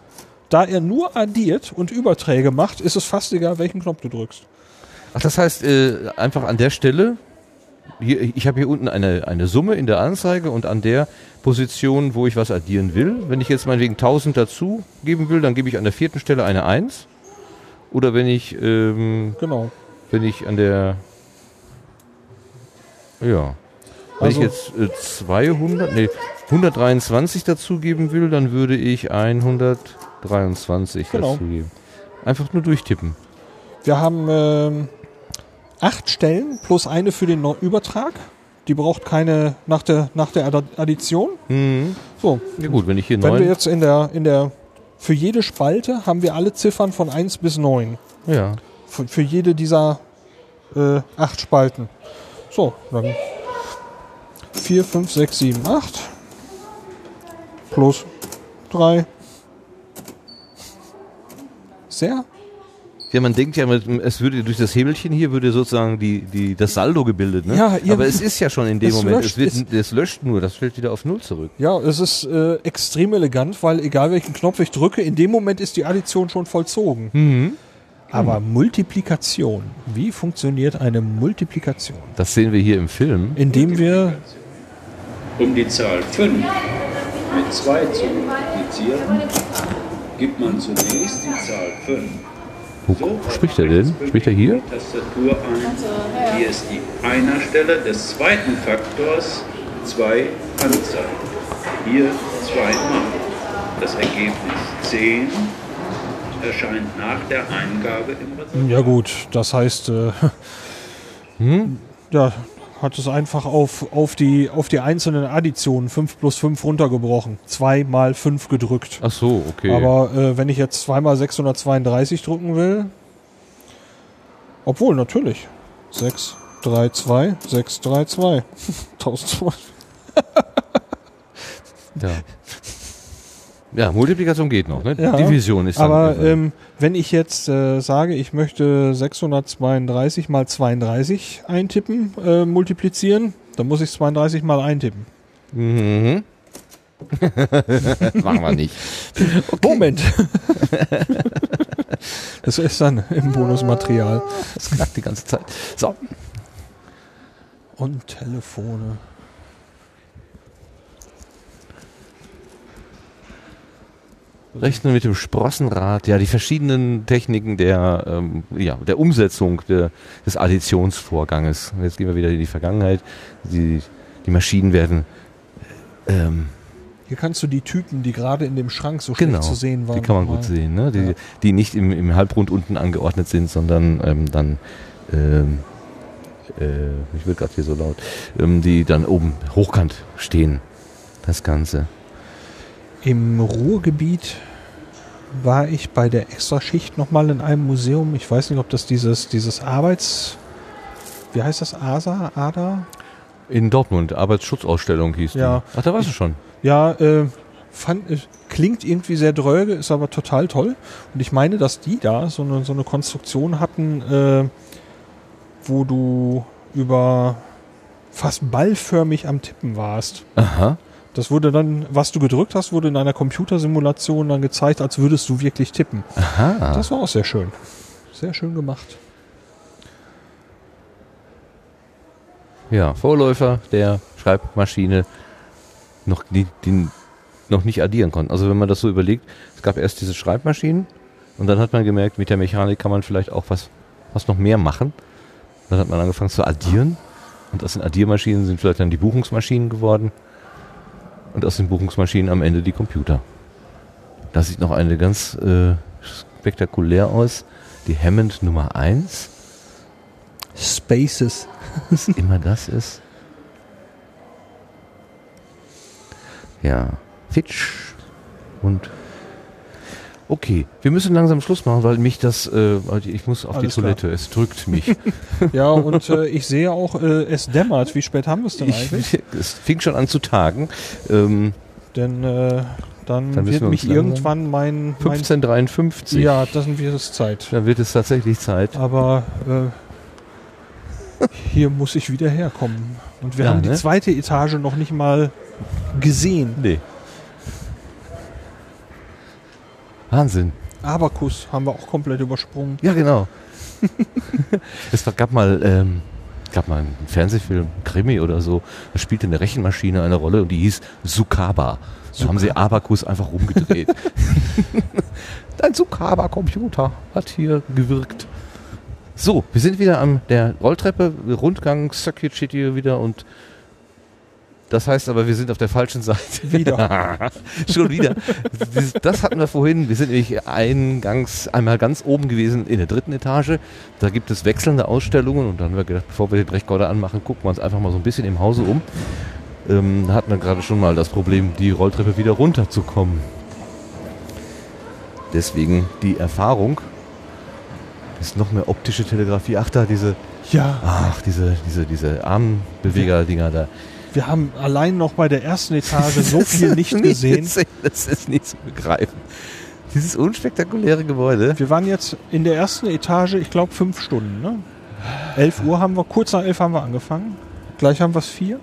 Da er nur addiert und Überträge macht, ist es fast egal, welchen Knopf du drückst. Ach, das heißt, äh, einfach an der Stelle, hier, ich habe hier unten eine, eine Summe in der Anzeige und an der Position, wo ich was addieren will, wenn ich jetzt meinetwegen 1000 dazu geben will, dann gebe ich an der vierten Stelle eine 1. Oder wenn ich, ähm, Genau. wenn ich an der, ja, wenn Also- ich jetzt äh, 200, nee, 123 dazugeben will, dann würde ich 123 Genau. dazugeben. Einfach nur durchtippen. Wir haben ähm, acht Stellen plus eine für den Übertrag. Die braucht keine nach der, nach der Addition. Mhm. So, Ja gut, wenn ich hier wenn wir jetzt in der, in der, für jede Spalte haben wir alle Ziffern von 1 bis 9. ja, Für, für jede dieser äh, acht Spalten. So, dann 4, 5, 6, 7, 8 plus 3. Sehr Ja, man denkt ja, es würde durch das Hebelchen hier würde sozusagen die, die, das Saldo gebildet, ne? Ja, ihr- Aber es ist ja schon in dem es Moment, löscht, es, wird, es- es löscht nur, das fällt wieder auf Null zurück. Ja, es ist äh, extrem elegant, weil egal welchen Knopf ich drücke, in dem Moment ist die Addition schon vollzogen. Mhm. Aber Multiplikation, wie funktioniert eine Multiplikation? Das sehen wir hier im Film. Indem wir, Um die Zahl 5 mit 2 zu multiplizieren, gibt man zunächst die Zahl 5. Wo spricht er denn? Spricht er hier? Tastatur ein. Hier ist die Einerstelle des zweiten Faktors 2 anzeigen. Hier zweimal. Das Ergebnis 10 erscheint nach der Eingabe im Reservoir. ja gut, das heißt, äh, *laughs* ja, hat es einfach auf, auf, die, auf die einzelnen Additionen 5 plus 5 runtergebrochen. 2 mal 5 gedrückt. Ach so, okay. Aber äh, wenn ich jetzt zweimal 632 drücken will, obwohl natürlich 6, 3, 2, 6, 3, 2. 1200. ja. *laughs* ja, Multiplikation geht noch, ne? Ja, Division ist dann Aber äh, ähm, wenn ich jetzt äh, sage, ich möchte 632 mal 32 eintippen, äh, multiplizieren, dann muss ich 32 mal eintippen. mhm. *laughs* machen wir nicht. Moment. *laughs* das ist dann im Bonusmaterial. Das knackt die ganze Zeit. So, Und Telefone. Rechnen mit dem Sprossenrad, ja, die verschiedenen Techniken der, ähm, ja, der Umsetzung der, des Additionsvorganges. Jetzt gehen wir wieder in die Vergangenheit. Die, die Maschinen werden, ähm, Hier kannst du die Typen, die gerade in dem Schrank so genau, schlecht zu sehen waren. die kann man mal- gut sehen, ne? die, Ja. die nicht im, im Halbrund unten angeordnet sind, sondern ähm, dann, ähm, äh, ich will gerade hier so laut, ähm, die dann oben hochkant stehen, das Ganze. Im Ruhrgebiet war ich bei der Extraschicht nochmal in einem Museum. Ich weiß nicht, ob das dieses, dieses Arbeits... Wie heißt das? ASA? ADA? In Dortmund, Arbeitsschutzausstellung hieß Ja. die. Ach, da warst du schon. Ja, äh, fand, äh, klingt irgendwie sehr dröge, ist aber total toll. Und ich meine, dass die da so eine, so eine Konstruktion hatten, äh, wo du über fast ballförmig am Tippen warst. Aha. Das wurde dann, was du gedrückt hast, wurde in einer Computersimulation dann gezeigt, als würdest du wirklich tippen. Aha. Das war auch sehr schön. Sehr schön gemacht. Ja, Vorläufer der Schreibmaschine noch, die, die noch nicht addieren konnten. Also wenn man das so überlegt, es gab erst diese Schreibmaschinen und dann hat man gemerkt, mit der Mechanik kann man vielleicht auch was, was noch mehr machen. Dann hat man angefangen zu addieren und aus den Addiermaschinen sind vielleicht dann die Buchungsmaschinen geworden und aus den Buchungsmaschinen am Ende die Computer. Da sieht noch eine ganz äh, spektakulär aus, die Hammond Nummer 1. Spaces. immer das ist. Ja, Fitch und Okay, wir müssen langsam Schluss machen, weil mich das, äh, ich muss auf Alles die Toilette, es drückt mich. *laughs* Ja, und äh, ich sehe auch, äh, es dämmert. Wie spät haben wir es denn eigentlich? ich, *laughs* es fing schon an zu tagen. Ähm, Denn äh, dann, Dann wird wir mich irgendwann mein, mein 1553. Ja, dann wird es Zeit. Dann wird es tatsächlich Zeit. Aber äh, hier muss ich wieder herkommen. Und wir Ja, haben die ne? zweite Etage noch nicht mal gesehen. Nee. Wahnsinn. Abakus haben wir auch komplett übersprungen. Ja, genau. *laughs* es gab mal, ähm, gab mal einen Fernsehfilm, Krimi oder so, da spielte eine Rechenmaschine eine Rolle und die hieß Sukaba. Da haben sie Abakus einfach rumgedreht. *laughs* Dein Sukaba-Computer hat hier gewirkt. So, wir sind wieder an der Rolltreppe, Rundgang, Circuit steht hier wieder und das heißt aber, wir sind auf der falschen Seite. Wieder. *laughs* Schon wieder. Das- Das hatten wir vorhin. Wir sind nämlich eingangs einmal ganz oben gewesen in der dritten Etage. Da gibt es wechselnde Ausstellungen und dann haben wir gedacht, bevor wir den Rechtkorder anmachen, gucken wir uns einfach mal so ein bisschen im Hause um. Ähm, da hatten wir gerade schon mal das Problem, die Rolltreppe wieder runterzukommen. Deswegen die Erfahrung ist noch mehr optische Telegrafie. Ach da, diese, Ja, ach, diese, diese, diese Armbeweger-Dinger da. Wir haben allein noch bei der ersten Etage so viel nicht gesehen. Das ist nicht zu begreifen. Dieses unspektakuläre Gebäude. Wir waren jetzt in der ersten Etage, ich glaube, fünf Stunden. Ne? 11 Uhr haben wir, kurz nach 11 haben wir angefangen. Gleich haben wir es vier.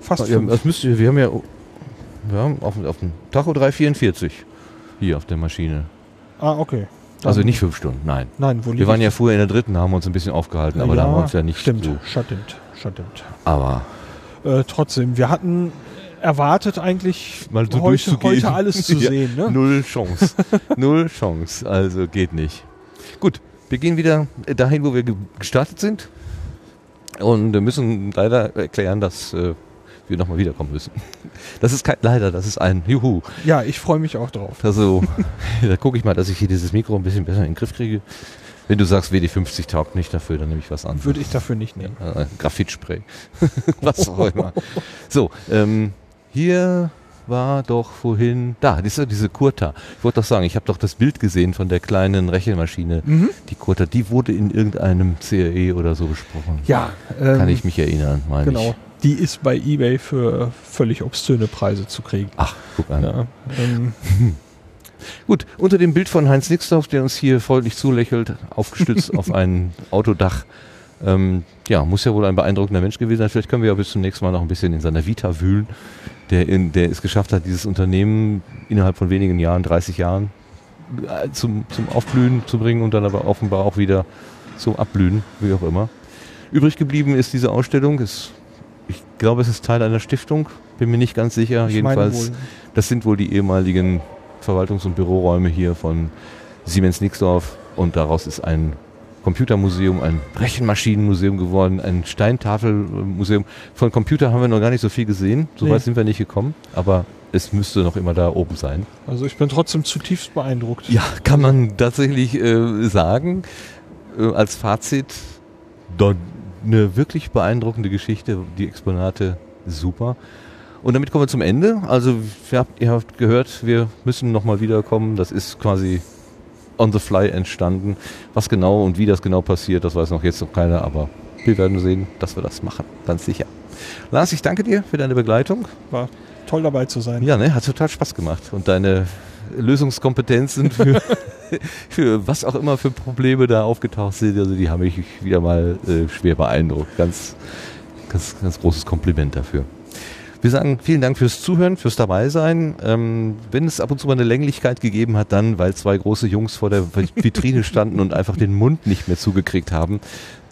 Fast Ja, fünf. das müsste, wir haben ja, wir haben auf, auf dem Tacho 344 hier auf der Maschine. Ah, okay. Dann- Also nicht fünf Stunden, nein. Nein, wo Wir waren ja früher in der dritten, haben uns ein bisschen aufgehalten, aber da haben wir uns ja nicht Stimmt, so. stimmt, stimmt. Aber Äh, trotzdem, wir hatten erwartet eigentlich mal so heute, durchzugehen. heute alles zu *laughs* Ja, sehen. Ne? Null Chance. Null Chance. Also geht nicht. Gut, wir gehen wieder dahin, wo wir ge- gestartet sind. Und müssen leider erklären, dass äh, wir nochmal wiederkommen müssen. *laughs* Das ist kein leider, das ist ein Juhu. Ja, ich freue mich auch drauf. Also, *laughs* da gucke ich mal, dass ich hier dieses Mikro ein bisschen besser in den Griff kriege. Wenn du sagst, WD50 taugt nicht dafür, dann nehme ich was anderes. Würde ich dafür nicht nehmen. Äh, Graphitspray. *laughs* Was auch immer. So, ähm, hier war doch vorhin, da, diese, diese Kurta. Ich wollte doch sagen, ich habe doch das Bild gesehen von der kleinen Rechenmaschine. Mhm. Die Kurta, die wurde in irgendeinem CRE oder so besprochen. Ja, ähm, Kann ich mich erinnern, meine Genau. ich. Die ist bei eBay für völlig obszöne Preise zu kriegen. Ach, guck an. Ja, ähm, *laughs* Gut, unter dem Bild von Heinz Nixdorf, der uns hier freundlich zulächelt, aufgestützt *laughs* auf ein Autodach. Ähm, ja, muss ja wohl ein beeindruckender Mensch gewesen sein. Vielleicht können wir ja bis zum nächsten Mal noch ein bisschen in seiner Vita wühlen, der, in, der es geschafft hat, dieses Unternehmen innerhalb von wenigen Jahren, 30 Jahren, äh, zum, zum Aufblühen zu bringen und dann aber offenbar auch wieder zum Abblühen, wie auch immer. Übrig geblieben ist diese Ausstellung. Ist, ich glaube, es ist Teil einer Stiftung, bin mir nicht ganz sicher. ich Jedenfalls das sind wohl die ehemaligen Verwaltungs- und Büroräume hier von Siemens Nixdorf und daraus ist ein Computermuseum, ein Rechenmaschinenmuseum geworden, ein Steintafelmuseum. Von Computer haben wir noch gar nicht so viel gesehen, so Nee. weit sind wir nicht gekommen, aber es müsste noch immer da oben sein. Also ich bin trotzdem zutiefst beeindruckt. Ja, kann man tatsächlich äh, sagen. Äh, als Fazit, eine wirklich beeindruckende Geschichte, die Exponate super. Und damit kommen wir zum Ende. Also ihr habt, ihr habt gehört, wir müssen nochmal wiederkommen. Das ist quasi on the fly entstanden. Was genau und wie das genau passiert, das weiß noch jetzt noch keiner, aber wir werden sehen, dass wir das machen, ganz sicher. Lars, ich danke dir für deine Begleitung. War toll dabei zu sein. Ja, ne, hat total Spaß gemacht. Und deine Lösungskompetenzen für, *laughs* für was auch immer für Probleme da aufgetaucht sind, also die haben mich wieder mal äh, schwer beeindruckt. Ganz, ganz, ganz großes Kompliment dafür. Wir sagen vielen Dank fürs Zuhören, fürs Dabeisein. Ähm, wenn es ab und zu mal eine Länglichkeit gegeben hat, dann, weil zwei große Jungs vor der Vitrine *laughs* standen und einfach den Mund nicht mehr zugekriegt haben.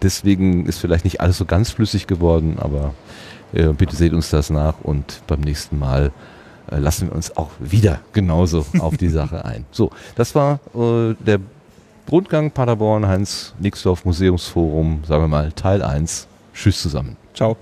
Deswegen ist vielleicht nicht alles so ganz flüssig geworden, aber äh, bitte seht uns das nach und beim nächsten Mal äh, lassen wir uns auch wieder genauso auf die Sache *laughs* ein. So, das war äh, der Rundgang Paderborn Heinz Nixdorf Museumsforum, sagen wir mal Teil 1. Tschüss zusammen. Ciao.